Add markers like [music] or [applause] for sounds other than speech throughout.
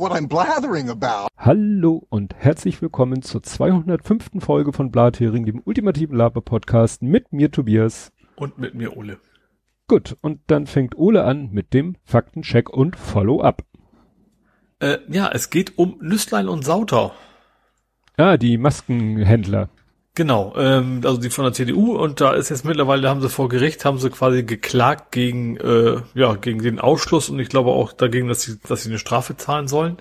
what I'm blathering about. Hallo und herzlich willkommen zur 205. Folge von Blathering, dem ultimativen Laber-Podcast mit mir Tobias. Und mit mir Ole. Gut, und dann fängt Ole an mit dem Faktencheck und Follow-up. Äh, ja, es geht um Nüsslein und Sauter. Ah, die Maskenhändler. Genau, ähm, also die von der CDU und da ist jetzt mittlerweile, haben sie vor Gericht, haben sie quasi geklagt gegen, äh, ja, gegen den Ausschluss und ich glaube auch dagegen, dass sie, dass sie eine Strafe zahlen sollen.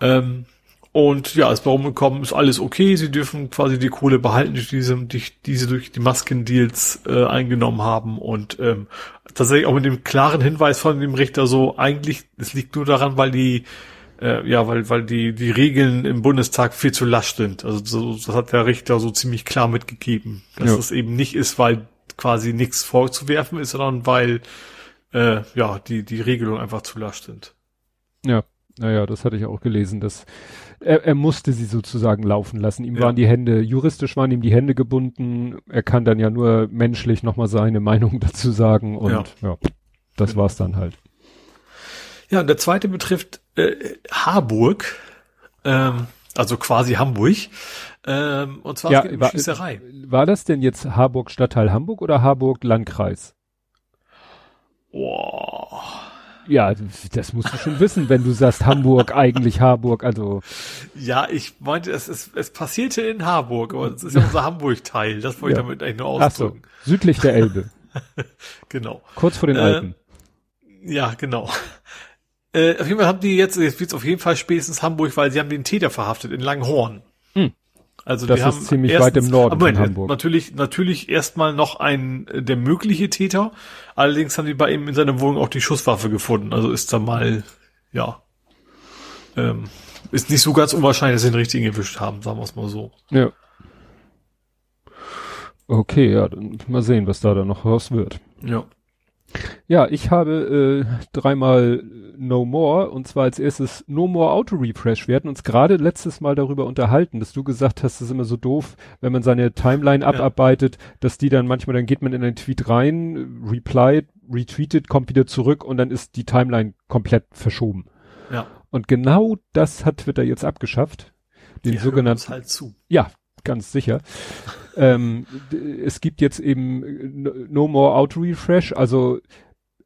Ähm, und ja, ist warum gekommen, ist alles okay, sie dürfen quasi die Kohle behalten, die, diese, die, die sie durch die Maskendeals äh, eingenommen haben und ähm, tatsächlich auch mit dem klaren Hinweis von dem Richter so, eigentlich, es liegt nur daran, weil die äh, ja, weil, weil die, die Regeln im Bundestag viel zu lasch sind. Also so, das hat der Richter so ziemlich klar mitgegeben, dass Ja. es eben nicht ist, weil quasi nichts vorzuwerfen ist, sondern weil äh, ja die, die Regelungen einfach zu lasch sind. Ja, naja, das hatte ich auch gelesen, dass er, er musste sie sozusagen laufen lassen. Ihm Ja. waren die Hände, juristisch waren ihm die Hände gebunden. Er kann dann ja nur menschlich nochmal seine [laughs] Meinung dazu sagen und ja, Ja. das war's dann halt. Ja, und der zweite betrifft äh, Harburg, ähm, also quasi Hamburg. Ähm, und zwar es geht um war, Schießerei. war das denn jetzt Harburg Stadtteil Hamburg oder Harburg Landkreis? Boah. Ja, das musst du schon wissen, wenn du sagst Hamburg, eigentlich Harburg, also Ja, ich meinte, es, ist, es passierte in Harburg, aber es ist ja unser Hamburg-Teil. Das wollte Ja. ich damit eigentlich nur ach so, ausdrücken. südlich der Elbe, [laughs] Genau. kurz vor den Äh, Alpen. Ja, genau. Äh, auf jeden Fall haben die jetzt, jetzt wird's auf jeden Fall spätestens Hamburg, weil sie haben den Täter verhaftet in Langhorn. Hm. Also Das ist ziemlich erstens- weit im Norden Moment, von Hamburg. Natürlich, natürlich erstmal noch ein äh, der mögliche Täter. Allerdings haben die bei ihm in seiner Wohnung auch die Schusswaffe gefunden. Also ist da mal, ja, ähm, ist nicht so ganz unwahrscheinlich, dass sie den richtigen erwischt haben, sagen wir es mal so. Ja. Okay, ja, dann mal sehen, was da dann noch raus wird. Ja. Ja, ich habe äh, dreimal No More und zwar als erstes No More Auto Refresh. Wir hatten uns gerade letztes Mal darüber unterhalten, dass du gesagt hast, es ist immer so doof, wenn man seine Timeline abarbeitet, dass die dann manchmal, dann geht man in einen Tweet rein, replied, retweetet, kommt wieder zurück und dann ist die Timeline komplett verschoben. Ja. Und genau das hat Twitter jetzt abgeschafft. Den Die sogenannten halt zu. ja, ganz sicher. Ähm, es gibt jetzt eben äh, no, more Auto Refresh. Also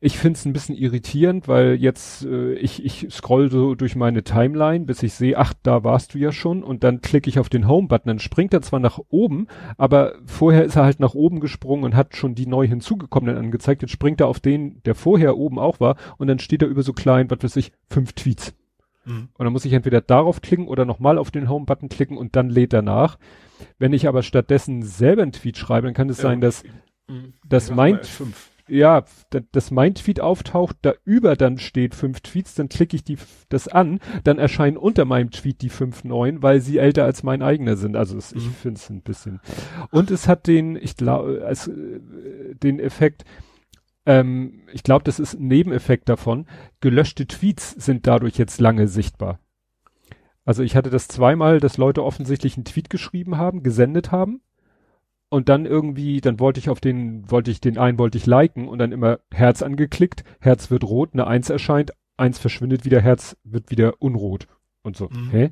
ich finde es ein bisschen irritierend, weil jetzt äh, ich, ich scroll so durch meine Timeline, bis ich sehe, ach, da warst du ja schon und dann klicke ich auf den Home-Button, dann springt er zwar nach oben, aber vorher ist er halt nach oben gesprungen und hat schon die neu hinzugekommenen angezeigt. Jetzt springt er auf den, der vorher oben auch war und dann steht er über so klein, was weiß ich, fünf Tweets. Mhm. Und dann muss ich entweder darauf klicken oder nochmal auf den Home-Button klicken und dann lädt er nach. Wenn ich aber stattdessen selber einen Tweet schreibe, dann kann es sein, dass, Mhm. dass mein, ja, da- dass mein Tweet auftaucht, da über dann steht fünf Tweets, dann klicke ich die, das an, dann erscheinen unter meinem Tweet die fünf neuen, weil sie älter als mein eigener sind. Also es, ich Mhm. finde es ein bisschen. Und es hat den, ich glaube, äh, den Effekt, ähm, ich glaube, das ist ein Nebeneffekt davon. Gelöschte Tweets sind dadurch jetzt lange sichtbar. Also ich hatte das zweimal, dass Leute offensichtlich einen Tweet geschrieben haben, gesendet haben und dann irgendwie, dann wollte ich auf den, wollte ich den einen, wollte ich liken und dann immer Herz angeklickt, Herz wird rot, eine Eins erscheint, Eins verschwindet wieder, Herz wird wieder unrot und so. Mhm. Hä?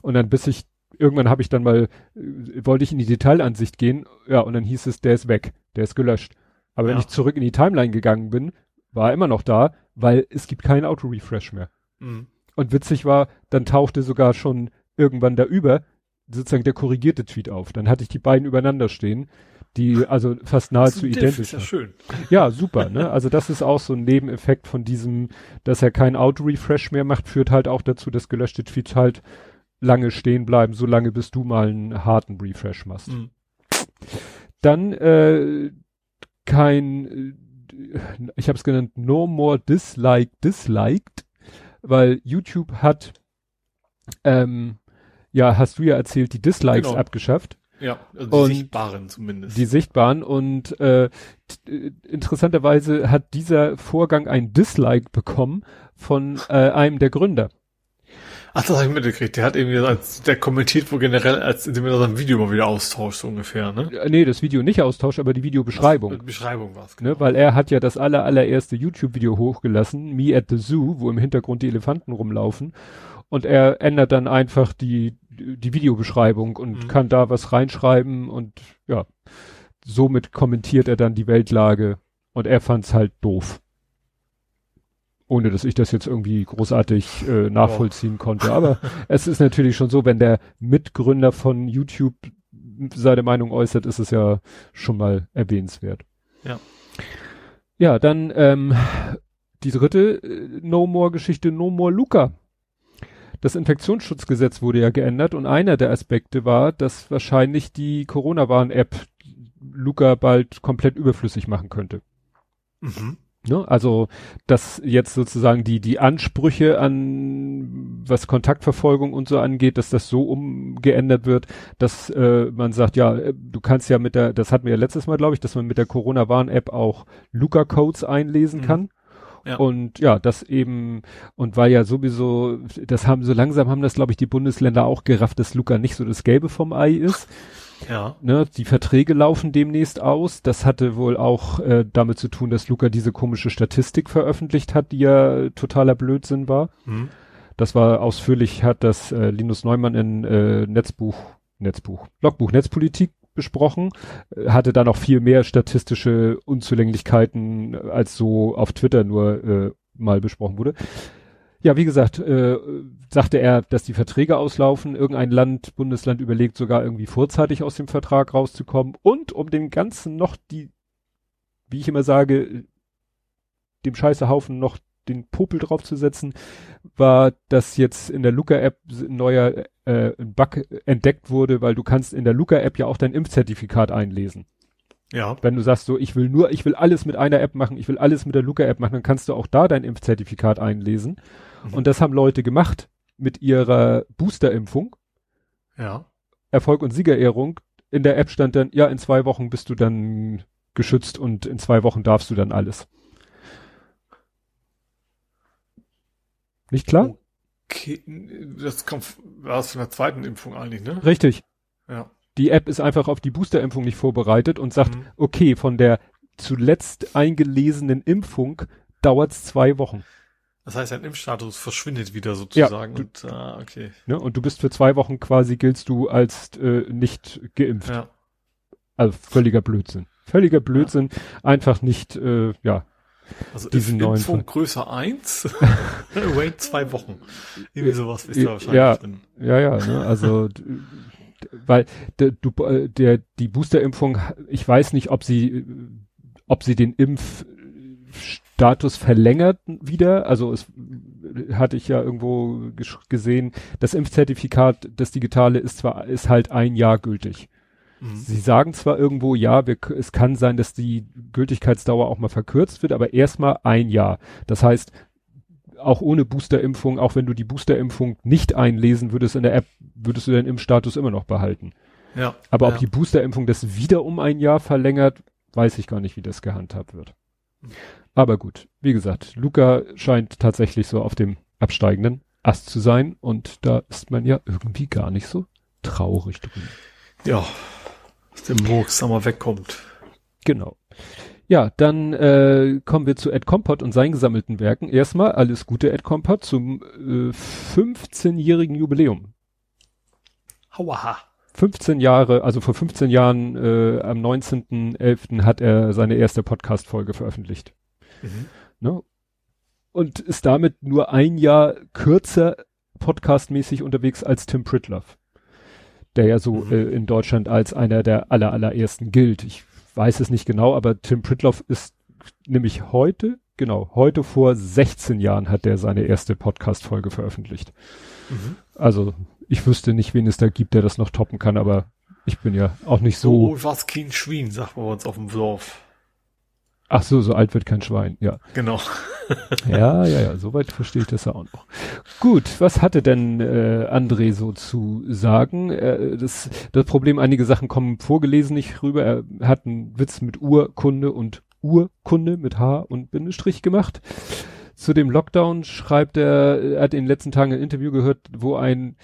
Und dann bis ich, irgendwann habe ich dann mal, äh, wollte ich in die Detailansicht gehen, ja, und dann hieß es, der ist weg, der ist gelöscht. Aber wenn Ja. ich zurück in die Timeline gegangen bin, war er immer noch da, weil es gibt keinen Auto-Refresh mehr. Mhm. Und witzig war, dann tauchte sogar schon irgendwann da über sozusagen der korrigierte Tweet auf. Dann hatte ich die beiden übereinander stehen, die also fast nahezu identisch Ist ja schön. Ja, super, ne? Also das ist auch so ein Nebeneffekt von diesem, dass er kein Auto-Refresh mehr macht, führt halt auch dazu, dass gelöschte Tweets halt lange stehen bleiben, so lange bis du mal einen harten Refresh machst. Mhm. Dann äh, kein, äh, ich habe es genannt, no more dislike disliked, weil YouTube hat, ähm, ja, hast du ja erzählt, die Dislikes Genau. abgeschafft, Ja, also Und die sichtbaren zumindest. die sichtbaren und äh, äh, interessanterweise hat dieser Vorgang ein Dislike bekommen von äh, einem der Gründer. Ach, das habe ich mitgekriegt. Der hat irgendwie, als, der kommentiert wohl generell, als indem er sein Video mal wieder austauscht, so ungefähr, ne? Äh, nee, das Video nicht austauscht, aber die Videobeschreibung. Ach, Beschreibung war's. Ne, weil er hat ja das aller, allererste YouTube-Video hochgelassen, Me at the Zoo, wo im Hintergrund die Elefanten rumlaufen. und er ändert dann einfach die, die Videobeschreibung und mhm. kann da was reinschreiben und ja, somit kommentiert er dann die Weltlage und er fand's halt doof. Ohne dass ich das jetzt irgendwie großartig äh, nachvollziehen oh. konnte. Aber [laughs] es ist natürlich schon so, wenn der Mitgründer von YouTube seine Meinung äußert, ist es ja schon mal erwähnenswert. Ja. Ja, dann ähm, die dritte äh, No More Geschichte, No More Luca. Das Infektionsschutzgesetz wurde ja geändert und einer der Aspekte war, dass wahrscheinlich die Corona-Warn-App Luca bald komplett überflüssig machen könnte. Mhm. Ne? Also, dass jetzt sozusagen die, die Ansprüche an, was Kontaktverfolgung und so angeht, dass das so umgeändert wird, dass äh, man sagt, ja, äh, du kannst ja mit der, das hatten wir ja letztes Mal, glaube ich, dass man mit der Corona-Warn-App auch Luca-Codes einlesen mhm. kann. Ja. Und ja, das eben, und weil ja sowieso, das haben, so langsam haben das, glaube ich, die Bundesländer auch gerafft, dass Luca nicht so das Gelbe vom Ei ist. Ja. Ne, die Verträge laufen demnächst aus. Das hatte wohl auch äh, damit zu tun, dass Luca diese komische Statistik veröffentlicht hat, die ja totaler Blödsinn war. Mhm. Das war ausführlich, hat das äh, Linus Neumann in äh, Netzbuch, Netzbuch, Logbuch Netzpolitik besprochen, äh, hatte da noch viel mehr statistische Unzulänglichkeiten, als so auf Twitter nur äh, mal besprochen wurde. Ja, wie gesagt, äh, sagte er, dass die Verträge auslaufen. Irgendein Land, Bundesland überlegt sogar irgendwie vorzeitig aus dem Vertrag rauszukommen. Und um dem Ganzen noch die, wie ich immer sage, dem Scheißehaufen noch den Popel draufzusetzen, war, dass jetzt in der Luca-App ein neuer äh, Bug entdeckt wurde, weil du kannst in der Luca-App ja auch dein Impfzertifikat einlesen. Ja. Wenn du sagst so, ich will nur, ich will alles mit einer App machen, ich will alles mit der Luca-App machen, dann kannst du auch da dein Impfzertifikat einlesen. Mhm. Und das haben Leute gemacht mit ihrer Booster-Impfung. Ja. Erfolg und Siegerehrung. In der App stand dann, ja, in zwei Wochen bist du dann geschützt und in zwei Wochen darfst du dann alles. Nicht klar? Okay, das kommt aus von der zweiten Impfung eigentlich, ne? Richtig. Ja die App ist einfach auf die Boosterimpfung nicht vorbereitet und sagt, mhm. okay, von der zuletzt eingelesenen Impfung dauert's zwei Wochen. Das heißt, dein Impfstatus verschwindet wieder sozusagen. Ja, und, ah, okay. Ne, und du bist für zwei Wochen quasi, giltst du als äh, nicht geimpft. Ja. Also völliger Blödsinn. Völliger Blödsinn. Ja. Einfach nicht, äh, ja. Also diesen neuen Impfung größer eins, [laughs] wait zwei Wochen. Irgendwie sowas ist da wahrscheinlich ja, drin. Ja, ja, ne, also weil de, du, äh, der, die Boosterimpfung, ich weiß nicht, ob sie, ob sie den Impfstatus verlängert wieder. Also es hatte ich ja irgendwo gesehen, das Impfzertifikat, das digitale ist zwar, ist halt ein Jahr gültig. Mhm. Sie sagen zwar irgendwo, ja, wir, es kann sein, dass die Gültigkeitsdauer auch mal verkürzt wird, aber erstmal ein Jahr. Das heißt, auch ohne Boosterimpfung, auch wenn du die Boosterimpfung nicht einlesen würdest in der App, würdest du deinen Impfstatus immer noch behalten. Ja. Aber ja. ob die Boosterimpfung das wieder um ein Jahr verlängert, weiß ich gar nicht, wie das gehandhabt wird. Aber gut, wie gesagt, Luca scheint tatsächlich so auf dem absteigenden Ast zu sein und da ist man ja irgendwie gar nicht so traurig drin. Ja, dass der Murks wegkommt. Genau. Ja, dann äh, kommen wir zu Ed Compot und seinen gesammelten Werken. Erstmal alles Gute, Ed Compot, zum äh, 15-jährigen Jubiläum. Hauaha. 15 Jahre, also vor 15 Jahren, äh, am 19.11. hat er seine erste Podcast-Folge veröffentlicht. Mhm. Ne? Und ist damit nur ein Jahr kürzer podcastmäßig unterwegs als Tim Pritloff. Der ja so mhm. äh, in Deutschland als einer der aller, allerersten gilt. Ich weiß es nicht genau, aber Tim Pritloff ist nämlich heute, genau, heute vor 16 Jahren hat er seine erste Podcast-Folge veröffentlicht. Mhm. Also ich wüsste nicht, wen es da gibt, der das noch toppen kann, aber ich bin ja auch nicht so. Oh, was kein Schwein, sagt man uns auf dem Dorf. Ach so, so alt wird kein Schwein, ja. Genau. [laughs] ja, ja, ja, soweit verstehe ich das ja auch noch. Gut, was hatte denn äh, André so zu sagen? Äh, das, das Problem, einige Sachen kommen vorgelesen nicht rüber. Er hat einen Witz mit Urkunde und Urkunde mit H und Bindestrich gemacht. Zu dem Lockdown schreibt er, er hat in den letzten Tagen ein Interview gehört, wo ein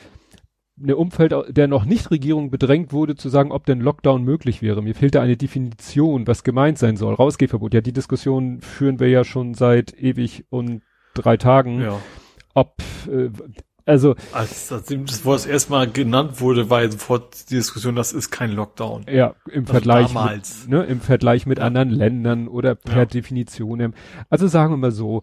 eine Umfeld, der noch nicht Regierung bedrängt wurde, zu sagen, ob denn Lockdown möglich wäre. Mir fehlt da eine Definition, was gemeint sein soll. Rausgehverbot. Ja, die Diskussion führen wir ja schon seit ewig und drei Tagen. Ja. Ob, äh, Also, als, als das Wort erstmal genannt wurde, war ja sofort die Diskussion, das ist kein Lockdown. Ja, im also Vergleich damals. mit, ne, im Vergleich mit Ja. anderen Ländern oder per Ja. Definition. Also sagen wir mal so,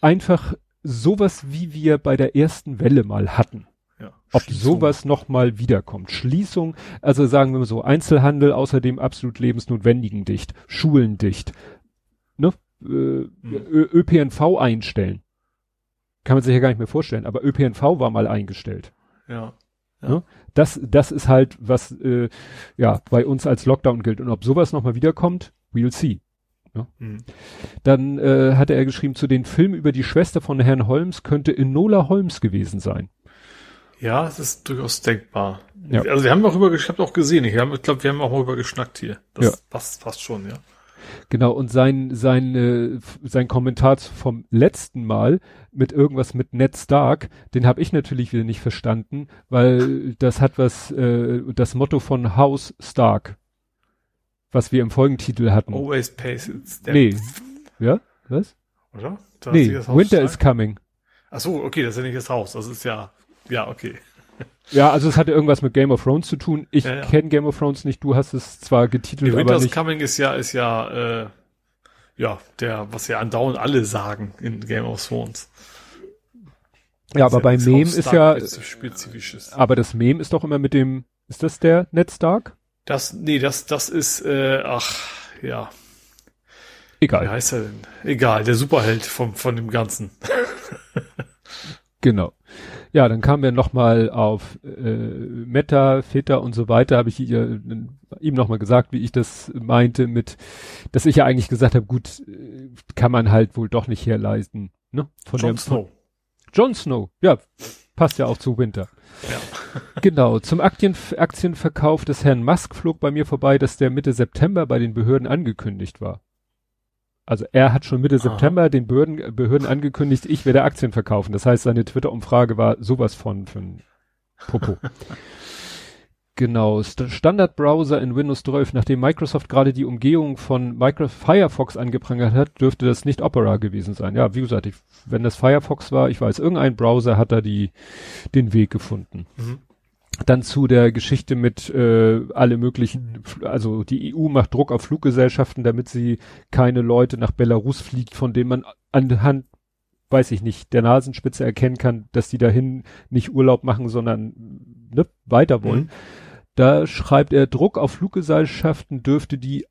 einfach sowas, wie wir bei der ersten Welle mal hatten. Ja. Ob Schließung. sowas nochmal wiederkommt. Schließung, also sagen wir mal so, Einzelhandel außerdem absolut lebensnotwendigen dicht, Schulen dicht, ne? Äh, Ö- ÖPNV einstellen. Kann man sich ja gar nicht mehr vorstellen, aber ÖPNV war mal eingestellt. Ja. Das, das ist halt, was äh, ja bei uns als Lockdown gilt. Und ob sowas nochmal wiederkommt, we'll see. Mhm. Dann äh, hatte er geschrieben, zu den Film über die Schwester von Herrn Holmes könnte Enola Holmes gewesen sein. Ja, es ist durchaus denkbar. Ja. Also wir haben auch über, ich habe auch gesehen, ich, glaube, wir haben auch mal über geschnackt hier. Das Ja. passt, passt schon, ja. Genau, und sein, sein, äh, sein Kommentar vom letzten Mal mit irgendwas mit Ned Stark, den habe ich natürlich wieder nicht verstanden, weil das hat was, äh, das Motto von House Stark, was wir im Folgentitel hatten. Always pays its debt. nee. Ja? Was? Oder? Da nee, Winter stark. is coming. Ach so, okay, das ist ja nicht das Haus. Das ist ja, ja, okay. Ja, also es hatte irgendwas mit Game of Thrones zu tun. Ich Ja, ja. kenne Game of Thrones nicht, du hast es zwar getitelt, Nee, aber Winter is nicht. coming ist ja, ist ja, äh, ja, der, was ja andauernd alle sagen in Game of Thrones. Ja, aber Das bei Mem ist ja, Spezifisches. aber das Mem ist doch immer mit dem, ist das der Ned Stark? Das, nee, das, das ist, äh, ach, ja, wie Egal. heißt er denn? Egal, der Superheld vom, von dem Ganzen. [laughs] Genau. Ja, dann kamen wir nochmal auf äh, Meta, Feta und so weiter, habe ich ihr, ihm nochmal gesagt, wie ich das meinte, mit, dass ich ja eigentlich gesagt habe, gut, äh, kann man halt wohl doch nicht herleisten. Ne? Von Jon Snow. Jon Snow, ja, passt ja auch zu Winter. Ja. [laughs] Genau, zum Aktien, Aktienverkauf des Herrn Musk flog bei mir vorbei, dass der Mitte September bei den Behörden angekündigt war. Also er hat schon Mitte Aha. September den Behörden, Behörden angekündigt, ich werde Aktien verkaufen. Das heißt, seine Twitter-Umfrage war sowas von für ein Popo. [laughs] genau, St Standardbrowser in Windows 12. Nachdem Microsoft gerade die Umgehung von Microsoft Firefox angeprangert hat, dürfte das nicht Opera gewesen sein. Ja, wie gesagt, ich, wenn das Firefox war, ich weiß, irgendein Browser hat da die, den Weg gefunden. Mhm. Dann zu der Geschichte mit äh, alle möglichen, also die EU macht Druck auf Fluggesellschaften, damit sie keine Leute nach Belarus fliegt, von denen man anhand, weiß ich nicht, der Nasenspitze erkennen kann, dass die dahin nicht Urlaub machen, sondern ne, weiter wollen. Mhm. Da schreibt er, Druck auf Fluggesellschaften dürfte die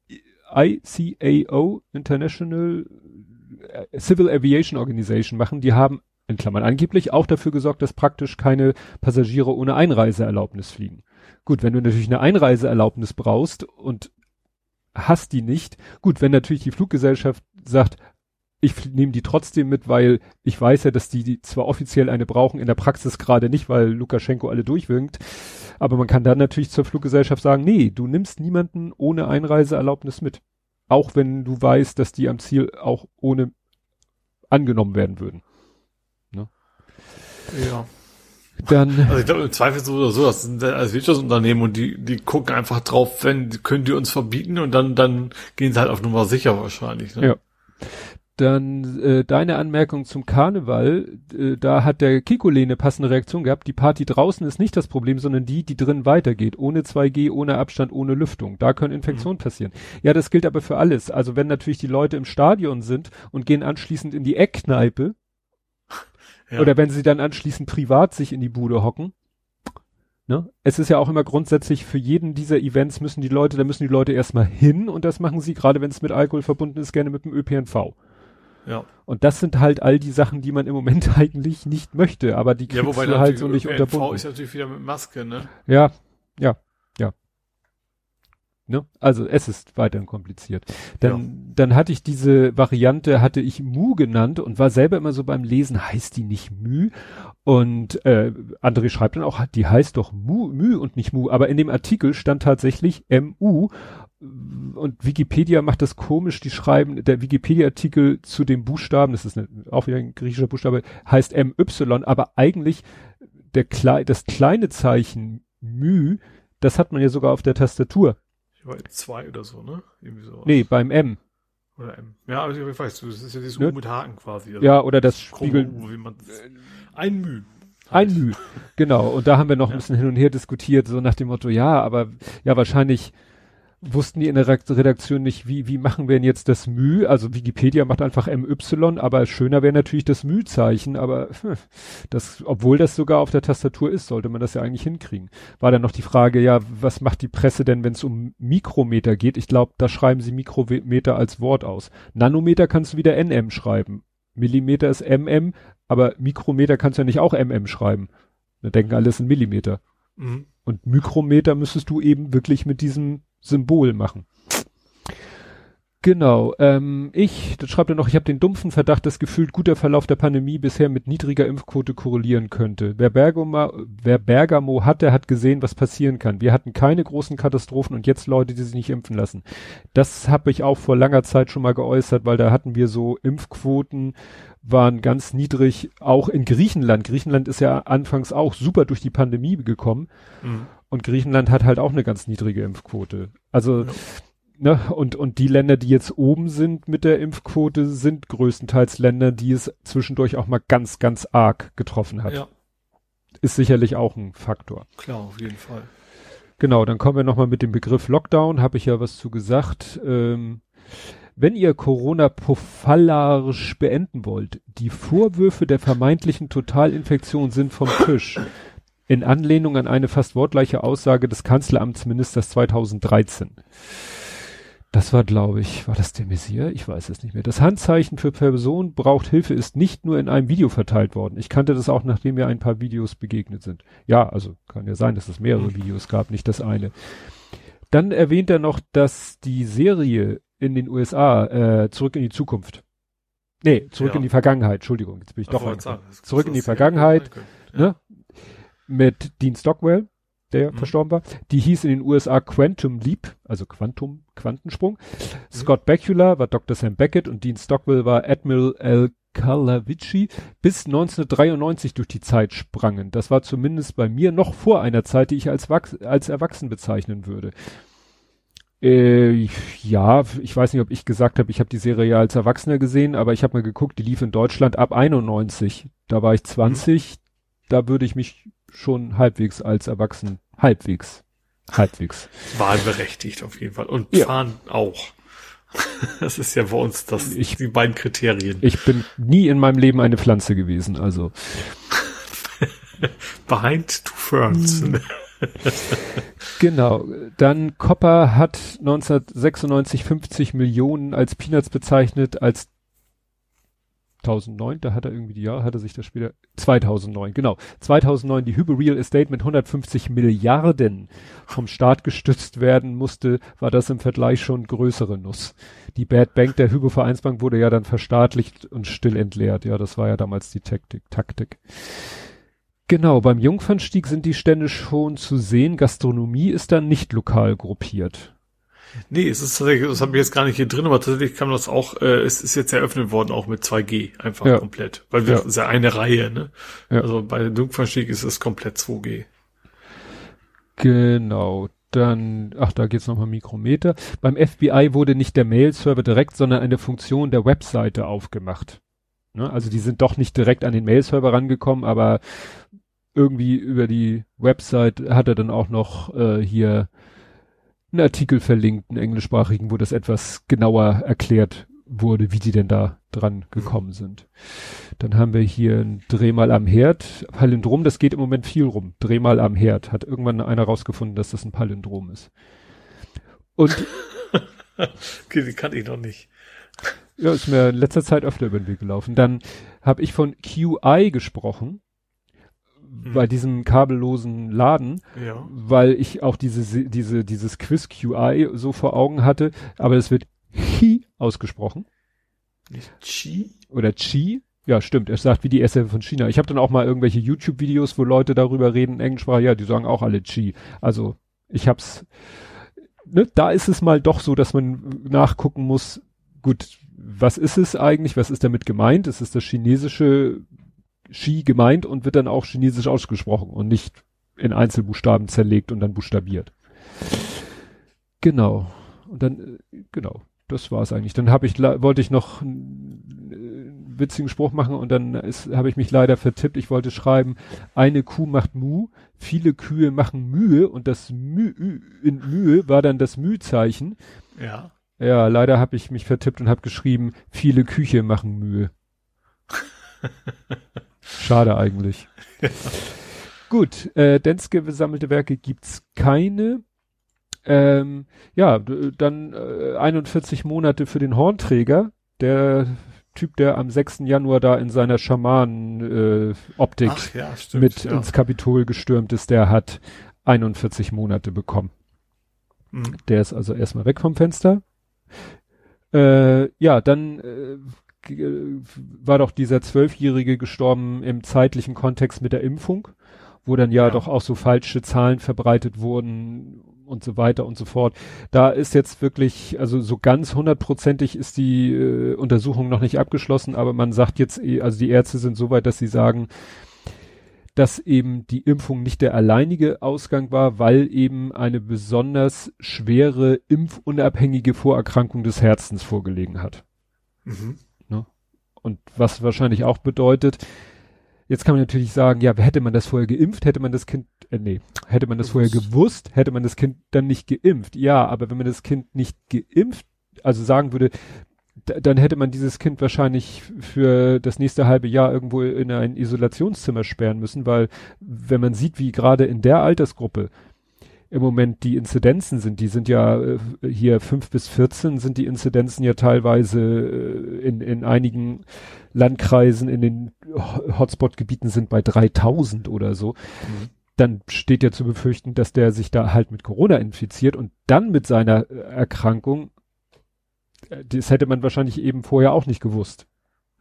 ICAO, International äh, Civil Aviation Organization, machen. Die haben, in Klammern angeblich, auch dafür gesorgt, dass praktisch keine Passagiere ohne Einreiseerlaubnis fliegen. Gut, wenn du natürlich eine Einreiseerlaubnis brauchst und hast die nicht, gut, wenn natürlich die Fluggesellschaft sagt, ich nehme die trotzdem mit, weil ich weiß ja, dass die, die zwar offiziell eine brauchen, in der Praxis gerade nicht, weil Lukaschenko alle durchwinkt, aber man kann dann natürlich zur Fluggesellschaft sagen, nee, du nimmst niemanden ohne Einreiseerlaubnis mit. Auch wenn du weißt, dass die am Ziel auch ohne angenommen werden würden. Ja. Dann, Also ich glaube, im Zweifel so oder so, das sind als Wirtschaftsunternehmen und die, die gucken einfach drauf, wenn, können die uns verbieten und dann, dann gehen sie halt auf Nummer sicher wahrscheinlich. Ne? Ja. dann äh, deine Anmerkung zum Karneval, äh, da hat der Kikole eine passende Reaktion gehabt. Die Party draußen ist nicht das Problem, sondern die, die drin weitergeht. Ohne 2G, ohne Abstand, ohne Lüftung. Da können Infektionen passieren. Ja, das gilt aber für alles. Also wenn natürlich die Leute im Stadion sind und gehen anschließend in die Eckkneipe, Ja. Oder wenn sie dann anschließend privat sich in die Bude hocken. Ne? Es ist ja auch immer grundsätzlich für jeden dieser Events müssen die Leute, da müssen die Leute erstmal hin und das machen sie, gerade wenn es mit Alkohol verbunden ist, gerne mit dem ÖPNV. ja. Und das sind halt all die Sachen, die man im Moment [laughs] eigentlich nicht möchte, aber die Ja, kriegst wobei du halt so nicht ÖPNV unterbunden. ist natürlich wieder mit Maske, ne? Ja, ja, ja. Ne? Also es ist weiterhin kompliziert. Dann, dann hatte ich diese Variante, hatte ich Mu genannt und war selber immer so beim Lesen, heißt die nicht Mü? Und äh, André schreibt dann auch, die heißt doch Mu, Mü und nicht Mu. Aber in dem Artikel stand tatsächlich MU und Wikipedia macht das komisch, die schreiben, der Wikipedia-Artikel zu dem Buchstaben, das ist eine, auch wieder ein griechischer Buchstabe, heißt MY, aber eigentlich der das kleine Zeichen Mü, das hat man ja sogar auf der Tastatur. Jetzt zwei oder so, ne? Irgendwie so. Nee, beim M. Oder M. Ja, also ich weiß, das ist ja dieses Ne? U mit Haken quasi. Also Ja, oder das Spiegel. Ein Müh. Ein Müh, genau. Und da haben wir noch ein Ja. bisschen hin und her diskutiert, so nach dem Motto, ja, aber ja, wahrscheinlich wussten die in der Redaktion nicht, wie, wie machen wir denn jetzt das Müh? Also Wikipedia macht einfach MY, aber schöner wäre natürlich das Müh-Zeichen, aber hm, [laughs] das, obwohl das sogar auf der Tastatur ist, sollte man das ja eigentlich hinkriegen. War dann noch die Frage, ja, was macht die Presse denn, wenn es um Mikrometer geht? Ich glaube, da schreiben sie Mikrometer als Wort aus. Nanometer kannst du wieder NM schreiben. Millimeter ist MM, aber Mikrometer kannst du ja nicht auch MM schreiben. Da denken alle, es sind Millimeter. Mhm. Und Mikrometer müsstest du eben wirklich mit diesem Symbol machen. Genau, ähm, ich, das schreibt er noch, ich habe den dumpfen Verdacht, dass gefühlt guter Verlauf der Pandemie bisher mit niedriger Impfquote korrelieren könnte. Wer Bergamo, wer Bergamo hatte, hat gesehen, was passieren kann. Wir hatten keine großen Katastrophen und jetzt Leute, die sich nicht impfen lassen. Das habe ich auch vor langer Zeit schon mal geäußert, weil da hatten wir so Impfquoten, waren ganz niedrig, auch in Griechenland. Griechenland ist ja anfangs auch super durch die Pandemie gekommen. Mhm. Und Griechenland hat halt auch eine ganz niedrige Impfquote. Also, Ja. ne, und, und die Länder, die jetzt oben sind mit der Impfquote, sind größtenteils Länder, die es zwischendurch auch mal ganz, ganz arg getroffen hat. Ja, Ist sicherlich auch ein Faktor. klar, auf jeden Fall. Genau, dann kommen wir nochmal mit dem Begriff Lockdown, habe ich ja was zu gesagt. Ähm, wenn ihr Corona prophylarisch beenden wollt, die Vorwürfe der vermeintlichen Totalinfektion sind vom Tisch. In Anlehnung an eine fast wortgleiche Aussage des Kanzleramtsministers 2013. Das war, glaube ich, war das der Messier? Ich weiß es nicht mehr. Das Handzeichen für Person braucht Hilfe ist nicht nur in einem Video verteilt worden. Ich kannte das auch, nachdem mir ein paar Videos begegnet sind. Ja, also kann ja sein, dass es mehrere Videos gab, nicht das eine. Dann erwähnt er noch, dass die Serie in den USA äh, zurück in die Zukunft. Nee, zurück Ja. in die Vergangenheit. Entschuldigung, jetzt bin ich doch angefangen. sagen, Zurück in die ja, Vergangenheit, können. ne? Mit Dean Stockwell, der Mhm. verstorben war. Die hieß in den USA Quantum Leap, also Quantum, Quantensprung. Mhm. Scott Bakula war Dr. Sam Beckett und Dean Stockwell war Admiral L. Kalavici bis 1993 durch die Zeit sprangen. Das war zumindest bei mir noch vor einer Zeit, die ich als, als erwachsen bezeichnen würde. Äh, ja, ich weiß nicht, ob ich gesagt habe, ich habe die Serie ja als Erwachsener gesehen, aber ich habe mal geguckt, die lief in Deutschland ab 91. Da war ich 20. Da würde ich mich schon halbwegs als Erwachsen, halbwegs, halbwegs. Wahlberechtigt auf jeden Fall. Und Ja. fahren auch. [laughs] Das ist ja bei uns das, Ich- die beiden Kriterien. Ich bin nie in meinem Leben eine Pflanze gewesen, also. [laughs] Behind two ferns. Hm. [laughs] Genau. Dann Copper hat 1996 50 Millionen als Peanuts bezeichnet, als 2009, da hat er irgendwie die Jahre, hat er sich das später, 2009, genau. 2009 die Hybe Real Estate mit 150 Milliarden vom Staat gestützt werden musste, war das im Vergleich schon größere Nuss. Die Bad Bank der Hybe Vereinsbank wurde ja dann verstaatlicht und still entleert. Ja, das war ja damals die Taktik. Taktik. Genau, beim Jungfernstieg sind die Stände schon zu sehen. Gastronomie ist dann nicht lokal gruppiert. Nee, es ist tatsächlich, das habe ich jetzt gar nicht hier drin, aber tatsächlich kam das auch, äh, es ist jetzt eröffnet worden, auch mit 2G, einfach Ja. komplett. Weil wir, Ja. das ist ja eine Reihe, ne? Ja. Also bei Jungfernstieg ist es komplett 2G. Genau. Dann, ach, da geht's nochmal Mikrometer. Beim FBI wurde nicht der Mail-Server direkt, sondern eine Funktion der Webseite aufgemacht. Ne? Also die sind doch nicht direkt an den Mail-Server rangekommen, aber irgendwie über die Website hat er dann auch noch äh, hier einen Artikel verlinkt, einen englischsprachigen, wo das etwas genauer erklärt wurde, wie die denn da dran gekommen sind. Dann haben wir hier ein Drehmal am Herd. Palindrom, das geht im Moment viel rum. Drehmal am Herd. Hat irgendwann einer rausgefunden, dass das ein Palindrom ist. Und [laughs] Okay, die kannte ich noch nicht. ja, ist mir in letzter Zeit öfter über den Weg gelaufen. Dann habe ich von QI gesprochen, bei diesem kabellosen Laden, Ja. weil ich auch diese, diese, dieses Quiz QI so vor Augen hatte, aber es wird Chi ausgesprochen. Nicht Chi? oder Chi. Ja, stimmt. Er sagt wie die SF von China. Ich habe dann auch mal irgendwelche YouTube-Videos, wo Leute darüber reden, Englischsprache, ja, die sagen auch alle Chi. Also ich hab's, ne, da ist es mal doch so, dass man nachgucken muss, gut, was ist es eigentlich, was ist damit gemeint? Es ist das chinesische Chi gemeint und wird dann auch chinesisch ausgesprochen und nicht in Einzelbuchstaben zerlegt und dann buchstabiert. Genau. Und dann, äh, genau. das war's eigentlich. Dann habe ich wollte ich noch einen witzigen Spruch machen und dann habe ich mich leider vertippt. Ich wollte schreiben, eine Kuh macht Mu, viele Kühe machen Mühe und das Mühe in Mühe war dann das Mühzeichen. Ja. Ja, leider habe ich mich vertippt und habe geschrieben, viele Küche machen Mühe. [laughs] Schade eigentlich. Ja. [laughs] Gut, äh, Denske gesammelte Werke gibt's keine. Ähm, ja, dann äh, 41 Monate für den Hornträger. Der Typ, der am 6. Januar da in seiner Schamanen-Optik äh, ja, mit ja. ins Kapitol gestürmt ist, der hat 41 Monate bekommen. Mhm. Der ist also erstmal weg vom Fenster. Äh, ja, dann äh, war doch dieser Zwölfjährige gestorben im zeitlichen Kontext mit der Impfung, wo dann ja, ja, doch auch so falsche Zahlen verbreitet wurden und so weiter und so fort. Da ist jetzt wirklich, also so ganz hundertprozentig ist die äh, Untersuchung noch nicht abgeschlossen, aber man sagt jetzt, eh, also die Ärzte sind so weit, dass sie sagen, dass eben die Impfung nicht der alleinige Ausgang war, weil eben eine besonders schwere impfunabhängige Vorerkrankung des Herzens vorgelegen hat. Mhm. Und was wahrscheinlich auch bedeutet, jetzt kann man natürlich sagen, ja, hätte man das vorher geimpft, hätte man das Kind, äh, nee, hätte man das gewusst. vorher gewusst, hätte man das Kind dann nicht geimpft. Ja, aber wenn man das Kind nicht geimpft, also sagen würde, dann hätte man dieses Kind wahrscheinlich für das nächste halbe Jahr irgendwo in ein Isolationszimmer sperren müssen, weil wenn man sieht, wie gerade in der Altersgruppe im Moment die Inzidenzen sind, die sind ja äh, hier fünf bis vierzehn sind die Inzidenzen ja teilweise äh, in, in einigen Landkreisen in den Hotspot-Gebieten sind bei 3000 oder so. Mhm. Dann steht ja zu befürchten, dass der sich da halt mit Corona infiziert und dann mit seiner Erkrankung das hätte man wahrscheinlich eben vorher auch nicht gewusst.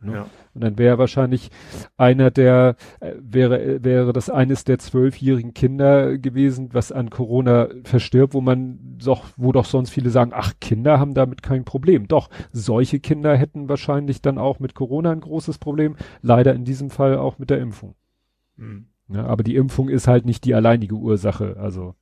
Ne? Ja. Und dann wäre wahrscheinlich einer der, äh, wäre, wäre das eines der zwölfjährigen Kinder gewesen, was an Corona verstirbt, wo man doch, wo doch sonst viele sagen, ach, Kinder haben damit kein Problem. Doch, solche Kinder hätten wahrscheinlich dann auch mit Corona ein großes Problem. Leider in diesem Fall auch mit der Impfung. Mhm. Ja, aber die Impfung ist halt nicht die alleinige Ursache. Also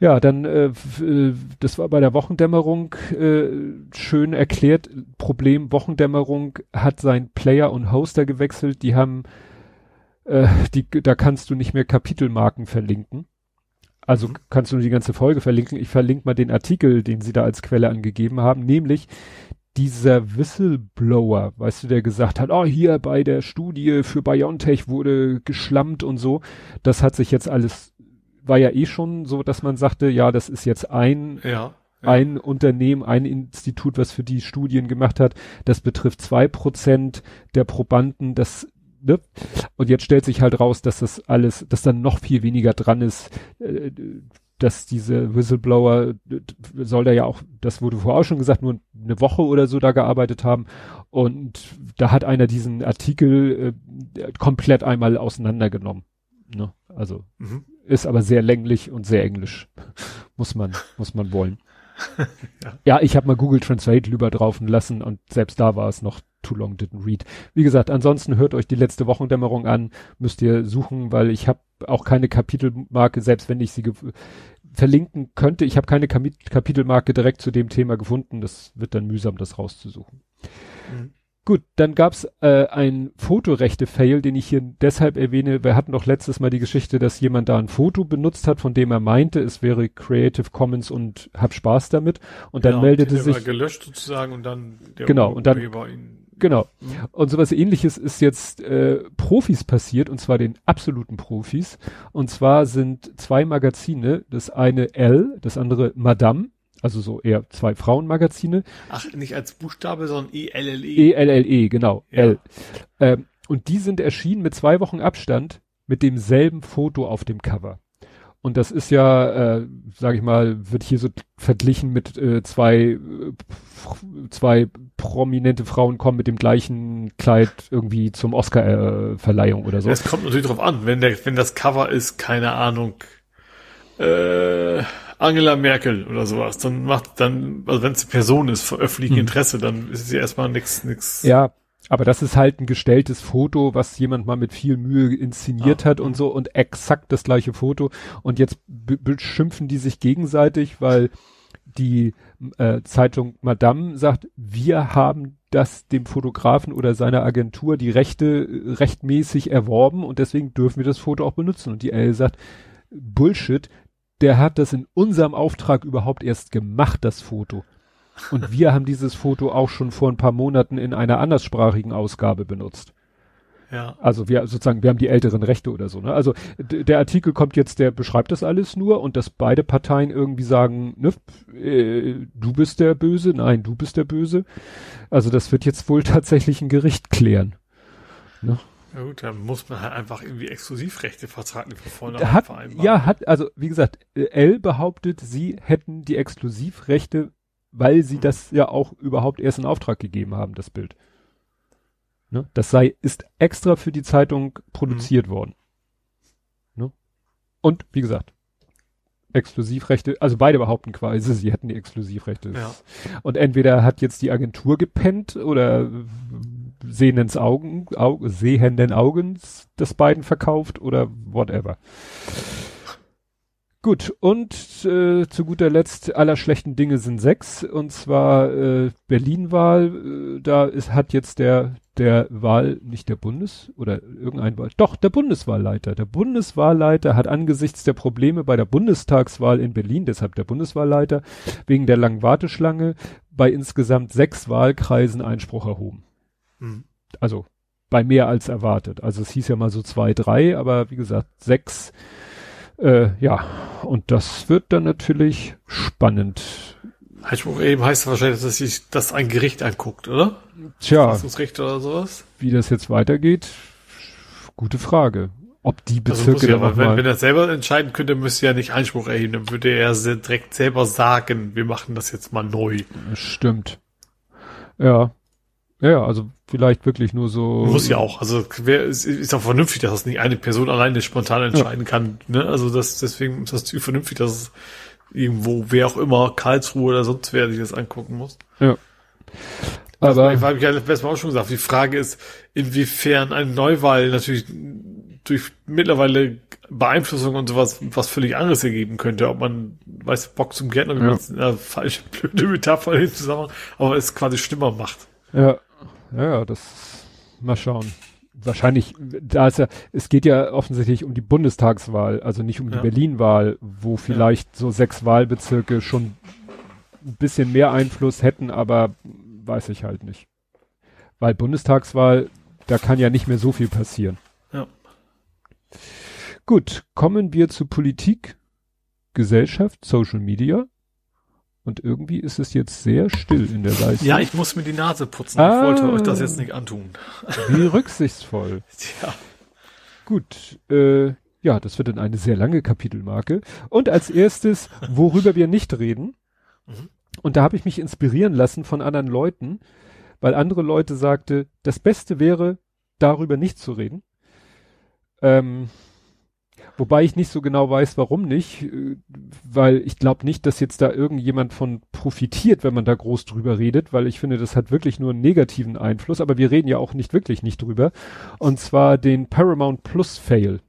ja, dann, äh, äh, das war bei der Wochendämmerung äh, schön erklärt. Problem Wochendämmerung hat sein Player und Hoster gewechselt. Die haben, äh, die, da kannst du nicht mehr Kapitelmarken verlinken. Also mhm. kannst du nur die ganze Folge verlinken. Ich verlinke mal den Artikel, den sie da als Quelle angegeben haben, nämlich dieser Whistleblower, weißt du, der gesagt hat, oh, hier bei der Studie für BioNTech wurde geschlammt und so. Das hat sich jetzt alles war ja eh schon so, dass man sagte, ja, das ist jetzt ein, ja, ja. ein Unternehmen, ein Institut, was für die Studien gemacht hat. Das betrifft zwei Prozent der Probanden, das Ne? Und jetzt stellt sich halt raus, dass das alles, dass dann noch viel weniger dran ist, äh, dass diese Whistleblower soll da ja auch, das wurde vorher auch schon gesagt, nur eine Woche oder so da gearbeitet haben. Und da hat einer diesen Artikel äh, komplett einmal auseinandergenommen. Ne? Also mhm ist aber sehr länglich und sehr englisch. [laughs] muss man, muss man wollen. [laughs] ja. ja, ich habe mal Google Translate lieber draufen lassen und selbst da war es noch too long didn't read. Wie gesagt, ansonsten hört euch die letzte Wochendämmerung an, müsst ihr suchen, weil ich habe auch keine Kapitelmarke, selbst wenn ich sie verlinken könnte. Ich habe keine Kapitelmarke direkt zu dem Thema gefunden. Das wird dann mühsam, das rauszusuchen. Mhm. Gut, dann gab's äh, ein Fotorechte-Fail, den ich hier deshalb erwähne. Wir hatten doch letztes Mal die Geschichte, dass jemand da ein Foto benutzt hat, von dem er meinte, es wäre Creative Commons und hab Spaß damit. Und dann genau, meldete sich gelöscht sozusagen und dann der genau und dann genau mhm. und sowas Ähnliches ist jetzt äh, Profis passiert und zwar den absoluten Profis. Und zwar sind zwei Magazine, das eine L, das andere Madame also so eher zwei Frauenmagazine. Ach, nicht als Buchstabe, sondern E-L-L-E. E-L-L-E, genau. Ja. L. Ähm, und die sind erschienen mit zwei Wochen Abstand mit demselben Foto auf dem Cover. Und das ist ja, äh, sage ich mal, wird hier so verglichen mit äh, zwei, äh, zwei prominente Frauen kommen mit dem gleichen Kleid irgendwie zum Oscar-Verleihung äh, oder so. Es kommt natürlich drauf an, wenn der, wenn das Cover ist, keine Ahnung, äh, Angela Merkel oder sowas, dann macht dann, also wenn es eine Person ist, für öffentlichen hm. Interesse, dann ist es ja erstmal nix, nix. Ja, aber das ist halt ein gestelltes Foto, was jemand mal mit viel Mühe inszeniert ah. hat und so und exakt das gleiche Foto. Und jetzt beschimpfen die sich gegenseitig, weil die äh, Zeitung Madame sagt, wir haben das dem Fotografen oder seiner Agentur die Rechte äh, rechtmäßig erworben und deswegen dürfen wir das Foto auch benutzen. Und die Elle sagt, Bullshit, der hat das in unserem Auftrag überhaupt erst gemacht, das Foto. Und wir haben dieses Foto auch schon vor ein paar Monaten in einer anderssprachigen Ausgabe benutzt. Ja. Also wir sozusagen, wir haben die älteren Rechte oder so. Ne? Also der Artikel kommt jetzt, der beschreibt das alles nur und dass beide Parteien irgendwie sagen, ne, äh, du bist der Böse, nein, du bist der Böse. Also das wird jetzt wohl [laughs] tatsächlich ein Gericht klären. Ne? Ja gut, dann muss man halt einfach irgendwie Exklusivrechte vertraglich von vornherein hat, vereinbaren. Ja, hat, also wie gesagt, L behauptet, sie hätten die Exklusivrechte, weil sie hm. das ja auch überhaupt erst in Auftrag gegeben haben, das Bild. Ne? Das sei, ist extra für die Zeitung produziert mhm. worden. Ne? Und wie gesagt, Exklusivrechte, also beide behaupten quasi, sie hätten die Exklusivrechte. Ja. Und entweder hat jetzt die Agentur gepennt oder sehenden Augen, Au sehenden Augens das beiden verkauft oder whatever. Gut, und äh, zu guter Letzt, aller schlechten Dinge sind sechs, und zwar äh, Berlin-Wahl, äh, da ist, hat jetzt der, der Wahl, nicht der Bundes- oder irgendein Wahl, doch, der Bundeswahlleiter. Der Bundeswahlleiter hat angesichts der Probleme bei der Bundestagswahl in Berlin, deshalb der Bundeswahlleiter, wegen der langen Warteschlange bei insgesamt sechs Wahlkreisen Einspruch erhoben. Mhm. Also bei mehr als erwartet. Also es hieß ja mal so zwei, drei, aber wie gesagt, sechs äh, ja, und das wird dann natürlich spannend. Einspruch eben heißt wahrscheinlich, dass sich das ein Gericht anguckt, oder? Tja. Verfassungsrecht oder sowas? Wie das jetzt weitergeht, gute Frage. Ob die also Bezirke also ja, aber wenn, wenn er selber entscheiden könnte, müsste er nicht Einspruch erheben, dann würde er direkt selber sagen, wir machen das jetzt mal neu. Stimmt. Ja. Ja, also vielleicht wirklich nur so. Muss ja auch. Also wer, ist, ist auch vernünftig, dass das nicht eine Person alleine spontan entscheiden ja. kann. Ne? Also das deswegen ist das vernünftig, dass es irgendwo, wer auch immer, Karlsruhe oder sonst wer sich das angucken muss. Ja. Also, Aber ich habe ja letztes Mal auch schon gesagt, die Frage ist, inwiefern eine Neuwahl natürlich durch mittlerweile Beeinflussung und sowas was völlig anderes ergeben könnte, ob man, weiß, Bock zum Gärtner, wie ja. man eine falsche, [laughs] blöde Metapher in zusammen, aber es quasi schlimmer macht. Ja, ja, das mal schauen. Wahrscheinlich, da ist ja, es geht ja offensichtlich um die Bundestagswahl, also nicht um die Berlin-Wahl, wo vielleicht ja. so sechs Wahlbezirke schon ein bisschen mehr Einfluss hätten, aber weiß ich halt nicht. Weil Bundestagswahl, da kann ja nicht mehr so viel passieren. Ja. Gut, kommen wir zu Politik, Gesellschaft, Social Media. Und irgendwie ist es jetzt sehr still in der Leistung. Ja, ich muss mir die Nase putzen. Ah, ich wollte euch das jetzt nicht antun. Wie rücksichtsvoll. [laughs] Tja. Gut, äh, ja, das wird dann eine sehr lange Kapitelmarke. Und als erstes, worüber wir nicht reden. Mhm. Und da habe ich mich inspirieren lassen von anderen Leuten, weil andere Leute sagte, das Beste wäre, darüber nicht zu reden. Ähm, Wobei ich nicht so genau weiß, warum nicht, äh, weil ich glaube nicht, dass jetzt da irgendjemand von profitiert, wenn man da groß drüber redet, weil ich finde, das hat wirklich nur einen negativen Einfluss, aber wir reden ja auch nicht wirklich nicht drüber. Und zwar den Paramount Plus Fail.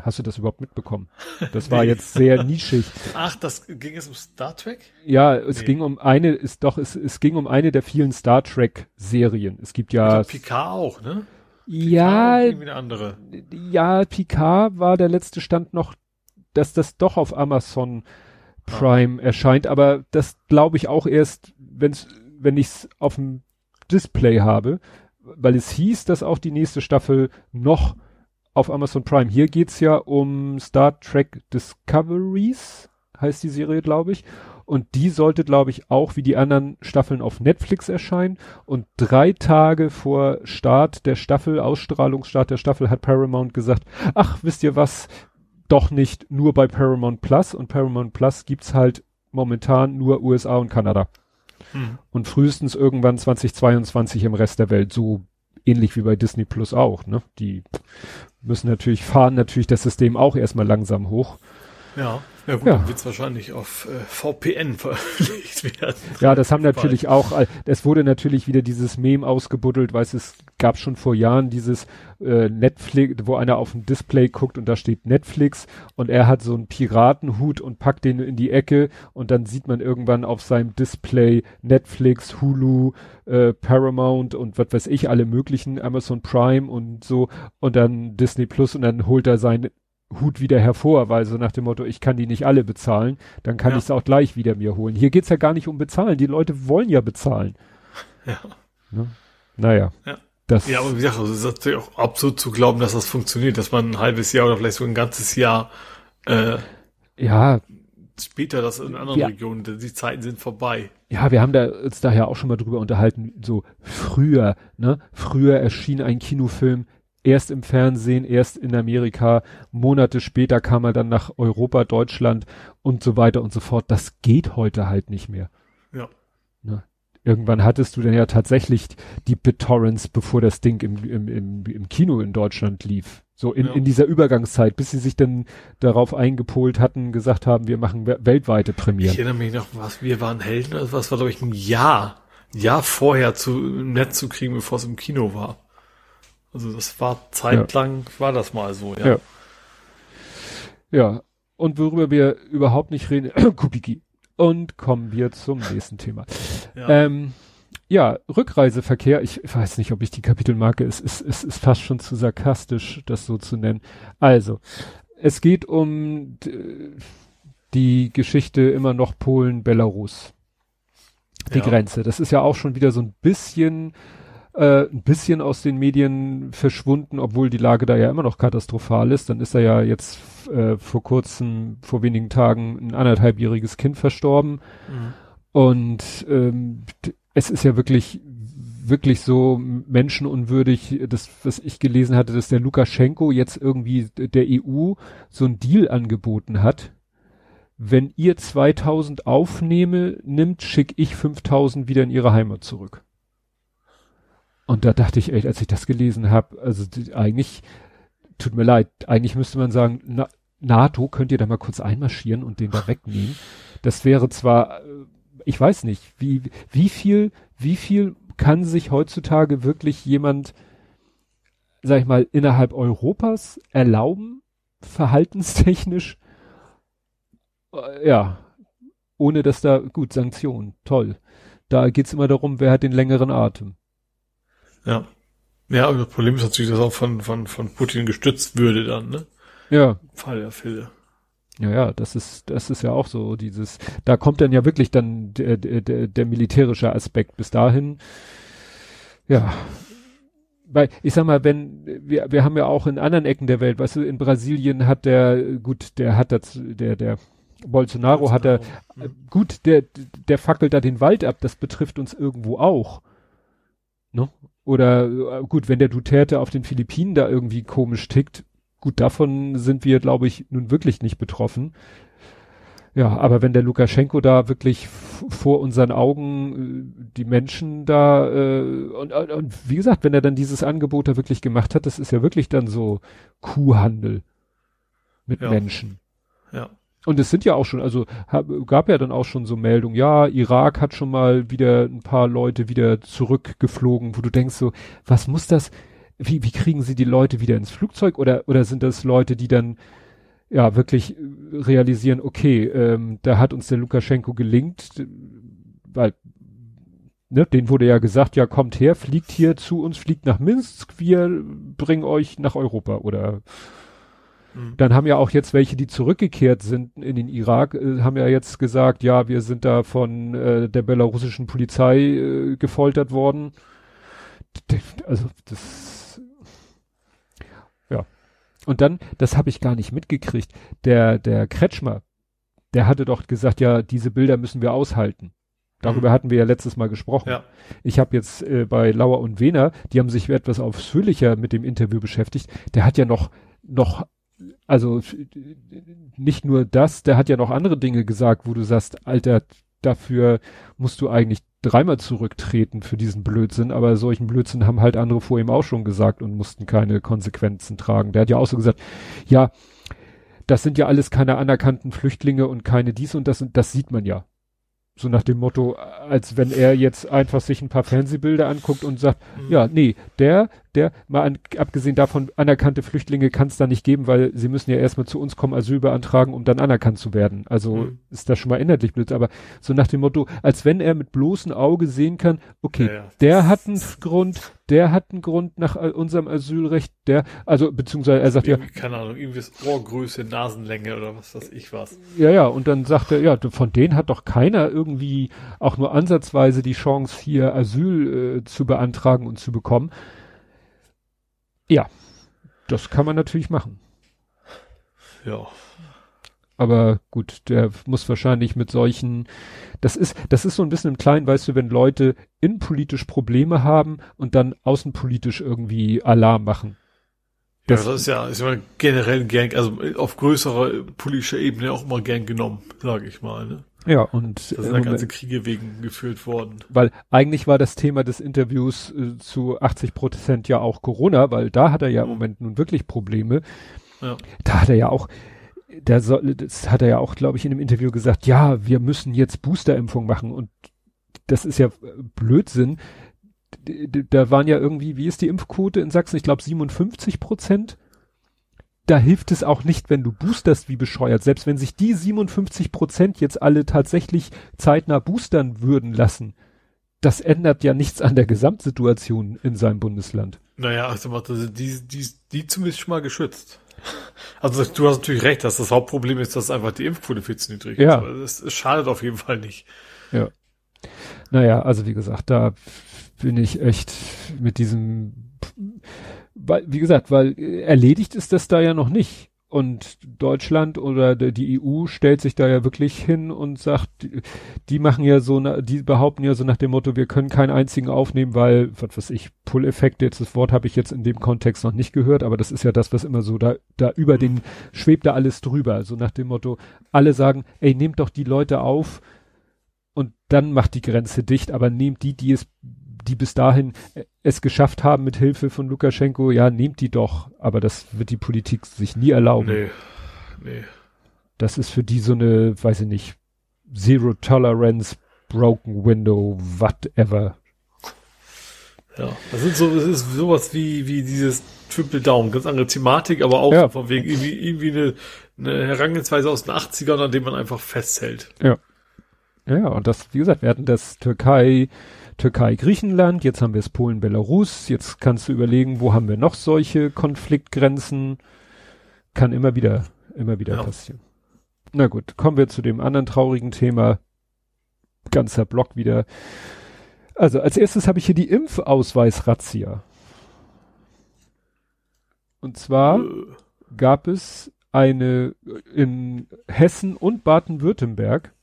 Hast du das überhaupt mitbekommen? Das war jetzt sehr nischig. [laughs] Ach, das ging es um Star Trek? Ja, es nee. ging um eine, ist doch, es, es ging um eine der vielen Star Trek Serien. Es gibt ja. Also Picard auch, ne? Ja, andere. ja, Picard war der letzte Stand noch, dass das doch auf Amazon Prime ah. erscheint, aber das glaube ich auch erst, wenn's, wenn ich es auf dem Display habe, weil es hieß, dass auch die nächste Staffel noch auf Amazon Prime. Hier geht's ja um Star Trek Discoveries, heißt die Serie, glaube ich. Und die sollte, glaube ich, auch wie die anderen Staffeln auf Netflix erscheinen. Und drei Tage vor Start der Staffel, Ausstrahlungsstart der Staffel, hat Paramount gesagt, ach, wisst ihr was, doch nicht nur bei Paramount Plus. Und Paramount Plus gibt's halt momentan nur USA und Kanada. Hm. Und frühestens irgendwann 2022 im Rest der Welt. So ähnlich wie bei Disney Plus auch, ne? Die müssen natürlich fahren natürlich das System auch erstmal langsam hoch. Ja. Ja gut, ja. dann wird es wahrscheinlich auf äh, VPN [laughs] veröffentlicht werden. Ja, das haben natürlich auch, es wurde natürlich wieder dieses Meme ausgebuddelt, weiß es gab schon vor Jahren dieses äh, Netflix, wo einer auf dem Display guckt und da steht Netflix und er hat so einen Piratenhut und packt den in die Ecke und dann sieht man irgendwann auf seinem Display Netflix, Hulu, äh, Paramount und was weiß ich, alle möglichen, Amazon Prime und so und dann Disney Plus und dann holt er seinen Hut wieder hervor, weil so nach dem Motto, ich kann die nicht alle bezahlen, dann kann ja. ich es auch gleich wieder mir holen. Hier geht's ja gar nicht um bezahlen, die Leute wollen ja bezahlen. Ja. Ne? Naja. Ja. Das ja, aber wie gesagt, also es ist natürlich auch absolut zu glauben, dass das funktioniert, dass man ein halbes Jahr oder vielleicht so ein ganzes Jahr äh, ja später das in anderen ja. Regionen, die Zeiten sind vorbei. Ja, wir haben da uns daher auch schon mal drüber unterhalten, so früher, ne? Früher erschien ein Kinofilm erst im Fernsehen, erst in Amerika, Monate später kam er dann nach Europa, Deutschland und so weiter und so fort. Das geht heute halt nicht mehr. Ja. Ne? Irgendwann hattest du dann ja tatsächlich die BitTorrents, bevor das Ding im, im, im, im Kino in Deutschland lief. So in, ja. in dieser Übergangszeit, bis sie sich dann darauf eingepolt hatten, gesagt haben, wir machen weltweite Premieren. Ich erinnere mich noch, was wir waren Helden, also was war glaube ich ein Jahr, Jahr vorher zu im Netz zu kriegen, bevor es im Kino war. Also das war zeitlang, ja. war das mal so, ja. ja. Ja, und worüber wir überhaupt nicht reden, [coughs] Kubiki. Und kommen wir zum nächsten Thema. Ja. Ähm, ja, Rückreiseverkehr, ich weiß nicht, ob ich die Kapitelmarke, es ist, es ist fast schon zu sarkastisch, das so zu nennen. Also, es geht um die Geschichte immer noch Polen, Belarus. Die ja. Grenze. Das ist ja auch schon wieder so ein bisschen, äh, ein bisschen aus den Medien verschwunden, obwohl die Lage da ja immer noch katastrophal ist. Dann ist er ja jetzt äh, vor kurzem, vor wenigen Tagen ein anderthalbjähriges Kind verstorben. Mhm. Und ähm, es ist ja wirklich, wirklich so menschenunwürdig, das, was ich gelesen hatte, dass der Lukaschenko jetzt irgendwie der EU so ein Deal angeboten hat. Wenn ihr 2000 aufnehme, nimmt, schick ich 5000 wieder in ihre Heimat zurück. Und da dachte ich echt, als ich das gelesen habe, also die, eigentlich, tut mir leid, eigentlich müsste man sagen, na, NATO, könnt ihr da mal kurz einmarschieren und den da wegnehmen? Das wäre zwar, äh, ich weiß nicht, wie, wie viel, wie viel kann sich heutzutage wirklich jemand, sag ich mal, innerhalb Europas erlauben, verhaltenstechnisch, äh, ja, ohne dass da, gut, Sanktionen, toll. Da geht's immer darum, wer hat den längeren Atem. Ja. Ja, aber das Problem ist natürlich, dass auch von, von, von Putin gestützt würde dann, ne? Ja. Fall der Fälle. Ja, ja, das ist, das ist ja auch so, dieses, da kommt dann ja wirklich dann der, der, der militärische Aspekt bis dahin. Ja. Weil, ich sag mal, wenn, wir, wir haben ja auch in anderen Ecken der Welt, weißt du, in Brasilien hat der, gut, der hat das, der, der Bolsonaro, Bolsonaro. hat er, mhm. gut, der, der fackelt da den Wald ab, das betrifft uns irgendwo auch. Ne? Oder äh, gut, wenn der Duterte auf den Philippinen da irgendwie komisch tickt, gut, davon sind wir, glaube ich, nun wirklich nicht betroffen. Ja, aber wenn der Lukaschenko da wirklich vor unseren Augen äh, die Menschen da äh, und, und wie gesagt, wenn er dann dieses Angebot da wirklich gemacht hat, das ist ja wirklich dann so Kuhhandel mit ja. Menschen. Ja. Und es sind ja auch schon, also hab, gab ja dann auch schon so Meldungen, ja, Irak hat schon mal wieder ein paar Leute wieder zurückgeflogen, wo du denkst so, was muss das, wie, wie kriegen sie die Leute wieder ins Flugzeug? Oder, oder sind das Leute, die dann ja wirklich realisieren, okay, ähm, da hat uns der Lukaschenko gelingt, weil ne, den wurde ja gesagt, ja, kommt her, fliegt hier zu uns, fliegt nach Minsk, wir bringen euch nach Europa oder Mhm. Dann haben ja auch jetzt welche, die zurückgekehrt sind in den Irak, äh, haben ja jetzt gesagt, ja, wir sind da von äh, der belarussischen Polizei äh, gefoltert worden. Also das ja. Und dann, das habe ich gar nicht mitgekriegt, der der Kretschmer, der hatte doch gesagt, ja, diese Bilder müssen wir aushalten. Darüber mhm. hatten wir ja letztes Mal gesprochen. Ja. Ich habe jetzt äh, bei Lauer und Wehner, die haben sich etwas ausführlicher mit dem Interview beschäftigt. Der hat ja noch noch also nicht nur das, der hat ja noch andere Dinge gesagt, wo du sagst, Alter, dafür musst du eigentlich dreimal zurücktreten für diesen Blödsinn, aber solchen Blödsinn haben halt andere vor ihm auch schon gesagt und mussten keine Konsequenzen tragen. Der hat ja auch so gesagt, ja, das sind ja alles keine anerkannten Flüchtlinge und keine dies und das und das sieht man ja. So nach dem Motto, als wenn er jetzt einfach sich ein paar Fernsehbilder anguckt und sagt, mhm. ja, nee, der, der, mal an, abgesehen davon, anerkannte Flüchtlinge kann es da nicht geben, weil sie müssen ja erstmal zu uns kommen, Asyl beantragen, um dann anerkannt zu werden. Also mhm. ist das schon mal inhaltlich blöd, aber so nach dem Motto, als wenn er mit bloßem Auge sehen kann, okay, ja, ja. der hat einen Grund, der hat einen Grund nach unserem Asylrecht, der, also beziehungsweise er sagt ja. Keine Ahnung, irgendwie ist Ohrgröße, Nasenlänge oder was weiß ich was. Ja, ja, und dann sagt er, ja, von denen hat doch keiner irgendwie auch nur ansatzweise die Chance, hier Asyl äh, zu beantragen und zu bekommen. Ja, das kann man natürlich machen. Ja. Aber gut, der muss wahrscheinlich mit solchen, das ist, das ist so ein bisschen im Kleinen, weißt du, wenn Leute innenpolitisch Probleme haben und dann außenpolitisch irgendwie Alarm machen. Das, ja, das ist ja, ist immer generell gern, also auf größerer politischer Ebene auch immer gern genommen, sage ich mal, ne? Ja, und da sind ja ganze Kriege wegen geführt worden. Weil eigentlich war das Thema des Interviews äh, zu 80 Prozent ja auch Corona, weil da hat er ja im mhm. Moment nun wirklich Probleme. Ja. Da hat er ja auch, der soll, das hat er ja auch, glaube ich, in dem Interview gesagt, ja, wir müssen jetzt Boosterimpfung machen und das ist ja Blödsinn. Da waren ja irgendwie, wie ist die Impfquote in Sachsen? Ich glaube 57 Prozent. Da hilft es auch nicht, wenn du boosterst wie bescheuert. Selbst wenn sich die 57 Prozent jetzt alle tatsächlich zeitnah boostern würden lassen, das ändert ja nichts an der Gesamtsituation in seinem Bundesland. Naja, also die, die, die zumindest schon mal geschützt. Also du hast natürlich recht, dass das Hauptproblem ist, dass einfach die Impfquote viel zu niedrig ja. ist. Aber das, das schadet auf jeden Fall nicht. Ja. Naja, also wie gesagt, da bin ich echt mit diesem, weil, wie gesagt, weil erledigt ist das da ja noch nicht. Und Deutschland oder die EU stellt sich da ja wirklich hin und sagt, die, machen ja so, die behaupten ja so nach dem Motto, wir können keinen einzigen aufnehmen, weil, was weiß ich, Pull-Effekt, jetzt das Wort habe ich jetzt in dem Kontext noch nicht gehört, aber das ist ja das, was immer so da, da über den, schwebt da alles drüber. So nach dem Motto, alle sagen, ey, nehmt doch die Leute auf und dann macht die Grenze dicht, aber nehmt die, die es die bis dahin äh, es geschafft haben mit Hilfe von Lukaschenko, ja, nehmt die doch. Aber das wird die Politik sich nie erlauben. Nee, nee. Das ist für die so eine, weiß ich nicht, Zero Tolerance, Broken Window, whatever. Ja, das sind so, das ist sowas wie, wie dieses Triple Down, ganz andere Thematik, aber auch ja. von wegen irgendwie, irgendwie eine, eine Herangehensweise aus den 80ern, an dem man einfach festhält. Ja. Ja, und das, wie gesagt, wir hatten das Türkei, Türkei, Griechenland, jetzt haben wir es Polen, Belarus, jetzt kannst du überlegen, wo haben wir noch solche Konfliktgrenzen? Kann immer wieder, immer wieder ja. passieren. Na gut, kommen wir zu dem anderen traurigen Thema. Ganzer Block wieder. Also als erstes habe ich hier die Impfausweis-Razzia. Und zwar äh. gab es eine in Hessen und Baden-Württemberg,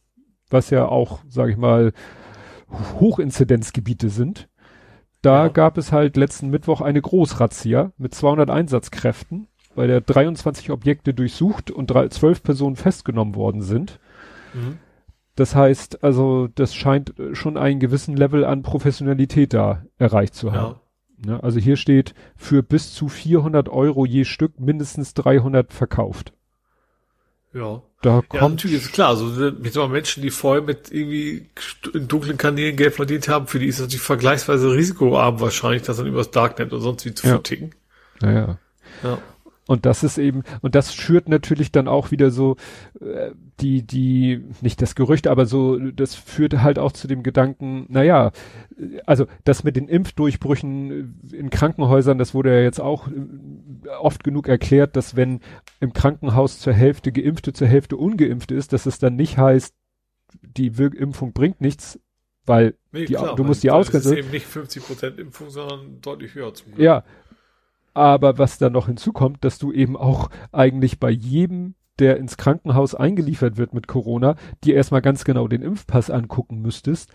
was ja auch, sage ich mal, Hochinzidenzgebiete sind. Da ja. gab es halt letzten Mittwoch eine Großrazzia mit 200 Einsatzkräften, bei der 23 Objekte durchsucht und 12 Personen festgenommen worden sind. Mhm. Das heißt, also das scheint schon einen gewissen Level an Professionalität da erreicht zu haben. Ja. Ne? Also hier steht für bis zu 400 Euro je Stück mindestens 300 verkauft. Ja. Da kommt ja, natürlich ist klar, so mit so Menschen, die vorher mit irgendwie in dunklen Kanälen Geld verdient haben, für die ist das natürlich vergleichsweise risikoarm wahrscheinlich, das dann übers Darknet oder sonst wie zu ja. verticken. Naja. Ja. Und das ist eben, und das schürt natürlich dann auch wieder so äh, die, die, nicht das Gerücht, aber so, das führt halt auch zu dem Gedanken, naja, also das mit den Impfdurchbrüchen in Krankenhäusern, das wurde ja jetzt auch äh, oft genug erklärt, dass wenn im Krankenhaus zur Hälfte Geimpfte, zur Hälfte Ungeimpfte ist, dass es dann nicht heißt, die Wir Impfung bringt nichts, weil nee, die, klar, du musst die ausgrenzen. Das ist eben nicht 50 Prozent Impfung, sondern deutlich höher zum Glück. Ja, aber was da noch hinzukommt, dass du eben auch eigentlich bei jedem, der ins Krankenhaus eingeliefert wird mit Corona, dir erstmal ganz genau den Impfpass angucken müsstest.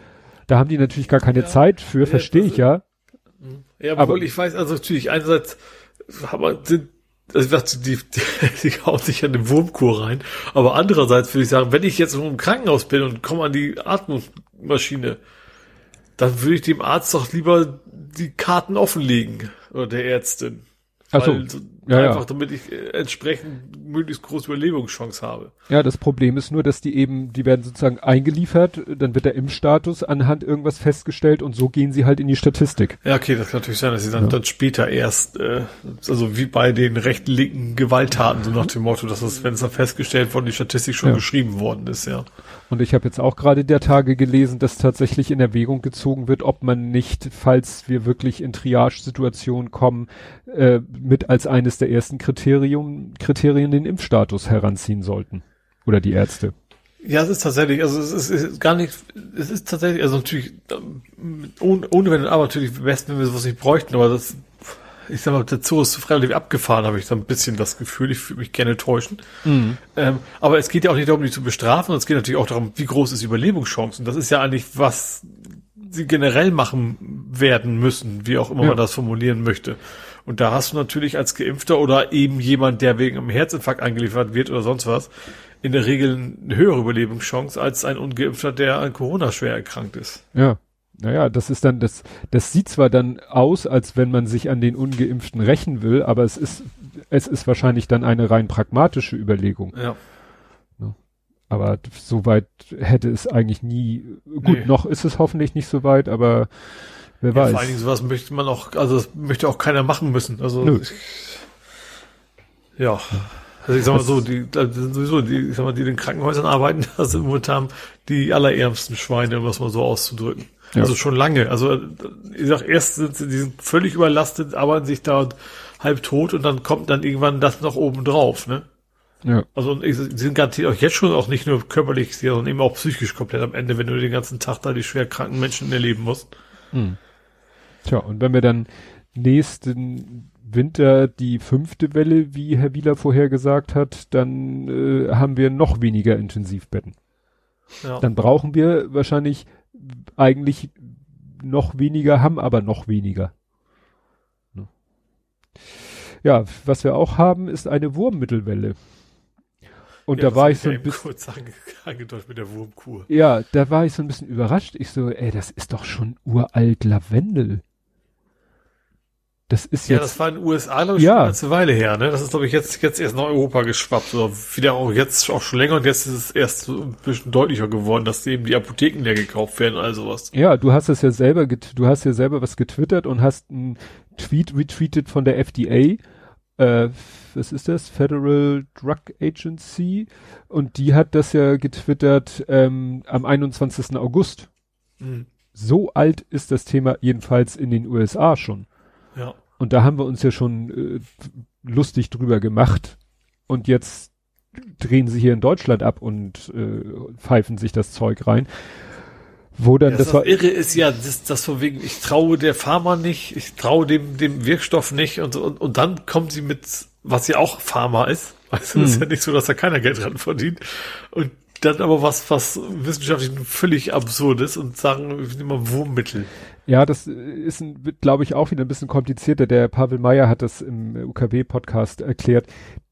Da haben die natürlich gar keine ja, Zeit für, ja, verstehe ich ja. Mhm. Ja, obwohl aber, ich weiß, also natürlich, einerseits aber sind, also ich dachte, die, die, [laughs] die hauen sich ja eine Wurmkur rein, aber andererseits würde ich sagen, wenn ich jetzt im Krankenhaus bin und komme an die Atmungsmaschine, dann würde ich dem Arzt doch lieber die Karten offenlegen oder der Ärztin. Also Ja, Einfach ja. damit ich äh, entsprechend möglichst große Überlebungschance habe. Ja, das Problem ist nur, dass die eben, die werden sozusagen eingeliefert, dann wird der Impfstatus anhand irgendwas festgestellt und so gehen sie halt in die Statistik. Ja, okay, das kann natürlich sein, dass sie dann, Ja. dann später erst, äh, also wie bei den recht linken Gewalttaten, so nach dem Motto, dass es, wenn es dann festgestellt worden, die Statistik schon geschrieben worden ist, ja. Und ich habe jetzt auch gerade der Tage gelesen, dass tatsächlich in Erwägung gezogen wird, ob man nicht, falls wir wirklich in Triage-Situationen kommen, äh, mit als eines der ersten Kriterien, Kriterien den Impfstatus heranziehen sollten. Oder die Ärzte. Ja, es ist tatsächlich, also es ist, es ist gar nicht, es ist tatsächlich, also natürlich, ähm, ohne, ohne wenn, aber natürlich besten, wenn wir sowas nicht bräuchten, aber das, ich sag mal, der Zoo ist relativ abgefahren, habe ich da ein bisschen das Gefühl, ich fühle mich gerne täuschen. Ähm, aber es geht ja auch nicht darum, die zu bestrafen, sondern es geht natürlich auch darum, wie groß ist die Überlebenschance. Und das ist ja eigentlich, was sie generell machen werden müssen, wie auch immer Ja. man das formulieren möchte. Und da hast du natürlich als Geimpfter oder eben jemand, der wegen einem Herzinfarkt eingeliefert wird oder sonst was, in der Regel eine höhere Überlebenschance als ein Ungeimpfter, der an Corona schwer erkrankt ist. Ja. Naja, das ist dann, das, das sieht zwar dann aus, als wenn man sich an den Ungeimpften rächen will, aber es ist, es ist wahrscheinlich dann eine rein pragmatische Überlegung. Ja. Aber so weit hätte es eigentlich nie, gut, Nee. noch ist es hoffentlich nicht so weit, aber wer Ja, weiß. vor allen Dingen sowas möchte man auch, also das möchte auch keiner machen müssen. Also ich, ja. Also ich sag mal so, die, also sowieso, die, ich sag mal, die in den Krankenhäusern arbeiten, das [laughs] sind momentan die allerärmsten Schweine, um das mal so auszudrücken. Ja. Also schon lange. Also ich sag, erst sind sie, die sind völlig überlastet, arbeiten sich da halb tot und dann kommt dann irgendwann das noch oben drauf, ne? ja. Also und ich, sie sind garantiert auch jetzt schon auch nicht nur körperlich, sondern eben auch psychisch komplett am Ende, wenn du den ganzen Tag da die schwer kranken Menschen erleben musst. Tja, und wenn wir dann nächsten Winter die fünfte Welle, wie Herr Wieler vorher gesagt hat, dann äh, haben wir noch weniger Intensivbetten. Ja. Dann brauchen wir wahrscheinlich eigentlich noch weniger, haben aber noch weniger. Ne? Ja, was wir auch haben, ist eine Wurmmittelwelle. Und Ja, da war ich so ein bisschen, kurz ange [laughs] angedeutet mit der Wurmkur. ja, da war ich so ein bisschen überrascht. Ich so, ey, das ist doch schon uralt Lavendel. Das ist Ja, jetzt, das war in den USA, glaube ich, Ja. schon eine ganze Weile her, ne? Das ist, glaube ich, jetzt, jetzt erst nach Europa geschwappt. Oder wieder auch jetzt auch schon länger und jetzt ist es erst so ein bisschen deutlicher geworden, dass eben die Apotheken leer gekauft werden und all sowas. ja, du hast es ja selber, get- du hast ja selber was getwittert und hast einen Tweet retweetet von der FDA. Äh, was ist das? Federal Drug Agency. Und die hat das ja getwittert ähm, am 21. August. Mhm. So alt ist das Thema jedenfalls in den USA schon. Und da haben wir uns ja schon äh, lustig drüber gemacht. Und jetzt drehen sie hier in Deutschland ab und äh, pfeifen sich das Zeug rein. Wo dann, Ja, das, das, war, Irre ist ja, das, das von wegen, ich traue der Pharma nicht, ich traue dem, dem Wirkstoff nicht und, so, und, und dann kommt sie mit, was ja auch Pharma ist. Weißt du, das ist Mhm. ja nicht so, dass da keiner Geld dran verdient. Und dann aber was, was wissenschaftlich völlig absurd ist und sagen, ich nehme mal Wurmmittel. Ja, das ist, glaube ich, auch wieder ein bisschen komplizierter. Der Pavel Meyer hat das im UKW-Podcast erklärt.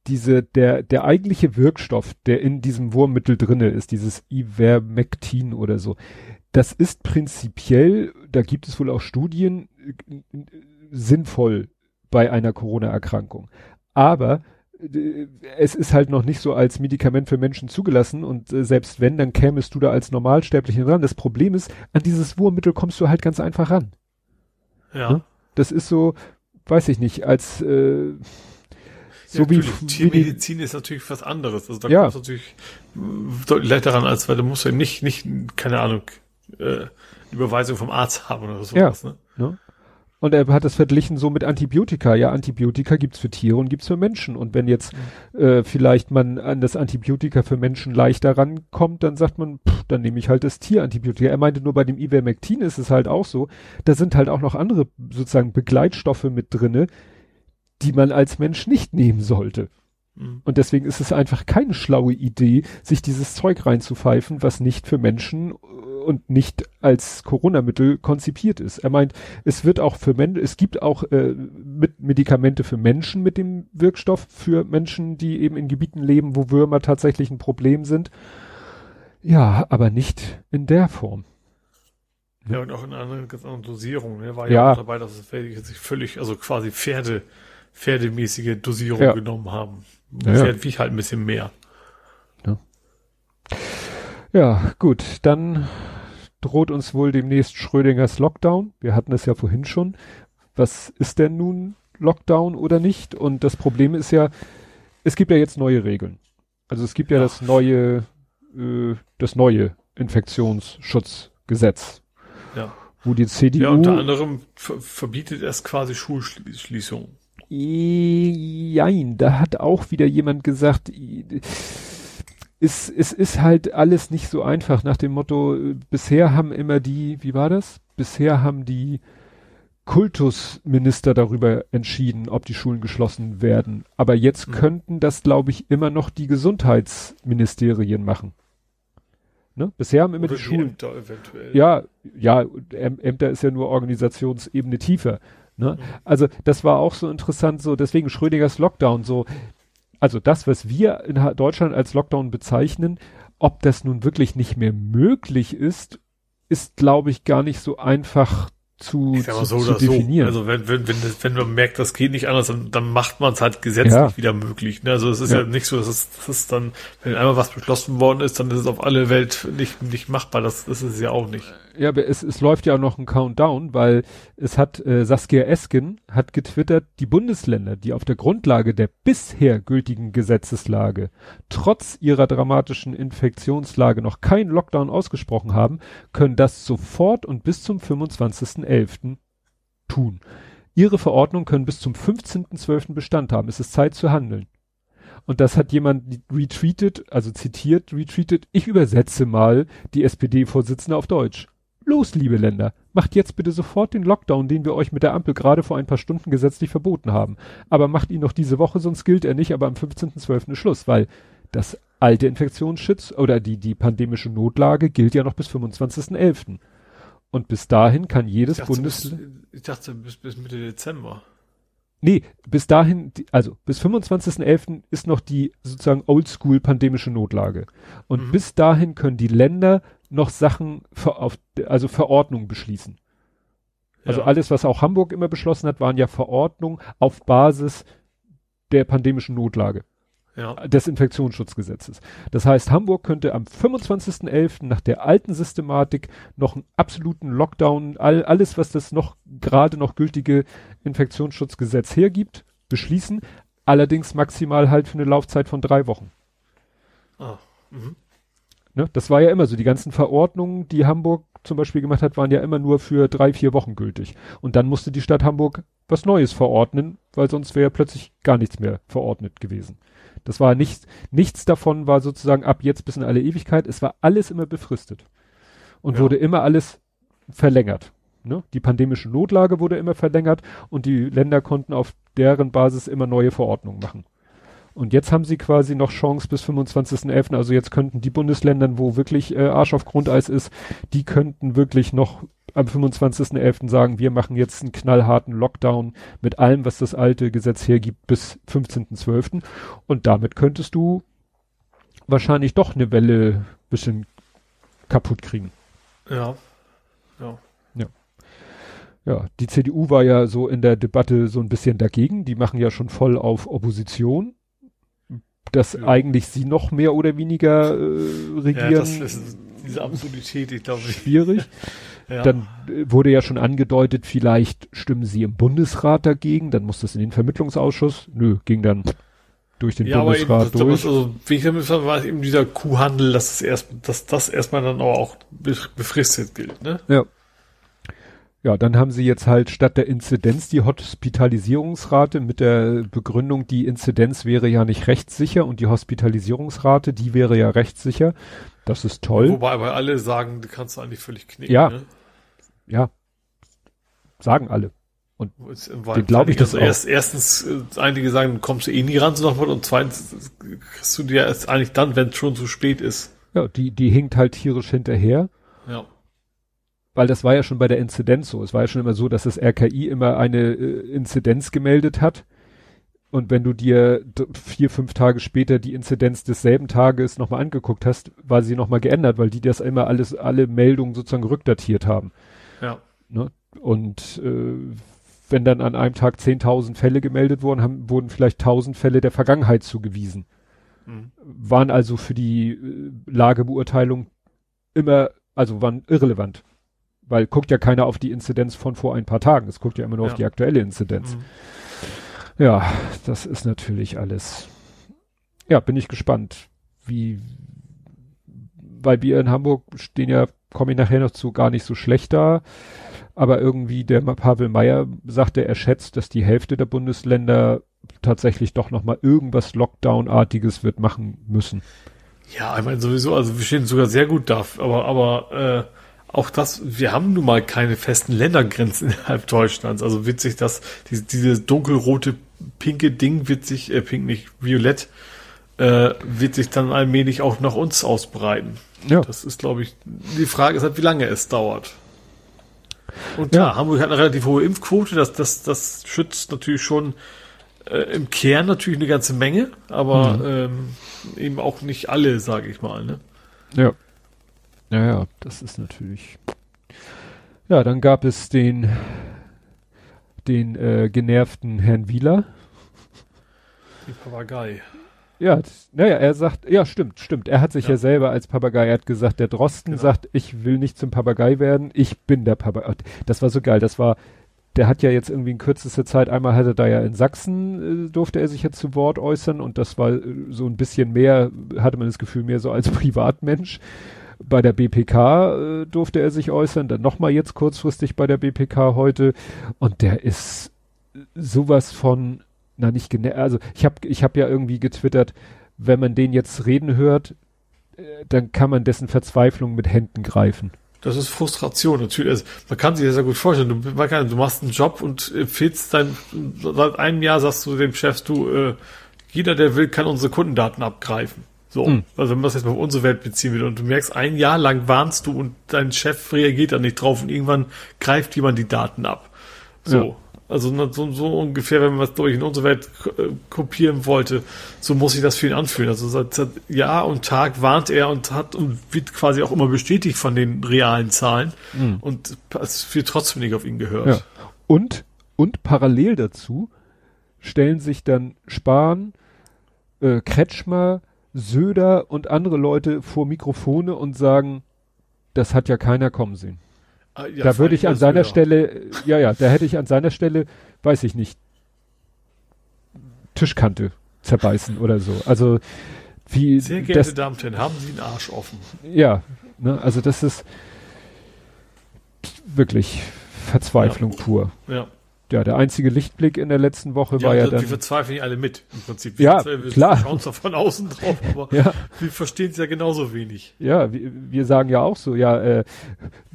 Diese, der, der eigentliche Wirkstoff, der in diesem Wurmmittel drinne ist, dieses Ivermectin oder so, das ist prinzipiell, da gibt es wohl auch Studien, äh, sinnvoll bei einer Corona-Erkrankung. Aber äh, es ist halt noch nicht so als Medikament für Menschen zugelassen und äh, selbst wenn, dann kämest du da als Normalsterblicher dran. Das Problem ist, an dieses Wurmmittel kommst du halt ganz einfach ran. Ja. Hm? Das ist so, weiß ich nicht, als äh, so ja, wie, natürlich. wie die, Tiermedizin ist natürlich was anderes. Also da Ja. kommst du natürlich äh, deutlich leichter ran, als weil du musst ja nicht, nicht, keine Ahnung, äh, Überweisung vom Arzt haben oder sowas, ne? ne? Und er hat das verglichen so mit Antibiotika. Ja, Antibiotika gibt's für Tiere und gibt's für Menschen. Und wenn jetzt äh, vielleicht man an das Antibiotika für Menschen leichter rankommt, dann sagt man, pff, dann nehme ich halt das Tierantibiotika. Er meinte nur bei dem Ivermectin ist es halt auch so, da sind halt auch noch andere sozusagen Begleitstoffe mit drinne, die man als Mensch nicht nehmen sollte. Mhm. Und deswegen ist es einfach keine schlaue Idee, sich dieses Zeug reinzupfeifen, was nicht für Menschen und nicht als Corona-Mittel konzipiert ist. Er meint, es wird auch für Menschen, es gibt auch äh, mit Medikamente für Menschen mit dem Wirkstoff, für Menschen, die eben in Gebieten leben, wo Würmer tatsächlich ein Problem sind. Ja, aber nicht in der Form. Ja, und auch in einer ganz anderen Dosierung. Ne? War Ja. ja, auch dabei, dass es sich völlig, also quasi Pferde, pferdemäßige Dosierung Ja. genommen haben. Ja, ja. Pferd wiegt halt ein bisschen mehr. Ja, gut, dann droht uns wohl demnächst Schrödingers Lockdown. Wir hatten es ja vorhin schon. Was ist denn nun Lockdown oder nicht? Und das Problem ist ja, es gibt ja jetzt neue Regeln. Also es gibt ja, Ja. das neue, äh, das neue Infektionsschutzgesetz, Ja. wo die CDU Ja, unter anderem ver verbietet es quasi Schulschließungen. Jein, da hat auch wieder jemand gesagt, es, es ist halt alles nicht so einfach nach dem Motto, äh, bisher haben immer die, wie war das? Bisher haben die Kultusminister darüber entschieden, ob die Schulen geschlossen werden. Aber jetzt Mhm. könnten das, glaube ich, immer noch die Gesundheitsministerien machen. Ne? Bisher haben immer Oder die Schulen. Ämter eventuell. Ja, ja, Äm Ämter ist ja nur Organisationsebene tiefer. Ne? Mhm. Also das war auch so interessant, so deswegen Schrödingers Lockdown, so, also das, was wir in Deutschland als Lockdown bezeichnen, ob das nun wirklich nicht mehr möglich ist, ist, glaube ich, gar nicht so einfach zu, zu, so zu oder so. definieren. Also wenn, wenn, wenn, wenn man merkt, das geht nicht anders, dann, dann macht man es halt gesetzlich Ja. wieder möglich. Ne? Also es ist ja. Ja. nicht so, dass es, dass es dann, wenn einmal was beschlossen worden ist, dann ist es auf alle Welt nicht, nicht machbar. Das, das ist es ja auch nicht. Ja, es, es läuft ja auch noch ein Countdown, weil es hat äh, Saskia Esken hat getwittert, die Bundesländer, die auf der Grundlage der bisher gültigen Gesetzeslage trotz ihrer dramatischen Infektionslage noch keinen Lockdown ausgesprochen haben, können das sofort und bis zum 25.11. tun. Ihre Verordnungen können bis zum 15.12. Bestand haben. Es ist Zeit zu handeln. Und das hat jemand retweetet, also zitiert, retweetet. Ich übersetze mal die SPD-Vorsitzende auf Deutsch. Los, liebe Länder, macht jetzt bitte sofort den Lockdown, den wir euch mit der Ampel gerade vor ein paar Stunden gesetzlich verboten haben. Aber macht ihn noch diese Woche, sonst gilt er nicht, aber am 15.12. ist Schluss, weil das alte Infektionsschutz oder die, die pandemische Notlage gilt ja noch bis 25.11. Und bis dahin kann jedes Bundesland... ich dachte bis, bis Mitte Dezember. Nee, bis dahin, also bis 25.11. ist noch die sozusagen oldschool pandemische Notlage. Und Mhm. bis dahin können die Länder noch Sachen, ver, auf, also Verordnungen beschließen. Also Ja. alles, was auch Hamburg immer beschlossen hat, waren ja Verordnungen auf Basis der pandemischen Notlage, Ja. des Infektionsschutzgesetzes. Das heißt, Hamburg könnte am 25.11. nach der alten Systematik noch einen absoluten Lockdown, all, alles, was das noch gerade noch gültige Infektionsschutzgesetz hergibt, beschließen. Allerdings maximal halt für eine Laufzeit von drei Wochen. Ah. Mhm. Ne? Das war ja immer so. Die ganzen Verordnungen, die Hamburg zum Beispiel gemacht hat, waren ja immer nur für drei, vier Wochen gültig. Und dann musste die Stadt Hamburg was Neues verordnen, weil sonst wäre ja plötzlich gar nichts mehr verordnet gewesen. Das war nichts, nichts davon war sozusagen ab jetzt bis in alle Ewigkeit. Es war alles immer befristet. Und Ja. wurde immer alles verlängert. Ne? Die pandemische Notlage wurde immer verlängert und die Länder konnten auf deren Basis immer neue Verordnungen machen. Und jetzt haben sie quasi noch Chance bis 25.11. Also jetzt könnten die Bundesländern, wo wirklich äh, Arsch auf Grundeis ist, die könnten wirklich noch am 25.11. sagen, wir machen jetzt einen knallharten Lockdown mit allem, was das alte Gesetz hergibt, bis 15.12. Und damit könntest du wahrscheinlich doch eine Welle bisschen kaputt kriegen. Ja. Ja. Ja, die CDU war ja so in der Debatte so ein bisschen dagegen. Die machen ja schon voll auf Opposition. Dass Ja. eigentlich sie noch mehr oder weniger äh, regieren. Ja, das ist diese Absurdität, ich glaube, schwierig. [laughs] ja. Dann äh, wurde ja schon angedeutet, vielleicht stimmen sie im Bundesrat dagegen, dann muss das in den Vermittlungsausschuss. Nö, ging dann durch den ja, aber eben, Bundesrat das, durch. das, also, wie ich damit war eben dieser Kuhhandel, dass es erst, dass das erstmal dann auch be- befristet gilt, ne? Ja. Ja, dann haben sie jetzt halt statt der Inzidenz die Hospitalisierungsrate mit der Begründung, die Inzidenz wäre ja nicht rechtssicher und die Hospitalisierungsrate, die wäre ja rechtssicher. Das ist toll. Wobei aber alle sagen, die kannst du eigentlich völlig knicken, Ja. ne? Ja. Sagen alle. Ist im Wald- glaub ich das also auch. erst, erstens, äh, einige sagen, du kommst du eh nie ran zu noch und zweitens äh, kriegst du dir erst eigentlich dann, wenn es schon zu spät ist. Ja, die, die hinkt halt tierisch hinterher. Weil das war ja schon bei der Inzidenz so. Es war ja schon immer so, dass das RKI immer eine äh, Inzidenz gemeldet hat. Und wenn du dir vier, fünf Tage später die Inzidenz desselben Tages nochmal angeguckt hast, war sie nochmal geändert, weil die das immer alles, alle Meldungen sozusagen rückdatiert haben. Ja. Ne? Und äh, wenn dann an einem Tag 10.000 Fälle gemeldet wurden, haben, wurden vielleicht 1.000 Fälle der Vergangenheit zugewiesen. Mhm. Waren also für die äh, Lagebeurteilung immer, also waren irrelevant. Weil guckt ja keiner auf die Inzidenz von vor ein paar Tagen. Es guckt ja immer nur ja. auf die aktuelle Inzidenz. Mhm. Ja, das ist natürlich alles. Ja, bin ich gespannt, wie, weil wir in Hamburg stehen ja, komme ich nachher noch zu, gar nicht so schlecht da. Aber irgendwie der Pavel Meyer sagte, er schätzt, dass die Hälfte der Bundesländer tatsächlich doch nochmal irgendwas Lockdown-artiges wird machen müssen. Ja, ich meine sowieso, also wir stehen sogar sehr gut da, aber, aber äh, auch das, wir haben nun mal keine festen Ländergrenzen [laughs] innerhalb Deutschlands. Also wird sich das, diese, diese dunkelrote, pinke Ding wird sich, äh, pink nicht, violett, äh, wird sich dann allmählich auch nach uns ausbreiten. Ja. Das ist, glaube ich, die Frage ist halt, wie lange es dauert. Und klar, ja. Hamburg hat eine relativ hohe Impfquote, das, das, das schützt natürlich schon äh, im Kern natürlich eine ganze Menge, aber mhm. ähm, eben auch nicht alle, sage ich mal. Ne? Ja. Ja, ja, das ist natürlich. Ja, dann gab es den, den äh, genervten Herrn Wieler. Die Papagei. Ja, naja, er sagt, ja, stimmt, stimmt. Er hat sich ja, ja selber als Papagei, er hat gesagt, der Drosten genau. sagt, ich will nicht zum Papagei werden, ich bin der Papagei. Das war so geil, das war, der hat ja jetzt irgendwie in kürzester Zeit, einmal hatte da ja in Sachsen, äh, durfte er sich jetzt zu Wort äußern und das war äh, so ein bisschen mehr, hatte man das Gefühl, mehr so als [laughs] Privatmensch. Bei der BPK äh, durfte er sich äußern, dann nochmal jetzt kurzfristig bei der BPK heute und der ist sowas von na nicht genau, also ich habe ich hab ja irgendwie getwittert, wenn man den jetzt reden hört, äh, dann kann man dessen Verzweiflung mit Händen greifen. Das ist Frustration, natürlich. Also man kann sich das ja gut vorstellen. Du, kann, du machst einen Job und empfiehlst dein, seit einem Jahr sagst du dem Chef, du, äh, jeder, der will, kann unsere Kundendaten abgreifen. So, mhm. also wenn man das jetzt mal auf unsere Welt beziehen will und du merkst, ein Jahr lang warnst du und dein Chef reagiert da nicht drauf und irgendwann greift jemand die Daten ab. So. Ja. Also so, so ungefähr, wenn man was durch in unsere Welt äh, kopieren wollte, so muss sich das für ihn anfühlen. Also seit, seit Jahr und Tag warnt er und hat und wird quasi auch immer bestätigt von den realen Zahlen mhm. und es wird trotzdem nicht auf ihn gehört. Ja. Und, und parallel dazu stellen sich dann Spahn, äh, Kretschmer, Söder und andere Leute vor Mikrofone und sagen, das hat ja keiner kommen sehen. Ah, ja, da würde ich an seiner wieder. Stelle, ja, ja, da hätte ich an seiner Stelle, weiß ich nicht, Tischkante zerbeißen oder so. Also wie Sehr geehrte das, Damen und Herren, haben Sie einen Arsch offen? Ja, ne, also das ist wirklich Verzweiflung ja. pur. Ja ja, der einzige Lichtblick in der letzten Woche ja, war ja also dann. Wir verzweifeln ja alle mit, im Prinzip. Wir ja, wir klar. schauen zwar von außen drauf, aber [laughs] ja. wir verstehen es ja genauso wenig. Ja, wir, wir sagen ja auch so, ja, äh,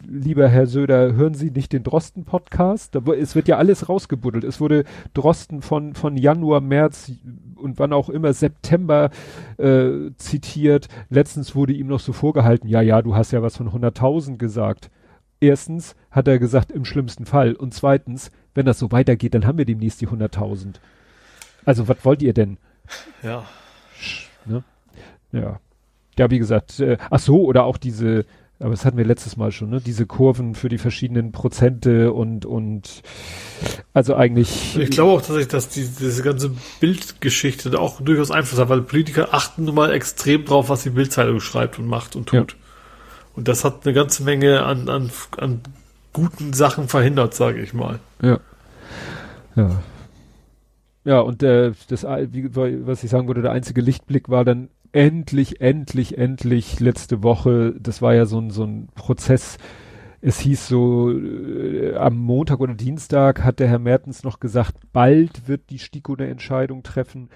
lieber Herr Söder, hören Sie nicht den Drosten-Podcast? Es wird ja alles rausgebuddelt. Es wurde Drosten von, von Januar, März und wann auch immer September äh, zitiert. Letztens wurde ihm noch so vorgehalten, ja, ja, du hast ja was von 100.000 gesagt. Erstens hat er gesagt, im schlimmsten Fall. Und zweitens, wenn das so weitergeht, dann haben wir demnächst die 100.000. Also, was wollt ihr denn? Ja. Ne? Ja. Ja, wie gesagt, äh, ach so, oder auch diese, aber das hatten wir letztes Mal schon, ne? Diese Kurven für die verschiedenen Prozente und, und, also eigentlich. Ich glaube auch tatsächlich, dass die, diese ganze Bildgeschichte da auch durchaus Einfluss hat, weil Politiker achten nun mal extrem drauf, was die Bildzeitung schreibt und macht und tut. Ja. Und das hat eine ganze Menge an, an, an guten Sachen verhindert, sage ich mal. Ja. Ja. Ja, und äh, das, wie, was ich sagen würde, der einzige Lichtblick war dann endlich, endlich, endlich letzte Woche. Das war ja so ein, so ein Prozess. Es hieß so, äh, am Montag oder Dienstag hat der Herr Mertens noch gesagt, bald wird die STIKO eine Entscheidung treffen.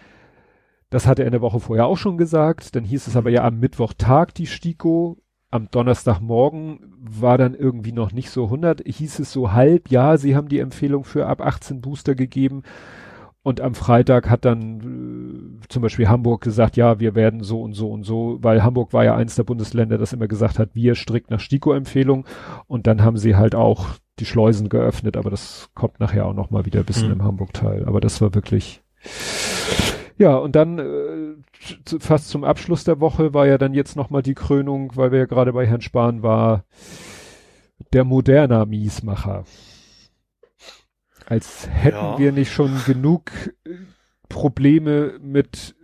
Das hatte er eine Woche vorher auch schon gesagt. Dann hieß es aber ja am Mittwochtag die STIKO am Donnerstagmorgen war dann irgendwie noch nicht so 100, hieß es so halb, ja, sie haben die Empfehlung für ab 18 Booster gegeben. Und am Freitag hat dann äh, zum Beispiel Hamburg gesagt, ja, wir werden so und so und so, weil Hamburg war ja eins der Bundesländer, das immer gesagt hat, wir strikt nach STIKO-Empfehlung. Und dann haben sie halt auch die Schleusen geöffnet, aber das kommt nachher auch noch mal wieder ein bisschen mhm. im Hamburg-Teil. Aber das war wirklich, ja, und dann äh, fast zum Abschluss der Woche war ja dann jetzt nochmal die Krönung, weil wir ja gerade bei Herrn Spahn war, der moderner Miesmacher. Als hätten Ja. wir nicht schon genug äh, Probleme mit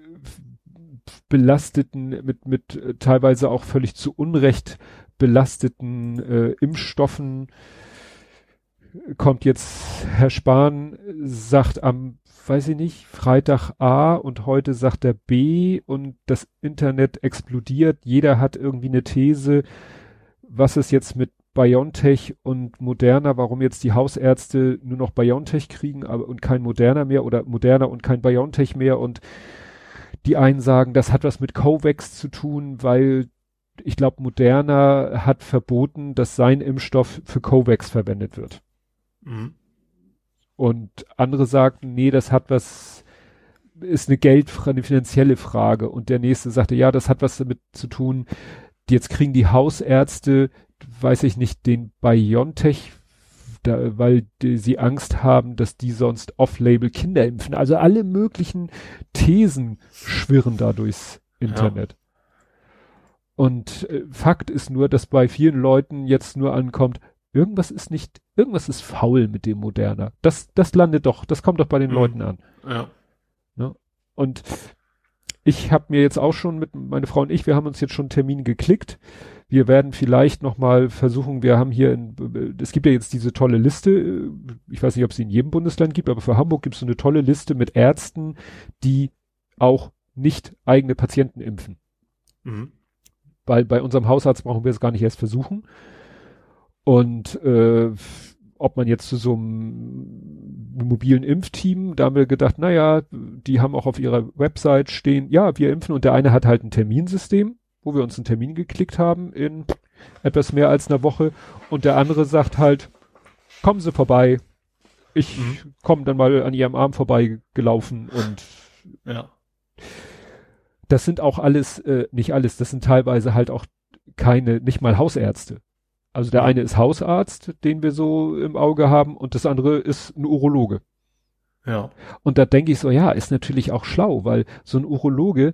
belasteten, mit, mit äh, teilweise auch völlig zu Unrecht belasteten äh, Impfstoffen. Kommt jetzt Herr Spahn, sagt am, weiß ich nicht, Freitag A und heute sagt er B und das Internet explodiert. Jeder hat irgendwie eine These, was ist jetzt mit BioNTech und Moderna, warum jetzt die Hausärzte nur noch BioNTech kriegen aber, und kein Moderna mehr oder Moderna und kein BioNTech mehr und die einen sagen, das hat was mit COVAX zu tun, weil ich glaube, Moderna hat verboten, dass sein Impfstoff für COVAX verwendet wird. Mhm. Und andere sagten, nee, das hat was, ist eine Geldfrage, eine finanzielle Frage. Und der nächste sagte, ja, das hat was damit zu tun, jetzt kriegen die Hausärzte, weiß ich nicht, den BioNTech, da, weil die, sie Angst haben, dass die sonst off-label Kinder impfen. Also alle möglichen Thesen schwirren da durchs Internet. Und äh, Fakt ist nur, dass bei vielen Leuten jetzt nur ankommt, irgendwas ist nicht, irgendwas ist faul mit dem Moderna. Das, das landet doch, das kommt doch bei den Mhm. Leuten an. Ja. Und ich habe mir jetzt auch schon mit meine Frau und ich, wir haben uns jetzt schon einen Termin geklickt. Wir werden vielleicht noch mal versuchen, wir haben hier, in, es gibt ja jetzt diese tolle Liste, ich weiß nicht, ob es sie in jedem Bundesland gibt, aber für Hamburg gibt es so eine tolle Liste mit Ärzten, die auch nicht eigene Patienten impfen. Mhm. Weil bei unserem Hausarzt brauchen wir es gar nicht erst versuchen. Und äh, ob man jetzt zu so einem mobilen Impfteam, da haben wir gedacht, naja, die haben auch auf ihrer Website stehen, ja, wir impfen und der eine hat halt ein Terminsystem, wo wir uns einen Termin geklickt haben in etwas mehr als einer Woche und der andere sagt halt, kommen Sie vorbei, ich Mhm. komme dann mal an Ihrem Arm vorbei gelaufen und Ja. das sind auch alles, äh, nicht alles, das sind teilweise halt auch keine, nicht mal Hausärzte. Also der eine ist Hausarzt, den wir so im Auge haben, und das andere ist ein Urologe. Ja. Und da denke ich so, ja, ist natürlich auch schlau, weil so ein Urologe,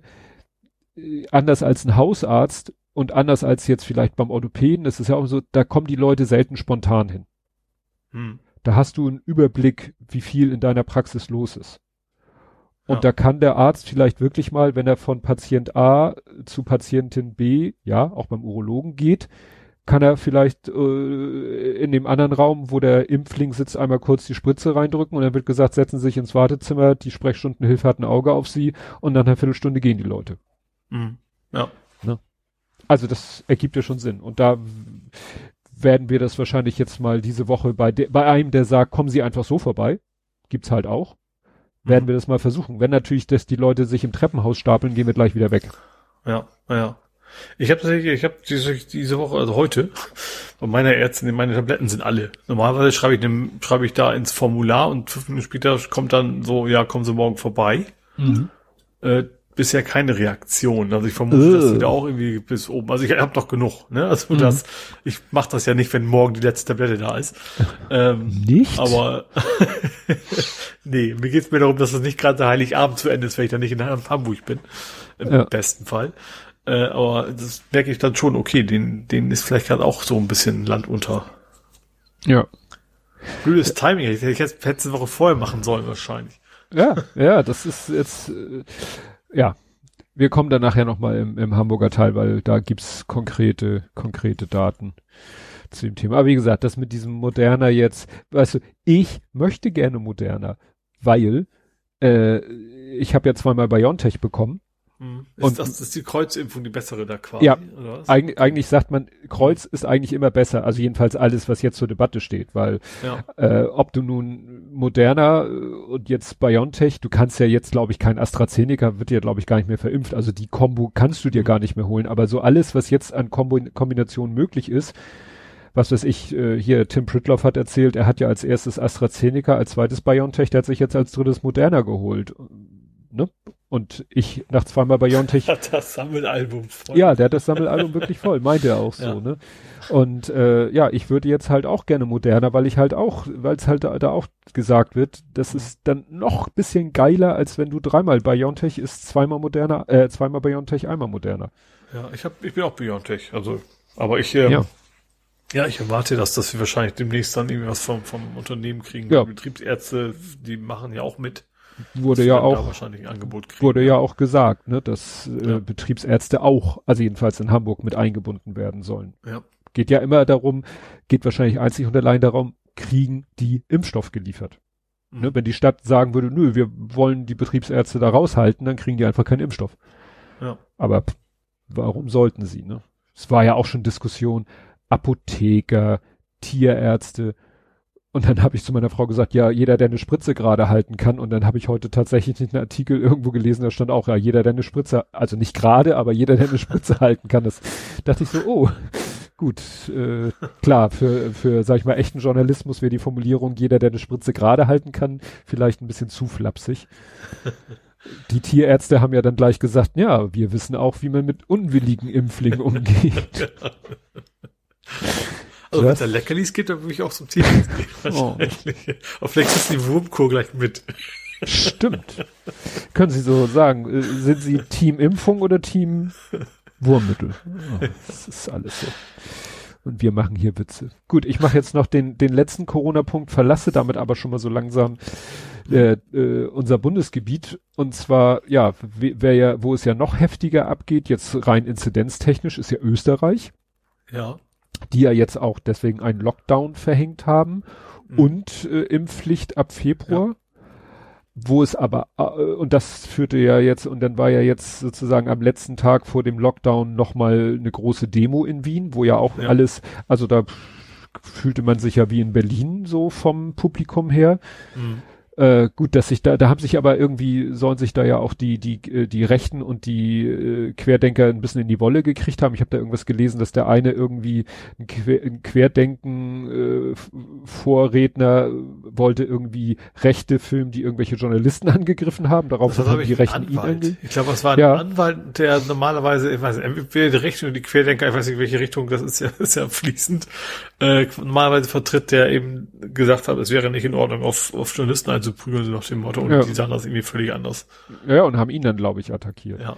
äh, anders als ein Hausarzt und anders als jetzt vielleicht beim Orthopäden, das ist ja auch so, da kommen die Leute selten spontan hin. Mhm. Da hast du einen Überblick, wie viel in deiner Praxis los ist. Und Ja. da kann der Arzt vielleicht wirklich mal, wenn er von Patient A zu Patientin B, ja, auch beim Urologen geht, kann er vielleicht äh, in dem anderen Raum, wo der Impfling sitzt, einmal kurz die Spritze reindrücken und dann wird gesagt, setzen Sie sich ins Wartezimmer, die Sprechstundenhilfe hat ein Auge auf Sie und nach einer Viertelstunde gehen die Leute. Mhm. Ja. Also das ergibt ja schon Sinn. Und da werden wir das wahrscheinlich jetzt mal diese Woche bei, bei einem, der sagt, kommen Sie einfach so vorbei, gibt's halt auch, werden Mhm. wir das mal versuchen. Wenn natürlich, dass die Leute sich im Treppenhaus stapeln, gehen wir gleich wieder weg. Ja, ja. Ich habe tatsächlich, ich habe diese, diese Woche, also heute, bei meiner Ärztin, meine Tabletten sind alle. Normalerweise schreibe ich, schreibe ich da ins Formular und fünf Minuten später kommt dann so, ja, kommen Sie morgen vorbei. Äh, bisher keine Reaktion. Also ich vermute, dass Äh. sie da auch irgendwie bis oben. Also ich habe doch genug. Ne? Also Mhm. das, ich mache das ja nicht, wenn morgen die letzte Tablette da ist. Ähm, Nicht? aber [laughs] nee, mir geht's mir darum, dass es nicht gerade Heiligabend zu Ende ist, wenn ich dann nicht in Hamburg bin. Im Ja. besten Fall. Äh, aber das merke ich dann schon, okay, den, den ist vielleicht gerade auch so ein bisschen Land unter. ja. Blödes Timing, ich hätte es eine Woche vorher machen sollen wahrscheinlich. Ja, ja, das ist jetzt, äh, ja. Wir kommen dann nachher nochmal im, im Hamburger Teil, weil da gibt's konkrete, konkrete Daten zu dem Thema. Aber wie gesagt, das mit diesem Moderner jetzt, weißt du, ich möchte gerne Moderner, weil äh, ich habe ja zweimal BioNTech bekommen. Hm. Ist, Und- das ist die Kreuzimpfung die bessere da quasi? Ja. Oder was? Eig eigentlich sagt man, Kreuz ist eigentlich immer besser, also jedenfalls alles, was jetzt zur Debatte steht, weil Ja. äh, ob du nun Moderna äh, und jetzt BioNTech, du kannst ja jetzt, glaube ich, kein AstraZeneca, wird ja, glaube ich, gar nicht mehr verimpft. Also die Kombo kannst du dir gar nicht mehr holen. Aber so alles, was jetzt an Kombo Kombinationen möglich ist, was weiß ich, äh, hier Tim Pritloff hat erzählt, er hat ja als erstes AstraZeneca, als zweites BioNTech, der hat sich jetzt als drittes Moderna geholt. Ne? Und ich nach zweimal BioNTech Hat [laughs] das Sammelalbum voll. ja, der hat das Sammelalbum wirklich voll, meinte er auch so, Ja. ne? Und äh, ja, ich würde jetzt halt auch gerne moderner, weil ich halt auch, weil es halt da, da auch gesagt wird, das ist dann noch ein bisschen geiler, als wenn du dreimal BioNTech ist, zweimal moderner, äh, zweimal BioNTech, einmal moderner. Ja, ich hab, ich bin auch Biontech, also, aber ich, ähm, Ja. Ja, ich erwarte, dass, dass wir wahrscheinlich demnächst dann irgendwie was vom, vom Unternehmen kriegen. Ja. Die Betriebsärzte, die machen ja auch mit. Wurde ja auch, kriegen. wurde ja auch gesagt, ne, dass äh, Ja. Betriebsärzte auch, also jedenfalls in Hamburg mit eingebunden werden sollen. Ja. Geht ja immer darum, geht wahrscheinlich einzig und allein darum, kriegen die Impfstoff geliefert. Mhm. Ne, wenn die Stadt sagen würde, nö, wir wollen die Betriebsärzte da raushalten, dann kriegen die einfach keinen Impfstoff. Ja. Aber pff, warum sollten sie, ne? Es war ja auch schon Diskussion, Apotheker, Tierärzte. Und dann habe ich zu meiner Frau gesagt, ja, jeder, der eine Spritze gerade halten kann. Und dann habe ich heute tatsächlich einen Artikel irgendwo gelesen, da stand auch, ja, jeder, der eine Spritze, also nicht gerade, aber jeder, der eine Spritze [laughs] halten kann. Das dachte ich so, oh, gut, äh, klar, für, für, sag ich mal, echten Journalismus wäre die Formulierung, jeder, der eine Spritze gerade halten kann, vielleicht ein bisschen zu flapsig. Die Tierärzte haben ja dann gleich gesagt, ja, wir wissen auch, wie man mit unwilligen Impflingen umgeht. [laughs] [laughs] Also wenn es da Leckerlis gibt, dann würde ich auch zum Tierarzt gehen. [laughs] Oh. Wahrscheinlich. Aber vielleicht ist die Wurmkur gleich mit. Stimmt. Können Sie so sagen, äh, sind Sie Team Impfung oder Team Wurmmittel? Oh, das ist alles so. Und wir machen hier Witze. Gut, ich mache jetzt noch den, den letzten Corona-Punkt, verlasse damit aber schon mal so langsam äh, äh, unser Bundesgebiet. Und zwar, ja, we- wer ja, wo es ja noch heftiger abgeht, jetzt rein inzidenztechnisch, ist ja Österreich, Ja. Die ja jetzt auch deswegen einen Lockdown verhängt haben Mhm. und äh, Impfpflicht ab Februar. Wo es aber, äh, und das führte ja jetzt, und dann war ja jetzt sozusagen am letzten Tag vor dem Lockdown nochmal eine große Demo in Wien, wo ja auch Ja. alles, also da fühlte man sich ja wie in Berlin so vom Publikum her. Mhm. Äh, gut, dass sich da, da haben sich aber irgendwie, sollen sich da ja auch die, die, äh, die Rechten und die äh, Querdenker ein bisschen in die Wolle gekriegt haben. Ich habe da irgendwas gelesen, dass der eine irgendwie ein, Quer, ein Querdenken äh, Vorredner wollte irgendwie Rechte filmen, die irgendwelche Journalisten [laughs] angegriffen haben. Darauf Das haben die Rechten ihn ange Ich glaube, es war ein Ja. Anwalt, der normalerweise, ich weiß nicht, entweder die Richtung und die Querdenker, ich weiß nicht, welche Richtung, das ist ja, [laughs] ist ja fließend, äh, normalerweise vertritt, der eben gesagt hat, es wäre nicht in Ordnung, auf, auf Journalisten einzuprügeln, so nach dem Motto, und Ja. die sahen das irgendwie völlig anders. Ja, und haben ihn dann, glaube ich, attackiert. Ja.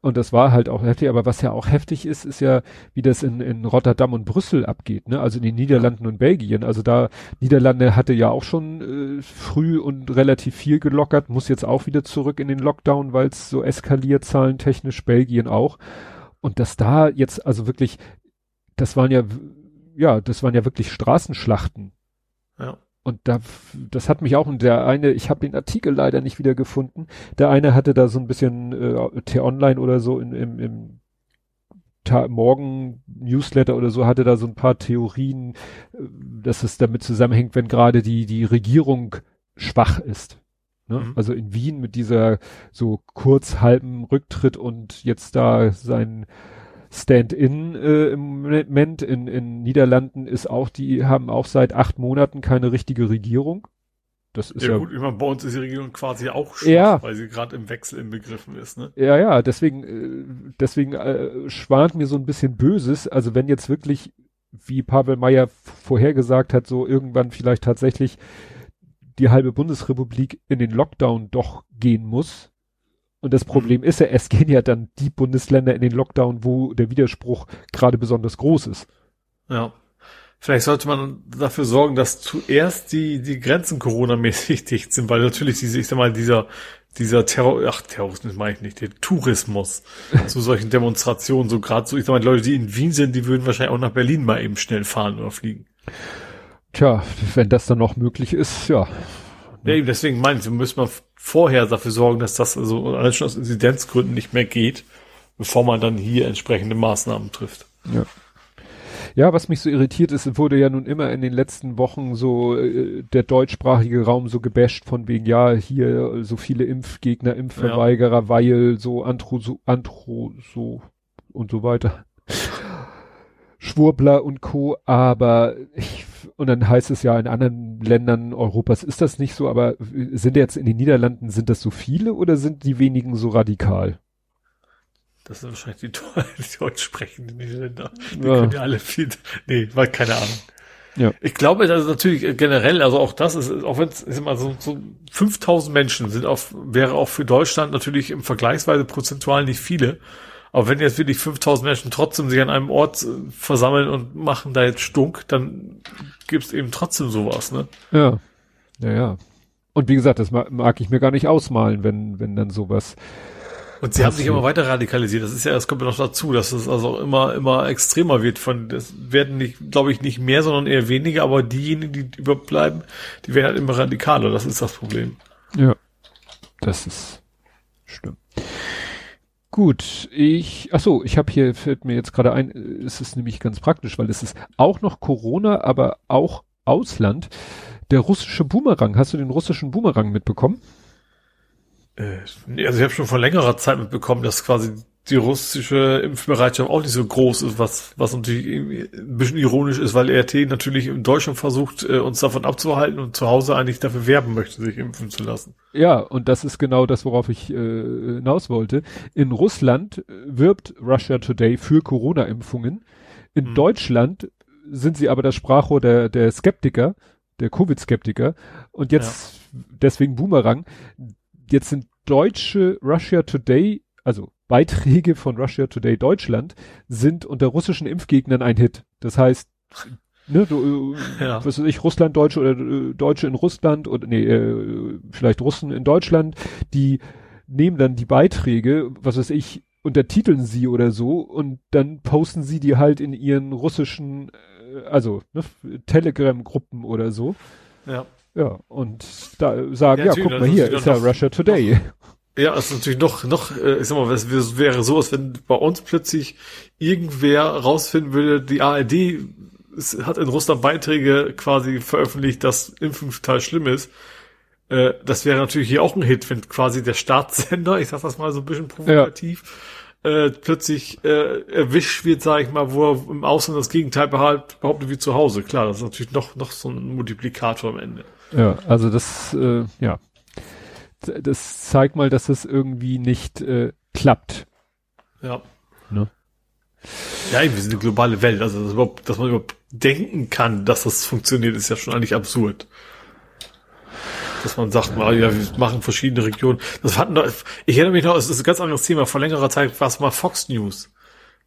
Und das war halt auch heftig, aber was ja auch heftig ist, ist ja, wie das in, in Rotterdam und Brüssel abgeht, ne? Also in den Niederlanden und Belgien. Also da, Niederlande hatte ja auch schon äh, früh und relativ viel gelockert, muss jetzt auch wieder zurück in den Lockdown, weil es so eskaliert, zahlentechnisch, Belgien auch. Und dass da jetzt, also wirklich, das waren ja, ja, das waren ja wirklich Straßenschlachten. Ja. Und da, das hat mich auch, und der eine, ich habe den Artikel leider nicht wieder gefunden. Der eine hatte da so ein bisschen äh, T-Online oder so in, im, im Morgen Newsletter oder so hatte da so ein paar Theorien, äh, dass es damit zusammenhängt, wenn gerade die die Regierung schwach ist. Ne? Mhm. Also in Wien mit dieser so kurz halben Rücktritt und jetzt da sein Stand-in äh, im Moment in, in Niederlanden ist auch, die haben auch seit acht Monaten keine richtige Regierung. Das ist ja, ja, gut, ich meine, bei uns ist die Regierung quasi auch schwach, Ja. weil sie gerade im Wechsel inbegriffen ist, ne? ja, ja, deswegen, äh, deswegen äh, schwant mir so ein bisschen Böses. Also wenn jetzt wirklich, wie Pavel Meyer vorhergesagt hat, so irgendwann vielleicht tatsächlich die halbe Bundesrepublik in den Lockdown doch gehen muss. Und das Problem ist ja, es gehen ja dann die Bundesländer in den Lockdown, wo der Widerspruch gerade besonders groß ist. Ja. Vielleicht sollte man dafür sorgen, dass zuerst die, die Grenzen Corona-mäßig [laughs] dicht sind, weil natürlich diese, ich sag mal, dieser, dieser Terror, ach, Terrorismus meine ich nicht, der Tourismus [laughs] zu solchen Demonstrationen, so gerade so, ich sag mal, Leute, die in Wien sind, die würden wahrscheinlich auch nach Berlin mal eben schnell fahren oder fliegen. Tja, wenn das dann noch möglich ist, ja. Ja, eben deswegen meine ich, so müssen wir vorher dafür sorgen, dass das also allein schon aus Inzidenzgründen nicht mehr geht, bevor man dann hier entsprechende Maßnahmen trifft. Ja. Ja, was mich so irritiert ist, wurde ja nun immer in den letzten Wochen so äh, der deutschsprachige Raum so gebasht von wegen, ja, hier äh, so viele Impfgegner, Impfverweigerer, weil so Antro, so, Antro, so und so weiter. Schwurbler und Co. Aber ich, und dann heißt es ja in anderen Ländern Europas ist das nicht so, aber sind jetzt in den Niederlanden, sind das so viele oder sind die wenigen so radikal? Das sind wahrscheinlich die, [laughs] die deutsch sprechenden Niederländer. Die Ja. können ja alle viel, nee, war keine Ahnung. Ja. Ich glaube, das ist natürlich generell, also auch das ist, auch wenn es immer so, so 5000 Menschen sind auf, wäre auch für Deutschland natürlich im Vergleichsweise prozentual nicht viele. Aber wenn jetzt wirklich 5000 Menschen trotzdem sich an einem Ort äh, versammeln und machen da jetzt Stunk, dann gibt's eben trotzdem sowas, ne? Ja. Ja, ja. Und wie gesagt, das mag, mag ich mir gar nicht ausmalen, wenn, wenn dann sowas. Und sie haben sich immer weiter radikalisiert. Das ist ja, das kommt ja noch dazu, dass es also immer, immer extremer wird von, das werden nicht, glaube ich, nicht mehr, sondern eher weniger, aber diejenigen, die überbleiben, die werden halt immer radikaler. Das ist das Problem. Ja. Das ist, stimmt. Gut, ich, ach so, ich habe hier, fällt mir jetzt gerade ein, es ist nämlich ganz praktisch, weil es ist auch noch Corona, aber auch Ausland. Der russische Boomerang, hast du den russischen Boomerang mitbekommen? Äh, also ich habe schon vor längerer Zeit mitbekommen, dass quasi die russische Impfbereitschaft auch nicht so groß ist, was, was natürlich ein bisschen ironisch ist, weil RT natürlich in Deutschland versucht, äh, uns davon abzuhalten und zu Hause eigentlich dafür werben möchte, sich impfen zu lassen. Ja, und das ist genau das, worauf ich äh, hinaus wollte. In Russland wirbt Russia Today für Corona-Impfungen. In hm. Deutschland sind sie aber das Sprachrohr der, der Skeptiker, der Covid-Skeptiker. Und jetzt, ja. deswegen Boomerang, jetzt sind deutsche Russia Today, also Beiträge von Russia Today Deutschland sind unter russischen Impfgegnern ein Hit. Das heißt, ne, du, äh, ja. was weiß ich, Russland, Deutsche oder äh, Deutsche in Russland oder nee, äh, vielleicht Russen in Deutschland, die nehmen dann die Beiträge, was weiß ich, untertiteln sie oder so und dann posten sie die halt in ihren russischen, äh, also ne, Telegram-Gruppen oder so. Ja. Ja, und da sagen, ja, ja guck mal hier, ist ja Russia Today. Ja, es ist natürlich noch, noch, äh, ich sag mal, es wäre so, als wenn bei uns plötzlich irgendwer rausfinden würde, die ARD es hat in Russland Beiträge quasi veröffentlicht, dass Impfen total schlimm ist. Äh, das wäre natürlich hier auch ein Hit, wenn quasi der Staatssender, [laughs] ich sag das mal so ein bisschen provokativ, ja. äh, plötzlich äh, erwischt wird, sag ich mal, wo er im Ausland das Gegenteil behauptet wie zu Hause. Klar, das ist natürlich noch, noch so ein Multiplikator am Ende. Ja, also das, äh, ja, das zeigt mal, dass es irgendwie nicht äh, klappt. Ja. Ne? Ja, wir sind eine globale Welt. Also, dass, überhaupt, dass man überhaupt denken kann, dass das funktioniert, ist ja schon eigentlich absurd. Dass man sagt, mal, ja, wir machen verschiedene Regionen. Das hatten doch, ich erinnere mich noch, es ist ein ganz anderes Thema. Vor längerer Zeit war es mal Fox News.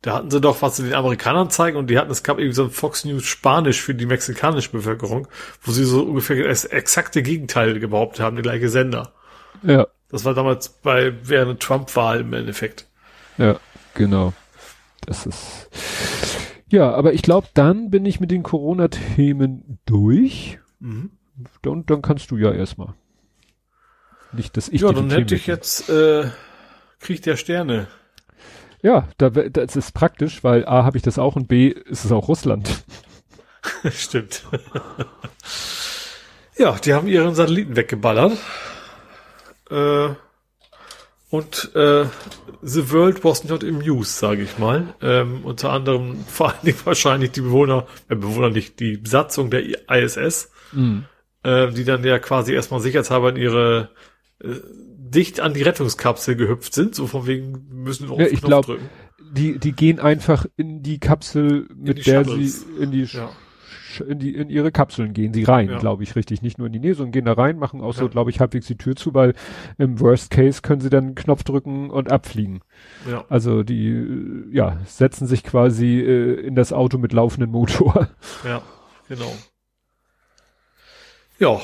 Da hatten sie doch was zu den Amerikanern zeigen und die hatten, es gab irgendwie so ein Fox News Spanisch für die mexikanische Bevölkerung, wo sie so ungefähr das exakte Gegenteil behauptet haben, die gleiche Sender. Ja. Das war damals bei während Trump-Wahl im Endeffekt. Ja, genau. Das ist. Ja, aber ich glaube, dann bin ich mit den Corona-Themen durch. Mhm. Und dann kannst du ja erstmal. Nicht, dass ich Ja, dann hätte ich jetzt äh, Krieg der Sterne. Ja, da, das ist praktisch, weil A habe ich das auch und B ist es auch Russland. [laughs] Stimmt. [laughs] ja, die haben ihren Satelliten weggeballert. Äh, und äh, The World was not amused, sage ich mal. Ähm, unter anderem [laughs] vor allen Dingen wahrscheinlich die Bewohner, äh, Bewohner nicht, die Besatzung der ISS, mhm. äh, die dann ja quasi erstmal sicherheitshalber in ihre äh, dicht an die Rettungskapsel gehüpft sind, so von wegen müssen wir auf ja, ich glaube, die die gehen einfach in die Kapsel, mit die der Shuttles. sie in die ja in die in ihre Kapseln gehen sie rein, ja. glaube ich, richtig. Nicht nur in die Nähe, sondern gehen da rein, machen auch ja. so, glaube ich, halbwegs die Tür zu, weil im Worst Case können sie dann einen Knopf drücken und abfliegen. Ja. Also die, äh, ja, setzen sich quasi äh, in das Auto mit laufendem Motor. [laughs] Ja, genau. Ja,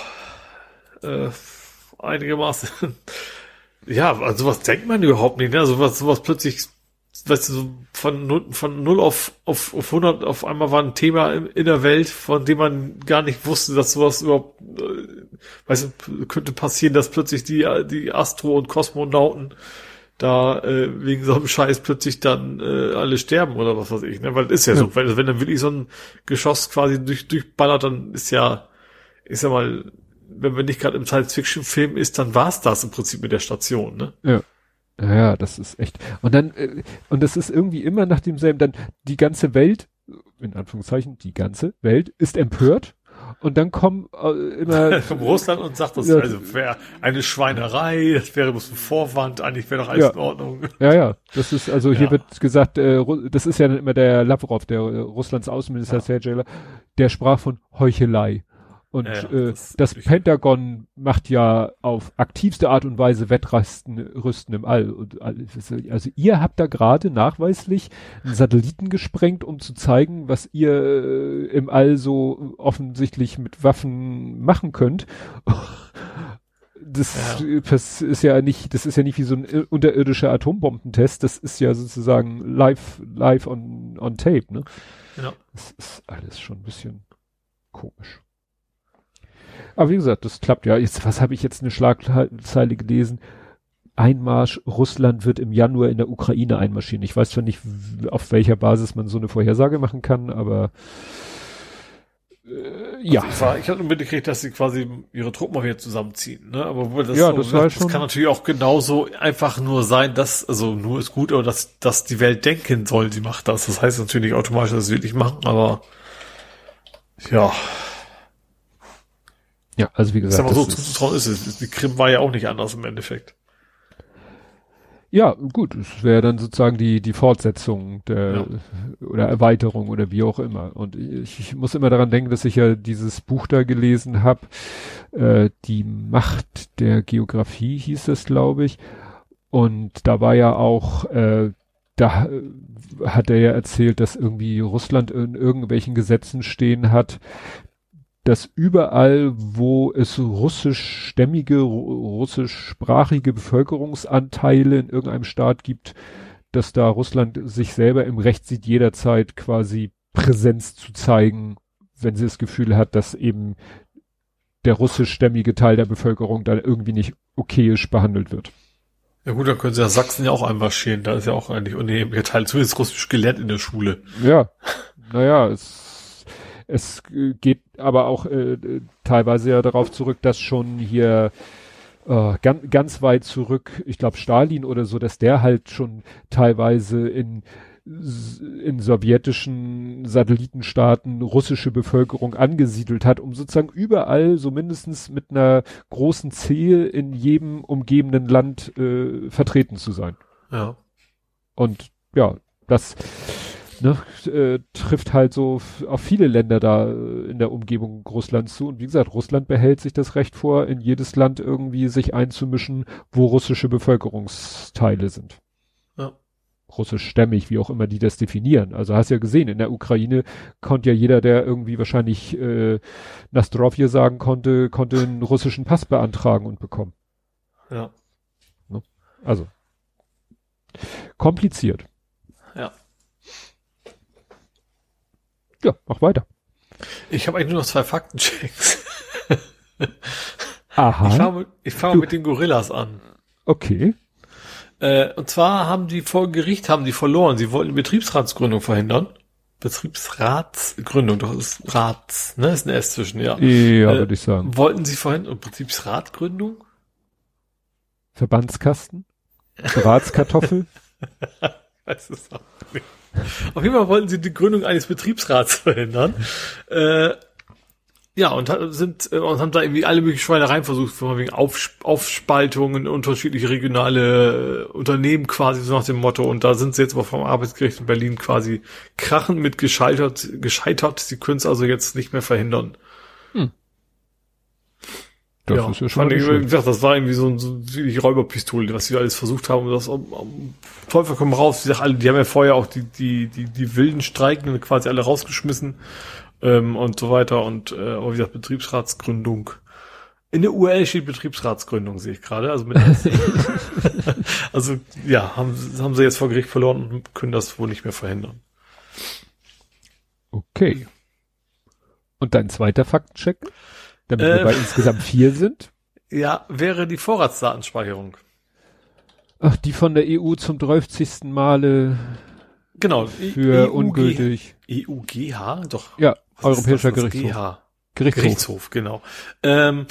äh, einigermaßen. [laughs] ja, also was denkt man überhaupt nicht, ne? Also was, sowas plötzlich weißt du, so von null, von null auf, auf, auf 100 auf einmal war ein Thema in, in der Welt, von dem man gar nicht wusste, dass sowas überhaupt, äh, weißt du, könnte passieren, dass plötzlich die, die Astro- und Kosmonauten da äh, wegen so einem Scheiß plötzlich dann äh, alle sterben oder was weiß ich, ne? Weil das ist ja, ja. so, weil wenn dann wirklich so ein Geschoss quasi durch, durchballert, dann ist ja, ich sag mal, wenn man nicht gerade im Science-Fiction-Film ist, dann war's das im Prinzip mit der Station, ne? Ja. Ja, das ist echt. Und dann, äh, und das ist irgendwie immer nach demselben, dann die ganze Welt, in Anführungszeichen, die ganze Welt ist empört. Und dann kommen äh, immer. [laughs] Vom Russland und sagt, das ja, also wäre eine Schweinerei, das wäre bloß ein Vorwand, eigentlich wäre doch alles ja, in Ordnung. Ja, ja. Das ist, also hier ja. wird gesagt, äh, das ist ja immer der Lavrov, der äh, Russlands Außenminister ja. Sergej, der sprach von Heuchelei. Und Ja, äh, das das, Pentagon macht ja auf aktivste Art und Weise Wettrüsten Rüsten im All. Und alles. also ihr habt da gerade nachweislich einen Satelliten gesprengt, um zu zeigen, was ihr äh, im All so offensichtlich mit Waffen machen könnt. [laughs] Das, Ja. das ist ja nicht, das ist ja nicht wie so ein ir- unterirdischer Atombombentest, das ist ja sozusagen live, live on, on tape, ne? Ja. Das ist alles schon ein bisschen komisch. Aber wie gesagt, das klappt ja. Jetzt, was habe ich jetzt eine Schlagzeile gelesen? Einmarsch, Russland wird im Januar in der Ukraine einmarschieren. Ich weiß zwar nicht, auf welcher Basis man so eine Vorhersage machen kann, aber äh, ja. Also ich, war, ich hatte nur mitgekriegt, dass sie quasi ihre Truppen mal wieder zusammenziehen. Ne? Aber das, Ja, das das, schon- kann natürlich auch genauso einfach nur sein, dass, also nur ist gut, aber dass, dass die Welt denken soll, sie macht das. Das heißt natürlich nicht automatisch, dass sie wirklich machen, aber ja, Ja, also wie ist gesagt, aber so das ist, zuzutrauen ist es. Die Krim war ja auch nicht anders im Endeffekt. ja gut, es wäre dann sozusagen die die Fortsetzung der oder Erweiterung oder wie auch immer. Und ich, ich muss immer daran denken, dass ich ja dieses Buch da gelesen habe, äh, die Macht der Geografie hieß es, glaube ich. Und da war ja auch, äh, da hat er ja erzählt, dass irgendwie Russland in irgendwelchen Gesetzen stehen hat, dass überall, wo es russischstämmige, ru- russischsprachige Bevölkerungsanteile in irgendeinem Staat gibt, dass da Russland sich selber im Recht sieht, jederzeit quasi Präsenz zu zeigen, wenn sie das Gefühl hat, dass eben der russischstämmige Teil der Bevölkerung da irgendwie nicht okayisch behandelt wird. Ja gut, dann können sie ja Sachsen ja auch einmarschieren. Da ist ja auch eigentlich unerheblicher Teil, zumindest Russisch gelernt in der Schule. Ja, naja, es, es geht aber auch äh, teilweise ja darauf zurück, dass schon hier äh, ganz, ganz weit zurück, ich glaube Stalin oder so, dass der halt schon teilweise in in sowjetischen Satellitenstaaten russische Bevölkerung angesiedelt hat, um sozusagen überall so mindestens mit einer großen Zehe in jedem umgebenden Land äh, vertreten zu sein. Ja. Und ja, das ne, äh, trifft halt so auf viele Länder da äh, in der Umgebung Russlands zu. Und wie gesagt, Russland behält sich das Recht vor, in jedes Land irgendwie sich einzumischen, wo russische Bevölkerungsteile sind. Ja. Russischstämmig, wie auch immer die das definieren. Also hast ja gesehen, in der Ukraine konnte ja jeder, der irgendwie wahrscheinlich äh, Nastrovje sagen konnte, konnte einen russischen Pass beantragen und bekommen. Ja. Also kompliziert. Ja. Ja, mach weiter. Ich habe eigentlich nur noch zwei Faktenchecks. [laughs] Aha. Ich fange fange mit den Gorillas an. Okay. Äh, und zwar haben die vor Gericht haben die verloren. Sie wollten Betriebsratsgründung verhindern. Betriebsratsgründung, doch ist Rats, ne? Ist ein S zwischen, ja. Ja, Äh, würde ich sagen. Wollten sie verhindern? Betriebsratgründung? Verbandskasten? Beratskartoffel? Weiß es [laughs] auch nicht. Auf jeden Fall wollten sie die Gründung eines Betriebsrats verhindern. Äh, ja, und sind äh, und haben da irgendwie alle möglichen Schweinereien versucht, von wegen Auf, Aufspaltungen unterschiedliche regionale äh, Unternehmen quasi, so nach dem Motto. Und da sind sie jetzt aber vom Arbeitsgericht in Berlin quasi krachend mit gescheitert, gescheitert. Sie können es also jetzt nicht mehr verhindern. Das ist ja schon fand wie gesagt, das war irgendwie so, ein- so wirklich Räuberpistole, was sie alles versucht haben, um das um, um Teufel komm raus. Die, alle, die haben ja vorher auch die, die, die, die wilden Streikenden quasi alle rausgeschmissen ähm, und so weiter. Und äh, aber wie gesagt, Betriebsratsgründung. In der URL steht Betriebsratsgründung, sehe ich gerade. Also, mit [laughs] also ja, haben, haben sie jetzt vor Gericht verloren und können das wohl nicht mehr verhindern. Okay. Und dein zweiter Faktencheck? Damit wir Äh. bei insgesamt vier sind? Ja, wäre die Vorratsdatenspeicherung. Ach, die von der EU zum 30. Male Genau. für EUG ungültig. EUGH? Doch. Ja, Europäischer Gerichtshof. GH. Gerichtshof. Gerichtshof, genau. Ähm,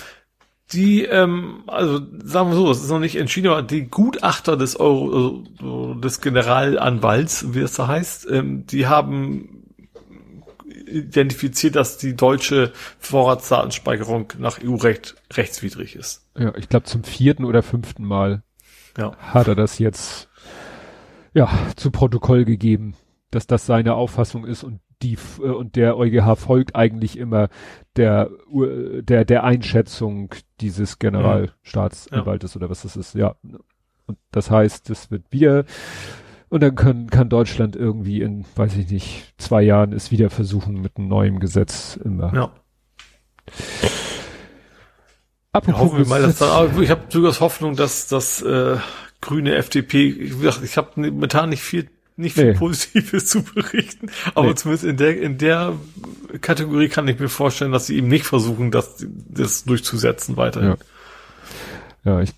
die, ähm, also sagen wir so, es ist noch nicht entschieden, aber die Gutachter des Euro, also, des Generalanwalts, wie es da heißt, ähm, die haben identifiziert, dass die deutsche Vorratsdatenspeicherung nach EU-Recht rechtswidrig ist. Ja, ich glaube zum vierten oder fünften Mal Ja. hat er das jetzt ja zu Protokoll gegeben, dass das seine Auffassung ist und die äh, und der EuGH folgt eigentlich immer der der der Einschätzung dieses Generalstaatsanwaltes ja. oder was das ist. Ja. Und das heißt, es wird wieder und dann kann, kann Deutschland irgendwie in, weiß ich nicht, zwei Jahren es wieder versuchen mit einem neuen Gesetz immer. Ja. Apropos hoffen wir mal, dass da, ich habe durchaus Hoffnung, dass das äh, grüne FDP, ich, ich habe momentan nicht viel nicht viel nee. Positives [laughs] zu berichten, aber nee. zumindest in der in der Kategorie kann ich mir vorstellen, dass sie eben nicht versuchen, das das durchzusetzen weiterhin. Ja, ja ich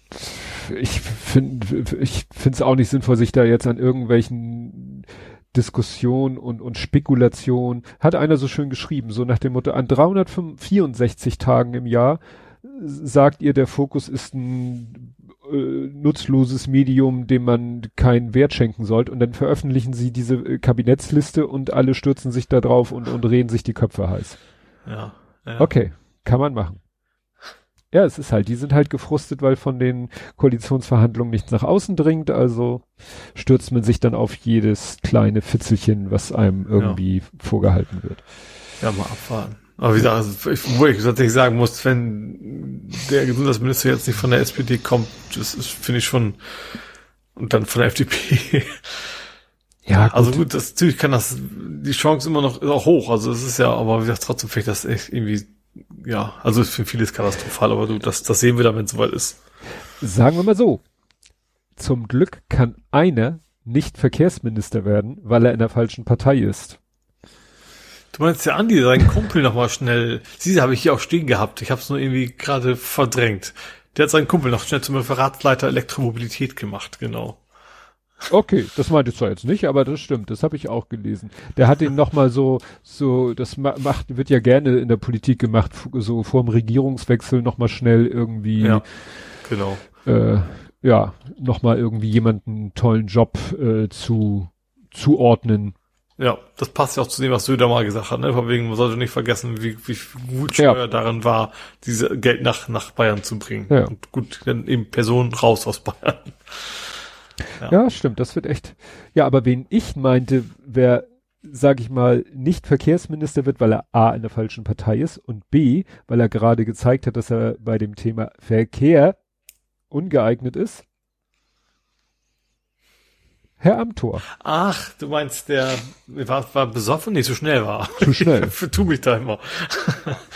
ich finde ich finde es auch nicht sinnvoll, sich da jetzt an irgendwelchen Diskussionen und, und Spekulation, hat einer so schön geschrieben, so nach dem Motto, an 364 Tagen im Jahr sagt ihr, der Fokus ist ein äh, nutzloses Medium, dem man keinen Wert schenken sollte. Und dann veröffentlichen sie diese äh, Kabinettsliste und alle stürzen sich da drauf und, und reden sich die Köpfe heiß. Ja, ja. Okay, kann man machen. Ja, es ist halt, die sind halt gefrustet, weil von den Koalitionsverhandlungen nichts nach außen dringt, also stürzt man sich dann auf jedes kleine Fitzelchen, was einem irgendwie ja. vorgehalten wird. Ja, mal abwarten. Aber wie gesagt, also ich, wo ich tatsächlich sagen muss, wenn der Gesundheitsminister jetzt nicht von der SPD kommt, das ist, finde ich schon, und dann von der FDP. Ja, gut. also gut, das, natürlich kann das, die Chance immer noch, ist auch hoch, also es ist ja, aber wie gesagt, trotzdem finde ich das echt irgendwie, ja, also für vieles katastrophal, aber du, das, das sehen wir dann, wenn es soweit ist. Sagen wir mal so. Zum Glück kann einer nicht Verkehrsminister werden, weil er in der falschen Partei ist. Du meinst ja Andi, sein Kumpel nochmal schnell. Sie habe ich hier auch stehen gehabt. Ich habe es nur irgendwie gerade verdrängt. Der hat seinen Kumpel noch schnell zum Referatsleiter Elektromobilität gemacht, genau. Okay, das meinte ich zwar jetzt nicht, aber das stimmt, das habe ich auch gelesen. Der hat ihn nochmal so, so, das macht, wird ja gerne in der Politik gemacht, so vor dem Regierungswechsel nochmal schnell irgendwie, ja, genau. Äh, ja, nochmal irgendwie jemanden tollen Job äh, zu zuordnen, ja, das passt ja auch zu dem, was Söder mal gesagt hat, ne? Von wegen, man sollte nicht vergessen, wie, wie gut Steuer ja. darin war, diese Geld nach, nach Bayern zu bringen. Ja. Und gut, dann eben Personen raus aus Bayern. Ja. ja, stimmt, das wird echt. Ja, aber wen ich meinte, wer, sag ich mal, nicht Verkehrsminister wird, weil er A in der falschen Partei ist und B, weil er gerade gezeigt hat, dass er bei dem Thema Verkehr ungeeignet ist, Herr Amtor. Ach, du meinst, der war, war besoffen, nicht so schnell war. Zu schnell. [laughs] tu mich da immer.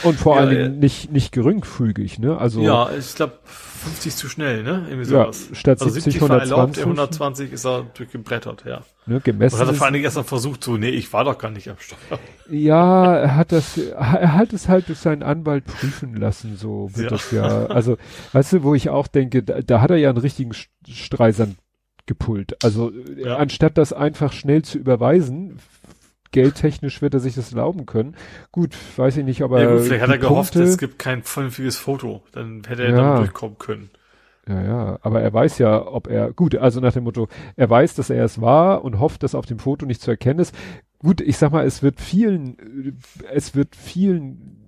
Und vor ja, allen Dingen nicht, nicht geringfügig, ne? Also. Ja, ich glaube, 50 zu schnell, ne? Irgendwie sowas. Ja, statt also 70, 120. Erlaubt, 120 ist er durchgebrettert, ja. Ne, gemessen. Und hat er vor allen Dingen erst mal versucht, so, nee, ich war doch gar nicht am Steuer. Ja, er hat das, er hat es halt durch seinen Anwalt prüfen lassen, so wird ja. das ja. Also, weißt du, wo ich auch denke, da, da hat er ja einen richtigen Streisand gepult. Also ja. anstatt das einfach schnell zu überweisen, geldtechnisch wird er sich das erlauben können. Gut, weiß ich nicht, aber. Ja, gut, vielleicht hat er gehofft, Punkte, es gibt kein vernünftiges Foto. Dann hätte er ja. dann durchkommen können. Ja, ja, aber er weiß ja, ob er, gut, also nach dem Motto, er weiß, dass er es war und hofft, dass auf dem Foto nicht zu erkennen ist. Gut, ich sag mal, es wird vielen, es wird vielen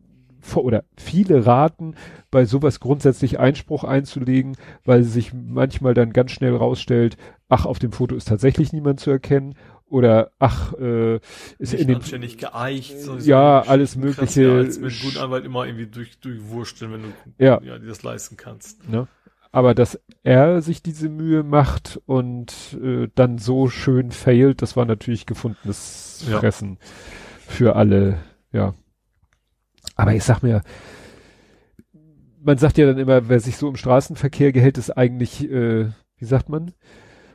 oder viele raten, bei sowas grundsätzlich Einspruch einzulegen, weil sich manchmal dann ganz schnell rausstellt, ach, auf dem Foto ist tatsächlich niemand zu erkennen oder ach, äh, ist Nicht in den anständig geeicht, so ja, alles mögliche. Ja als mit guten Anwalt immer irgendwie durch durchwursteln, wenn du ja. ja dir das leisten kannst. Ne? Aber dass er sich diese Mühe macht und äh, dann so schön failt, das war natürlich gefundenes Fressen ja. für alle, ja. Aber ich sag mir, man sagt ja dann immer, wer sich so im Straßenverkehr gehält, ist eigentlich, äh, wie sagt man,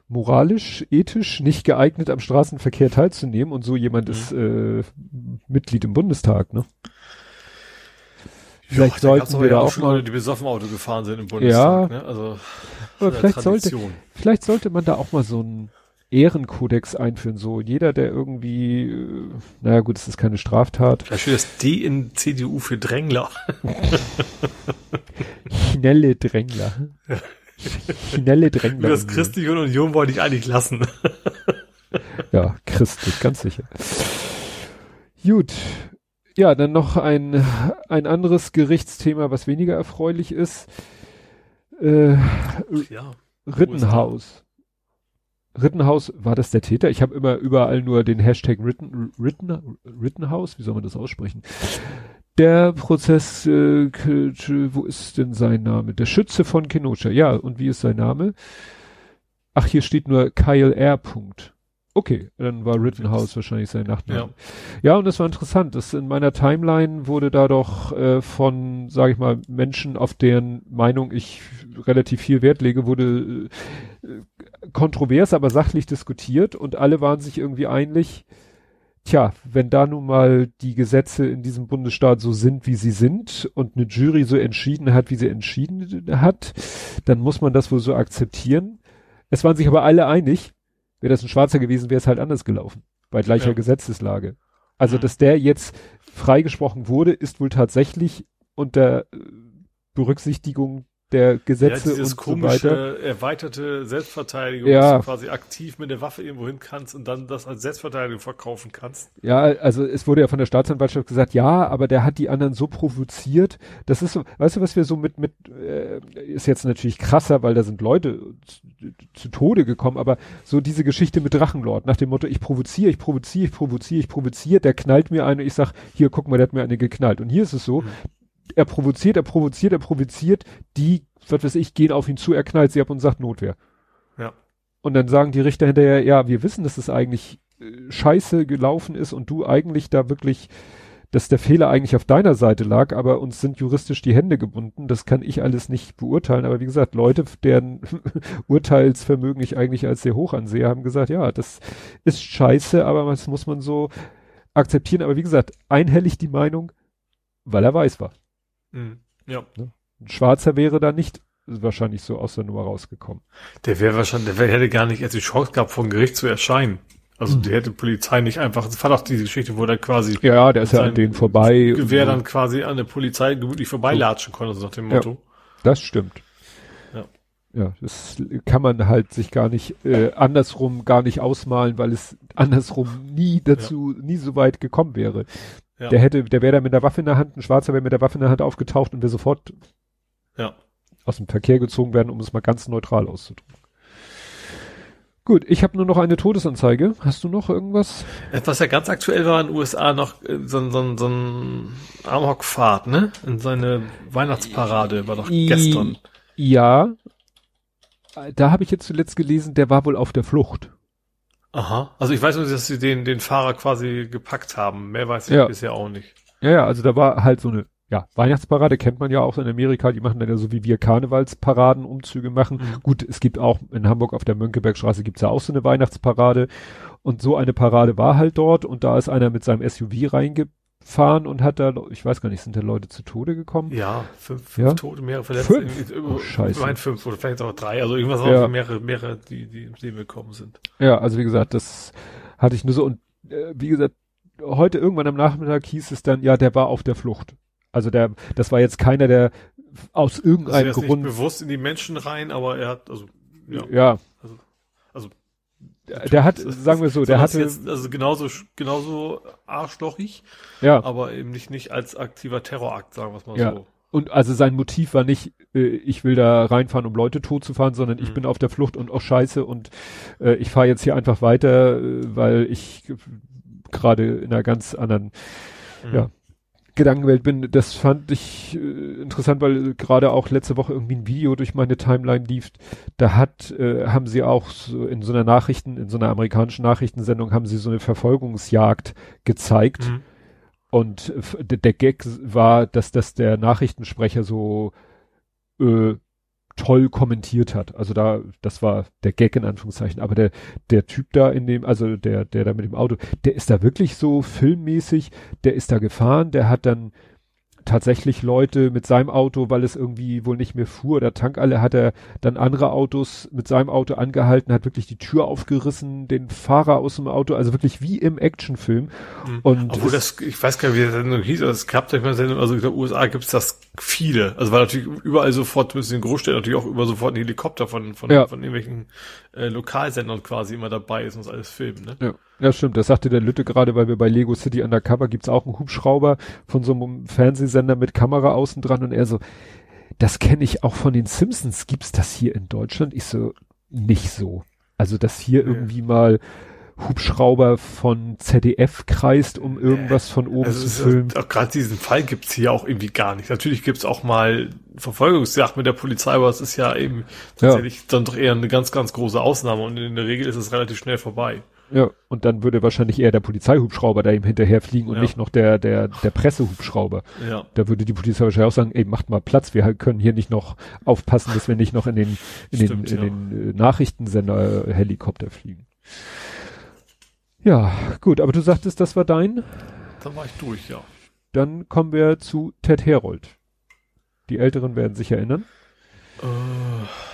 moralisch, ethisch nicht geeignet, am Straßenverkehr teilzunehmen und so jemand mhm. ist äh, Mitglied im Bundestag, ne? Vielleicht ja, sollten wir da auch schon Leute, die besoffen Auto gefahren sind im Bundestag, ja, ne? Also aber vielleicht sollte, vielleicht sollte man da auch mal so ein Ehrenkodex einführen. So jeder, der irgendwie, äh, naja gut, es ist keine Straftat. Vielleicht das D in CDU für Drängler. Schnelle Drängler. Schnelle Drängler. Das Christliche Union wollte ich eigentlich lassen. ja, christlich, ganz sicher. Gut. Ja, dann noch ein, ein anderes Gerichtsthema, was weniger erfreulich ist. Äh, ja, Rittenhaus. Rittenhaus, war das der Täter? Ich habe immer überall nur den Hashtag Ritten, Ritten, Rittenhaus, wie soll man das aussprechen? Der Prozess, äh, wo ist denn sein Name? Der Schütze von Kenosha. Ja, und wie ist sein Name? Ach, hier steht nur Kyle R. Punkt. Okay, dann war Rittenhouse wahrscheinlich sein Nachname. Ja. ja, und das war interessant. Das in meiner Timeline wurde da doch äh, von, sage ich mal, Menschen, auf deren Meinung ich relativ viel Wert lege, wurde äh, kontrovers, aber sachlich diskutiert und alle waren sich irgendwie einig. Tja, wenn da nun mal die Gesetze in diesem Bundesstaat so sind, wie sie sind und eine Jury so entschieden hat, wie sie entschieden hat, dann muss man das wohl so akzeptieren. Es waren sich aber alle einig, Wäre das ein Schwarzer gewesen, wäre es halt anders gelaufen. Bei gleicher ja. Gesetzeslage. Also, mhm. dass der jetzt freigesprochen wurde, ist wohl tatsächlich unter Berücksichtigung der Gesetze ja, und komische, so weiter. erweiterte Selbstverteidigung, ja. dass du quasi aktiv mit der Waffe irgendwo hin kannst und dann das als Selbstverteidigung verkaufen kannst. Ja, also es wurde ja von der Staatsanwaltschaft gesagt, ja, aber der hat die anderen so provoziert. Das ist so, weißt du, was wir so mit, mit, äh, ist jetzt natürlich krasser, weil da sind Leute zu, zu Tode gekommen, aber so diese Geschichte mit Drachenlord, nach dem Motto, ich provoziere, ich provoziere, ich provoziere, ich provoziere, der knallt mir eine, ich sag, hier, guck mal, der hat mir eine geknallt. Und hier ist es so, mhm er provoziert, er provoziert, er provoziert, die, was weiß ich, gehen auf ihn zu, er knallt sie ab und sagt Notwehr. Ja. Und dann sagen die Richter hinterher, ja, wir wissen, dass es eigentlich äh, scheiße gelaufen ist und du eigentlich da wirklich, dass der Fehler eigentlich auf deiner Seite lag, aber uns sind juristisch die Hände gebunden. Das kann ich alles nicht beurteilen. Aber wie gesagt, Leute, deren [laughs] Urteilsvermögen ich eigentlich als sehr hoch ansehe, haben gesagt, ja, das ist scheiße, aber das muss man so akzeptieren. Aber wie gesagt, einhellig die Meinung, weil er weiß war. Mhm. Ja. Ne? Ein Schwarzer wäre da nicht wahrscheinlich so aus der Nummer rausgekommen. Der wäre wahrscheinlich, der hätte gar nicht erst die Chance gehabt, vor Gericht zu erscheinen. Also mhm. der hätte Polizei nicht einfach, das war doch diese Geschichte, wo der quasi. Ja, der ist ja an denen vorbei. Gewehr dann quasi an der Polizei gemütlich vorbeilatschen konnte, so nach dem Motto. Ja, das stimmt. Ja. Ja, das kann man halt sich gar nicht äh, andersrum gar nicht ausmalen, weil es andersrum nie dazu, ja. nie so weit gekommen wäre. Ja. Der hätte, der wäre da mit der Waffe in der Hand, ein Schwarzer wäre mit der Waffe in der Hand aufgetaucht und wäre sofort ja. aus dem Verkehr gezogen werden, um es mal ganz neutral auszudrücken. Gut, ich habe nur noch eine Todesanzeige. Hast du noch irgendwas? Was ja ganz aktuell war in den USA noch äh, so, so, so ein Amokfahrt, ne? In seine Weihnachtsparade war doch gestern. Ja. Da habe ich jetzt zuletzt gelesen, der war wohl auf der Flucht. Aha. Also ich weiß nur, dass sie den, den Fahrer quasi gepackt haben. Mehr weiß ich ja. bisher auch nicht. Ja, ja, also da war halt so eine, ja, Weihnachtsparade kennt man ja auch in Amerika. Die machen dann ja so wie wir Karnevalsparaden, Umzüge machen. Mhm. Gut, es gibt auch in Hamburg auf der Mönckebergstraße gibt's ja auch so eine Weihnachtsparade. Und so eine Parade war halt dort und da ist einer mit seinem SUV reinge fahren und hat da, ich weiß gar nicht, sind da Leute zu Tode gekommen? Ja, fünf, fünf ja? Tote, mehrere Verletzte. Fünf? Oh, scheiße. Ich fünf oder vielleicht auch drei, also irgendwas ja. auch mehrere, mehrere, die, die im Leben gekommen sind. Ja, also wie gesagt, das hatte ich nur so und äh, wie gesagt, heute irgendwann am Nachmittag hieß es dann, ja, der war auf der Flucht. Also der, das war jetzt keiner, der aus irgendeinem also Grund. Nicht bewusst in die Menschen rein, aber er hat, also, ja. ja. Der hat, sagen wir so, der hatte jetzt, also genauso genauso arschlochig, ja, aber eben nicht nicht als aktiver Terrorakt, sagen wir es mal ja. so. Und also sein Motiv war nicht, äh, ich will da reinfahren, um Leute tot zu fahren, sondern mhm. ich bin auf der Flucht und auch scheiße und äh, ich fahre jetzt hier einfach weiter, äh, weil ich gerade in einer ganz anderen, mhm. ja, Gedankenwelt bin, das fand ich äh, interessant, weil gerade auch letzte Woche irgendwie ein Video durch meine Timeline lief. Da hat, äh, haben sie auch so in so einer Nachrichten, in so einer amerikanischen Nachrichtensendung haben sie so eine Verfolgungsjagd gezeigt. Mhm. Und äh, der Gag war, dass das der Nachrichtensprecher so äh, toll kommentiert hat. Also da, das war der Gag in Anführungszeichen. Aber der, der Typ da in dem, also der, der da mit dem Auto, der ist da wirklich so filmmäßig, der ist da gefahren, der hat dann tatsächlich Leute mit seinem Auto, weil es irgendwie wohl nicht mehr fuhr oder Tank alle, hat er dann andere Autos mit seinem Auto angehalten, hat wirklich die Tür aufgerissen, den Fahrer aus dem Auto, also wirklich wie im Actionfilm. Mhm. Und Obwohl das, ich weiß gar nicht, wie das Sendung hieß, aber es gab durch meine Sendung, also in den USA gibt es das viele. Also weil natürlich überall sofort, zumindest in den Großstädten natürlich auch über sofort ein Helikopter von, von, ja. von irgendwelchen äh, Lokalsendern quasi immer dabei ist und alles filmen, ne? Ja. Ja, stimmt. Das sagte der Lütte gerade, weil wir bei Lego City Undercover gibt's auch einen Hubschrauber von so einem Fernsehsender mit Kamera außen dran und er so, das kenne ich auch von den Simpsons. Gibt's das hier in Deutschland? Ich so, nicht so. Also, dass hier ja. irgendwie mal Hubschrauber von ZDF kreist, um irgendwas von oben also zu filmen. Gerade diesen Fall gibt's hier auch irgendwie gar nicht. Natürlich gibt's auch mal Verfolgungsjagd mit der Polizei, aber es ist ja eben tatsächlich ja. dann doch eher eine ganz, ganz große Ausnahme und in der Regel ist es relativ schnell vorbei. Ja, und dann würde wahrscheinlich eher der Polizeihubschrauber da ihm hinterherfliegen und ja. nicht noch der, der, der Pressehubschrauber. Ja. Da würde die Polizei wahrscheinlich auch sagen, ey, macht mal Platz, wir können hier nicht noch aufpassen, dass wir nicht noch in den, in Stimmt, den, in ja. den äh, Nachrichtensender Helikopter fliegen. Ja, gut, aber du sagtest, das war dein? Dann war ich durch, ja. Dann kommen wir zu Ted Herold. Die Älteren werden sich erinnern. Äh.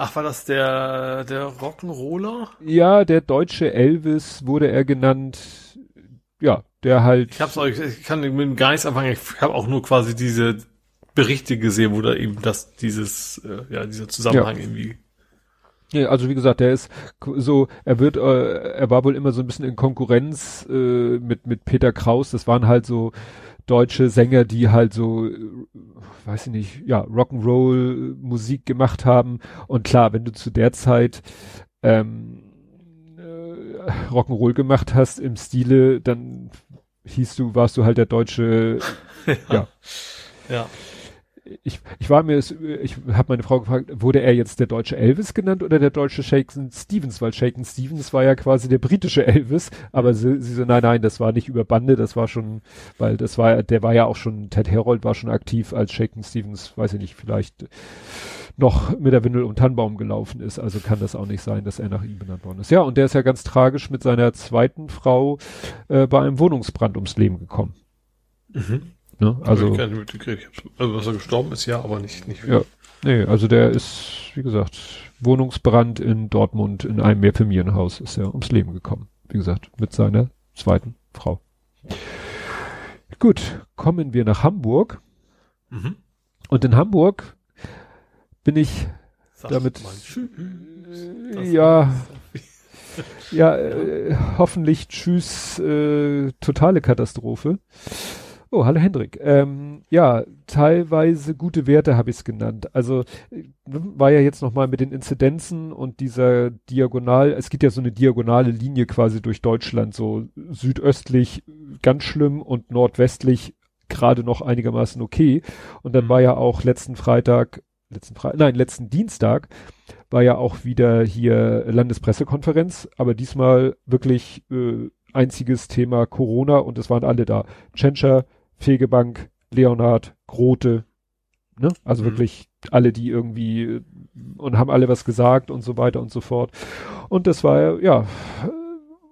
Ach, war das der, der Rock'n'Roller? Ja, der deutsche Elvis wurde er genannt. Ja, der halt. Ich hab's euch, ich kann mit dem Geist anfangen, ich habe auch nur quasi diese Berichte gesehen, wo da eben das, dieses, äh, ja, dieser Zusammenhang ja. irgendwie ja, also wie gesagt, der ist so, er wird, äh, er war wohl immer so ein bisschen in Konkurrenz äh, mit mit Peter Kraus. Das waren halt so deutsche Sänger, die halt so, weiß ich nicht, ja Rock'n'Roll Musik gemacht haben. Und klar, wenn du zu der Zeit ähm, äh, Rock'n'Roll gemacht hast im Stile, dann hieß du, warst du halt der deutsche, [laughs] ja. ja. ja ich, ich war mir, ich habe meine Frau gefragt, wurde er jetzt der deutsche Elvis genannt oder der deutsche Shaken Stevens? Weil Shaken Stevens war ja quasi der britische Elvis, aber sie, sie so, nein, nein, das war nicht über Bande, das war schon, weil das war, der war ja auch schon, Ted Herold war schon aktiv, als Shaken Stevens, weiß ich nicht, vielleicht noch mit der Windel um Tannenbaum gelaufen ist, also kann das auch nicht sein, dass er nach ihm benannt worden ist. Ja, und der ist ja ganz tragisch mit seiner zweiten Frau äh, bei einem Wohnungsbrand ums Leben gekommen. Mhm. Ne? Also, also, also was er gestorben ist, ja, aber nicht, nicht Ja, nee, also der ist, wie gesagt, Wohnungsbrand in Dortmund in einem Mehrfamilienhaus ist er ums Leben gekommen. Wie gesagt, mit seiner zweiten Frau. Gut, kommen wir nach Hamburg. Mhm. Und in Hamburg bin ich Sag damit, äh, ja, ja, äh, hoffentlich tschüss, äh, totale Katastrophe. Oh, hallo Hendrik. Ähm, ja, teilweise gute Werte habe ich es genannt. Also äh, war ja jetzt nochmal mit den Inzidenzen und dieser Diagonal, es gibt ja so eine diagonale Linie quasi durch Deutschland, so südöstlich ganz schlimm und nordwestlich gerade noch einigermaßen okay. Und dann mhm. war ja auch letzten Freitag, letzten Freitag, nein, letzten Dienstag war ja auch wieder hier Landespressekonferenz, aber diesmal wirklich äh, einziges Thema Corona und es waren alle da. Tschentscher, Fegebank, Leonhard, Grote, ne? Also mhm. wirklich alle, die irgendwie und haben alle was gesagt und so weiter und so fort. Und das war ja,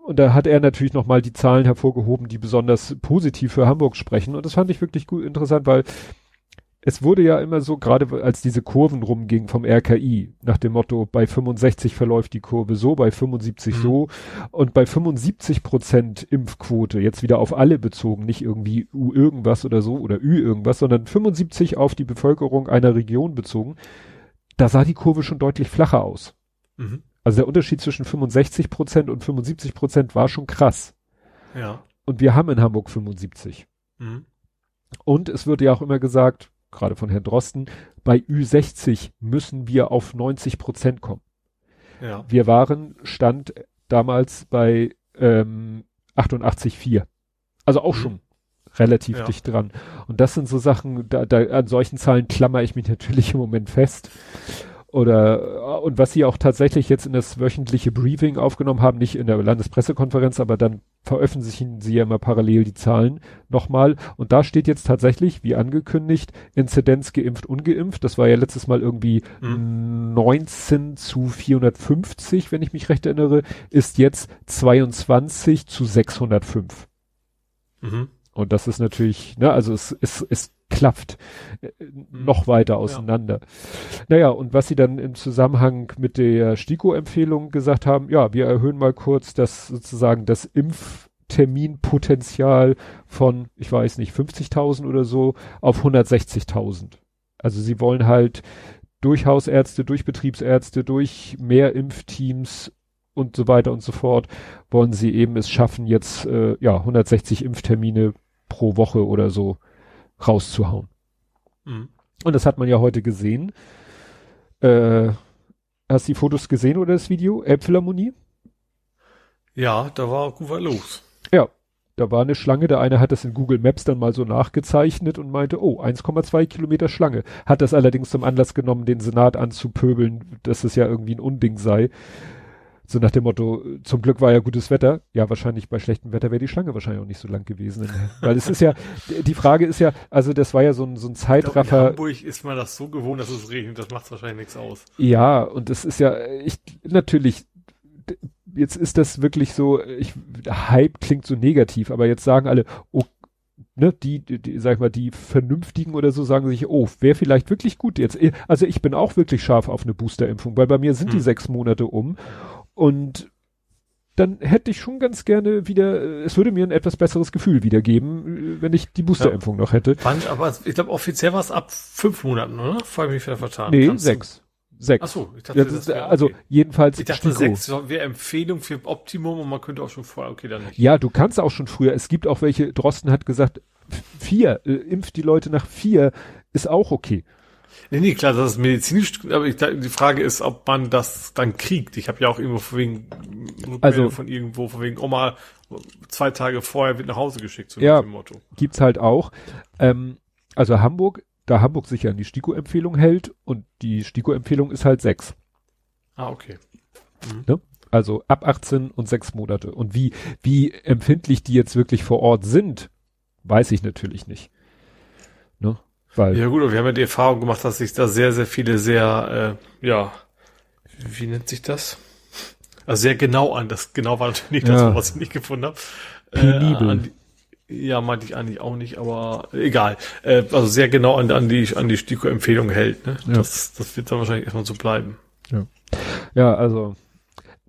und da hat er natürlich nochmal die Zahlen hervorgehoben, die besonders positiv für Hamburg sprechen. Und das fand ich wirklich gut interessant, weil es wurde ja immer so, gerade als diese Kurven rumgingen vom RKI, nach dem Motto, bei 65 verläuft die Kurve so, bei 75 mhm. so und bei 75 Prozent Impfquote, jetzt wieder auf alle bezogen, nicht irgendwie U irgendwas oder so oder Ü irgendwas, sondern 75 auf die Bevölkerung einer Region bezogen, da sah die Kurve schon deutlich flacher aus. Mhm. Also der Unterschied zwischen 65 Prozent und 75 Prozent war schon krass. Ja. Und wir haben in Hamburg 75. Mhm. Und es wird ja auch immer gesagt, gerade von Herrn Drosten, bei Ü60 müssen wir auf 90 Prozent kommen. Ja. Wir waren, stand damals bei ähm, 88,4. Also auch mhm. schon relativ ja. dicht dran. Und das sind so Sachen, da, da an solchen Zahlen klammer ich mich natürlich im Moment fest oder und was sie auch tatsächlich jetzt in das wöchentliche Briefing aufgenommen haben, nicht in der Landespressekonferenz, aber dann veröffentlichen sie ja immer parallel die Zahlen nochmal. Und da steht jetzt tatsächlich, wie angekündigt, Inzidenz geimpft, ungeimpft. Das war ja letztes Mal irgendwie mhm. 19 zu 450, wenn ich mich recht erinnere, ist jetzt 22 zu 605. Mhm. Und das ist natürlich, ne, also es, es, es klafft äh, noch weiter auseinander. Ja. Naja, und was sie dann im Zusammenhang mit der STIKO-Empfehlung gesagt haben, ja, wir erhöhen mal kurz das sozusagen das Impfterminpotenzial von, ich weiß nicht, 50.000 oder so auf 160.000. Also sie wollen halt durch Hausärzte, durch Betriebsärzte, durch mehr Impfteams und so weiter und so fort, wollen sie eben es schaffen, jetzt äh, ja 160 Impftermine pro Woche oder so rauszuhauen. Mhm. Und das hat man ja heute gesehen. Äh, Hast du die Fotos gesehen oder das Video? Elbphilharmonie? Ja, da war gut was los. Ja, da war eine Schlange. Der eine hat das in Google Maps dann mal so nachgezeichnet und meinte, oh, 1,2 Kilometer Schlange. Hat das allerdings zum Anlass genommen, den Senat anzupöbeln, dass es ja irgendwie ein Unding sei. So nach dem Motto, zum Glück war ja gutes Wetter. Ja, wahrscheinlich bei schlechtem Wetter wäre die Schlange wahrscheinlich auch nicht so lang gewesen. [laughs] Weil es ist ja, die Frage ist ja, also das war ja so ein, so ein Zeitraffer. Ich glaub, in Hamburg ist man das so gewohnt, dass es regnet, das macht wahrscheinlich nichts aus. Ja, und es ist ja, ich, natürlich, jetzt ist das wirklich so, ich, Hype klingt so negativ, aber jetzt sagen alle, oh, ne, die, die, die, sag ich mal, die Vernünftigen oder so sagen sich, oh, wäre vielleicht wirklich gut jetzt. Also ich bin auch wirklich scharf auf eine Boosterimpfung, weil bei mir sind hm. die sechs Monate um und dann hätte ich schon ganz gerne wieder, es würde mir ein etwas besseres Gefühl wiedergeben, wenn ich die Boosterimpfung ja. noch hätte. Fand, aber ich glaube, offiziell war es ab fünf Monaten, oder? Vor mich wieder vertan. Nee, Kannst sechs. Du? Sechs. Ach so, ich dachte, das, das ist, also okay. jedenfalls. Ich dachte, Stiko. sechs wäre Empfehlung für Optimum und man könnte auch schon vorher, okay, dann nicht. Ja, du kannst auch schon früher. Es gibt auch welche, Drosten hat gesagt, vier, äh, impft die Leute nach vier, ist auch okay. Nee, nee, klar, das ist medizinisch, aber ich, die Frage ist, ob man das dann kriegt. Ich habe ja auch irgendwo von wegen also, von irgendwo, von wegen Oma, zwei Tage vorher wird nach Hause geschickt, so ja, dem Motto. Gibt's halt auch. Ähm, also Hamburg, da Hamburg sich ja an die STIKO-Empfehlung hält und die STIKO-Empfehlung ist halt sechs. Ah, okay. Mhm. Ne? Also ab 18 und sechs Monate. Und wie, wie empfindlich die jetzt wirklich vor Ort sind, weiß ich natürlich nicht. Ne? Weil ja gut, wir haben ja die Erfahrung gemacht, dass sich da sehr, sehr viele sehr, äh, ja, wie nennt sich das? Also sehr genau an. Das genau war natürlich nicht ja. das, was ich nicht gefunden habe. Penibel. Äh, ja, meinte ich eigentlich auch nicht, aber egal. Äh, also sehr genau an, an die an die STIKO-Empfehlung hält. Ne? Ja. Das, das wird dann wahrscheinlich erstmal so bleiben. Ja, ja also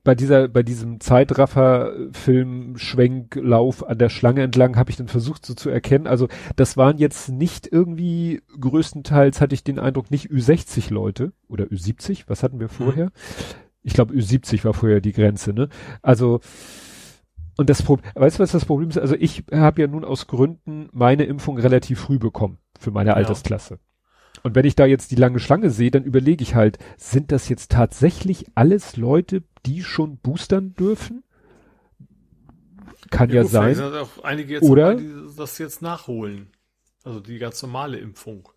bei dieser, bei diesem Zeitraffer-Film-Schwenklauf an der Schlange entlang habe ich dann versucht so zu erkennen. Also das waren jetzt nicht irgendwie, größtenteils hatte ich den Eindruck, nicht Ü60 Leute oder Ü70, was hatten wir vorher? Mhm. Ich glaube Ü70 war vorher die Grenze, ne? Also und das Problem, weißt du, was das Problem ist? Also ich habe ja nun aus Gründen meine Impfung relativ früh bekommen für meine ja. Altersklasse. Und wenn ich da jetzt die lange Schlange sehe, dann überlege ich halt, sind das jetzt tatsächlich alles Leute, die schon boostern dürfen? Kann ja, ja gut, sein. Sind auch einige jetzt Oder dabei, die das jetzt nachholen. Also die ganz normale Impfung.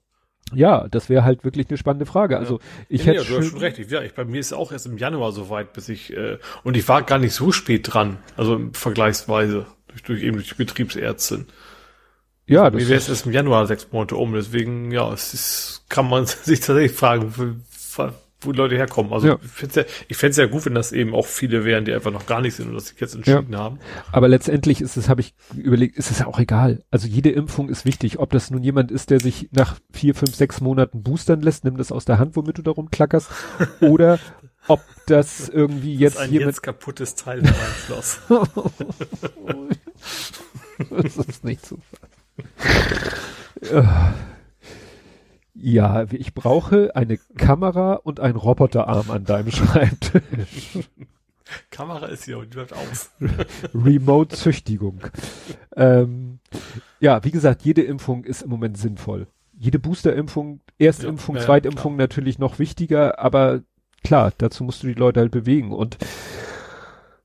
Ja, das wäre halt wirklich eine spannende Frage. Also ja. ich ja, hätte ja, du hast schon recht. Ja, ich, bei mir ist es auch erst im Januar soweit, bis ich äh, und ich war gar nicht so spät dran, also vergleichsweise durch, durch eben durch die Betriebsärztin. Ja, das Mir wäre es erst im Januar sechs Monate um, deswegen, ja, es ist, kann man [laughs] sich tatsächlich fragen, wo, Leute herkommen. Also ja. ich fände es ja, ja gut, wenn das eben auch viele wären, die einfach noch gar nicht sind und das sich jetzt entschieden ja. haben. Aber letztendlich ist es, habe ich überlegt, ist es ja auch egal. Also jede Impfung ist wichtig. Ob das nun jemand ist, der sich nach vier, fünf, sechs Monaten boostern lässt, nimm das aus der Hand, womit du darum klackerst. [laughs] Oder ob das irgendwie jetzt das ist ein jemand jetzt kaputtes Teil meinem Schloss. [laughs] das ist nicht so. [laughs] Ja, ich brauche eine Kamera und einen Roboterarm an deinem Schreibtisch. [laughs] Kamera ist hier und die läuft aus. [laughs] Remote-Züchtigung. ähm, ja, wie gesagt, jede Impfung ist im Moment sinnvoll. Jede Boosterimpfung, Erstimpfung, ja, Zweitimpfung klar. natürlich noch wichtiger, aber klar, dazu musst du die Leute halt bewegen und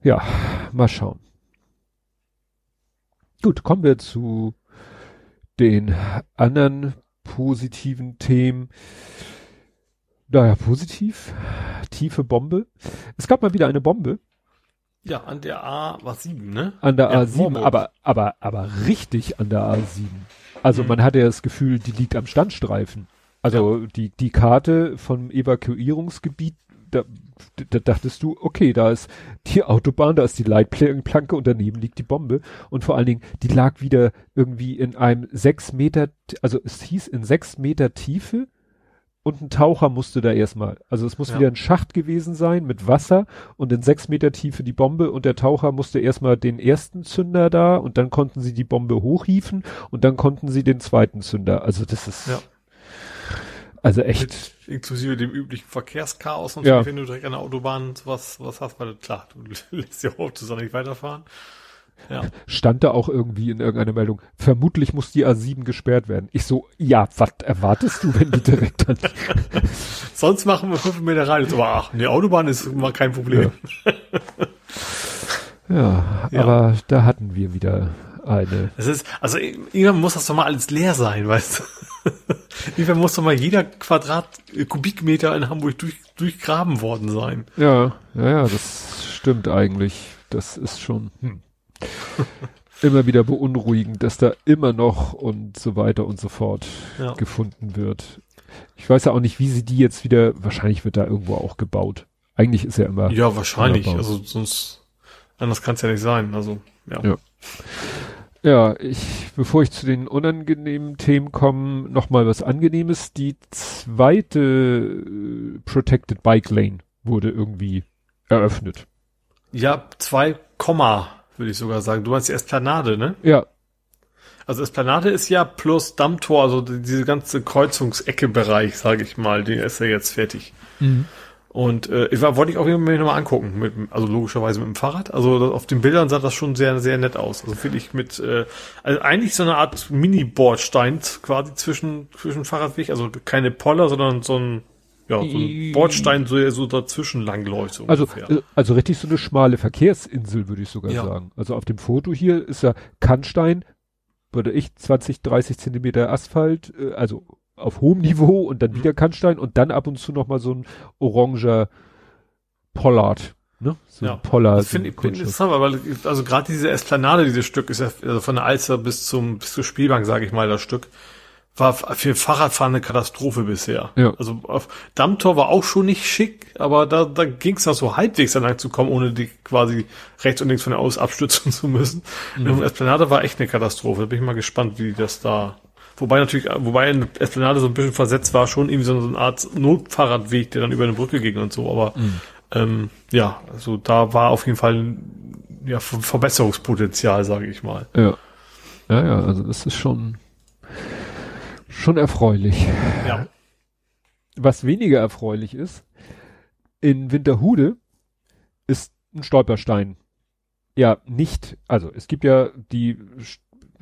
ja, mal schauen. Gut, kommen wir zu den anderen positiven Themen. Naja, positiv. Tiefe Bombe. Es gab mal wieder eine Bombe. Ja, an der A war 7, ne? An der ja, A7, aber, aber, aber richtig an der A7. Also mhm. man hatte ja das Gefühl, die liegt am Standstreifen. Also ja. die, die Karte vom Evakuierungsgebiet da, da dachtest du, okay, da ist die Autobahn, da ist die Leitplanke und daneben liegt die Bombe. Und vor allen Dingen, die lag wieder irgendwie in einem sechs Meter, also es hieß in sechs Meter Tiefe und ein Taucher musste da erstmal. Also es muss ja. wieder ein Schacht gewesen sein mit Wasser und in sechs Meter Tiefe die Bombe und der Taucher musste erstmal den ersten Zünder da und dann konnten sie die Bombe hochhieven und dann konnten sie den zweiten Zünder. Also das ist. Ja. Also echt. Mit, inklusive dem üblichen Verkehrschaos und ja. wenn du direkt an der Autobahn was, was hast, weil klar, du [laughs] lässt ja auch nicht weiterfahren. Ja. stand da auch irgendwie in irgendeiner Meldung, vermutlich muss die A7 gesperrt werden. Ich so, ja, was erwartest du, wenn die direkt dann... [laughs] Sonst machen wir fünf Meter rein. Aber ach, die Autobahn ist immer kein Problem. Ja, Ja. aber da hatten wir wieder eine. Das ist, also irgendwann muss das doch mal alles leer sein, weißt du? [laughs] irgendwann muss doch mal jeder Quadrat, äh, Kubikmeter in Hamburg durch, durchgraben worden sein. Ja, ja, ja, das stimmt eigentlich. Das ist schon hm. [laughs] immer wieder beunruhigend, dass da immer noch und so weiter und so fort Ja. gefunden wird. Ich weiß ja auch nicht, wie sie die jetzt wieder, wahrscheinlich wird da irgendwo auch gebaut. Eigentlich ist ja immer. Ja, wahrscheinlich. Also sonst, anders kann es ja nicht sein. Also, ja. Ja. Ja, ich, bevor ich zu den unangenehmen Themen komme, noch mal was Angenehmes. Die zweite äh, Protected Bike Lane wurde irgendwie eröffnet. Ja, zwei Komma, würde ich sogar sagen. Du meinst die Esplanade, ne? Ja, Also Esplanade ist ja plus Dammtor, also die- diese ganze Kreuzungsecke-Bereich, sage ich mal, den ist ja jetzt fertig. Und äh, ich war, wollte ich auch mir nochmal angucken, mit, also logischerweise mit dem Fahrrad. Also das, auf den Bildern sah das schon sehr, sehr nett aus. Also finde ich mit, äh, also eigentlich so eine Art Mini-Bordstein quasi zwischen, zwischen Fahrradweg, also keine Poller, sondern so ein, ja, so ein Bordstein so, so dazwischen langläuft. So also, ungefähr. äh, also richtig so eine schmale Verkehrsinsel, würde ich sogar Ja. sagen. Also auf dem Foto hier ist ja Kannstein, würde ich 20, 30 Zentimeter Asphalt, äh, also auf hohem Niveau und dann Mhm. wieder Kannstein und dann ab und zu noch mal so ein oranger Pollard, ne? So Ja, ein Pollard. Das finde ich interessant, weil also gerade diese Esplanade, dieses Stück ist ja also von der Alster bis zum bis zur Spielbank, sage ich mal, das Stück war für Fahrradfahren eine Katastrophe bisher. Ja. Also auf Dammtor war auch schon nicht schick, aber da, da ging es noch so halbwegs entlang zu kommen, ohne die quasi rechts und links von der Aus abstützen [laughs] zu müssen. Mhm. Esplanade war echt eine Katastrophe. Da bin ich mal gespannt, wie das da. Wobei natürlich, wobei eine Esplanade so ein bisschen versetzt war, schon irgendwie so eine Art Notfahrradweg, der dann über eine Brücke ging und so, aber ähm, ja, also da war auf jeden Fall ja, Ver- Verbesserungspotenzial, sage ich mal. Ja. Ja, ja, also das ist schon, schon erfreulich. Ja. Was weniger erfreulich ist, in Winterhude ist ein Stolperstein. Ja, nicht, also es gibt ja die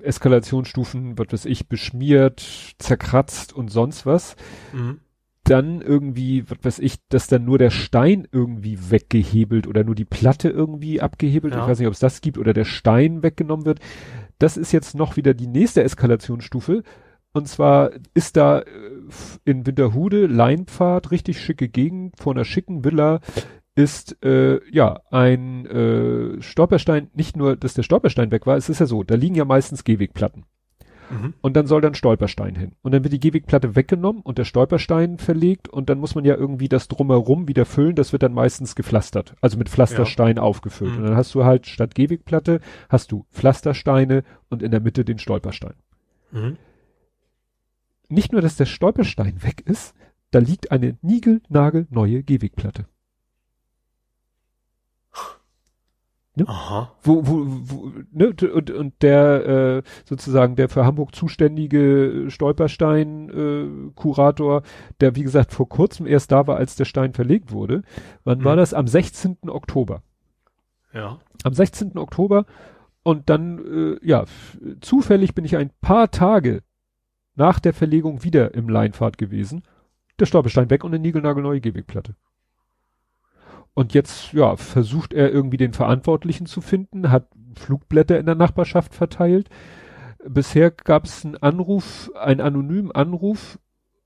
Eskalationsstufen, was weiß ich, beschmiert, zerkratzt und sonst was. Mhm. Dann irgendwie, was weiß ich, dass dann nur der Stein irgendwie weggehebelt oder nur die Platte irgendwie abgehebelt. Ja. Ich weiß nicht, ob es das gibt oder der Stein weggenommen wird. Das ist jetzt noch wieder die nächste Eskalationsstufe. Und zwar ist da äh, in Winterhude Leinpfad, richtig schicke Gegend, vor einer schicken Villa ist äh, ja ein äh, Stolperstein, nicht nur, dass der Stolperstein weg war, es ist ja so, da liegen ja meistens Gehwegplatten. Mhm. Und dann soll dann Stolperstein hin. Und dann wird die Gehwegplatte weggenommen und der Stolperstein verlegt und dann muss man ja irgendwie das drumherum wieder füllen. Das wird dann meistens gepflastert, also mit Pflasterstein aufgefüllt. Mhm. Und dann hast du halt statt Gehwegplatte hast du Pflastersteine und in der Mitte den Stolperstein. Mhm. Nicht nur, dass der Stolperstein weg ist, da liegt eine niegelnagelneue Gehwegplatte. Aha. wo, wo, wo ne, und, und der äh, sozusagen der für Hamburg zuständige Stolperstein-Kurator, der wie gesagt vor kurzem erst da war, als der Stein verlegt wurde. Wann Mhm. war das? Am 16. Oktober. Ja. Am 16. Oktober und dann, äh, ja, zufällig bin ich ein paar Tage nach der Verlegung wieder im Leinfahrt gewesen. Der Stolperstein weg und eine niegelnagelneue Gehwegplatte. Und jetzt, ja, versucht er irgendwie den Verantwortlichen zu finden, hat Flugblätter in der Nachbarschaft verteilt. Bisher gab es einen Anruf, einen anonymen Anruf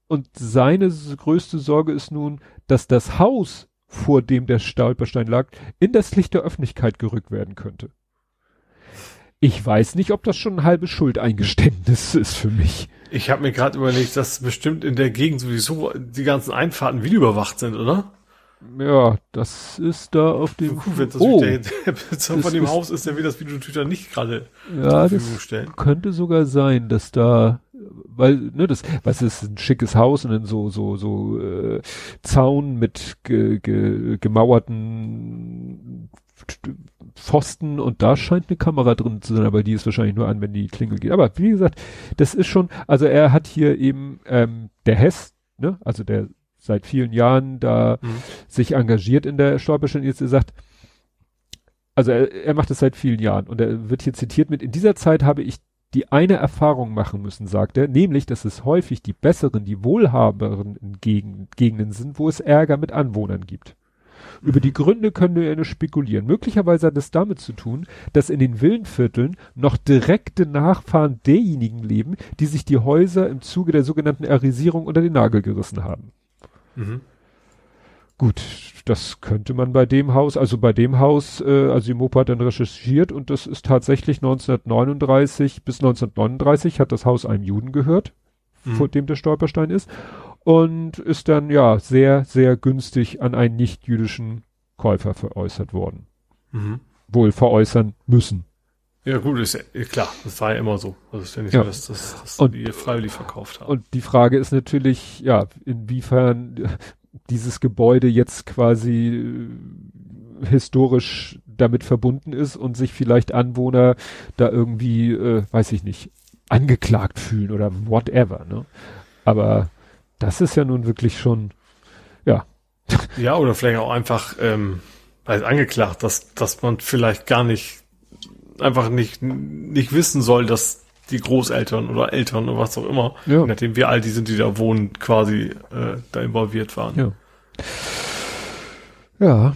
und seine größte Sorge ist nun, dass das Haus, vor dem der Stolperstein lag, in das Licht der Öffentlichkeit gerückt werden könnte. Ich weiß nicht, ob das schon ein halbes Schuldeingeständnis [laughs] ist für mich. Ich habe mir gerade überlegt, dass bestimmt in der Gegend sowieso die ganzen Einfahrten videoüberwacht sind, oder? Ja, das ist da auf dem. Gut, wenn das oh, der, [laughs] der Besitzer von dem ist- Haus ist, der will das Video natürlich dann nicht gerade ja, zur Verfügung stellen. könnte sogar sein, dass da, weil, ne, das, was ist ein schickes Haus und dann so, so, so, äh, Zaun mit ge, ge, gemauerten Pfosten und da scheint eine Kamera drin zu sein, aber die ist wahrscheinlich nur an, wenn die Klingel geht. Aber wie gesagt, das ist schon, also er hat hier eben, ähm, der Hess, ne, also der seit vielen Jahren da Mhm. sich engagiert in der Stolperstein, jetzt sagt, also er, er macht es seit vielen Jahren und er wird hier zitiert mit, in dieser Zeit habe ich die eine Erfahrung machen müssen, sagt er, nämlich, dass es häufig die besseren, die wohlhaberen Gegend, Gegenden sind, wo es Ärger mit Anwohnern gibt. Über die Gründe können wir nur spekulieren. Möglicherweise hat es damit zu tun, dass in den Villenvierteln noch direkte Nachfahren derjenigen leben, die sich die Häuser im Zuge der sogenannten Arisierung unter den Nagel gerissen haben. Mhm. Gut, das könnte man bei dem Haus, also bei dem Haus, äh, also die Mopo hat dann recherchiert und das ist tatsächlich 1939 bis 1939 hat das Haus einem Juden gehört, mhm. vor dem der Stolperstein ist und ist dann ja sehr, sehr günstig an einen nicht-jüdischen Käufer veräußert worden. Mhm. Wohl veräußern müssen. Ja gut, ist ja klar, das war ja immer so. Also ist ja nicht ja. so, dass, dass, dass und, die freiwillig verkauft haben. Und die Frage ist natürlich, ja, inwiefern dieses Gebäude jetzt quasi äh, historisch damit verbunden ist und sich vielleicht Anwohner da irgendwie, äh, weiß ich nicht, angeklagt fühlen oder whatever, ne? Aber das ist ja nun wirklich schon, ja. Ja, oder vielleicht auch einfach ähm, halt angeklagt, dass, dass man vielleicht gar nicht, einfach nicht, nicht wissen soll, dass die Großeltern oder Eltern oder was auch immer, ja. nachdem wie alt die sind, die da wohnen, quasi äh, da involviert waren. Ja. Ja.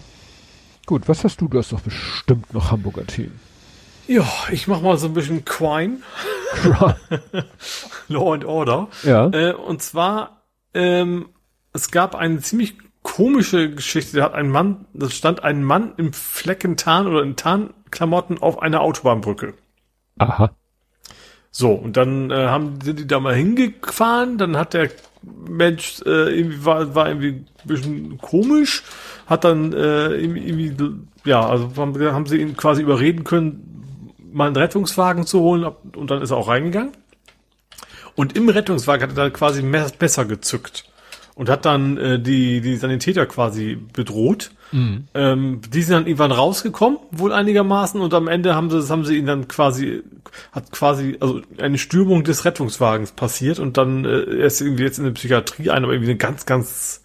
Gut, was hast du? Du hast doch bestimmt noch Hamburger Themen. Ja, ich mach mal so ein bisschen Crime. [laughs] Law and Order. Ja. Äh, und zwar ähm, es gab eine ziemlich komische Geschichte. Da hat ein Mann, da stand ein Mann im Flecken Tarn oder in Tarnklamotten auf einer Autobahnbrücke. Aha. So, und dann äh, haben, sind die da mal hingefahren, dann hat der Mensch äh, irgendwie war, war irgendwie ein bisschen komisch, hat dann äh, irgendwie, ja, also haben, haben sie ihn quasi überreden können, mal einen Rettungswagen zu holen und dann ist er auch reingegangen. Und im Rettungswagen hat er dann quasi Messer gezückt und hat dann äh, die, die Sanitäter quasi bedroht. Mhm. Ähm, die sind dann irgendwann rausgekommen, wohl einigermaßen, und am Ende haben sie, haben sie ihn dann quasi, hat quasi, also eine Stürmung des Rettungswagens passiert und dann äh, er ist irgendwie jetzt in der Psychiatrie ein, aber irgendwie eine ganz, ganz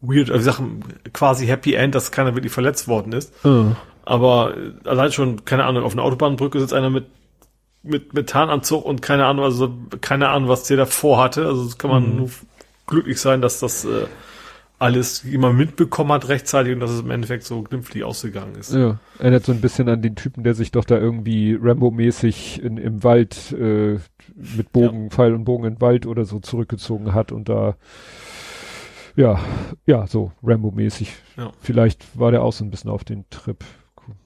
weird, also Sachen quasi Happy End, dass keiner wirklich verletzt worden ist. Mhm. Aber äh, allein schon, keine Ahnung, auf einer Autobahnbrücke sitzt einer mit mit, mit Tarnanzug und keine Ahnung, also keine Ahnung, was der davor hatte. Also das kann man mhm. nur glücklich sein, dass das äh, alles jemand mitbekommen hat rechtzeitig und dass es im Endeffekt so glimpflich ausgegangen ist. Ja, erinnert so ein bisschen an den Typen, der sich doch da irgendwie Rambo-mäßig im Wald äh, mit Bogen, ja. Pfeil und Bogen in den Wald oder so zurückgezogen hat und da ja, ja, so Rambo-mäßig. Ja. Vielleicht war der auch so ein bisschen auf den Trip.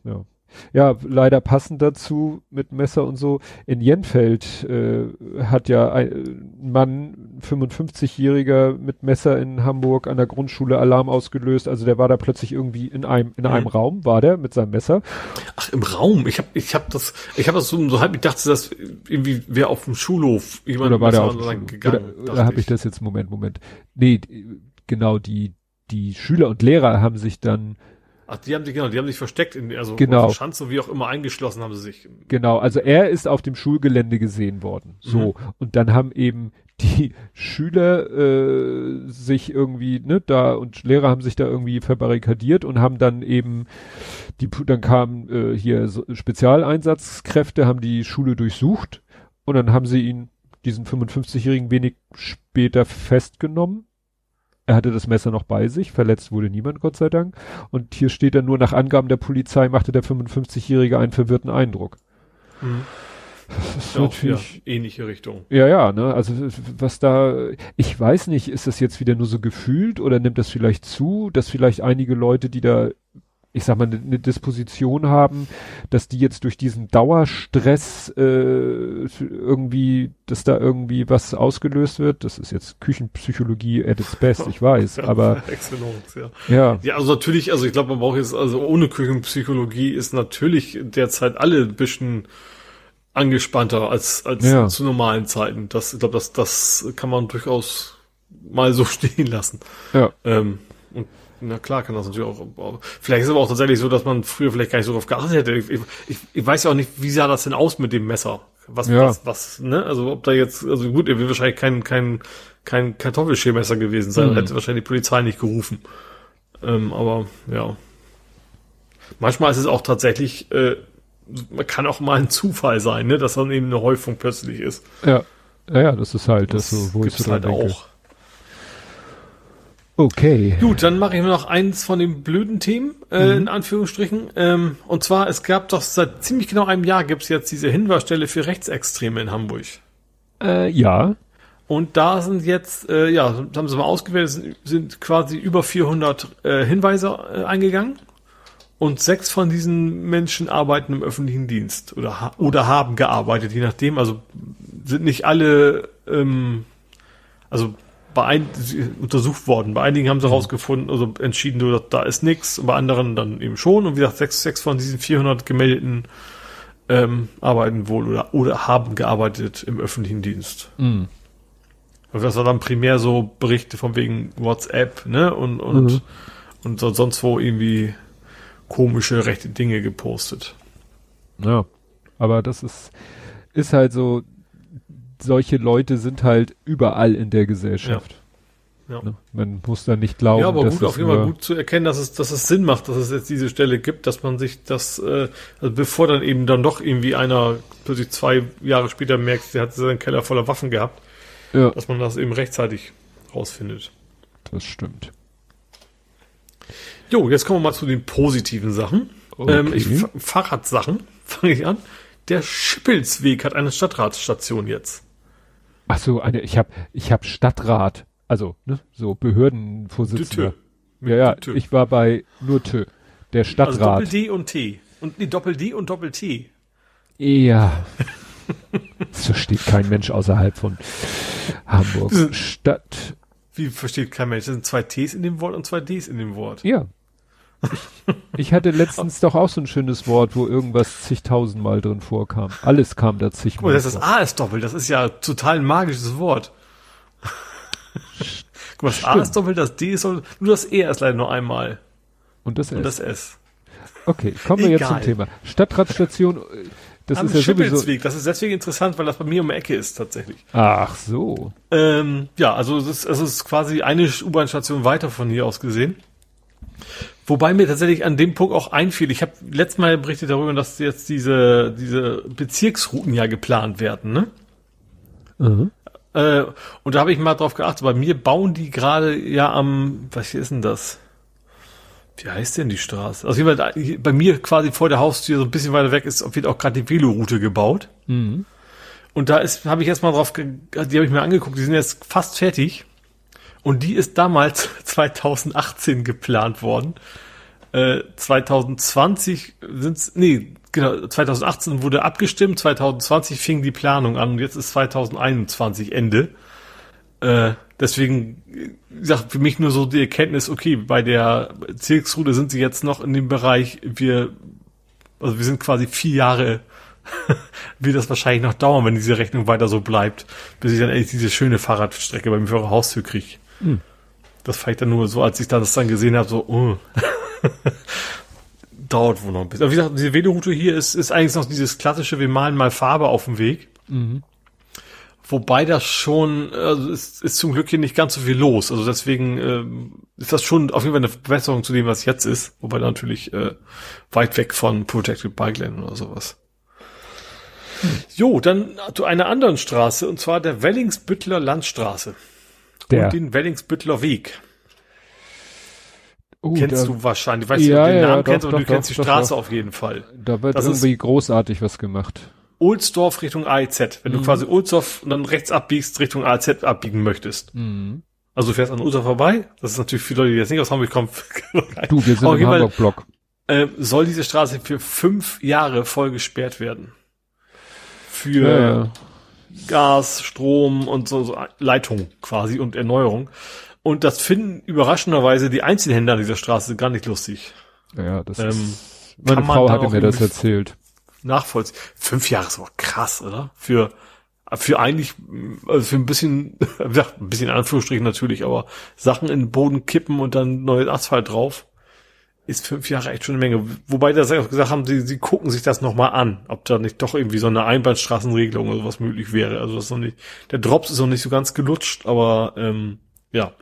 Ja. Ja, leider passend dazu mit Messer und so. In Jenfeld äh, hat ja ein Mann, 55-Jähriger mit Messer in Hamburg an der Grundschule Alarm ausgelöst. Also der war da plötzlich irgendwie in einem in einem mhm. Raum, war der mit seinem Messer. Ach, im Raum. Ich habe ich hab das ich habe das so, so halb ich dachte, dass irgendwie wer auf dem Schulhof jemand oder war der auf dem gegangen. Oder, oder habe ich das jetzt Moment Moment. Nee, genau die die Schüler und Lehrer haben sich dann Ach, die haben sich, genau, die haben sich versteckt in, also genau. auf Schanze, wie auch immer eingeschlossen haben sie sich. Genau, also er ist auf dem Schulgelände gesehen worden. So. Mhm. Und dann haben eben die [laughs] Schüler äh, sich irgendwie, ne, da und Lehrer haben sich da irgendwie verbarrikadiert und haben dann eben die, dann kamen äh, hier so Spezialeinsatzkräfte, haben die Schule durchsucht und dann haben sie ihn, diesen 55-Jährigen, wenig später festgenommen er hatte das Messer noch bei sich, verletzt wurde niemand, Gott sei Dank. Und hier steht dann nur nach Angaben der Polizei machte der 55-Jährige einen verwirrten Eindruck. Mhm. Das ist ja, natürlich ja, ähnliche Richtung. Ja, ja, ne, also was da, ich weiß nicht, ist das jetzt wieder nur so gefühlt oder nimmt das vielleicht zu, dass vielleicht einige Leute, die da ich sag mal, eine ne Disposition haben, dass die jetzt durch diesen Dauerstress äh, irgendwie, dass da irgendwie was ausgelöst wird. Das ist jetzt Küchenpsychologie at its best, ich weiß, [laughs] aber Excellence, ja. ja. Ja, also natürlich, also ich glaube, man braucht jetzt, also ohne Küchenpsychologie ist natürlich derzeit alle ein bisschen angespannter als als ja. zu normalen Zeiten. Das, ich glaube, das das kann man durchaus mal so [laughs] stehen lassen. Ja. Ähm, na klar kann das natürlich auch. Vielleicht ist es aber auch tatsächlich so, dass man früher vielleicht gar nicht so drauf geachtet hätte. Ich, ich, ich weiß ja auch nicht, wie sah das denn aus mit dem Messer? Was, ja. was, was, ne? Also ob da jetzt, also gut, er will wahrscheinlich kein, kein, kein Kartoffelschälmesser gewesen sein, mhm. hätte wahrscheinlich die Polizei nicht gerufen. Ähm, aber ja. Manchmal ist es auch tatsächlich, äh, man kann auch mal ein Zufall sein, ne, dass dann eben eine Häufung plötzlich ist. Ja, ja, ja das ist halt das, das so, wo ich so halt denke. auch. Okay. Gut, dann mache ich mir noch eins von den blöden Themen, äh, Mhm. in Anführungsstrichen. Ähm, und zwar, es gab doch seit ziemlich genau einem Jahr gibt's jetzt diese Hinweisstelle für Rechtsextreme in Hamburg. Äh, ja. Und da sind jetzt, äh, ja, haben sie mal ausgewählt, es sind, sind quasi über 400 äh, Hinweise äh, eingegangen. Und sechs von diesen Menschen arbeiten im öffentlichen Dienst oder, ha oder haben gearbeitet, je nachdem. Also sind nicht alle, ähm, also bei ein, untersucht worden. Bei einigen haben sie herausgefunden, also entschieden, du, da ist nichts, bei anderen dann eben schon. Und wie gesagt, sechs, sechs von diesen 400 gemeldeten ähm, arbeiten wohl oder, oder haben gearbeitet im öffentlichen Dienst. Mhm. Also das war dann primär so Berichte von wegen WhatsApp, ne? Und, und, Mhm. und so- sonst wo irgendwie komische rechte Dinge gepostet. Ja. Aber das ist, ist halt so, solche Leute sind halt überall in der Gesellschaft. Ja. Ne? Man muss da nicht glauben, ja, aber dass gut, es auf jeden Fall gut zu erkennen, dass es, dass es Sinn macht, dass es jetzt diese Stelle gibt, dass man sich das, äh, also bevor dann eben dann doch irgendwie einer plötzlich zwei Jahre später merkt, der hat seinen Keller voller Waffen gehabt, Ja, dass man das eben rechtzeitig rausfindet. das stimmt. Jo, jetzt kommen wir mal zu den positiven Sachen. Okay. Ähm, ich, Fa- Fahrradsachen [laughs] fange ich an. Der Schippelsweg hat eine Stadtratsstation jetzt. Ach so, eine, ich habe ich hab Stadtrat, also ne, so Behördenvorsitzender. Ja, ja, Tü-tü. ich war bei nur Tö, der Also Stadtrat. Doppel-D und T. Und nee, Doppel-D und Doppel-T. ja. [laughs] Das versteht kein Mensch außerhalb von Hamburg. Stadt. Wie versteht kein Mensch? Das sind zwei Ts in dem Wort und zwei Ds in dem Wort. Ja. Ich, ich hatte letztens doch auch so ein schönes Wort, wo irgendwas zigtausendmal drin vorkam. Alles kam da zigmal das ist. A ist doppelt. Das ist ja total ein magisches Wort. Guck mal, das A Stimmt. ist doppelt, das D ist doppelt. Nur das E ist leider nur einmal. Und das Und ist. das S. Okay, kommen wir jetzt zum Egal. Thema. Stadtratstation, äh, das Am ist ja sowieso. Das ist deswegen interessant, weil das bei mir um die Ecke ist, tatsächlich. Ach so. Ähm, ja, also es ist, es ist quasi eine U-Bahn-Station weiter von hier aus gesehen. Wobei mir tatsächlich an dem Punkt auch einfiel, ich habe letztes Mal berichtet darüber, dass jetzt diese, diese Bezirksrouten ja geplant werden, ne? Mhm. Äh, und da habe ich mal drauf geachtet, bei mir bauen die gerade ja am, was hier ist denn das? Wie heißt denn die Straße? Also jemand, bei mir quasi vor der Haustür, so ein bisschen weiter weg, ist wird auch gerade die Veloroute gebaut. Mhm. Und da ist, habe ich jetzt mal drauf, die habe ich mir angeguckt, die sind jetzt fast fertig. Und die ist damals [laughs] 2018 geplant worden. Äh, 2020 sind's, nee, genau, 2018 wurde abgestimmt, 2020 fing die Planung an und jetzt ist 2021 Ende. Äh, deswegen, gesagt, für mich nur so die Erkenntnis, okay, bei der Bezirksroute sind sie jetzt noch in dem Bereich, wir, also wir sind quasi vier Jahre [laughs] wird das wahrscheinlich noch dauern, wenn diese Rechnung weiter so bleibt, bis ich dann endlich diese schöne Fahrradstrecke bei mir vor der Haustür kriege. Hm. Das fand ich dann nur so, als ich das dann gesehen habe, so, oh. [laughs] dauert wohl noch ein bisschen. Aber wie gesagt, diese Veloroute hier ist, ist eigentlich noch dieses klassische, wir malen mal Farbe auf dem Weg. Mhm. Wobei das schon, also ist, ist zum Glück hier nicht ganz so viel los. Also deswegen ähm, ist das schon auf jeden Fall eine Verbesserung zu dem, was jetzt ist. Wobei natürlich äh, weit weg von Protected Bike Lane oder sowas. Jo, dann zu einer anderen Straße, und zwar der Wellingsbüttler Landstraße. Der. Und den Wellingsbüttler Weg. Oh, kennst da, du wahrscheinlich. Ich weiß nicht, Ja, ob du den ja, Namen doch, kennst, aber du kennst doch, die Straße doch. auf jeden Fall. Da wird das ist- irgendwie großartig was gemacht. Ohlsdorf Richtung AEZ. Wenn Mhm. du quasi Ohlsdorf und dann rechts abbiegst, Richtung AEZ abbiegen möchtest. Mhm. Also du fährst an Ohlsdorf vorbei. Das ist natürlich für Leute, die jetzt nicht aus Hamburg kommen. [laughs] Du, wir sind Auf im Hamburg-Block. äh, soll diese Straße für fünf Jahre voll gesperrt werden. Für ja. Gas, Strom und so, so Leitung quasi und Erneuerung. Und das finden überraschenderweise die Einzelhändler an dieser Straße gar nicht lustig. ja, das Ähm, ist, meine Frau hatte mir das erzählt. Nachvollziehen. Fünf Jahre ist aber krass, oder? Für, für eigentlich, also für ein bisschen, [laughs] ein bisschen in Anführungsstrichen natürlich, aber Sachen in den Boden kippen und dann neues Asphalt drauf, ist fünf Jahre echt schon eine Menge. Wobei da auch gesagt haben, sie, sie gucken sich das nochmal an, ob da nicht doch irgendwie so eine Einbahnstraßenregelung oder sowas möglich wäre. Also das ist noch nicht, der Drops ist noch nicht so ganz gelutscht, aber ähm, ja.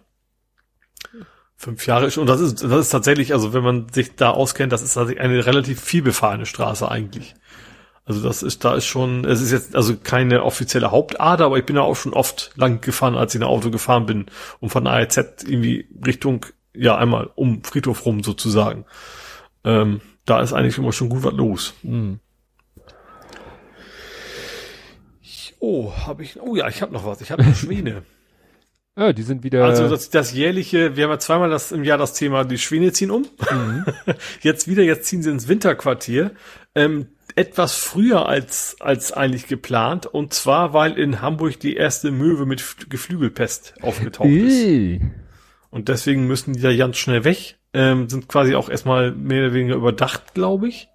Fünf Jahre ist, und das ist, das ist tatsächlich, also wenn man sich da auskennt, das ist tatsächlich eine relativ viel befahrene Straße eigentlich. Also das ist, da ist schon, es ist jetzt also keine offizielle Hauptader, aber ich bin da auch schon oft lang gefahren, als ich in Auto gefahren bin, um von ARZ irgendwie Richtung, ja, einmal um Friedhof rum sozusagen. Ähm, da ist eigentlich immer schon gut was los. Mhm. Oh, habe ich, oh ja, ich habe noch was. Ich habe [laughs] Schwäne. Ja, die sind wieder. Also das, das jährliche, wir haben ja zweimal das im Jahr das Thema, die Schwäne ziehen um. Mhm. [laughs] Jetzt wieder, jetzt ziehen sie ins Winterquartier. Ähm, etwas früher als, als eigentlich geplant. Und zwar, weil in Hamburg die erste Möwe mit Geflügelpest aufgetaucht ist. Und deswegen müssen die da ganz schnell weg. Ähm, sind quasi auch erstmal mehr oder weniger überdacht, glaube ich.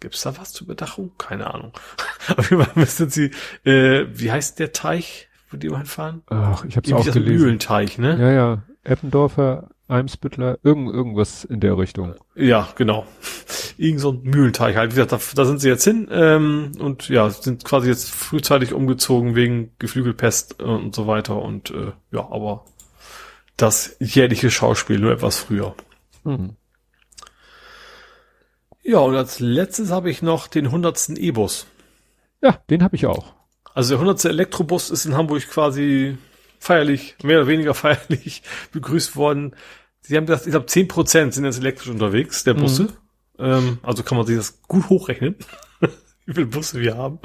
Gibt's da was zur Überdachung? Keine Ahnung. [laughs] Auf jeden Fall müssen sie, äh, wie heißt der Teich? wo die mal fahren? Ach, ich hab's auch gelesen. Mühlenteich, ne? Ja, ja. Eppendorfer, Eimsbüttler, irgend, irgendwas in der Richtung. Ja, genau. [laughs] Irgend so ein Mühlenteich halt. Wie gesagt, da, da sind sie jetzt hin ähm, und ja, sind quasi jetzt frühzeitig umgezogen wegen Geflügelpest und so weiter und äh, ja, aber das jährliche Schauspiel nur etwas früher. Mhm. Ja, und als letztes habe ich noch den hundertsten E-Bus. Ja, den habe ich auch. Also der 100. Elektrobus ist in Hamburg quasi feierlich, mehr oder weniger [laughs] feierlich begrüßt worden. Sie haben gesagt, ich glaube, 10 Prozent sind jetzt elektrisch unterwegs, der Busse. Mhm. Ähm, also kann man sich das gut hochrechnen, [laughs] wie viele Busse wir haben.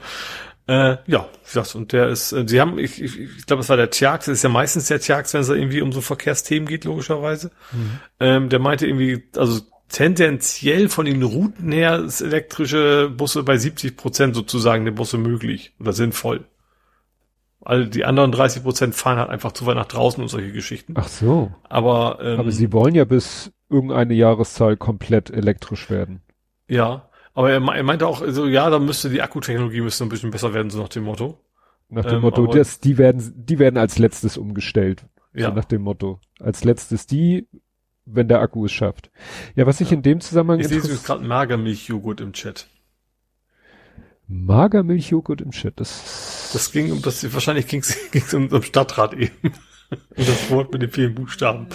Äh, ja, das, und der ist, äh, sie haben, ich, ich, ich glaube, es war der Tjax, ist ja meistens der Tjax, wenn es irgendwie um so Verkehrsthemen geht, logischerweise. Mhm. Ähm, der meinte irgendwie, also tendenziell von den Routen her ist elektrische Busse bei 70 Prozent sozusagen der Busse möglich oder sinnvoll. All die anderen 30 Prozent fahren halt einfach zu weit nach draußen und solche Geschichten. Ach so. Aber, ähm, aber sie wollen ja bis irgendeine Jahreszahl komplett elektrisch werden. Ja, aber er, er meinte auch, also ja, da müsste die Akkutechnologie müsste ein bisschen besser werden, so nach dem Motto. Nach dem ähm, Motto, das, die werden, die werden als letztes umgestellt. Ja. So nach dem Motto. Als letztes die, wenn der Akku es schafft. Ja, was ich ja. in dem Zusammenhang... Ich sehe jetzt gerade Magermilchjoghurt im Chat. Magermilchjoghurt im Chat, das... Das ging um das, wahrscheinlich ging es [laughs] um, um Stadtrat eben. Und das Wort mit den vielen Buchstaben.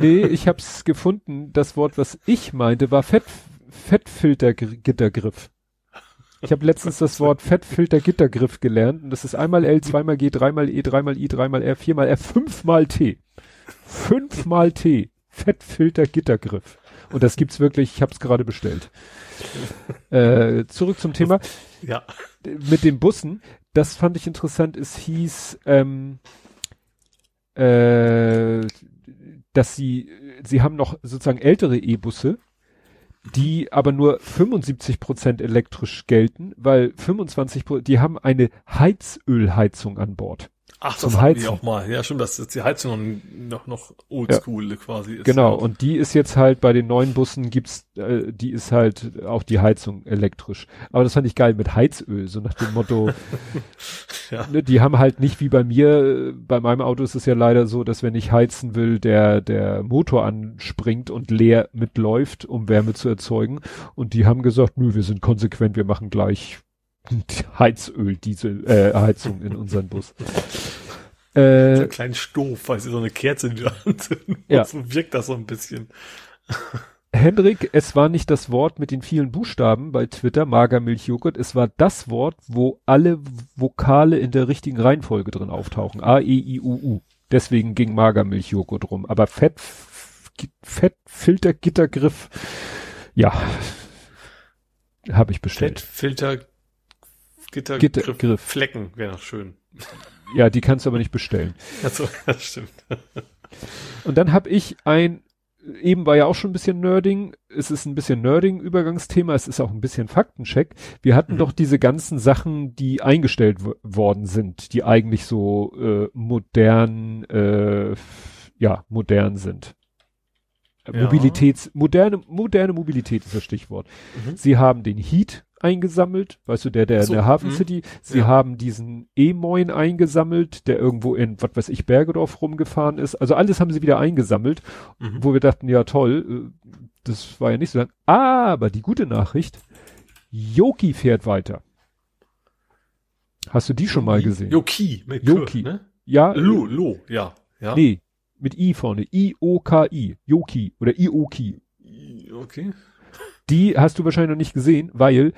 Nee, ich hab's gefunden. Das Wort, was ich meinte, war Fett, Fettfiltergittergriff. Ich habe letztens das Wort Fettfiltergittergriff gelernt und das ist einmal L, zweimal G, dreimal E, dreimal I, dreimal R, viermal R, fünfmal T. Fünfmal T. Fettfilter-Gittergriff. Und das gibt's wirklich, ich habe es gerade bestellt. äh, zurück zum Thema. Ja. Mit den Bussen, das fand ich interessant, es hieß, ähm, äh, dass sie, sie haben noch sozusagen ältere E-Busse, die aber nur 75 Prozent elektrisch gelten, weil 25% die haben eine Heizölheizung an Bord. Ach, das zum Heizen. auch mal. Ja, stimmt, dass jetzt die Heizung noch, noch oldschool ja. quasi ist. Genau, ja. und die ist jetzt halt bei den neuen Bussen gibt's, äh, die ist halt auch die Heizung elektrisch. Aber das fand ich geil mit Heizöl, so nach dem Motto, [laughs] [laughs] ja. ne, die haben halt nicht wie bei mir, bei meinem Auto ist es ja leider so, dass wenn ich heizen will, der, der Motor anspringt und leer mitläuft, um Wärme zu erzeugen. Und die haben gesagt, nö, wir sind konsequent, wir machen gleich Heizöl, Diesel, äh, Heizung in unseren Bus. Äh, so ein kleiner Stoff, weil sie so eine Kerze in die Hand [laughs] ja. so wirkt das so ein bisschen. Hendrik, es war nicht das Wort mit den vielen Buchstaben bei Twitter, Magermilchjoghurt, es war das Wort, wo alle Vokale in der richtigen Reihenfolge drin auftauchen. A, E, I, U, U. Deswegen ging Magermilchjoghurt rum. Aber Fett, Fettfilter, Gittergriff, ja, habe ich bestellt. Fettfilter, Gitter, Gitter. Flecken wäre noch schön. Ja, die kannst du aber nicht bestellen. Achso, [laughs] das stimmt. Und dann habe ich ein, eben war ja auch schon ein bisschen Nerding, es ist ein bisschen Nerding-Übergangsthema, es ist auch ein bisschen Faktencheck. Wir hatten mhm. doch diese ganzen Sachen, die eingestellt worden sind, die eigentlich so äh, modern, äh, ja, modern sind. Ja. Mobilitäts, moderne, moderne Mobilität ist das Stichwort. Mhm. Sie haben den Heat eingesammelt, weißt du, der, der so, in der Hafen mhm. City. Sie ja. haben diesen E-Moin eingesammelt, der irgendwo in, was weiß ich, Bergedorf rumgefahren ist. Also alles haben sie wieder eingesammelt, mhm. wo wir dachten, ja toll, äh, das war ja nicht so lang. Aber die gute Nachricht, Yoki fährt weiter. Hast du die schon mal gesehen? Yoki, mit Yoki. Kür, ne? Ja. Lo, Lo, ja. ja. Nee, mit I vorne. I-O-K-I. Yoki oder Ioki. Okay. Die hast du wahrscheinlich noch nicht gesehen, weil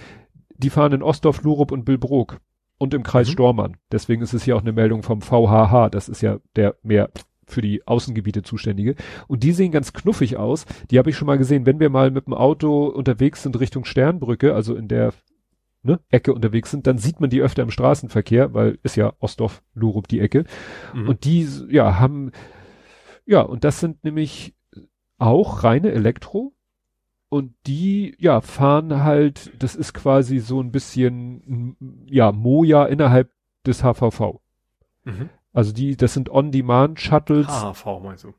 die fahren in Ostdorf, Lurup und Billbrook und im Kreis Mhm. Stormann. Deswegen ist es hier auch eine Meldung vom VHH. Das ist ja der mehr für die Außengebiete zuständige. Und die sehen ganz knuffig aus. Die habe ich schon mal gesehen, wenn wir mal mit dem Auto unterwegs sind Richtung Sternbrücke, also in der ne, Ecke unterwegs sind, dann sieht man die öfter im Straßenverkehr, weil ist ja Ostdorf, Lurup die Ecke. Mhm. Und die, ja, haben, ja, und das sind nämlich auch reine Elektro. Und die, ja, fahren halt, das ist quasi so ein bisschen, ja, Moja innerhalb des HVV. Mhm. Also die, das sind On-Demand-Shuttles, HHV meinst du?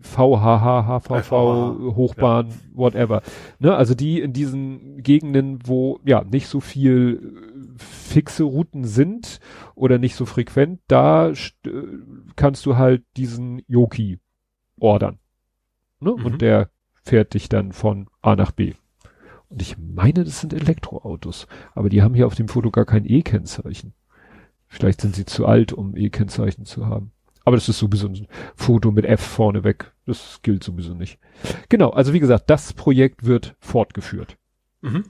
VHH, HVV, VHH, Hochbahn, whatever. Ne, also die in diesen Gegenden, wo ja nicht so viel äh, fixe Routen sind oder nicht so frequent, da äh, kannst du halt diesen Yoki ordern. Ne? Mhm. Und der fährt dich dann von A nach B. Und ich meine, das sind Elektroautos, aber die haben hier auf dem Foto gar kein E-Kennzeichen. Vielleicht sind sie zu alt, um E-Kennzeichen zu haben. Aber das ist sowieso ein Foto mit F vorne weg. Das gilt sowieso nicht. Genau, also wie gesagt, das Projekt wird fortgeführt. Mhm.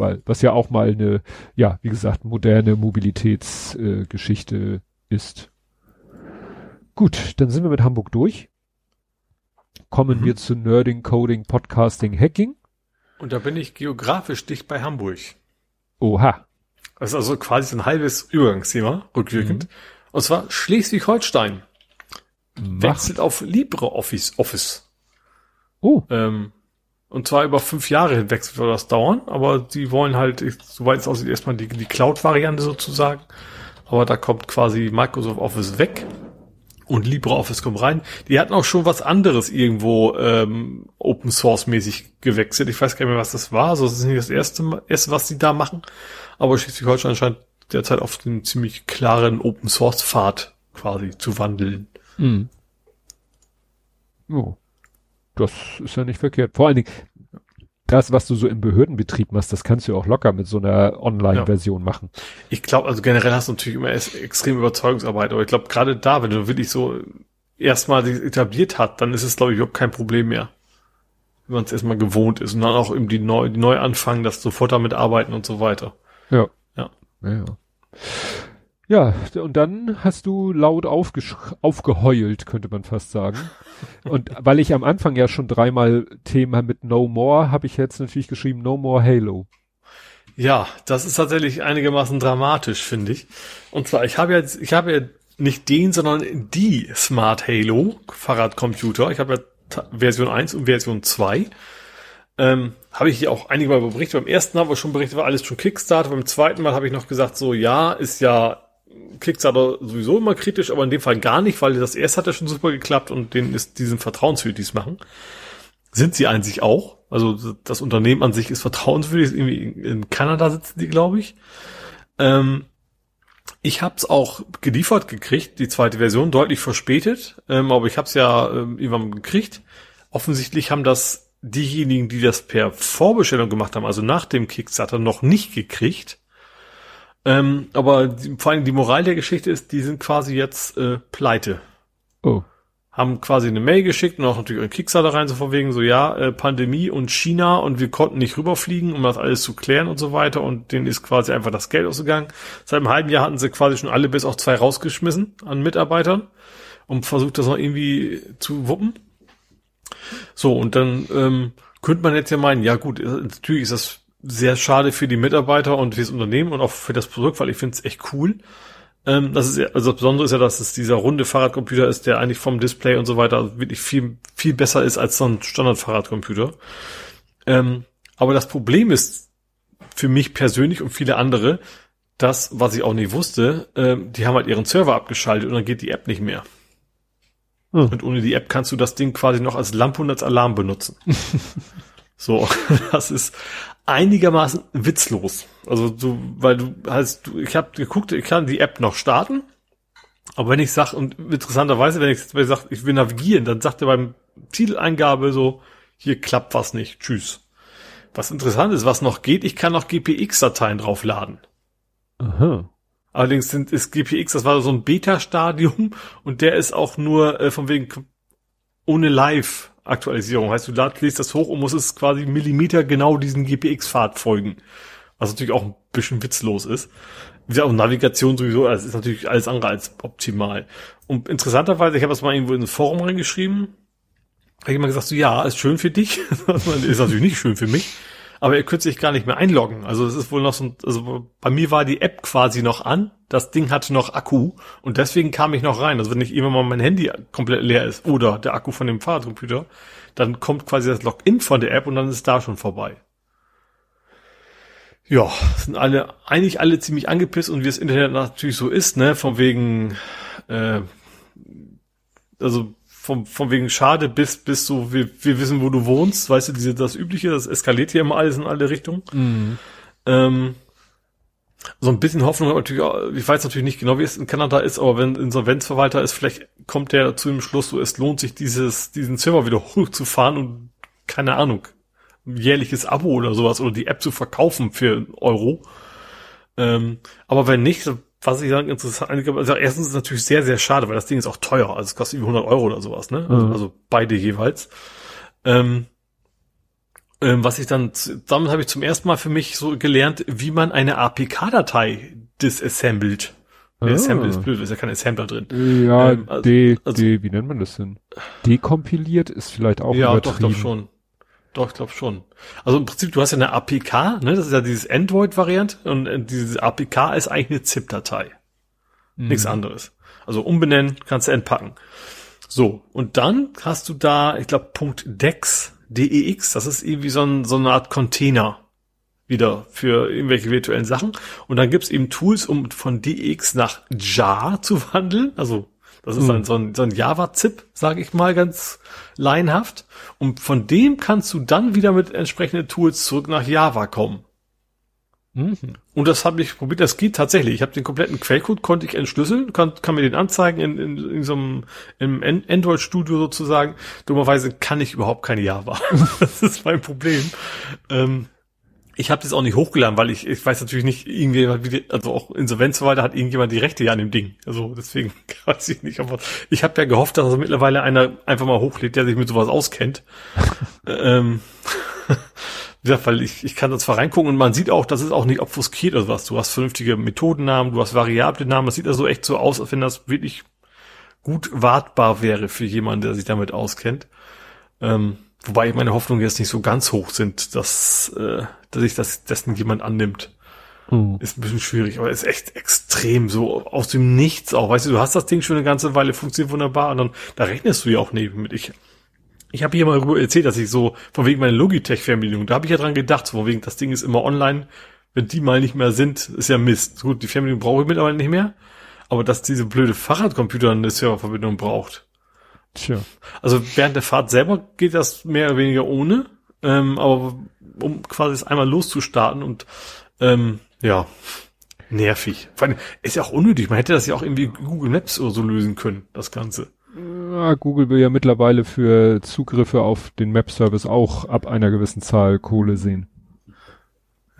Weil, was ja auch mal eine, ja, wie gesagt, moderne Mobilitätsgeschichte äh, ist. Gut, dann sind wir mit Hamburg durch. Kommen Mhm. wir zu Nerding, Coding, Podcasting, Hacking. Und da bin ich geografisch dicht bei Hamburg. Oha. Das ist also quasi so ein halbes Übergangsthema, rückwirkend. Und zwar Schleswig-Holstein wechselt auf LibreOffice Office. Oh, Ähm, und zwar über fünf Jahre hinweg soll das dauern, aber die wollen halt, soweit es aussieht, erstmal die, die Cloud-Variante sozusagen. Aber da kommt quasi Microsoft Office weg und LibreOffice kommt rein. Die hatten auch schon was anderes irgendwo ähm, Open Source mäßig gewechselt. Ich weiß gar nicht mehr, was das war. Also das ist nicht das erste, erste was die da machen. Aber Schleswig-Holstein scheint derzeit auf den ziemlich klaren Open Source Pfad quasi zu wandeln. Mhm. Oh. Das ist ja nicht verkehrt. Vor allen Dingen, das, was du so im Behördenbetrieb machst, das kannst du ja auch locker mit so einer Online-Version machen. Ich glaube, also generell hast du natürlich immer extrem Überzeugungsarbeit, aber ich glaube, gerade da, wenn du wirklich so erstmal sich etabliert hat, dann ist es, glaube ich, überhaupt kein Problem mehr. Wenn man es erstmal gewohnt ist und dann auch eben die neu, die neu anfangen, das sofort damit arbeiten und so weiter. Ja. Ja. Ja, ja. Und dann hast du laut aufgeheult, könnte man fast sagen. [laughs] Und weil ich am Anfang ja schon dreimal Thema mit No More, habe ich jetzt natürlich geschrieben No More Halo. Ja, das ist tatsächlich einigermaßen dramatisch, finde ich. Und zwar, ich habe jetzt, ich habe ja nicht den, sondern die Smart Halo Fahrradcomputer. Ich habe ja Version 1 und Version 2. Ähm, habe ich hier auch einige Mal berichtet. Beim ersten haben wir schon berichtet, war alles schon Kickstarter. Beim zweiten Mal habe ich noch gesagt, so ja, ist ja Kickstarter sowieso immer kritisch, aber in dem Fall gar nicht, weil das erste hat ja schon super geklappt und denen ist diesen vertrauenswürdig, die es machen. Sind sie sich auch. Also das Unternehmen an sich ist vertrauenswürdig. Irgendwie in Kanada sitzen die, glaube ich. Ähm, ich habe es auch geliefert gekriegt, die zweite Version, deutlich verspätet. Ähm, aber ich habe es ja ähm, irgendwann gekriegt. Offensichtlich haben das diejenigen, die das per Vorbestellung gemacht haben, also nach dem Kickstarter, noch nicht gekriegt. Ähm, aber die, vor allem die Moral der Geschichte ist, die sind quasi jetzt äh, pleite Oh. haben quasi eine Mail geschickt und auch natürlich einen Kickstarter rein, so von wegen so, ja, äh, Pandemie und China und wir konnten nicht rüberfliegen, um das alles zu klären und so weiter und denen ist quasi einfach das Geld ausgegangen. Seit einem halben Jahr hatten sie quasi schon alle bis auf zwei rausgeschmissen an Mitarbeitern und versucht das noch irgendwie zu wuppen. So, und dann ähm, könnte man jetzt ja meinen, ja gut, äh, natürlich ist das sehr schade für die Mitarbeiter und für das Unternehmen und auch für das Produkt, weil ich finde es echt cool. Ähm, das ist ja, also das Besondere ist ja, dass es dieser runde Fahrradcomputer ist, der eigentlich vom Display und so weiter wirklich viel, viel besser ist als so ein Standard-Fahrradcomputer. Ähm, aber das Problem ist für mich persönlich und viele andere, das, was ich auch nicht wusste, ähm, die haben halt ihren Server abgeschaltet und dann geht die App nicht mehr. Hm. Und ohne die App kannst du das Ding quasi noch als Lampe und als Alarm benutzen. [laughs] so, [laughs] das ist einigermaßen witzlos. Also du, weil du hast, du, ich habe geguckt, ich kann die App noch starten, aber wenn ich sag und interessanterweise, wenn ich, wenn ich sag, ich will navigieren, dann sagt er beim Titeleingabe so, hier klappt was nicht, tschüss. Was interessant ist, was noch geht, ich kann noch GPX-Dateien draufladen. Aha. Allerdings sind, ist GPX, das war so ein Beta-Stadium und der ist auch nur äh, von wegen ohne Live-Aktualisierung. Heißt, du lädst das hoch und musst es quasi Millimeter genau diesen GPX-Pfad folgen. Was natürlich auch ein bisschen witzlos ist. Gesagt, auch Navigation sowieso, das ist natürlich alles andere als optimal. Und interessanterweise, ich habe das mal irgendwo in ein Forum reingeschrieben, habe ich immer gesagt, so ja, ist schön für dich. [laughs] ist natürlich nicht schön für mich aber er könnte sich gar nicht mehr einloggen. Also es ist wohl noch so, also bei mir war die App quasi noch an, das Ding hatte noch Akku und deswegen kam ich noch rein. Also wenn ich immer mal mein Handy komplett leer ist oder der Akku von dem Fahrradcomputer, dann kommt quasi das Login von der App und dann ist da schon vorbei. Ja, sind alle, eigentlich alle ziemlich angepisst und wie das Internet natürlich so ist, ne, von wegen, äh, also vom, vom wegen schade bis, bis so, wir, wir wissen, wo du wohnst, weißt du, diese, das Übliche, das eskaliert hier immer alles in alle Richtungen. Mhm. Ähm, so ein bisschen Hoffnung natürlich, ich weiß natürlich nicht genau, wie es in Kanada ist, aber wenn Insolvenzverwalter ist, vielleicht kommt der zu dem Schluss, so es lohnt sich dieses, diesen Server wieder hochzufahren und keine Ahnung, jährliches Abo oder sowas oder die App zu verkaufen für Euro. Ähm, aber wenn nicht, was ich sagen interessant, also erstens ist es natürlich sehr, sehr schade, weil das Ding ist auch teuer, also es kostet über 100 Euro oder sowas, ne? Also, mhm. also beide jeweils. Ähm, ähm, was ich dann, damit habe ich zum ersten Mal für mich so gelernt, wie man eine APK-Datei disassembelt. Oh. Assemble ist blöd, ist ja kein Assembler drin. Ja, ähm, also, de, also, de, wie nennt man das denn? Dekompiliert ist vielleicht auch Ja, doch, doch schon. Doch, ich glaube schon. Also im Prinzip, du hast ja eine APK, ne? Das ist ja dieses Android-Variant und äh, diese APK ist eigentlich eine ZIP-Datei. Mhm. Nichts anderes. Also umbenennen, kannst du entpacken. So, und dann hast du da, ich glaube, Punkt .dex, DEX, das ist irgendwie so, ein, so eine Art Container wieder für irgendwelche virtuellen Sachen. Und dann gibt's eben Tools, um von DEX nach JAR zu [laughs] wandeln, also das ist mhm. so ein, so ein Java-Zip, sage ich mal ganz laienhaft. Und von dem kannst du dann wieder mit entsprechenden Tools zurück nach Java kommen. Mhm. Und das habe ich probiert, das geht tatsächlich. Ich habe den kompletten Quellcode, konnte ich entschlüsseln, kann, kann mir den anzeigen in, in, in so einem im Android-Studio sozusagen. Dummerweise kann ich überhaupt keine Java. [laughs] das ist mein Problem. Ähm, ich habe das auch nicht hochgeladen, weil ich, ich weiß natürlich nicht, irgendwie, also auch Insolvenzverwalter hat irgendjemand die Rechte ja an dem Ding. Also deswegen [laughs] weiß ich nicht. Aber ich habe ja gehofft, dass mittlerweile einer einfach mal hochlädt, der sich mit sowas auskennt. [laughs] ähm, [laughs] gesagt, weil ich, ich kann da zwar reingucken und man sieht auch, das ist auch nicht obfuskiert oder was. Du hast vernünftige Methodennamen, du hast variable Namen. Das sieht also echt so aus, als wenn das wirklich gut wartbar wäre für jemanden, der sich damit auskennt. Ähm, wobei meine Hoffnungen jetzt nicht so ganz hoch sind, dass, äh, dass sich das dessen jemand annimmt. Hm. Ist ein bisschen schwierig, aber ist echt extrem so aus dem Nichts auch. Weißt du, du hast das Ding schon eine ganze Weile, funktioniert wunderbar und dann, da rechnest du ja auch neben mit. Ich, ich habe hier mal erzählt, dass ich so, von wegen meiner Logitech-Fernbedienung, da habe ich ja dran gedacht, von wegen, das Ding ist immer online. Wenn die mal nicht mehr sind, ist ja Mist. Gut, die Fernbedienung brauche ich mittlerweile nicht mehr. Aber dass diese blöde Fahrradcomputer eine Serververbindung braucht. Tja. Also während der Fahrt selber geht das mehr oder weniger ohne. Ähm, aber um quasi es einmal loszustarten und ähm, ja, nervig. Vor allem, ist ja auch unnötig. Man hätte das ja auch irgendwie Google Maps oder so lösen können, das Ganze. Ja, Google will ja mittlerweile für Zugriffe auf den Map-Service auch ab einer gewissen Zahl Kohle sehen.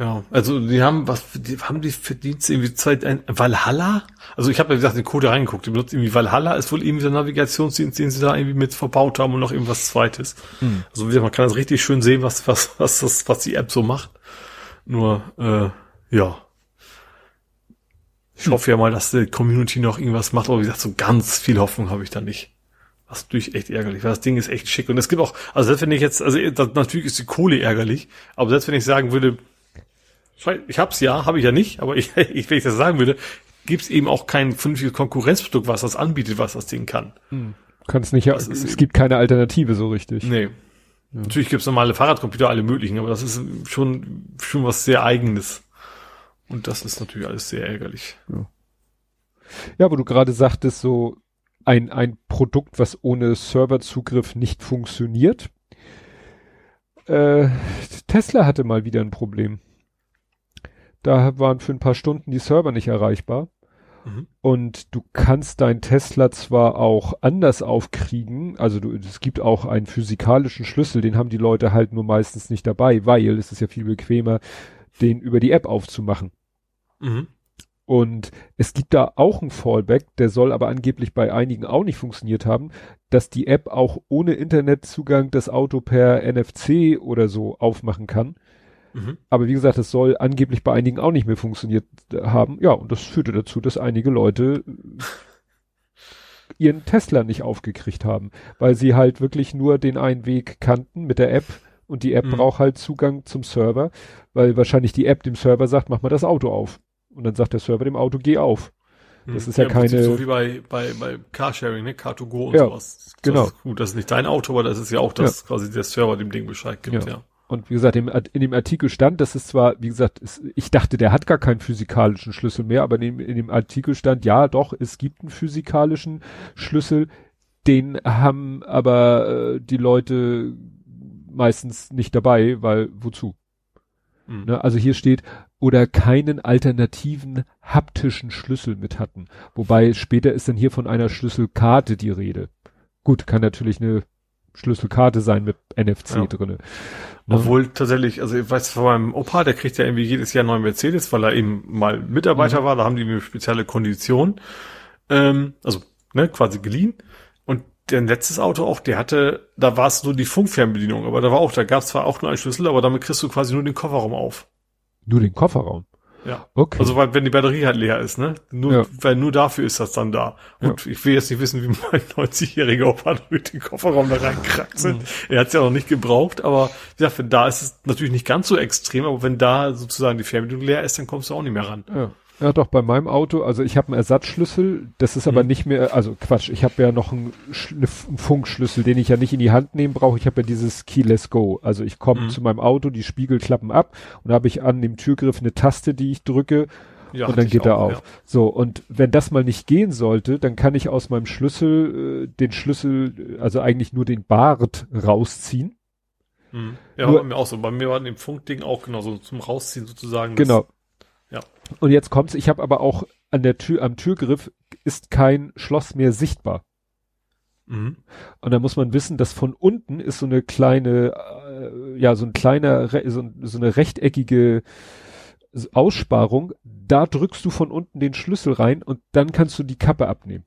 Ja, also die haben was, die haben die verdient irgendwie Zeit ein Valhalla? Also ich habe ja gesagt den Code reingeguckt, die benutzt irgendwie Valhalla ist wohl irgendwie der Navigationsdienst, den sie da irgendwie mit verbaut haben und noch irgendwas zweites. Hm. Also wie gesagt, man kann das richtig schön sehen, was was was das was die App so macht. Nur äh, ja. Ich hm. hoffe ja mal, dass die Community noch irgendwas macht, aber wie gesagt, so ganz viel Hoffnung habe ich da nicht. Das ist natürlich echt ärgerlich, weil das Ding ist echt schick. Und es gibt auch, also selbst wenn ich jetzt, also das, natürlich ist die Kohle ärgerlich, aber selbst wenn ich sagen würde, ich hab's ja, habe ich ja nicht, aber ich, [laughs] ich, wenn ich das sagen würde, gibt's eben auch kein vernünftiges Konkurrenzprodukt, was das anbietet, was das Ding kann. Hm. Kannst nicht, es, es gibt keine Alternative so richtig. Nee. Ja. Natürlich gibt's normale Fahrradcomputer, alle möglichen, aber das ist schon, schon was sehr eigenes. Und das ist natürlich alles sehr ärgerlich. Ja, ja wo du gerade sagtest, so ein, ein Produkt, was ohne Serverzugriff nicht funktioniert. Äh, Tesla hatte mal wieder ein Problem. Da waren für ein paar Stunden die Server nicht erreichbar. Mhm. Und du kannst dein Tesla zwar auch anders aufkriegen, also du, es gibt auch einen physikalischen Schlüssel, den haben die Leute halt nur meistens nicht dabei, weil es ist ja viel bequemer, den über die App aufzumachen. Mhm. Und es gibt da auch ein Fallback, der soll aber angeblich bei einigen auch nicht funktioniert haben, dass die App auch ohne Internetzugang das Auto per NFC oder so aufmachen kann. Mhm. Aber wie gesagt, es soll angeblich bei einigen auch nicht mehr funktioniert haben. Ja, und das führte dazu, dass einige Leute ihren Tesla nicht aufgekriegt haben, weil sie halt wirklich nur den einen Weg kannten mit der App und die App mhm. braucht halt Zugang zum Server, weil wahrscheinlich die App dem Server sagt, mach mal das Auto auf. Und dann sagt der Server dem Auto, geh auf. Das mhm. ist ja, ja keine. So wie bei, bei, bei Carsharing, ne? Car2Go und ja, sowas. Das genau. Ist gut, das ist nicht dein Auto, aber das ist ja auch, dass ja. quasi der Server dem Ding Bescheid gibt, ja. ja. Und wie gesagt, in, dem Artikel stand, das ist zwar, wie gesagt, ich dachte, der hat gar keinen physikalischen Schlüssel mehr, aber in dem, in dem Artikel stand, ja, doch, es gibt einen physikalischen Schlüssel, den haben aber äh, die Leute meistens nicht dabei, weil wozu? Mhm. Ne, also hier steht, oder keinen alternativen haptischen Schlüssel mit hatten. Wobei später ist dann hier von einer Schlüsselkarte die Rede. Gut, kann natürlich eine Schlüsselkarte sein mit NFC ja. drinne. Ne? Obwohl tatsächlich, also ich weiß von meinem Opa, der kriegt ja irgendwie jedes Jahr einen neuen Mercedes, weil er eben mal Mitarbeiter mhm. war, da haben die eine spezielle Kondition, ähm, also ne, quasi geliehen. Und der letztes Auto auch, der hatte, da war es nur die Funkfernbedienung, aber da war auch, da gab es zwar auch nur einen Schlüssel, aber damit kriegst du quasi nur den Kofferraum auf. Nur den Kofferraum? Ja. Okay. Also weil wenn die Batterie halt leer ist, ne? Nur, ja. weil nur dafür ist das dann da. Und ja. ich will jetzt nicht wissen, wie mein [laughs] 90-jähriger Opa mit dem Kofferraum da reinkraxelt. Mhm. Er hat es ja noch nicht gebraucht, aber wie gesagt, da ist es natürlich nicht ganz so extrem, aber wenn da sozusagen die Fernbedienung leer ist, dann kommst du auch nicht mehr ran. Ja. Ja, doch, bei meinem Auto, also ich habe einen Ersatzschlüssel, das ist aber mhm. nicht mehr, also Quatsch, ich habe ja noch einen, einen, Funkschlüssel, den ich ja nicht in die Hand nehmen brauche. Ich habe ja dieses Keyless Go. Also ich komme mhm. zu meinem Auto, die Spiegel klappen ab und habe ich an dem Türgriff eine Taste, die ich drücke ja, und dann geht er auf. Ja. So, und wenn das mal nicht gehen sollte, dann kann ich aus meinem Schlüssel äh, den Schlüssel, also eigentlich nur den Bart rausziehen. Mhm. Ja, nur, bei mir auch so. Bei mir war dem Funkding auch genau so zum Rausziehen sozusagen. Genau. Ja. Und jetzt kommt's, ich habe aber auch an der Tür, am Türgriff ist kein Schloss mehr sichtbar. Mhm. Und da muss man wissen, dass von unten ist so eine kleine, äh, ja, so ein kleiner, so, so eine rechteckige Aussparung. Da drückst du von unten den Schlüssel rein und dann kannst du die Kappe abnehmen.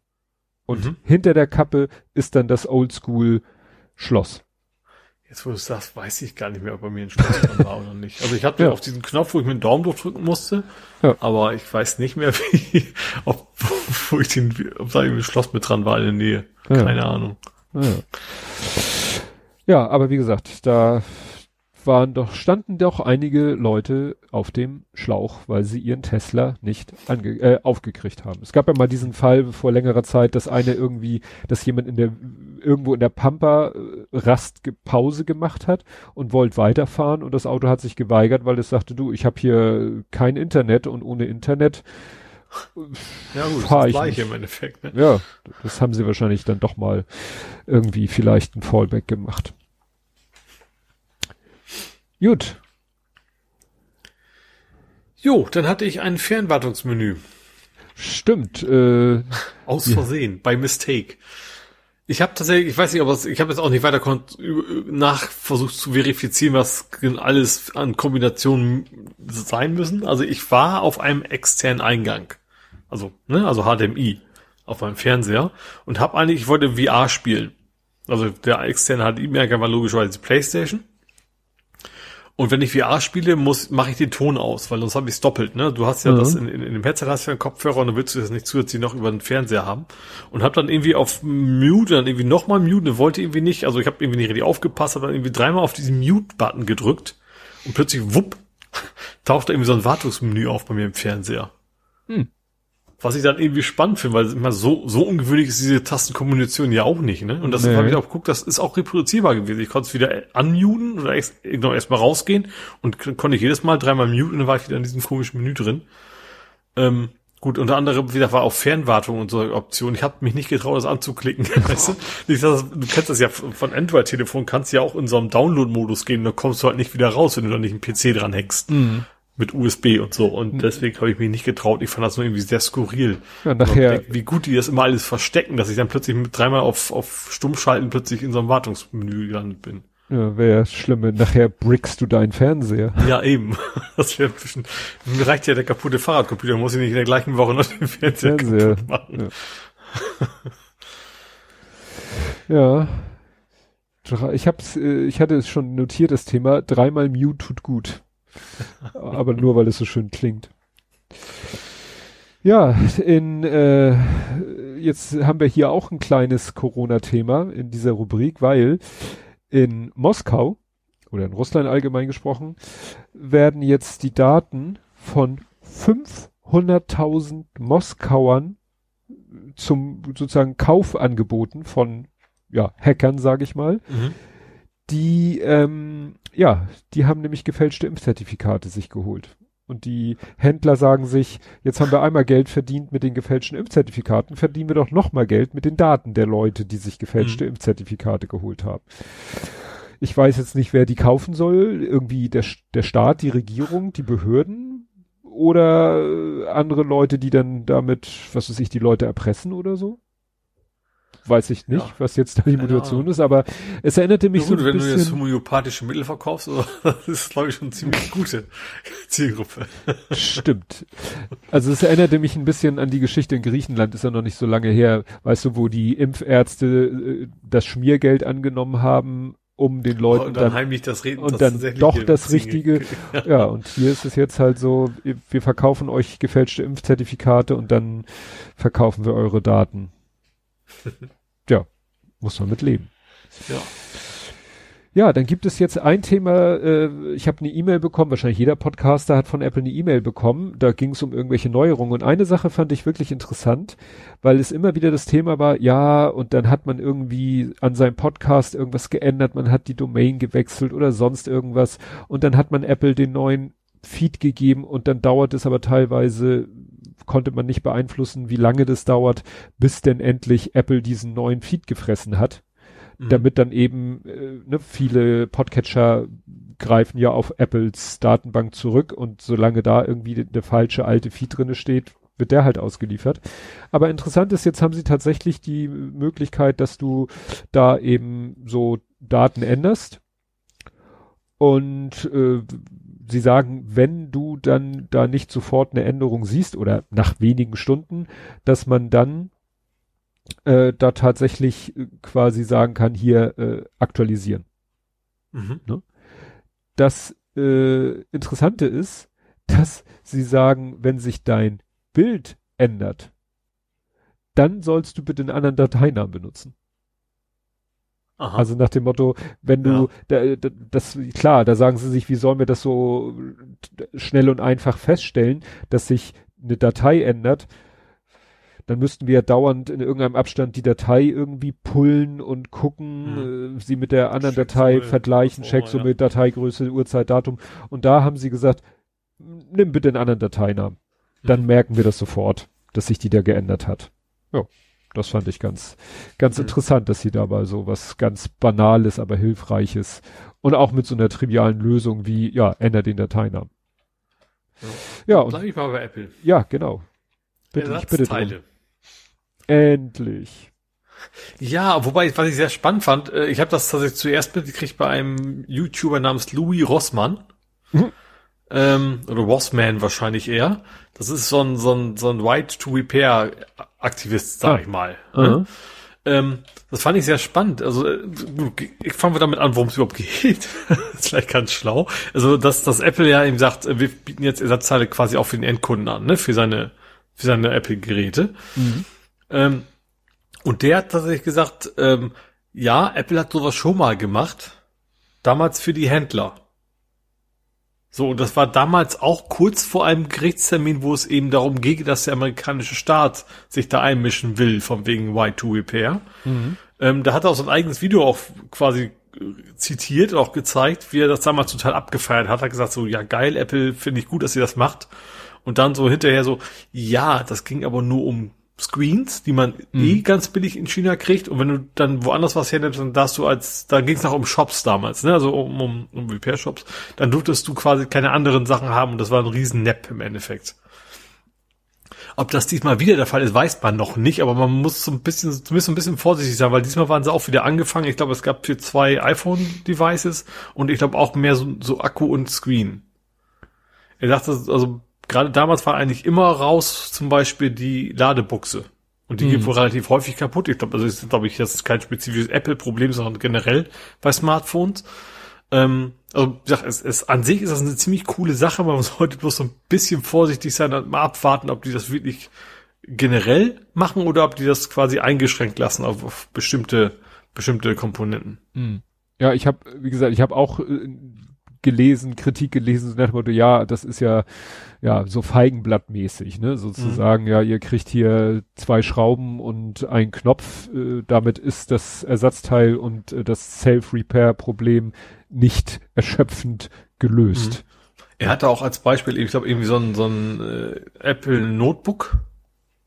Und mhm. hinter der Kappe ist dann das Oldschool Schloss. Jetzt, wo du sagst, weiß ich gar nicht mehr, ob bei mir ein Schloss dran war oder nicht. Also ich hatte ja. auf diesen Knopf, wo ich mit dem Daumen drücken musste, ja. aber ich weiß nicht mehr, [laughs] wie, ob, wo ich den, ob da irgendwie ein Schloss mit dran war in der Nähe. Keine ja. Ahnung. Ja. aber wie gesagt, da waren doch, standen doch einige Leute auf dem Schlauch, weil sie ihren Tesla nicht ange äh, aufgekriegt haben. Es gab ja mal diesen Fall vor längerer Zeit, dass eine irgendwie, dass jemand in der irgendwo in der Pampa äh, Rast Pause gemacht hat und wollte weiterfahren und das Auto hat sich geweigert, weil es sagte, du, ich habe hier kein Internet und ohne Internet ja gut, das ich gleiche im Endeffekt. Ne? Ja, das haben sie wahrscheinlich dann doch mal irgendwie vielleicht ein Fallback gemacht. Gut. Jo, dann hatte ich ein Fernwartungsmenü. Stimmt. Äh, Aus Versehen, ja. by mistake. Ich habe tatsächlich, ich weiß nicht, ob das, ich habe jetzt auch nicht weiter nach versucht zu verifizieren, was alles an Kombinationen sein müssen. Also ich war auf einem externen Eingang, also ne, also HDMI auf meinem Fernseher und habe eigentlich, ich wollte VR spielen. Also der externe HDMI-Eingang war logischerweise die PlayStation und wenn ich VR spiele, muss mache ich den Ton aus, weil sonst habe ich es doppelt. Ne? Du hast ja mhm. das in, in, in dem Headset hast du ja einen Kopfhörer und dann willst du das nicht zusätzlich noch über den Fernseher haben. Und habe dann irgendwie auf Mute, dann irgendwie nochmal Mute, ne, wollte irgendwie nicht. Also ich habe irgendwie nicht richtig aufgepasst, habe dann irgendwie dreimal auf diesen Mute-Button gedrückt und plötzlich wupp [laughs] taucht da irgendwie so ein Wartungsmenü auf bei mir im Fernseher. Hm. Was ich dann irgendwie spannend finde, weil immer so, so ungewöhnlich ist diese Tastenkommunikation ja auch nicht, ne? Und das nee. habe ich auch geguckt, das ist auch reproduzierbar gewesen. Ich konnte es wieder unmuten oder erst, genau, erstmal rausgehen und konnte ich jedes Mal dreimal muten und dann war ich wieder in diesem komischen Menü drin. Ähm, gut, unter anderem wieder war auch Fernwartung und so Option. Ich habe mich nicht getraut, das anzuklicken. [laughs] weißt du? Ich sag, du kennst das ja von Android-Telefon, kannst ja auch in so einem Download-Modus gehen, da kommst du halt nicht wieder raus, wenn du da nicht einen PC dran hängst. Mhm mit USB und so. Und mhm. deswegen habe ich mich nicht getraut. Ich fand das nur irgendwie sehr skurril. Ja, nachher. Denke, wie gut die das immer alles verstecken, dass ich dann plötzlich mit dreimal auf, auf Stummschalten plötzlich in so einem Wartungsmenü gelandet bin. Ja, wäre schlimm. Nachher brickst du deinen Fernseher. [laughs] Ja, eben. [laughs] Das wäre ein bisschen, mir reicht ja der kaputte Fahrradcomputer, muss ich nicht in der gleichen Woche noch den Fernseher, Fernseher. kaputt machen. Ja. Dre- Ich hab's, äh, ich hatte es schon notiert, das Thema, dreimal Mute tut gut. [laughs] Aber nur, weil es so schön klingt. Ja, in, äh, jetzt haben wir hier auch ein kleines Corona-Thema in dieser Rubrik, weil in Moskau, oder in Russland allgemein gesprochen, werden jetzt die Daten von 500.000 Moskauern zum sozusagen Kauf angeboten von ja, Hackern, sage ich mal. Mhm. Die, ähm, ja, die haben nämlich gefälschte Impfzertifikate sich geholt. Und die Händler sagen sich, jetzt haben wir einmal Geld verdient mit den gefälschten Impfzertifikaten, verdienen wir doch nochmal Geld mit den Daten der Leute, die sich gefälschte Mhm. Impfzertifikate geholt haben. Ich weiß jetzt nicht, wer die kaufen soll. Irgendwie der, der Staat, die Regierung, die Behörden oder andere Leute, die dann damit, was weiß ich, die Leute erpressen oder so. Weiß ich nicht, Ja. was jetzt da die Motivation ist, aber es erinnerte mich Ja, so gut, ein wenn du jetzt bisschen. homöopathische Mittel verkaufst, also, [laughs] das ist, glaube ich, schon eine ziemlich gute [laughs] Zielgruppe. Stimmt. Also es erinnerte mich ein bisschen an die Geschichte in Griechenland, ist ja noch nicht so lange her, weißt du, wo die Impfärzte äh, das Schmiergeld angenommen haben, um den Leuten und dann, dann, heimlich das Reden. und das dann doch das Ziel- Richtige. [laughs] ja, und hier ist es jetzt halt so, wir verkaufen euch gefälschte Impfzertifikate und dann verkaufen wir eure Daten. [laughs] ja, muss man mit leben. Ja. Ja, dann gibt es jetzt ein Thema, äh, ich habe eine E-Mail bekommen, wahrscheinlich jeder Podcaster hat von Apple eine E-Mail bekommen, da ging es um irgendwelche Neuerungen und eine Sache fand ich wirklich interessant, weil es immer wieder das Thema war, ja, und dann hat man irgendwie an seinem Podcast irgendwas geändert, man hat die Domain gewechselt oder sonst irgendwas und dann hat man Apple den neuen Feed gegeben und dann dauert es aber teilweise, konnte man nicht beeinflussen, wie lange das dauert, bis denn endlich Apple diesen neuen Feed gefressen hat Mhm. damit dann eben äh, ne, viele Podcatcher greifen ja auf Apples Datenbank zurück und solange da irgendwie der, falsche alte Feed drinne steht, wird der halt ausgeliefert. Aber interessant ist, jetzt haben sie tatsächlich die Möglichkeit, dass du da eben so Daten änderst und äh, sie sagen, wenn du dann da nicht sofort eine Änderung siehst oder nach wenigen Stunden, dass man dann äh, da tatsächlich äh, quasi sagen kann, hier äh, aktualisieren. Mhm. Das äh, Interessante ist, dass sie sagen, wenn sich dein Bild ändert, dann sollst du bitte einen anderen Dateinamen benutzen. Aha. Also nach dem Motto, wenn du, da, da, das, klar, da sagen sie sich, wie sollen wir das so schnell und einfach feststellen, dass sich eine Datei ändert, dann müssten wir ja dauernd in irgendeinem Abstand die Datei irgendwie pullen und gucken, äh, sie mit der anderen Datei Checksumme, vergleichen, Checksumme, ja. Dateigröße, Uhrzeit, Datum. Und da haben sie gesagt, nimm bitte einen anderen Dateinamen. Dann Mhm. merken wir das sofort, dass sich die da geändert hat. Ja, das fand ich ganz, ganz Mhm. interessant, dass sie dabei so was ganz Banales, aber Hilfreiches und auch mit so einer trivialen Lösung wie, ja, änder den Dateinamen. Ja, und, Bleib ich mal bei Apple. ja, genau. Bitte, ich bitte drum. Endlich. Ja, wobei, was ich sehr spannend fand, äh, ich habe das tatsächlich zuerst mitgekriegt bei einem YouTuber namens Louis Rossmann. Mhm. Ähm, oder Rossman wahrscheinlich eher. Das ist so ein, so ein, so ein Right-to-Repair-Aktivist, sag Ah. ich mal. Aha. Ne? Ähm, das fand ich sehr spannend. Also, äh, ich fangen wir damit an, worum es überhaupt geht. [laughs] das ist vielleicht ganz schlau. Also, dass, dass Apple ja eben sagt, äh, wir bieten jetzt Ersatzteile quasi auch für den Endkunden an, ne? Für seine, für seine Apple-Geräte. Mhm. Ähm, und der hat tatsächlich gesagt, ähm, ja, Apple hat sowas schon mal gemacht. Damals für die Händler. So, und das war damals auch kurz vor einem Gerichtstermin, wo es eben darum ging, dass der amerikanische Staat sich da einmischen will, von wegen Y2 Repair. Ähm, da hat er auch sein eigenes Video auch quasi äh, zitiert und auch gezeigt, wie er das damals total abgefeiert hat. Er hat gesagt so, ja geil, Apple finde ich gut, dass ihr das macht. Und dann so hinterher so, ja, das ging aber nur um Screens, die man eh ganz billig in China kriegt. Und wenn du dann woanders was hernimmst, dann darfst du als, da ging es noch um Shops damals, ne? Also um, um, um Repair-Shops, dann durftest du quasi keine anderen Sachen haben und das war ein riesen Nepp im Endeffekt. Ob das diesmal wieder der Fall ist, weiß man noch nicht, aber man muss so ein bisschen, zumindest ein bisschen vorsichtig sein, weil diesmal waren sie auch wieder angefangen. Ich glaube, es gab für zwei iPhone-Devices und ich glaube auch mehr so, so Akku und Screen. Er sagte, also gerade damals war eigentlich immer raus zum Beispiel die Ladebuchse. Und die mhm. geht wohl relativ häufig kaputt. Ich glaube, also ist, glaube ich, das ist kein spezifisches Apple-Problem, sondern generell bei Smartphones. Ähm, also wie gesagt, es, es an sich ist das eine ziemlich coole Sache, man sollte [laughs] bloß so ein bisschen vorsichtig sein und mal abwarten, ob die das wirklich generell machen oder ob die das quasi eingeschränkt lassen auf, auf bestimmte bestimmte Komponenten. Mhm. Ja, ich habe, wie gesagt, ich habe auch äh, gelesen, Kritik gelesen, so nach dem Motto, ja, das ist ja, ja, so Feigenblattmäßig, ne, sozusagen, mhm. ja, ihr kriegt hier zwei Schrauben und einen Knopf, äh, damit ist das Ersatzteil und äh, das Self-Repair-Problem nicht erschöpfend gelöst. Mhm. Er hatte auch als Beispiel, ich glaube, irgendwie so ein, so ein äh, Apple Notebook,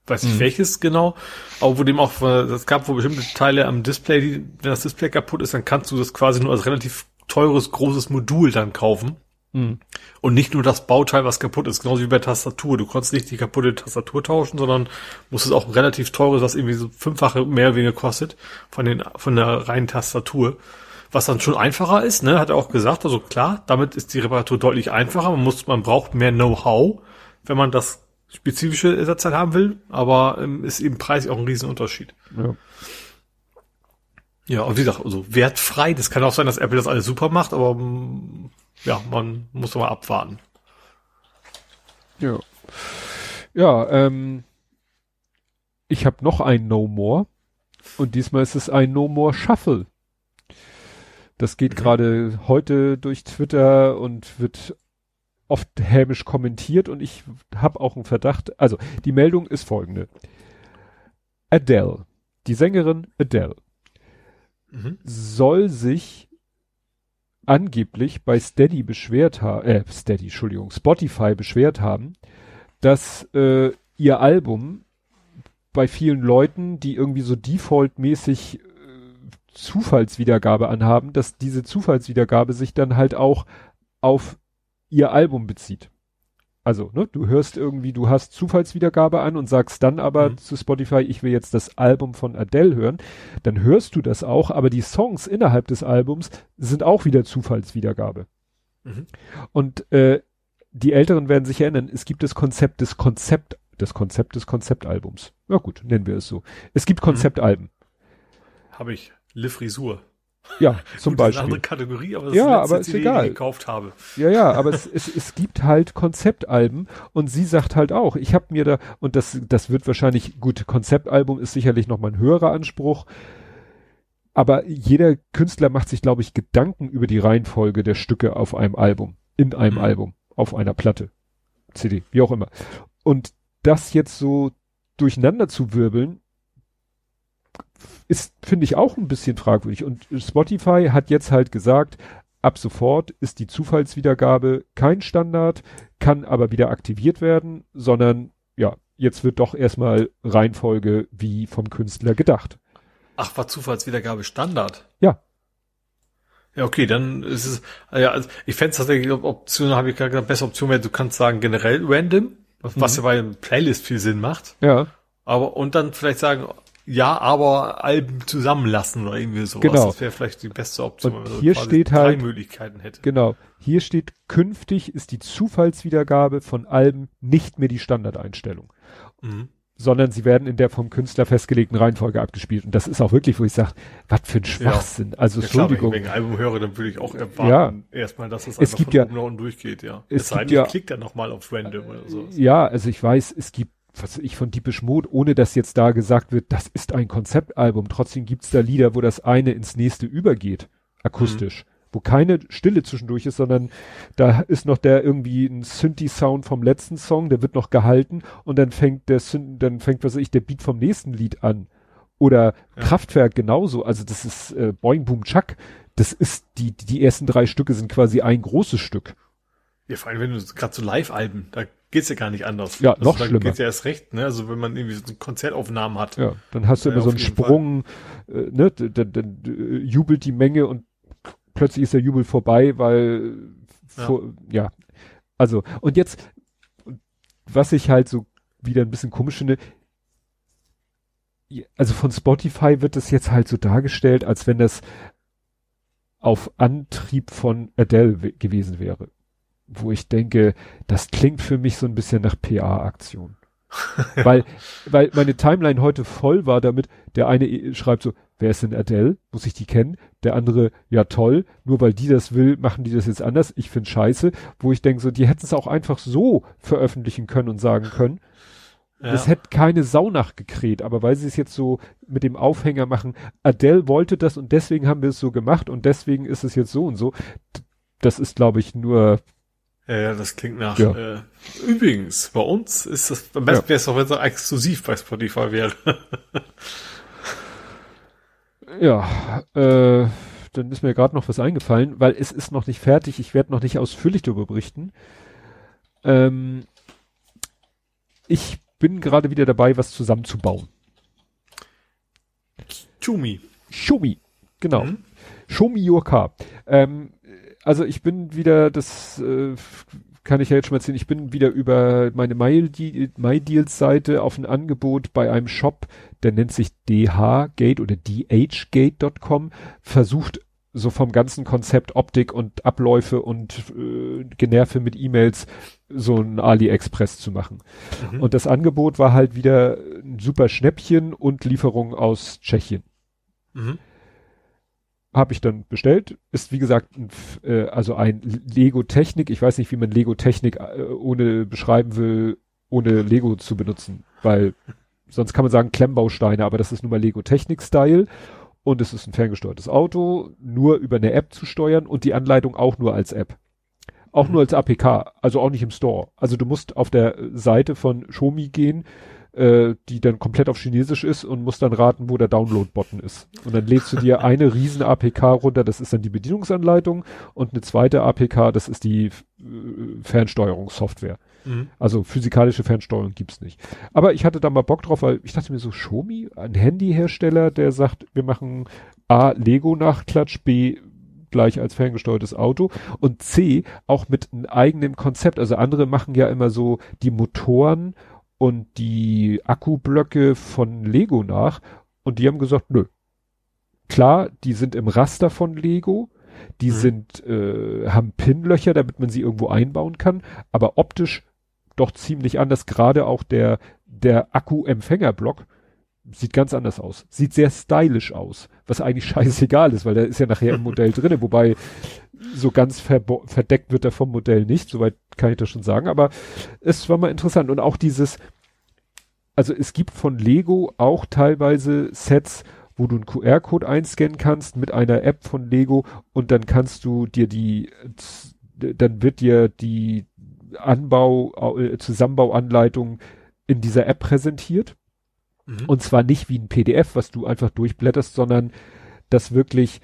weiß nicht mhm. welches genau, aber wo dem auch, es gab wohl bestimmte Teile am Display, die, wenn das Display kaputt ist, dann kannst du das quasi nur als relativ teures, großes Modul dann kaufen. Mhm. Und nicht nur das Bauteil, was kaputt ist, genauso wie bei Tastatur. Du konntest nicht die kaputte Tastatur tauschen, sondern musstest auch ein relativ teures, was irgendwie so fünffache mehr oder weniger kostet, von den, von der reinen Tastatur. Was dann schon einfacher ist, ne, hat er auch gesagt. Also klar, damit ist die Reparatur deutlich einfacher. Man muss, man braucht mehr Know-how, wenn man das spezifische Ersatzteil haben will, aber ähm, ist eben preislich auch ein Riesenunterschied. Ja. Ja, und wie gesagt, also wertfrei. Das kann auch sein, dass Apple das alles super macht, aber mm, ja, man muss mal abwarten. Ja. Ja, ähm, ich habe noch ein No More und diesmal ist es ein No More Shuffle. Das geht mhm. gerade heute durch Twitter und wird oft hämisch kommentiert und ich habe auch einen Verdacht. Also die Meldung ist folgende. Adele, die Sängerin Adele mhm. soll sich angeblich bei Steady beschwert haben, äh, Steady, Entschuldigung, Spotify beschwert haben, dass äh, ihr Album bei vielen Leuten, die irgendwie so defaultmäßig äh, Zufallswiedergabe anhaben, dass diese Zufallswiedergabe sich dann halt auch auf ihr Album bezieht. Also, ne, du hörst irgendwie, du hast Zufallswiedergabe an und sagst dann aber mhm. zu Spotify, ich will jetzt das Album von Adele hören, dann hörst du das auch, aber die Songs innerhalb des Albums sind auch wieder Zufallswiedergabe. Mhm. Und äh, die Älteren werden sich erinnern, es gibt das Konzept des Konzept, das Konzept des Konzeptalbums. Ja gut, nennen wir es so. Es gibt mhm. Konzeptalben. Habe ich. Le Frisur. Ja, zum Gut, Beispiel. Das ist eine andere Kategorie, aber das ja, ist aber ist CD, egal. die ich gekauft habe. Ja, ja, aber es, es, es gibt halt Konzeptalben und sie sagt halt auch, ich habe mir da, und das, das wird wahrscheinlich, gut, Konzeptalbum ist sicherlich noch mal ein höherer Anspruch, aber jeder Künstler macht sich, glaube ich, Gedanken über die Reihenfolge der Stücke auf einem Album, in einem mhm. Album, auf einer Platte, CD, wie auch immer. Und das jetzt so durcheinander zu wirbeln, ist, finde ich, auch ein bisschen fragwürdig. Und Spotify hat jetzt halt gesagt, ab sofort ist die Zufallswiedergabe kein Standard, kann aber wieder aktiviert werden, sondern ja, jetzt wird doch erstmal Reihenfolge wie vom Künstler gedacht. Ach, war Zufallswiedergabe Standard? Ja. Ja, okay, dann ist es, ja, also ich fände es tatsächlich, Option, habe ich gerade bessere Option wäre, du kannst sagen generell random, was, mhm. was ja bei einem Playlist viel Sinn macht. Ja. Aber, und dann vielleicht sagen, ja, aber Alben zusammenlassen oder irgendwie so. Genau. Das wäre vielleicht die beste Option, Und wenn man hier so steht drei halt, Möglichkeiten hätte. Genau. Hier steht, künftig ist die Zufallswiedergabe von Alben nicht mehr die Standardeinstellung. Mhm. Sondern sie werden in der vom Künstler festgelegten Reihenfolge abgespielt. Und das ist auch wirklich, wo ich sage, was für ein Schwachsinn. Ja. Also, ja, Entschuldigung. Klar, wenn ich ein Album höre, dann würde ich auch erwarten, ja. erstmal, dass es, es gibt von ja, oben nach unten durchgeht, ja. Es, es gibt ja, klickt dann nochmal auf Random oder so. Ja, also ich weiß, es gibt was ich von Deepish Mode, ohne dass jetzt da gesagt wird, das ist ein Konzeptalbum. Trotzdem gibt's da Lieder, wo das eine ins nächste übergeht, akustisch. Mhm. Wo keine Stille zwischendurch ist, sondern da ist noch der irgendwie ein Synthi-Sound vom letzten Song, der wird noch gehalten und dann fängt der Synth, dann fängt, was weiß ich, der Beat vom nächsten Lied an. Oder ja. Kraftwerk genauso. Also das ist äh, Boing Boom Chuck. Das ist, die, die ersten drei Stücke sind quasi ein großes Stück. Ja, vor allem, wenn du gerade so Live-Alben, da geht's ja gar nicht anders. Ja, also noch schlimmer. Geht's ja erst recht, ne? Also wenn man irgendwie so Konzertaufnahmen hat. Ja, dann hast du immer so einen Sprung, äh, ne? Dann, dann, dann jubelt die Menge und plötzlich ist der Jubel vorbei, weil ja. Vor, ja. Also, und jetzt, was ich halt so wieder ein bisschen komisch finde, also von Spotify wird es jetzt halt so dargestellt, als wenn das auf Antrieb von Adele gewesen wäre. Wo ich denke, das klingt für mich so ein bisschen nach PA-Aktion. [laughs] weil, weil meine Timeline heute voll war damit, der eine schreibt so, wer ist denn Adele? Muss ich die kennen? Der andere, ja toll, nur weil die das will, machen die das jetzt anders. Ich finde scheiße, wo ich denke so, die hätten es auch einfach so veröffentlichen können und sagen können. Ja. Es hätte keine Sau nachgekräht, aber weil sie es jetzt so mit dem Aufhänger machen, Adele wollte das und deswegen haben wir es so gemacht und deswegen ist es jetzt so und so. Das ist, glaube ich, nur. Ja, das klingt nach. Ja. Äh, übrigens, bei uns ist das am besten ja. wäre es auch, wenn es exklusiv bei Spotify wäre. [laughs] ja, äh, dann ist mir gerade noch was eingefallen, weil es ist noch nicht fertig. Ich werde noch nicht ausführlich darüber berichten. Ähm, ich bin gerade wieder dabei, was zusammenzubauen. Chumi. Chumi, genau. Mhm. Your car. Ähm, also ich bin wieder, das äh, kann ich ja jetzt schon mal erzählen, ich bin wieder über meine MyDeals-Seite auf ein Angebot bei einem Shop, der nennt sich dhgate oder dhgate.com, versucht so vom ganzen Konzept Optik und Abläufe und äh, Generve mit E-Mails so ein AliExpress zu machen. Mhm. Und das Angebot war halt wieder ein super Schnäppchen und Lieferung aus Tschechien. Mhm. Habe ich dann bestellt. Ist wie gesagt ein, äh, also ein Lego Technik. Ich weiß nicht, wie man Lego Technik äh, ohne beschreiben will, ohne Lego zu benutzen, weil sonst kann man sagen Klemmbausteine, aber das ist nun mal Lego Technik Style und es ist ein ferngesteuertes Auto, nur über eine App zu steuern und die Anleitung auch nur als App. Auch mhm. nur als APK, also auch nicht im Store. Also du musst auf der Seite von Xiaomi gehen, äh, die dann komplett auf Chinesisch ist und musst dann raten, wo der Download-Button ist. Und dann lädst du dir [laughs] eine riesen APK runter, das ist dann die Bedienungsanleitung und eine zweite APK, das ist die äh, Fernsteuerungssoftware. Mhm. Also physikalische Fernsteuerung gibt's nicht. Aber ich hatte da mal Bock drauf, weil ich dachte mir so, Xiaomi, ein Handyhersteller, der sagt, wir machen A, Lego-Nachklatsch, B, gleich als ferngesteuertes Auto und C, auch mit einem eigenen Konzept. Also andere machen ja immer so die Motoren und die Akkublöcke von Lego nach und die haben gesagt, nö. Klar, die sind im Raster von Lego, die mhm. sind, äh, haben Pinlöcher, damit man sie irgendwo einbauen kann, aber optisch doch ziemlich anders. Gerade auch der, der Akku-Empfängerblock sieht ganz anders aus. Sieht sehr stylisch aus, was eigentlich [laughs] scheißegal ist, weil der ist ja nachher im Modell drinne, wobei so ganz verdeckt wird er vom Modell nicht, soweit kann ich das schon sagen, aber es war mal interessant und auch dieses, also es gibt von Lego auch teilweise Sets, wo du einen QR-Code einscannen kannst mit einer App von Lego und dann kannst du dir die, dann wird dir die Anbau, äh, Zusammenbauanleitung in dieser App präsentiert. Mhm. Und zwar nicht wie ein PDF, was du einfach durchblätterst, sondern das wirklich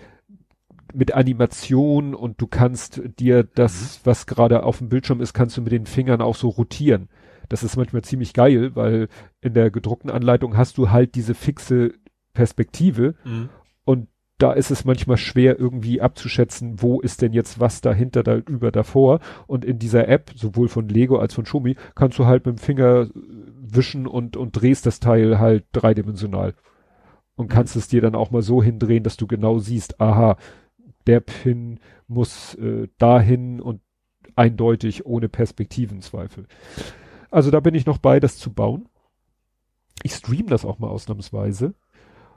mit Animation und du kannst dir das, mhm. was gerade auf dem Bildschirm ist, kannst du mit den Fingern auch so rotieren. Das ist manchmal ziemlich geil, weil in der gedruckten Anleitung hast du halt diese fixe Perspektive mhm. und da ist es manchmal schwer irgendwie abzuschätzen, wo ist denn jetzt was dahinter, da über davor. Und in dieser App, sowohl von Lego als von Schumi, kannst du halt mit dem Finger wischen und, und drehst das Teil halt dreidimensional. Und kannst es dir dann auch mal so hindrehen, dass du genau siehst, aha, der Pin muss äh, dahin und eindeutig ohne Perspektivenzweifel. Also da bin ich noch bei, das zu bauen. Ich stream das auch mal ausnahmsweise.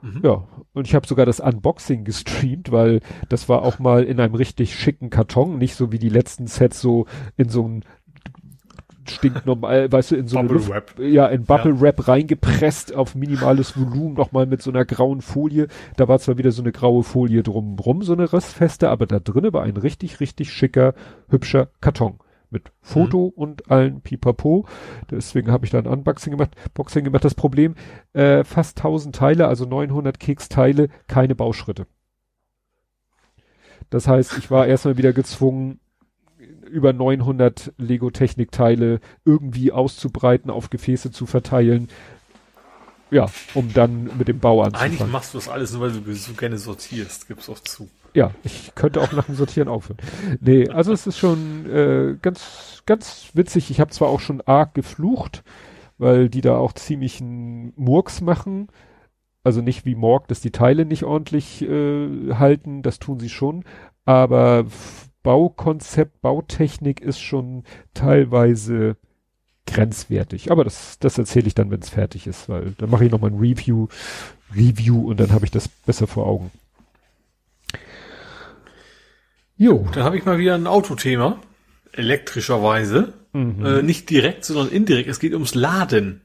Mhm. Ja, und ich habe sogar das Unboxing gestreamt, weil das war auch mal in einem richtig schicken Karton, nicht so wie die letzten Sets so in so ein stinknormal, weißt du, in so Bubble Wrap. ja, in Bubble Wrap ja. reingepresst auf minimales Volumen, nochmal mit so einer grauen Folie. Da war zwar wieder so eine graue Folie drumrum, so eine restfeste, aber da drinnen war ein richtig, richtig schicker, hübscher Karton mit Foto mhm. und allen Pipapo. Deswegen habe ich da ein Unboxing gemacht, Boxing gemacht. Das Problem, äh, fast 1000 Teile, also 900 Keksteile, keine Bauschritte. Das heißt, ich war erstmal wieder gezwungen, über 900 Lego-Technik-Teile irgendwie auszubreiten, auf Gefäße zu verteilen. Ja, um dann mit dem Bau anzufangen. Eigentlich machst du das alles nur, weil du so gerne sortierst, gib's auch zu. Ja, ich könnte auch nach dem Sortieren aufhören. Nee, also es ist schon äh, ganz, ganz witzig. Ich habe zwar auch schon arg geflucht, weil die da auch ziemlich einen Murks machen. Also nicht wie Morg, dass die Teile nicht ordentlich äh, halten, das tun sie schon. Aber Baukonzept, Bautechnik ist schon teilweise grenzwertig. Aber das, das erzähle ich dann, wenn es fertig ist, weil dann mache ich nochmal ein Review, Review und dann habe ich das besser vor Augen. Jo. Dann habe ich mal wieder ein Autothema. Elektrischerweise. Mhm. Äh, nicht direkt, sondern indirekt. Es geht ums Laden.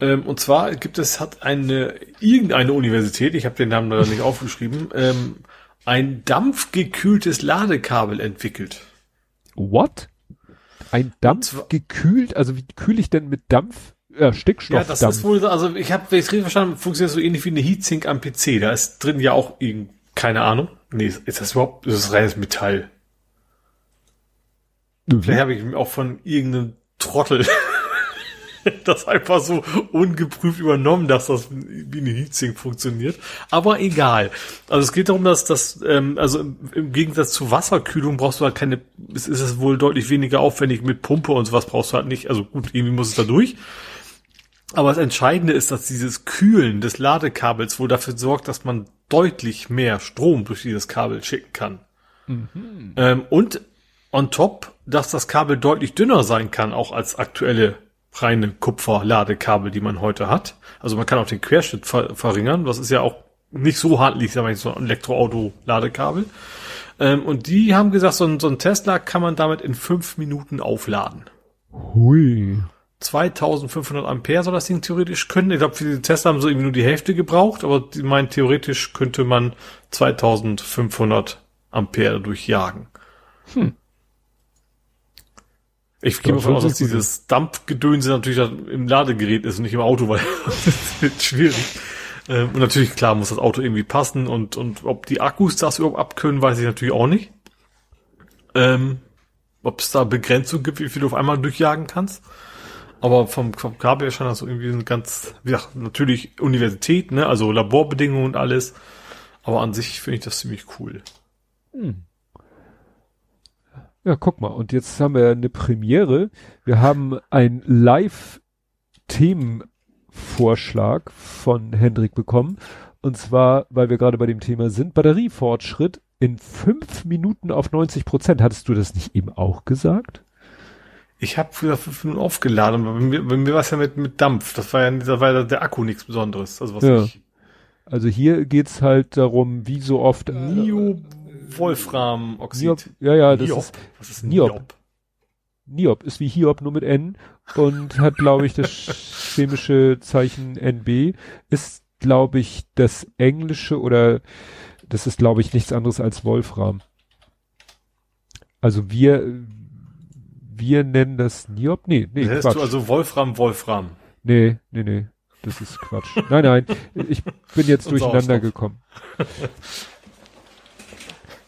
Ähm, und zwar gibt es, hat eine, irgendeine Universität, ich habe den Namen leider nicht aufgeschrieben, ähm, ein dampfgekühltes Ladekabel entwickelt. What? Ein Dampf gekühlt? Also wie kühle ich denn mit Dampf? Ja, Stickstoff. Ja, das Dampf. ist wohl, also ich habe, wenn ich richtig verstanden, funktioniert so ähnlich wie eine Heatsink am PC. Da ist drin ja auch irgend, keine Ahnung. Nee, ist das überhaupt, ist das reines Metall? Mhm. Vielleicht habe ich auch von irgendeinem Trottel [laughs] das einfach so ungeprüft übernommen, dass das wie eine Heatsink funktioniert. Aber egal. Also es geht darum, dass das, ähm, also im, im, Gegensatz zu Wasserkühlung brauchst du halt keine, es ist es wohl deutlich weniger aufwendig mit Pumpe und sowas brauchst du halt nicht. Also gut, irgendwie muss es da durch. Aber das Entscheidende ist, dass dieses Kühlen des Ladekabels wohl dafür sorgt, dass man deutlich mehr Strom durch dieses Kabel schicken kann. Mhm. Ähm, und on top, dass das Kabel deutlich dünner sein kann, auch als aktuelle reine Kupferladekabel, die man heute hat. Also man kann auch den Querschnitt ver verringern, was ist ja auch nicht so handlich, sag mal, so ein Elektroauto-Ladekabel. Ähm, und die haben gesagt, so ein, so ein Tesla kann man damit in fünf Minuten aufladen. Hui. 2500 Ampere soll das Ding theoretisch können. Ich glaube, für die Tesla haben so irgendwie nur die Hälfte gebraucht, aber die meinen, theoretisch könnte man 2500 Ampere durchjagen. Hm. Ich gehe mal davon aus, dass dieses Dampfgedönse natürlich im Ladegerät ist und nicht im Auto, weil [laughs] das wird schwierig. Ähm, und natürlich, klar, muss das Auto irgendwie passen und, und ob die Akkus das überhaupt abkönnen, weiß ich natürlich auch nicht. Ähm, ob es da Begrenzung gibt, wie viel du auf einmal durchjagen kannst. Aber vom, vom Kabel erscheint das so irgendwie ein ganz, gesagt, natürlich Universität, ne, also Laborbedingungen und alles. Aber an sich finde ich das ziemlich cool. Hm. Ja, guck mal. Und jetzt haben wir eine Premiere. Wir haben ein Live-Themenvorschlag von Hendrik bekommen. Und zwar, weil wir gerade bei dem Thema sind, Batteriefortschritt in fünf Minuten auf 90 Prozent. Hattest du das nicht eben auch gesagt? Ich habe für fünf Minuten aufgeladen, aber bei mir, bei mir war es ja mit, mit Dampf. Das war ja, da war ja der Akku nichts Besonderes. Also was ja. ich. Also hier geht's halt darum, wie so oft. Nio Wolframoxid. Ja, ja, das Niob. ist Was ist Niob. Niob. Niob ist wie Hiob nur mit N und hat, glaube ich, das chemische Zeichen NB. Ist, glaube ich, das englische oder das ist, glaube ich, nichts anderes als Wolfram. Also wir, wir nennen das Niob? Nee, nee, das Quatsch. du also Wolfram, Wolfram. Nee, nee, nee. Das ist Quatsch. nein, nein. Ich bin jetzt durcheinander gekommen. [laughs]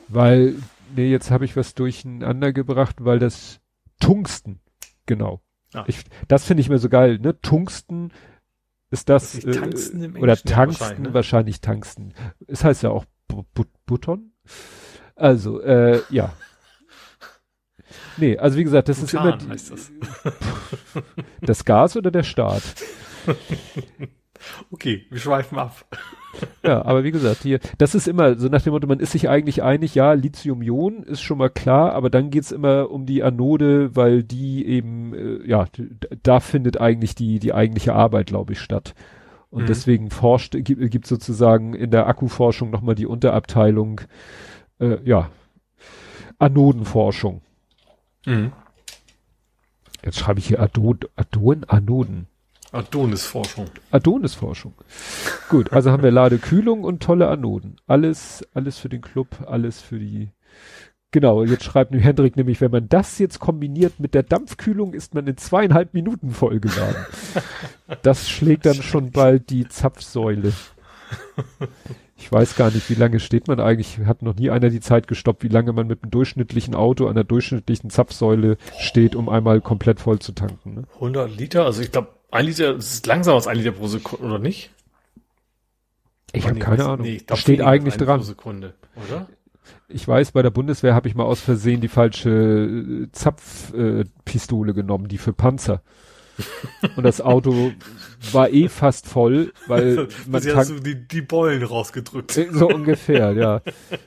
Weil, nee, jetzt habe ich was durcheinander gebracht, weil das Tungsten, genau. Ah. Ich, das finde ich mir so geil, ne? Tungsten ist das, äh, Tangsten oder Tangsten, wahrscheinlich, ne? wahrscheinlich Tangsten. Es heißt ja auch Button. Also, äh, ja. Nee, also wie gesagt, das Butan ist immer die, das. [laughs] das Gas oder der Staat? [laughs] Okay, wir schweifen ab. Ja, aber wie gesagt, hier, das ist immer so nach dem Motto, man ist sich eigentlich einig, ja, Lithium-Ionen ist schon mal klar, aber dann geht's immer um die Anode, weil die eben, äh, ja, da findet eigentlich die, die eigentliche Arbeit, glaube ich, statt. Und mhm. deswegen forscht, gibt, gibt sozusagen in der Akkuforschung nochmal die Unterabteilung, äh, ja, Anodenforschung. Mhm. Jetzt schreibe ich hier Adod, Adon, Anoden. Adonis-Forschung. Adonis-Forschung. Gut, also haben wir Ladekühlung und tolle Anoden. Alles, alles für den Club, alles für die. Genau, jetzt schreibt Hendrik nämlich, wenn man das jetzt kombiniert mit der Dampfkühlung, ist man in zweieinhalb Minuten vollgeladen. das schlägt dann schon bald die Zapfsäule. Ich weiß gar nicht, wie lange steht man eigentlich, hat noch nie einer die Zeit gestoppt, wie lange man mit einem durchschnittlichen Auto an der durchschnittlichen Zapfsäule steht, um einmal komplett voll zu tanken. Ne? 100 Liter, also ich glaube ein Liter, das ist langsamer als ein Liter pro Sekunde, oder nicht? Ich habe keine Ahnung. Nee, glaub, Steht eigentlich dran. Sekunde, oder? Ich weiß, bei der Bundeswehr habe ich mal aus Versehen die falsche äh, Zapfpistole äh, genommen, die für Panzer. Und das Auto war eh fast voll, weil man Sie hast du die, die Beulen rausgedrückt. Äh, so ungefähr, ja.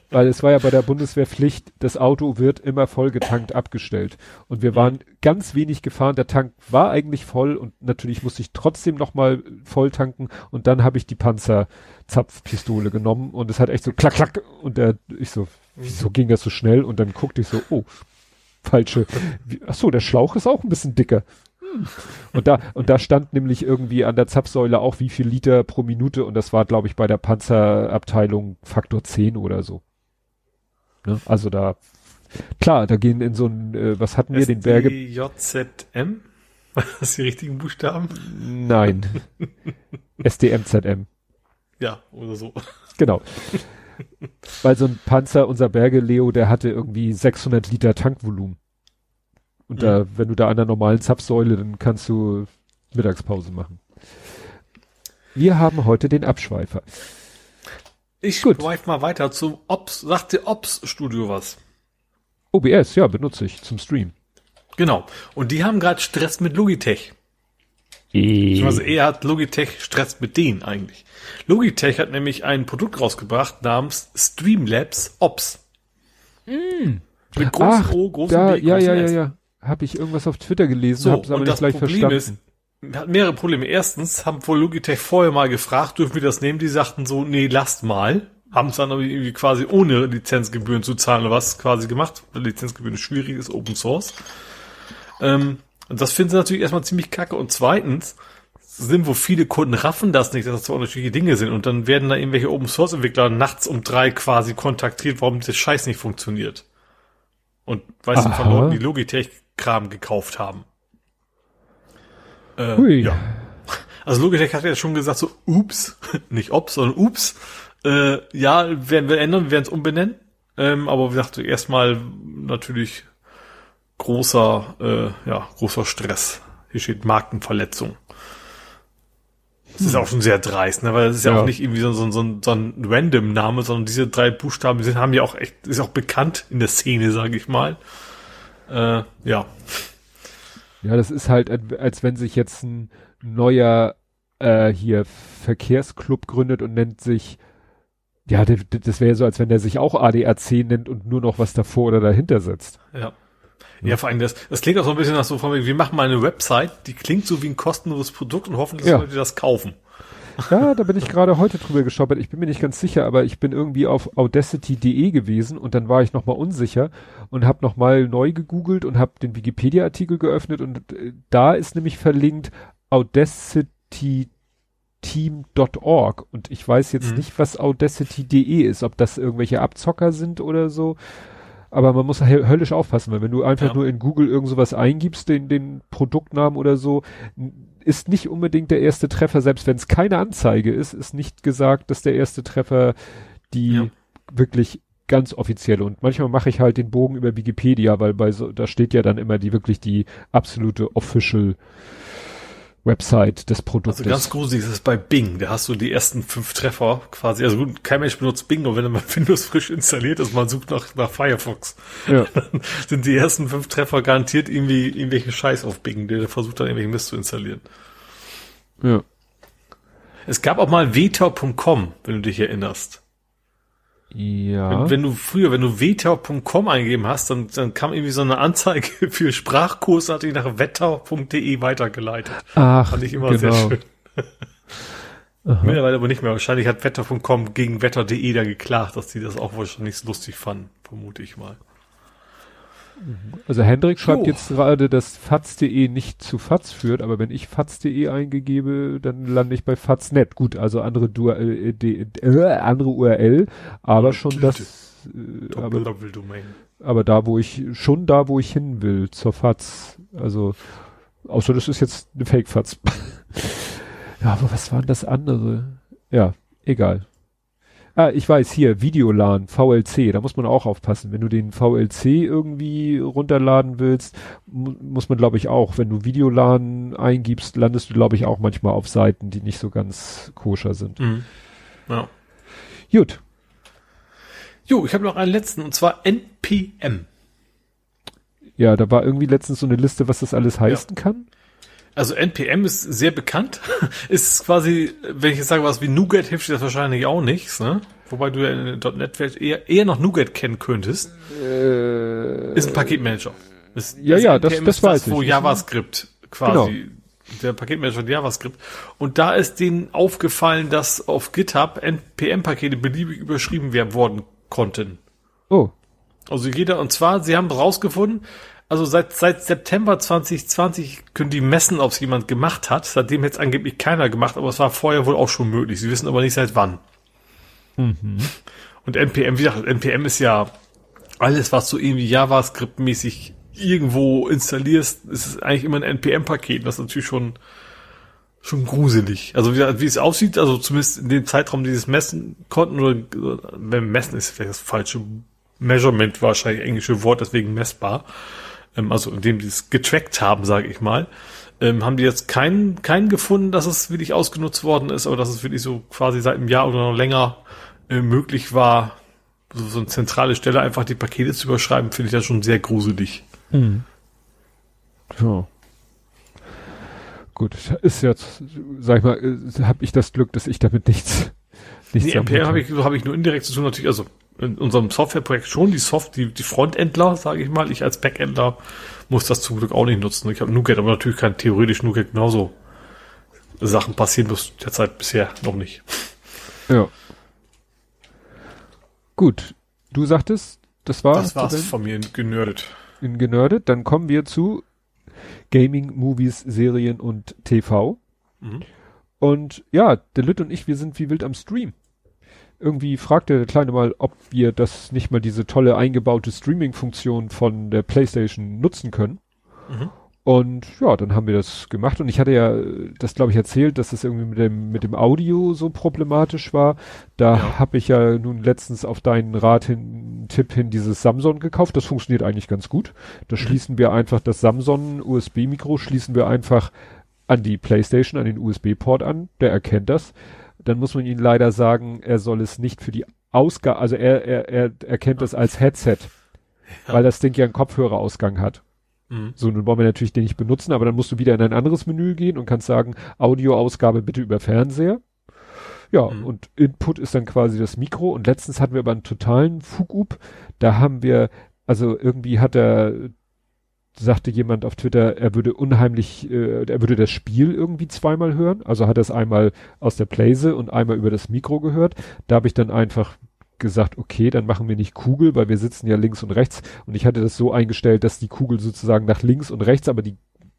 Weil es war ja bei der Bundeswehr Pflicht, das Auto wird immer voll getankt abgestellt. Und wir waren ganz wenig gefahren, der Tank war eigentlich voll und natürlich musste ich trotzdem nochmal voll tanken und dann habe ich die Panzerzapfpistole genommen und es hat echt so klack, klack und der, ich so, wieso ging das so schnell? Und dann guckte ich so, oh, falsche, ach so, der Schlauch ist auch ein bisschen dicker. [laughs] Und da, und da stand nämlich irgendwie an der Zapfsäule auch wie viel Liter pro Minute und das war, glaube ich, bei der Panzerabteilung Faktor 10 oder so. Ne? Also da, klar, da gehen in so ein, äh, was hatten wir, den Berge. JZM? Was das die richtigen Buchstaben? Nein. [laughs] SDMZM. Ja, oder so. Genau. Weil so ein Panzer, unser Berge Leo, der hatte irgendwie 600 Liter Tankvolumen. Und da, wenn du da an der normalen Zapfsäule, dann kannst du Mittagspause machen. Wir haben heute den Abschweifer. Ich Gut. schweife mal weiter zum Ops, sagt dir Ops Studio was? OBS, ja, benutze ich zum Stream. Genau. Und die haben gerade Stress mit Logitech. E also eher hat Logitech Stress mit denen eigentlich. Logitech hat nämlich ein Produkt rausgebracht namens Streamlabs Ops. Mm. Mit großem Ach, O, großem da, B, ja, ja, ja, ja habe ich irgendwas auf Twitter gelesen, so, hab's aber nicht gleich Problem verstanden. Ist, hat mehrere Probleme. Erstens haben wohl Logitech vorher mal gefragt, dürfen wir das nehmen? Die sagten so, nee, lasst mal. Haben es dann irgendwie quasi ohne Lizenzgebühren zu zahlen oder was quasi gemacht, Lizenzgebühren schwierig ist, Open Source. Ähm, und das finden sie natürlich erstmal ziemlich kacke. Und zweitens sind, wo viele Kunden raffen das nicht, dass das zwei unterschiedliche Dinge sind. Und dann werden da irgendwelche Open Source Entwickler nachts um drei quasi kontaktiert, warum das Scheiß nicht funktioniert. Und weißt du, von Leuten, die Logitech Kram gekauft haben. Äh, Hui. Ja. Also Logitech hat ja schon gesagt, so ups, [laughs] nicht ops, sondern ups. Äh, ja, werden wir ändern, wir werden es umbenennen. Ähm, aber wie gesagt, erstmal natürlich großer, äh, ja, großer Stress. Hier steht Markenverletzung. Das ist hm. auch schon sehr dreist, ne? weil das ist ja, ja auch nicht irgendwie so, so, so, so ein random Name, sondern diese drei Buchstaben sind, haben ja auch echt, ist auch bekannt in der Szene, sage ich mal. Äh, ja. Ja, das ist halt, als wenn sich jetzt ein neuer äh, hier Verkehrsclub gründet und nennt sich, ja, das wäre so, als wenn der sich auch ADAC nennt und nur noch was davor oder dahinter setzt. Ja. Ja, vor allem das, das klingt auch so ein bisschen nach so von wir machen mal eine Website, die klingt so wie ein kostenloses Produkt und hoffentlich ja. Leute das kaufen. Ja, da bin ich gerade heute drüber gestolpert. Ich bin mir nicht ganz sicher, aber ich bin irgendwie auf audacity.de gewesen und dann war ich nochmal unsicher und habe nochmal neu gegoogelt und habe den Wikipedia-Artikel geöffnet und äh, da ist nämlich verlinkt audacityteam.org und ich weiß jetzt mhm. nicht, was audacity.de ist, ob das irgendwelche Abzocker sind oder so. Aber man muss höllisch aufpassen, weil wenn du einfach ja. nur in Google irgend sowas eingibst, den, den Produktnamen oder so, ist nicht unbedingt der erste Treffer, selbst wenn es keine Anzeige ist, ist nicht gesagt, dass der erste Treffer die ja. wirklich ganz offizielle und manchmal mache ich halt den Bogen über Wikipedia, weil bei so, da steht ja dann immer die wirklich die absolute official Website des Produktes. Also ganz gruselig ist es bei Bing. Da hast du die ersten fünf Treffer quasi. Also gut, kein Mensch benutzt Bing, und wenn man [laughs] Windows frisch installiert ist, man sucht nach, nach Firefox. Ja. [laughs] Dann sind die ersten fünf Treffer garantiert irgendwie irgendwelche Scheiß auf Bing, der versucht dann irgendwelchen Mist zu installieren. Ja. Es gab auch mal vetor.com, wenn du dich erinnerst. Ja. Wenn, wenn, du früher, wenn du wetter.com eingegeben hast, dann, dann kam irgendwie so eine Anzeige [laughs] für Sprachkurs, hat die nach wetter.de weitergeleitet. Ach, Fand ich immer genau. sehr schön. Mittlerweile aber nicht mehr. Wahrscheinlich hat wetter.com gegen wetter.de da geklagt, dass die das auch wahrscheinlich so lustig fanden, vermute ich mal. Also Hendrik schreibt oh. jetzt gerade, dass faz.de nicht zu faz führt, aber wenn ich faz.de eingegebe, dann lande ich bei faz.net. Gut, also andere, äh, äh, andere URL, aber schon das, äh, aber, aber da, wo ich, schon da, wo ich hin will, zur faz. Also, außer das ist jetzt eine Fake-Faz. [laughs] ja, aber was waren das andere? Ja, egal. Ah, ich weiß, hier, Videolan, VLC, da muss man auch aufpassen. Wenn du den VLC irgendwie runterladen willst, mu muss man, glaube ich, auch, wenn du Videolan eingibst, landest du, glaube ich, auch manchmal auf Seiten, die nicht so ganz koscher sind. Mhm. Ja. Gut. Jo, ich habe noch einen letzten, und zwar NPM. Ja, da war irgendwie letztens so eine Liste, was das alles heißen ja. kann. Also NPM ist sehr bekannt. [laughs] ist quasi, wenn ich jetzt sage was wie Nougat, hilft dir das wahrscheinlich auch nichts, ne? Wobei du ja in der .NET-Welt eher, eher noch Nougat kennen könntest. Äh, Ist ein Paketmanager. Ist, Ja, ja, das- NPM das ist weiß das, Wo ich. JavaScript quasi, der Paketmanager von JavaScript. Und da ist denen aufgefallen, dass auf GitHub NPM-Pakete beliebig überschrieben werden worden konnten. oh, Also jeder, und zwar, sie haben rausgefunden, also seit, seit September 2020 können die messen, ob es jemand gemacht hat. Seitdem hätte es angeblich keiner gemacht, aber es war vorher wohl auch schon möglich. Sie wissen aber nicht seit wann. Und NPM, wie gesagt, NPM ist ja alles, was du irgendwie JavaScript-mäßig irgendwo installierst, ist eigentlich immer ein NPM-Paket. Das ist natürlich schon, schon gruselig. Also wie, wie es aussieht, also zumindest in dem Zeitraum, die es messen konnten, oder wenn messen ist vielleicht das falsche Measurement, wahrscheinlich englische Wort, deswegen messbar. Ähm, also indem die es getrackt haben, sage ich mal. Ähm, haben die jetzt keinen, keinen gefunden, dass es wirklich ausgenutzt worden ist, aber dass es wirklich so quasi seit einem Jahr oder noch länger äh, möglich war, so, so eine zentrale Stelle einfach die Pakete zu überschreiben, finde ich das schon sehr gruselig. ja. Gut, ist jetzt, sag ich mal, habe ich das Glück, dass ich damit nichts, nichts Nee, NPM habe ich, so habe ich nur indirekt zu tun, natürlich, also in unserem Softwareprojekt schon, die Soft, die, die Frontendler, sage ich mal, ich als Backendler muss das zum Glück auch nicht nutzen. Ich habe NuGet, aber natürlich kann theoretisch NuGet genauso Sachen passieren, bis derzeit bisher noch nicht. Ja. Gut, du sagtest, das war Das war's von mir genördet. in genördet. Dann kommen wir zu Gaming, Movies, Serien und TV. Mhm. Und ja, der Lütt und ich, wir sind wie wild am Stream. Irgendwie fragte der Kleine mal, ob wir das nicht mal diese tolle eingebaute Streaming-Funktion von der PlayStation nutzen können. Mhm. Und ja, dann haben wir das gemacht. Und ich hatte ja äh, das, glaube ich, erzählt, dass es irgendwie mit dem, mit dem Audio so problematisch war. Da Ja. habe ich ja nun letztens auf deinen Rat hin, Tipp hin dieses Samsung gekauft. Das funktioniert eigentlich ganz gut. Da schließen wir einfach das Samsung USB-Mikro, schließen wir einfach an die Playstation, an den USB-Port an. Der erkennt das. Dann muss man ihm leider sagen, er soll es nicht für die Ausgabe, also er, er, er erkennt das als Headset, Ja. weil das Ding ja einen Kopfhörerausgang hat. Mhm. So, nun wollen wir natürlich den nicht benutzen, aber dann musst du wieder in ein anderes Menü gehen und kannst sagen, Audioausgabe bitte über Fernseher. Ja, Mhm. und Input ist dann quasi das Mikro. Und letztens hatten wir aber einen totalen Fugup. Da haben wir, also irgendwie hat er, sagte jemand auf Twitter, er würde unheimlich, äh, er würde das Spiel irgendwie zweimal hören. Also hat er es einmal aus der Playse und einmal über das Mikro gehört. Da habe ich dann einfach gesagt, okay, dann machen wir nicht Kugel, weil wir sitzen ja links und rechts. Und ich hatte das so eingestellt, dass die Kugel sozusagen nach links und rechts, aber die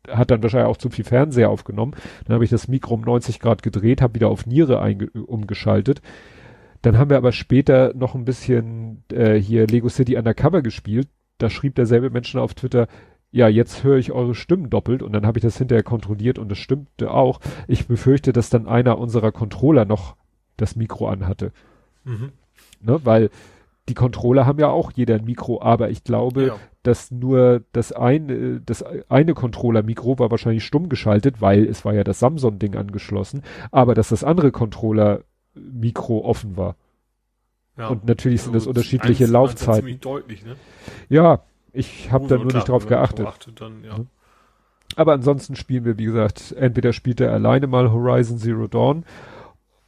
hat dann wahrscheinlich auch zu viel Fernseher aufgenommen. Dann habe ich das Mikro um 90 Grad gedreht, habe wieder auf Niere umgeschaltet. Dann haben wir aber später noch ein bisschen äh, hier Lego City Undercover gespielt. Da schrieb derselbe Mensch auf Twitter, ja, jetzt höre ich eure Stimmen doppelt und dann habe ich das hinterher kontrolliert und das stimmte auch. Ich befürchte, dass dann einer unserer Controller noch das Mikro anhatte. Mhm. Ne? Weil die Controller haben ja auch jeder ein Mikro, aber ich glaube, Ja. dass nur das eine, das eine Controller-Mikro war wahrscheinlich stumm geschaltet, weil es war ja das Samsung-Ding angeschlossen, aber dass das andere Controller-Mikro offen war. Ja. Und natürlich sind das Also unterschiedliche eins- eins Laufzeiten. Ziemlich deutlich, ne? Ja, ich habe da nur klar, nicht drauf geachtet. achtet, dann, ja. Mhm. Aber ansonsten spielen wir, wie gesagt, entweder spielt er alleine mal Horizon Zero Dawn,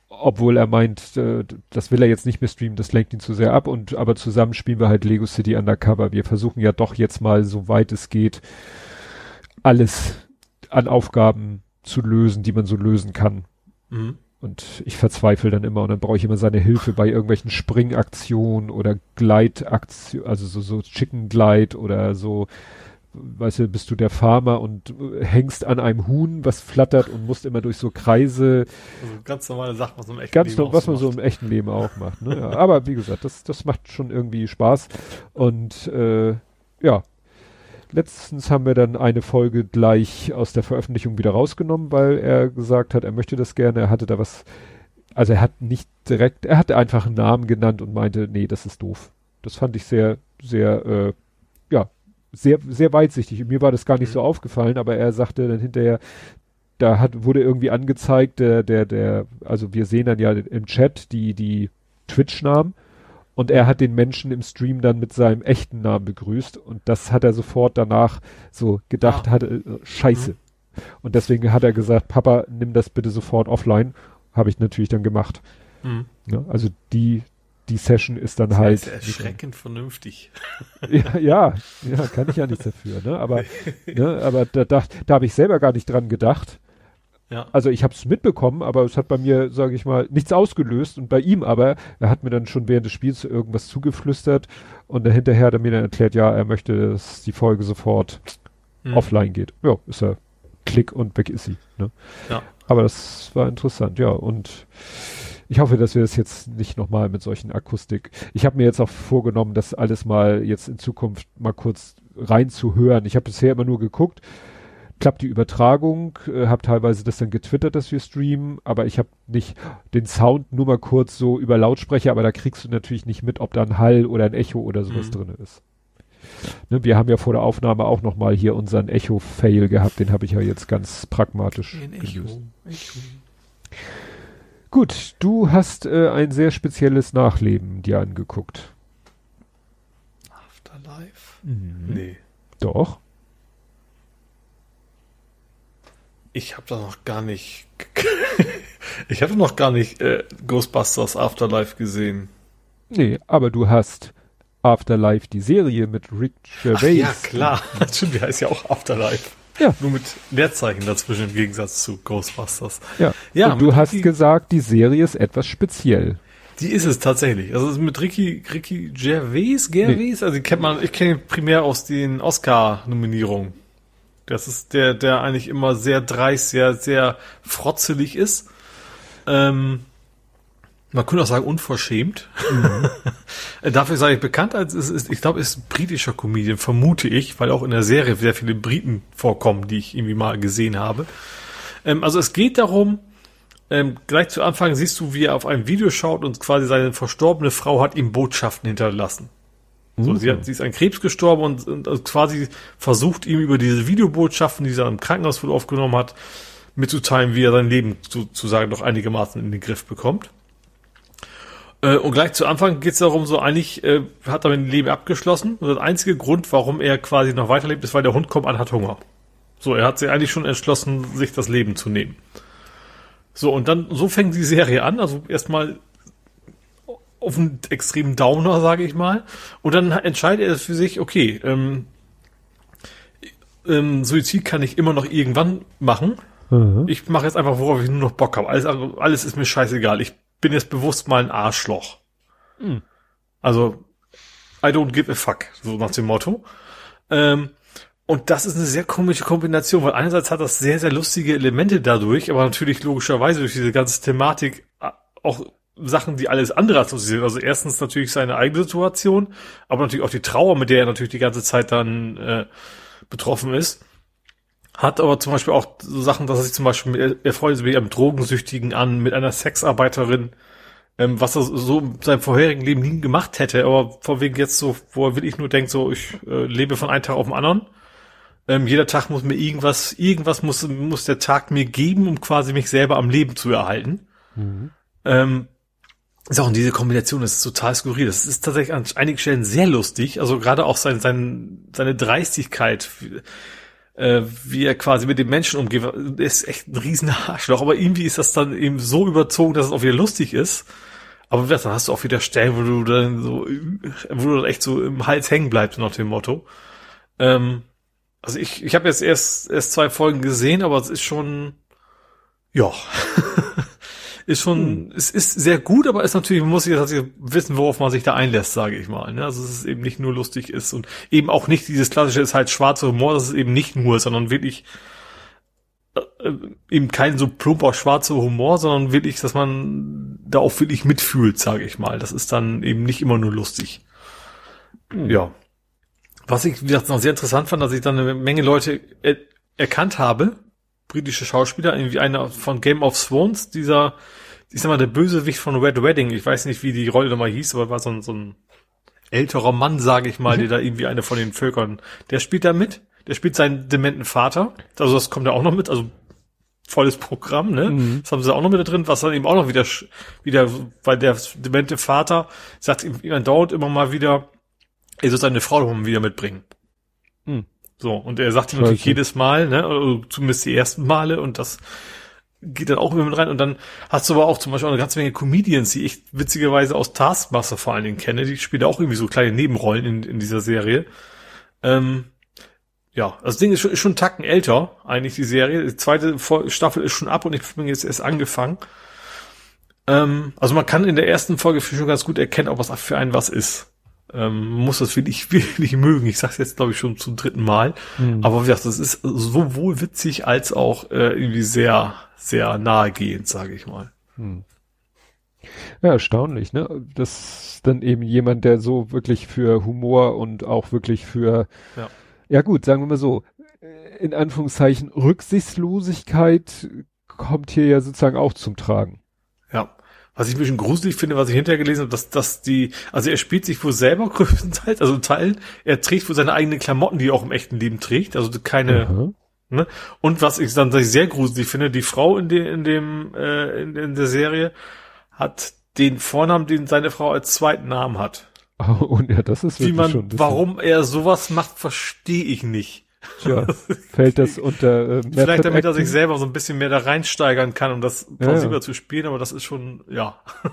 obwohl er meint, äh, das will er jetzt nicht mehr streamen, das lenkt ihn zu sehr ab und aber zusammen spielen wir halt Lego City Undercover. Wir versuchen ja doch jetzt mal, soweit es geht, alles an Aufgaben zu lösen, die man so lösen kann. Mhm. Und ich verzweifle dann immer und dann brauche ich immer seine Hilfe bei irgendwelchen Springaktionen oder Gleitaktionen, also so, so Chicken Glide oder so, weißt du, bist du der Farmer und äh, hängst an einem Huhn, was flattert und musst immer durch so Kreise, Also ganz normale Sachen, was man im echten ganz Leben noch, was man so im echten Leben auch macht. Ne? Ja, aber wie gesagt, das, das macht schon irgendwie Spaß. Und äh, ja, letztens haben wir dann eine Folge gleich aus der Veröffentlichung wieder rausgenommen, weil er gesagt hat, er möchte das gerne. Er hatte da was, also er hat nicht direkt, er hat einfach einen Namen genannt und meinte, nee, das ist doof. Das fand ich sehr, sehr, äh, ja, sehr, sehr weitsichtig. Mir war das gar nicht Mhm. so aufgefallen, aber er sagte dann hinterher, da hat, wurde irgendwie angezeigt, der, der, der, also wir sehen dann ja im Chat die, die Twitch-Namen und er hat den Menschen im Stream dann mit seinem echten Namen begrüßt und das hat er sofort danach so gedacht, Ah. hatte, äh, scheiße. Und deswegen hat er gesagt, Papa, nimm das bitte sofort offline. Habe ich natürlich dann gemacht. Mhm. Ja, also die, die Session ist dann das halt. Ist erschreckend vernünftig. [laughs] Ja, ja, ja, kann ich ja nichts dafür, ne? Aber, [laughs] ne, aber da, da, da habe ich selber gar nicht dran gedacht. Ja. Also ich habe es mitbekommen, aber es hat bei mir, sage ich mal, nichts ausgelöst und bei ihm aber, er hat mir dann schon während des Spiels irgendwas zugeflüstert und dann hinterher hat er mir dann erklärt, ja, er möchte, dass die Folge sofort mhm. offline geht. Ja, ist er. Klick und weg ist sie. Ne? Ja. Aber das war interessant, ja. Und ich hoffe, dass wir das jetzt nicht nochmal mit solchen Akustik. Ich habe mir jetzt auch vorgenommen, das alles mal jetzt in Zukunft mal kurz reinzuhören. Ich habe bisher immer nur geguckt, klappt die Übertragung, äh, habe teilweise das dann getwittert, dass wir streamen, aber ich habe nicht den Sound nur mal kurz so über Lautsprecher, aber da kriegst du natürlich nicht mit, ob da ein Hall oder ein Echo oder sowas mhm. drin ist. Ne, wir haben ja vor der Aufnahme auch noch mal hier unseren Echo-Fail gehabt, den habe ich ja jetzt ganz pragmatisch Echo, Echo. Gut, du hast äh, ein sehr spezielles Nachleben dir angeguckt. Afterlife? Mhm. Nee. Doch. Ich habe da noch gar nicht. [laughs] ich habe noch gar nicht äh, Ghostbusters Afterlife gesehen. Nee, aber du hast Afterlife, die Serie mit Rick Gervais. Ach ja, klar. [laughs] Stimmt, die heißt ja auch Afterlife. Ja. Nur mit Leerzeichen dazwischen im Gegensatz zu Ghostbusters. Ja. ja Und du hast Ricky, gesagt, die Serie ist etwas speziell. Die ist es tatsächlich. Also mit Ricky, Ricky Gervais, Gervais, nee. also die kennt man, ich kenne ihn primär aus den Oscar-Nominierungen. Das ist der, der eigentlich immer sehr dreist, sehr, sehr frotzelig ist. Ähm, man könnte auch sagen unverschämt. Mhm. [laughs] Dafür sage ich bekannt als ist, ist ich glaube, ist ein britischer Comedian, vermute ich, weil auch in der Serie sehr viele Briten vorkommen, die ich irgendwie mal gesehen habe. Ähm, also es geht darum, ähm, gleich zu Anfang siehst du, wie er auf ein Video schaut und quasi seine verstorbene Frau hat ihm Botschaften hinterlassen. So, sie, hat, sie ist an Krebs gestorben und, und, und quasi versucht ihm über diese Videobotschaften, die er im Krankenhaus wohl aufgenommen hat, mitzuteilen, wie er sein Leben sozusagen noch einigermaßen in den Griff bekommt. Äh, und gleich zu Anfang geht es darum, so eigentlich äh, hat er mit dem Leben abgeschlossen. Und der einzige Grund, warum er quasi noch weiterlebt, ist, weil der Hund kommt an, hat Hunger. So, er hat sich eigentlich schon entschlossen, sich das Leben zu nehmen. So, und dann, so fängt die Serie an. Also erstmal auf einen extremen Downer, sage ich mal. Und dann entscheidet er für sich, okay, ähm, ähm, Suizid kann ich immer noch irgendwann machen. Mhm. Ich mache jetzt einfach, worauf ich nur noch Bock habe. Alles, alles ist mir scheißegal. Ich bin jetzt bewusst mal ein Arschloch. Mhm. Also, I don't give a fuck, so nach dem Motto. Ähm, und das ist eine sehr komische Kombination, weil einerseits hat das sehr, sehr lustige Elemente dadurch, aber natürlich logischerweise durch diese ganze Thematik äh, auch Sachen, die alles andere assoziieren. Also erstens natürlich seine eigene Situation, aber natürlich auch die Trauer, mit der er natürlich die ganze Zeit dann äh, betroffen ist. Hat aber zum Beispiel auch so Sachen, dass er sich zum Beispiel, er, er freut sich mit einem Drogensüchtigen an, mit einer Sexarbeiterin, ähm, was er so in seinem vorherigen Leben nie gemacht hätte, aber vor wegen jetzt so, wo er wirklich nur denkt, so, ich äh, lebe von einem Tag auf den anderen. Ähm, jeder Tag muss mir irgendwas, irgendwas muss, muss der Tag mir geben, um quasi mich selber am Leben zu erhalten. Mhm. Ähm, auch in diese Kombination ist total skurril. Das ist tatsächlich an einigen Stellen sehr lustig. Also gerade auch sein, sein, seine Dreistigkeit, äh, wie er quasi mit den Menschen umgeht, ist echt ein riesen Arschloch. Aber irgendwie ist das dann eben so überzogen, dass es auch wieder lustig ist. Aber dann hast du auch wieder Stellen, wo du dann so, wo du dann echt so im Hals hängen bleibst nach dem Motto. Ähm, also ich, ich habe jetzt erst, erst zwei Folgen gesehen, aber es ist schon, ja. [laughs] ist schon, hm. es ist sehr gut, aber ist natürlich, man muss jetzt wissen, worauf man sich da einlässt, sage ich mal. Ne? Also dass es eben nicht nur lustig ist und eben auch nicht dieses klassische ist halt schwarzer Humor, das ist eben nicht nur, sondern wirklich äh, eben kein so plumper schwarzer Humor, sondern wirklich, dass man da auch wirklich mitfühlt, sage ich mal. Das ist dann eben nicht immer nur lustig. Hm. Ja. Was ich, wie gesagt, noch sehr interessant fand, dass ich dann eine Menge Leute er erkannt habe, britische Schauspieler, irgendwie einer von Game of Thrones, dieser, ich sag mal, der Bösewicht von Red Wedding, ich weiß nicht, wie die Rolle nochmal hieß, aber war so ein, so ein älterer Mann, sage ich mal, mhm. der da irgendwie eine von den Völkern, der spielt da mit, der spielt seinen dementen Vater, also das kommt ja auch noch mit, also volles Programm, ne? Mhm. Das haben sie auch noch mit da drin, was dann eben auch noch wieder, wieder, weil der demente Vater sagt ihm, ihm dauert immer mal wieder, er soll seine Frau wieder mitbringen. Mhm. So, und er sagt ihm natürlich jedes Mal, ne, oder zumindest die ersten Male, und das geht dann auch immer mit rein. Und dann hast du aber auch zum Beispiel auch eine ganze Menge Comedians, die ich witzigerweise aus Taskmaster vor allen Dingen kenne, die spielen auch irgendwie so kleine Nebenrollen in, in dieser Serie. Ähm, ja, das Ding ist schon, ist schon einen Tacken älter, eigentlich die Serie. Die zweite Staffel ist schon ab und ich bin jetzt erst angefangen. Ähm, also man kann in der ersten Folge schon ganz gut erkennen, ob was für einen was ist. Ähm, muss das wirklich, [laughs] wirklich mögen. Ich sag's jetzt, glaube ich, schon zum dritten Mal. Mhm. Aber wie gesagt, das ist sowohl witzig als auch äh, irgendwie sehr, sehr nahegehend, sage ich mal. Mhm. Ja, erstaunlich, ne? Das dann eben jemand, der so wirklich für Humor und auch wirklich für, ja, ja gut, sagen wir mal so, in Anführungszeichen Rücksichtslosigkeit kommt hier ja sozusagen auch zum Tragen. Ja. Was ich ein bisschen gruselig finde, was ich hinterher gelesen habe, dass, dass die, also er spielt sich wohl selber [laughs] größtenteils, also Teilen, er trägt wohl seine eigenen Klamotten, die er auch im echten Leben trägt, also keine, mhm. ne? Und was ich dann sehr gruselig finde, die Frau in dem, in dem, äh, in, in der Serie hat den Vornamen, den seine Frau als zweiten Namen hat. [laughs] Oh, und ja, das ist Wie man, schon warum er sowas macht, verstehe ich nicht. Tja, [laughs] fällt das unter äh, Vielleicht damit er sich selber so ein bisschen mehr da reinsteigern kann, um das plausibler ja, zu spielen, aber das ist schon, ja. [laughs]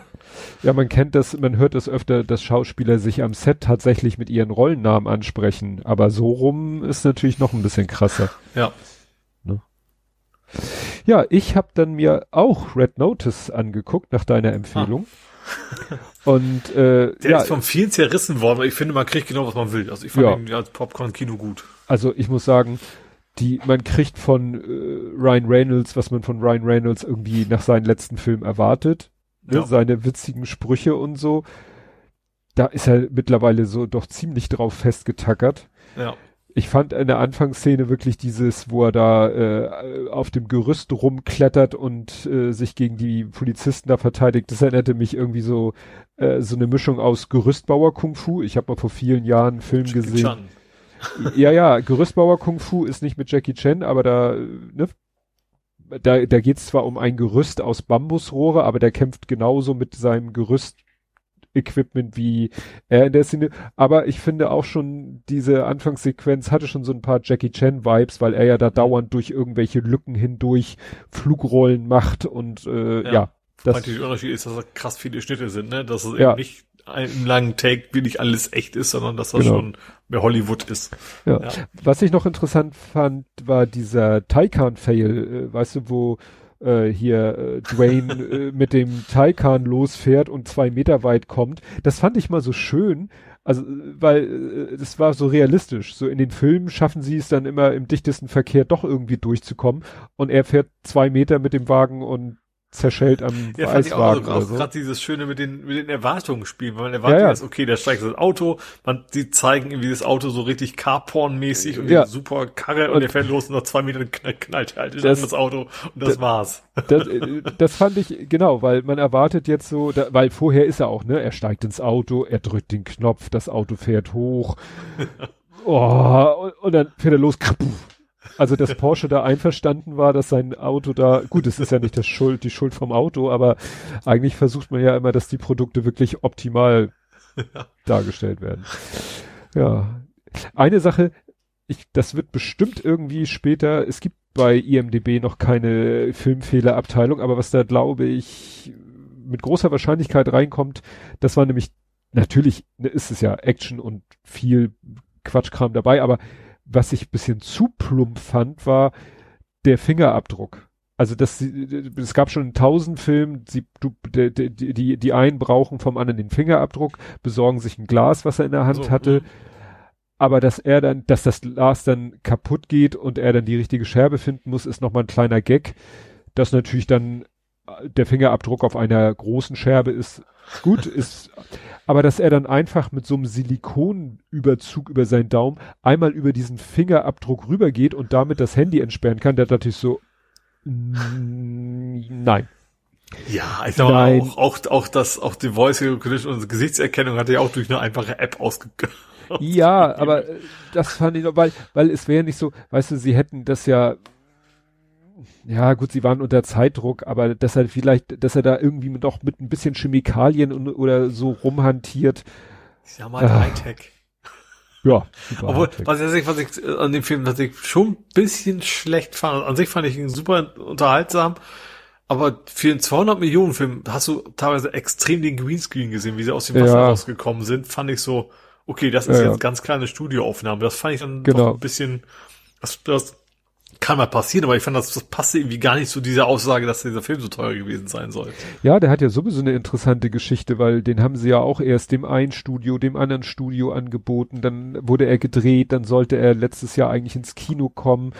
Ja, man kennt das, man hört es öfter, dass Schauspieler sich am Set tatsächlich mit ihren Rollennamen ansprechen, aber so rum ist natürlich noch ein bisschen krasser. Ja. Ne? Ja, ich habe dann mir auch Red Notice angeguckt nach deiner Empfehlung. Ah. [laughs] Und äh, der ja, ist vom vielen zerrissen worden, aber ich finde, man kriegt genau, was man will. Also ich fand ja. ihn als Popcorn-Kino gut. Also ich muss sagen, die, man kriegt von äh, Ryan Reynolds, was man von Ryan Reynolds irgendwie nach seinem letzten Film erwartet. Ne? Ja. Seine witzigen Sprüche und so. Da ist er mittlerweile so doch ziemlich drauf festgetackert. Ja ich fand in der Anfangsszene wirklich dieses, wo er da äh, auf dem Gerüst rumklettert und äh, sich gegen die Polizisten da verteidigt. Das erinnerte mich irgendwie so äh, so eine Mischung aus Gerüstbauer Kung Fu. Ich habe mal vor vielen Jahren einen Film gesehen. Ja, ja, Gerüstbauer Kung Fu ist nicht mit Jackie Chan, aber da ne, da, da geht es zwar um ein Gerüst aus Bambusrohre, aber der kämpft genauso mit seinem Gerüst Equipment wie er in der Szene. Aber ich finde auch schon, diese Anfangssequenz hatte schon so ein paar Jackie Chan Vibes, weil er ja da dauernd durch irgendwelche Lücken hindurch Flugrollen macht und äh, ja. ja das der Unterschied ist, dass da krass viele Schnitte sind, ne? Dass es ja. eben nicht im langen Take wirklich alles echt ist, sondern dass das genau. schon mehr Hollywood ist. Ja. ja. Was ich noch interessant fand, war dieser Taycan-Fail, äh, weißt du, wo äh, hier äh, Dwayne [laughs] äh, mit dem Taycan losfährt und zwei Meter weit kommt. Das fand ich mal so schön. Also, weil äh, das war so realistisch. So in den Filmen schaffen sie es dann immer im dichtesten Verkehr doch irgendwie durchzukommen. Und er fährt zwei Meter mit dem Wagen und zerschellt am ja, Eiswagen. Fand ich auch, auch gerade dieses Schöne mit den, mit den Erwartungen spielen, weil man erwartet, ja, ja. okay, da steigt das Auto, man, die zeigen irgendwie das Auto so richtig Carporn-mäßig und ja. super Karre und, und der fährt los und nach zwei Minuten knallt, knallt halt das, das Auto und das, das war's. Das, [laughs] das fand ich, genau, weil man erwartet jetzt so, da, weil vorher ist er auch, ne, er steigt ins Auto, er drückt den Knopf, das Auto fährt hoch, [laughs] oh, und, und dann fährt er los, kaputt also, dass Porsche da einverstanden war, dass sein Auto da, gut, es ist ja nicht das Schuld, die Schuld vom Auto, aber eigentlich versucht man ja immer, dass die Produkte wirklich optimal dargestellt werden. Ja. Eine Sache, ich, das wird bestimmt irgendwie später, es gibt bei IMDB noch keine Filmfehlerabteilung, aber was da glaube ich mit großer Wahrscheinlichkeit reinkommt, das war nämlich, natürlich ist es ja Action und viel Quatschkram dabei, aber was ich bisschen zu plump fand, war der Fingerabdruck. Also das, es gab schon tausend Filmen, sie, du, die, die, die einen brauchen vom anderen den Fingerabdruck, besorgen sich ein Glas, was er in der Hand so, hatte. Mh. Aber dass er dann, dass das Glas dann kaputt geht und er dann die richtige Scherbe finden muss, ist nochmal ein kleiner Gag. Dass natürlich dann der Fingerabdruck auf einer großen Scherbe ist, gut, ist, aber dass er dann einfach mit so einem Silikonüberzug über seinen Daumen einmal über diesen Fingerabdruck rübergeht und damit das Handy entsperren kann, der dachte ich so, nein. Ja, ich glaube auch, auch, auch das, auch die Voice Recognition und Gesichtserkennung hat er ja auch durch eine einfache App [laughs] ausgegeben. Ja, aber äh, das fand ich noch, weil, weil es wäre nicht so, weißt du, sie hätten das ja, ja gut, sie waren unter Zeitdruck, aber dass er vielleicht, dass er da irgendwie noch mit ein bisschen Chemikalien und, oder so rumhantiert. Ich sag mal ah. Hightech. Ja. [laughs] Obwohl, was ich, was ich an dem Film was ich schon ein bisschen schlecht fand. An sich fand ich ihn super unterhaltsam. Aber für einen 200 Millionen Film hast du teilweise extrem den Greenscreen gesehen, wie sie aus dem Wasser ja. rausgekommen sind. Fand ich so, okay, das ist ja, jetzt ganz kleine Studioaufnahme. Das fand ich dann genau. doch ein bisschen, das, das kann mal passieren, aber ich fand, das, das passte irgendwie gar nicht zu dieser Aussage, dass dieser Film so teuer gewesen sein soll. Ja, der hat ja sowieso eine interessante Geschichte, weil den haben sie ja auch erst dem einen Studio, dem anderen Studio angeboten, dann wurde er gedreht, dann sollte er letztes Jahr eigentlich ins Kino kommen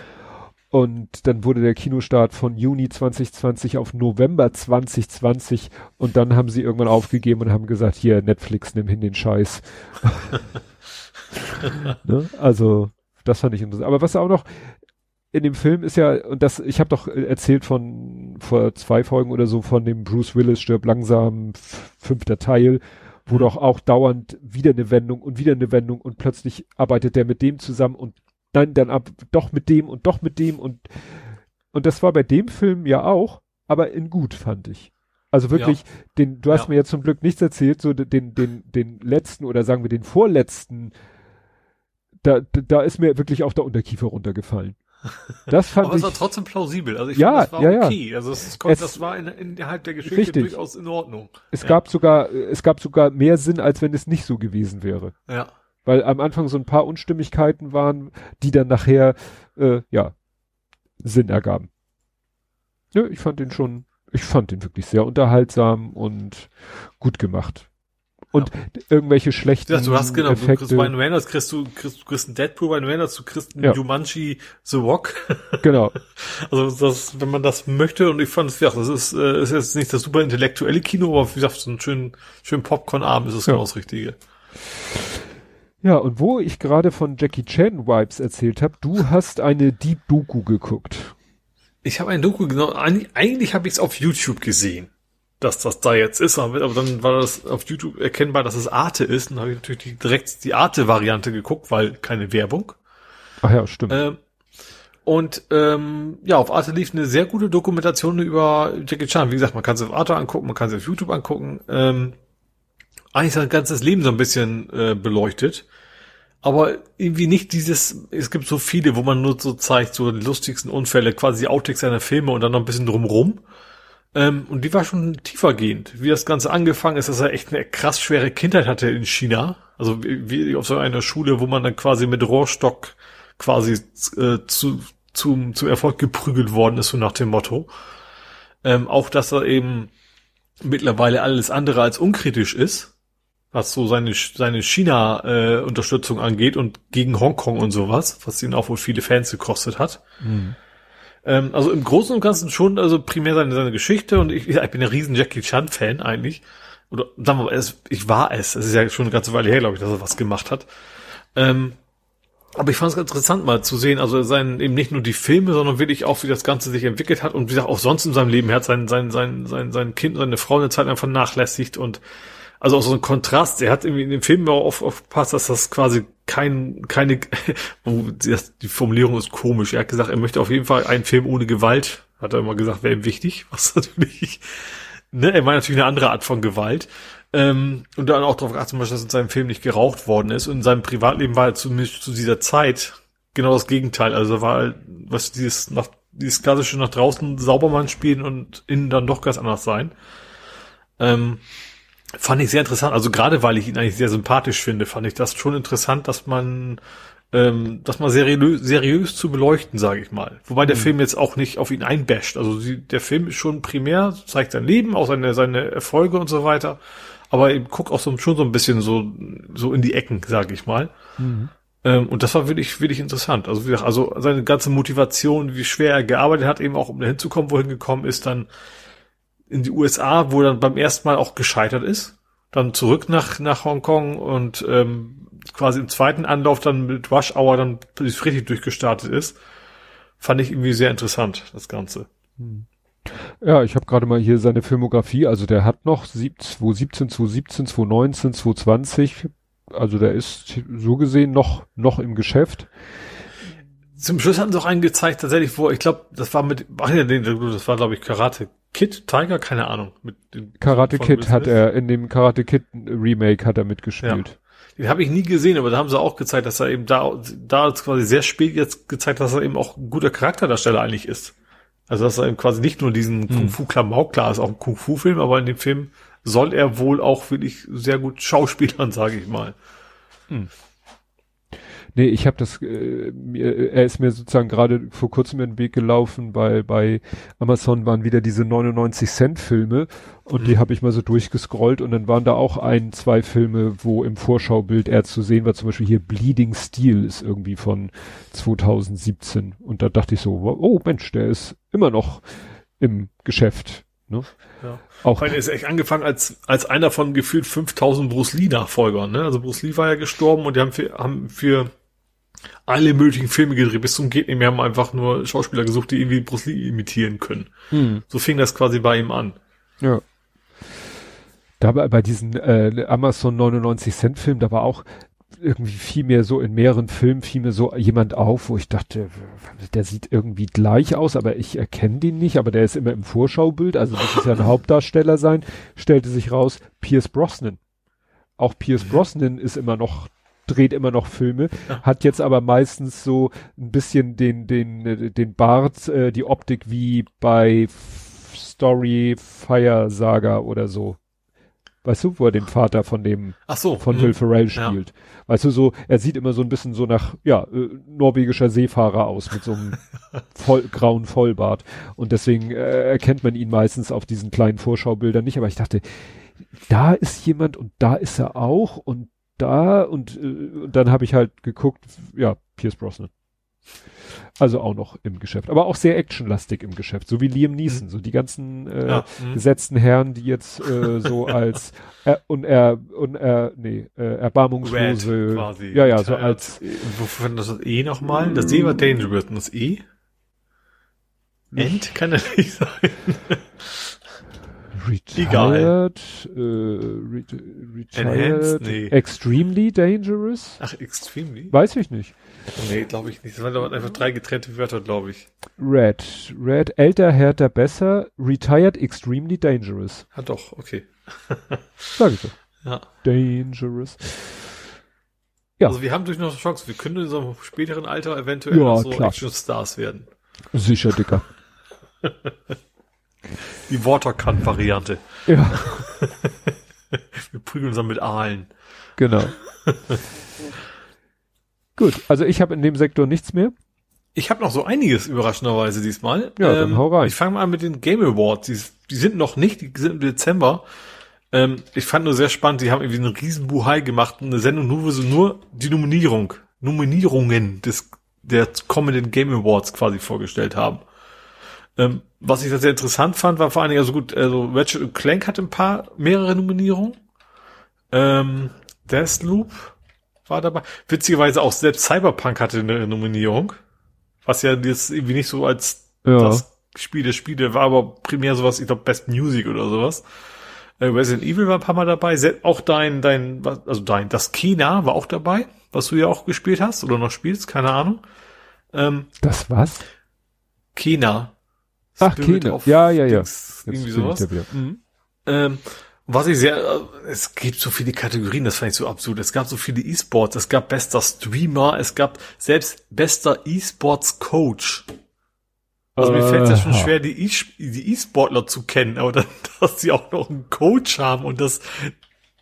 und dann wurde der Kinostart von Juni 2020 auf November 2020 und dann haben sie irgendwann aufgegeben und haben gesagt, hier, Netflix, nimm hin den Scheiß. [laughs] [laughs] ne? Also, das fand ich interessant. Aber was auch noch in dem Film ist ja, und das, ich habe doch erzählt von vor zwei Folgen oder so von dem Bruce Willis stirbt langsam, fünfter Teil, wo mhm. doch auch dauernd wieder eine Wendung und wieder eine Wendung und plötzlich arbeitet der mit dem zusammen und dann, dann ab, doch mit dem und doch mit dem und, und das war bei dem Film ja auch, aber in gut, fand ich. Also wirklich, ja. den, du hast ja. mir jetzt zum Glück nichts erzählt, so den, den, den letzten oder sagen wir den vorletzten, da, da ist mir wirklich auch der Unterkiefer runtergefallen. Das fand Aber ich, es war trotzdem plausibel. Also ich ja, fand, das war ja, okay. Also es, es, es, das war in, innerhalb der Geschichte richtig. durchaus in Ordnung. Es ja. gab sogar, es gab sogar mehr Sinn, als wenn es nicht so gewesen wäre. Ja weil am Anfang so ein paar Unstimmigkeiten waren, die dann nachher äh, ja Sinn ergaben. Ja, ich fand den schon, ich fand den wirklich sehr unterhaltsam und gut gemacht. Und ja. irgendwelche schlechten ja, du hast genau, Effekte. du kriegst bei Reynolds kriegst du, kriegst, du kriegst einen Deadpool bei Reynolds, du kriegst einen ja. Jumanji The Rock. [laughs] Genau. Also das, wenn man das möchte und ich fand es, ja, das ist, äh, ist jetzt nicht das super intellektuelle Kino, aber wie gesagt, so ein schön, schön Popcorn-Abend ist es ja. genau das Richtige. Ja, und wo ich gerade von Jackie Chan Vibes erzählt habe, du hast eine Deep Doku geguckt. Ich habe ein Doku genau, eigentlich, eigentlich habe ich es auf YouTube gesehen, dass das da jetzt ist, aber, dann war das auf YouTube erkennbar, dass es Arte ist, und dann habe ich natürlich die, direkt die Arte-Variante geguckt, weil keine Werbung. Ach ja, stimmt. Ähm, und ähm, ja, auf Arte lief eine sehr gute Dokumentation über Jackie Chan. Wie gesagt, man kann sie auf Arte angucken, man kann sie auf YouTube angucken. Ähm, eigentlich sein ganzes Leben so ein bisschen äh, beleuchtet. Aber irgendwie nicht dieses, es gibt so viele, wo man nur so zeigt, so die lustigsten Unfälle, quasi Outtakes seiner Filme und dann noch ein bisschen drumrum. Ähm, und die war schon tiefergehend. Wie das Ganze angefangen ist, dass er echt eine krass schwere Kindheit hatte in China. Also wie, auf so einer Schule, wo man dann quasi mit Rohrstock quasi äh, zu, zum, zum Erfolg geprügelt worden ist, so nach dem Motto. Ähm, auch, dass er eben mittlerweile alles andere als unkritisch ist was so seine, seine China-Unterstützung äh, angeht und gegen Hongkong und sowas, was ihn auch wohl viele Fans gekostet hat. Mhm. Ähm, also im Großen und Ganzen schon, also primär seine, seine Geschichte und ich, ich bin ein riesen Jackie Chan-Fan eigentlich. Oder sagen wir mal, es, ich war es. Es ist ja schon eine ganze Weile her, glaube ich, dass er was gemacht hat. Ähm, aber ich fand es ganz interessant mal zu sehen, also sein, eben nicht nur die Filme, sondern wirklich auch, wie das Ganze sich entwickelt hat und wie gesagt, auch sonst in seinem Leben. Er hat sein, sein, sein, sein, sein Kind, seine Frau eine Zeit einfach vernachlässigt und also auch so ein Kontrast. Er hat irgendwie in dem Film auch oft aufgepasst, dass das quasi kein, keine, [laughs] die Formulierung ist komisch. Er hat gesagt, er möchte auf jeden Fall einen Film ohne Gewalt, hat er immer gesagt, wäre ihm wichtig, [laughs] was natürlich, ne, er meint natürlich eine andere Art von Gewalt. Ähm, und dann auch darauf geachtet, dass in seinem Film nicht geraucht worden ist. Und in seinem Privatleben war er zumindest zu dieser Zeit genau das Gegenteil. Also war halt, was dieses nach, dieses klassische nach draußen Saubermann spielen und innen dann doch ganz anders sein. Ähm, fand ich sehr interessant. Also gerade weil ich ihn eigentlich sehr sympathisch finde, fand ich das schon interessant, dass man ähm, das mal seriös, seriös zu beleuchten, sage ich mal. Wobei der mhm. Film jetzt auch nicht auf ihn einbasht. Also sie, der Film ist schon primär, zeigt sein Leben, auch seine, seine Erfolge und so weiter. Aber eben guckt auch so, schon so ein bisschen so, so in die Ecken, sage ich mal. Mhm. Ähm, und das war wirklich, wirklich interessant. Also, wie gesagt, also seine ganze Motivation, wie schwer er gearbeitet hat, eben auch um dahin zu kommen, wohin gekommen ist, dann in die USA, wo dann beim ersten Mal auch gescheitert ist, dann zurück nach, nach Hongkong und ähm, quasi im zweiten Anlauf dann mit Rush Hour dann richtig durchgestartet ist, fand ich irgendwie sehr interessant, das Ganze. Hm. Ja, ich habe gerade mal hier seine Filmografie, also der hat noch 2017, 2017, 2019, 2020, also der ist so gesehen noch, noch im Geschäft. Zum Schluss hatten sie auch einen gezeigt, tatsächlich, wo, ich glaube, das war mit, ach ja, das war, glaube ich, Karate Kid, Tiger, keine Ahnung. Mit dem Karate Kid hat er, in dem Karate Kid Remake hat er mitgespielt. Den habe ich nie gesehen, aber da haben sie auch gezeigt, dass er eben da, da quasi sehr spät jetzt gezeigt, dass er eben auch ein guter Charakterdarsteller eigentlich ist. Also dass er eben quasi nicht nur diesen hm. Kung-Fu-Klamauk, klar ist auch ein Kung-Fu-Film, aber in dem Film soll er wohl auch wirklich sehr gut schauspielern, [laughs] sage ich mal. Hm. Nee, ich habe das, äh, mir, er ist mir sozusagen gerade vor kurzem in den Weg gelaufen, weil bei Amazon waren wieder diese 99 Cent Filme und mhm. die habe ich mal so durchgescrollt und dann waren da auch ein, zwei Filme, wo im Vorschaubild er zu sehen war, zum Beispiel hier Bleeding Steel ist irgendwie von 2017 und da dachte ich so, oh Mensch, der ist immer noch im Geschäft. Ne? Ja. Auch. Er ist echt angefangen als, als einer von gefühlt 5000 Bruce Lee Nachfolgern, ne? Also Bruce Lee war ja gestorben und die haben für, haben für alle möglichen Filme gedreht, bis zum geht nicht mehr, haben einfach nur Schauspieler gesucht, die irgendwie Bruce Lee imitieren können. Hm. So fing das quasi bei ihm an. Ja. Da bei, bei diesen äh, Amazon 99 Cent Film, da war auch irgendwie viel mehr so in mehreren Filmen fiel mir so jemand auf, wo ich dachte, der sieht irgendwie gleich aus, aber ich erkenne den nicht, aber der ist immer im Vorschaubild, also das ist ja ein [laughs] Hauptdarsteller sein, stellte sich raus, Pierce Brosnan. Auch Pierce. Brosnan ist immer noch dreht immer noch Filme, ja. hat jetzt aber meistens so ein bisschen den, den, den Bart, äh, die Optik wie bei Story Fire Saga oder so. Weißt du, wo er den Vater von dem, Ach so, von mh. Will Ferrell spielt. Ja. Weißt du, so, er sieht immer so ein bisschen so nach, ja, äh, norwegischer Seefahrer aus mit so einem [laughs] voll, grauen Vollbart. Und deswegen äh, erkennt man ihn meistens auf diesen kleinen Vorschaubildern nicht. Aber ich dachte, da ist jemand und da ist er auch und da und, äh, dann habe ich halt geguckt, ja, Pierce Brosnan. Also auch noch im Geschäft, aber auch sehr actionlastig im Geschäft, so wie Liam Neeson, mhm. so die ganzen äh, ja, mhm. gesetzten Herren, die jetzt äh, so [laughs] als äh, uner, uner, nee, äh, erbarmungslose, quasi. ja, ja, so als. Wofür das das E nochmal? Das E war Dangerous und das E? End kann das nicht sein. [laughs] Retired, äh, re retired, nee. extremely dangerous. Ach, extremely? Weiß ich nicht. Nee, glaube ich nicht. Das waren einfach drei getrennte Wörter, glaube ich. Red, Red, älter, härter, besser, retired, extremely dangerous. Ah doch, okay. [laughs] Sag ich so. Ja. Dangerous. Ja. Also wir haben durch noch Chance, wir können in unserem späteren Alter eventuell ja, so Action-Stars werden. Sicher, Dicker. [laughs] Die Waterkant-Variante. Ja. [laughs] Wir prügeln uns dann mit Aalen. Genau. [laughs] Gut, also ich habe in dem Sektor nichts mehr. Ich habe noch so einiges überraschenderweise diesmal. Ja, ähm, dann hau rein. Ich fange mal an mit den Game Awards. Die, die, sind noch nicht, die sind im Dezember. Ähm, ich fand nur sehr spannend, die haben irgendwie einen riesen Buhai gemacht, eine Sendung nur, wo sie nur die Nominierung, Nominierungen des der kommenden Game Awards quasi vorgestellt haben. Ähm, was ich da sehr interessant fand, war vor allen Dingen, also gut, also Ratchet Clank hatte ein paar, mehrere Nominierungen. Ähm, Deathloop war dabei. Witzigerweise auch selbst Cyberpunk hatte eine Nominierung. Was ja jetzt irgendwie nicht so als ja. das Spiel der Spiele war, aber primär sowas, ich glaube, Best Music oder sowas. Äh, Resident Evil war ein paar Mal dabei. Auch dein, dein, also dein, das Kena war auch dabei, was du ja auch gespielt hast oder noch spielst, keine Ahnung. Ähm, das was? Kena. Ach, Kino. Ja, ja, ja. irgendwie sowas. Mhm. Ähm, was ich sehr, äh, es gibt so viele Kategorien, das fand ich so absurd. Es gab so viele E-Sports, es gab bester Streamer, es gab selbst bester E-Sports Coach. Also mir fällt es ja schon schwer, die E-Sportler zu kennen, aber dann, [laughs] dass sie auch noch einen Coach haben und dass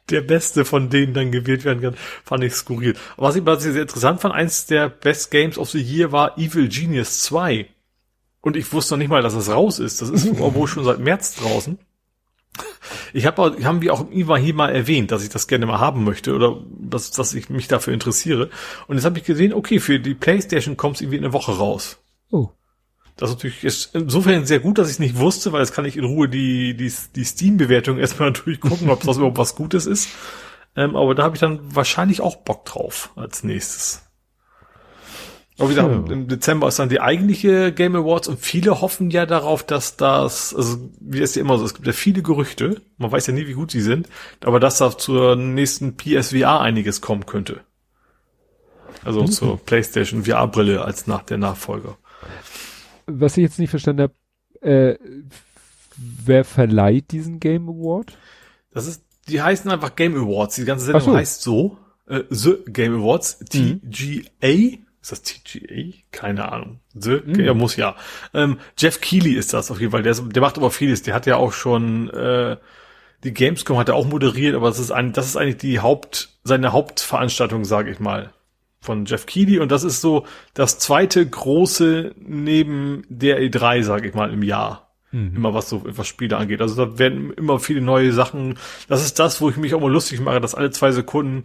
der Beste von denen dann gewählt werden kann, fand ich skurril. Aber was ich, was ich sehr interessant fand, eins der Best Games of the Year war Evil Genius 2. Und ich wusste noch nicht mal, dass das raus ist. Das ist [laughs] wohl schon seit März draußen. Ich habe haben wir auch immer hier mal erwähnt, dass ich das gerne mal haben möchte oder dass, dass ich mich dafür interessiere. Und jetzt habe ich gesehen, okay, für die PlayStation kommt es irgendwie eine Woche raus. Oh. Das ist natürlich ist insofern sehr gut, dass ich es nicht wusste, weil jetzt kann ich in Ruhe die, die, die Steam-Bewertung [laughs] erstmal natürlich gucken, ob das überhaupt was Gutes ist. Ähm, aber da habe ich dann wahrscheinlich auch Bock drauf als nächstes. Aber wie gesagt, im Dezember ist dann die eigentliche Game Awards und viele hoffen ja darauf, dass das, also wie es ja immer so, es gibt ja viele Gerüchte, man weiß ja nie, wie gut sie sind, aber dass da zur nächsten PSVR einiges kommen könnte. Also mhm. zur PlayStation VR-Brille als nach der Nachfolger. Was ich jetzt nicht verstanden habe, äh, wer verleiht diesen Game Award? Das ist, die heißen einfach Game Awards, die ganze Sendung so. heißt so. äh, The Game Awards, Mhm. Ist das TGA? Keine Ahnung. The, ja, muss ja. Ähm, Jeff Keighley ist das auf jeden Fall. Der, ist, der macht aber vieles. Der hat ja auch schon äh, die Gamescom hat er auch moderiert, aber das ist ein, das ist eigentlich die Haupt, seine Hauptveranstaltung, sage ich mal, von Jeff Keighley. Und das ist so das zweite große neben der E3, sage ich mal, im Jahr. Immer was so was Spiele angeht. Also da werden immer viele neue Sachen. Das ist das, wo ich mich auch mal lustig mache, dass alle zwei Sekunden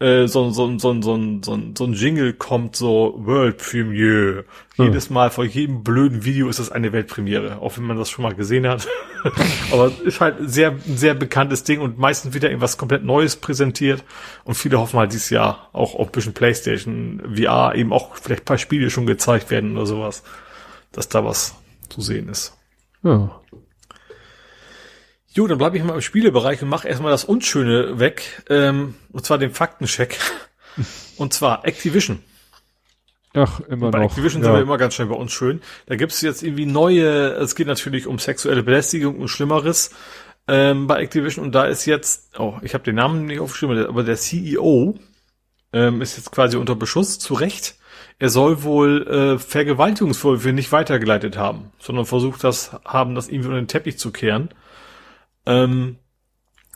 äh, so, so, so, so, so, so ein Jingle kommt, so World Premiere. Jedes Mal vor jedem blöden Video ist das eine Weltpremiere, auch wenn man das schon mal gesehen hat. [laughs] Aber es ist halt sehr, ein sehr bekanntes Ding und meistens wieder irgendwas komplett Neues präsentiert. Und viele hoffen halt dieses Jahr auch auf ein bisschen Playstation, VR, eben auch vielleicht ein paar Spiele schon gezeigt werden oder sowas, dass da was zu sehen ist. Ja. Jo, dann bleibe ich mal im Spielebereich und mache erstmal das Unschöne weg, ähm, und zwar den Faktencheck. [laughs] und zwar Activision. Ach, immer Bei noch. Activision ja. sind wir immer ganz schnell bei uns schön. Da gibt's jetzt irgendwie neue, es geht natürlich um sexuelle Belästigung und Schlimmeres ähm, bei Activision und da ist jetzt, oh, ich habe den Namen nicht aufgeschrieben, aber der CEO ähm, ist jetzt quasi unter Beschuss, zu Recht. Er soll wohl äh, Vergewaltigungsvorwürfe nicht weitergeleitet haben, sondern versucht das haben, das irgendwie unter den Teppich zu kehren. Ähm,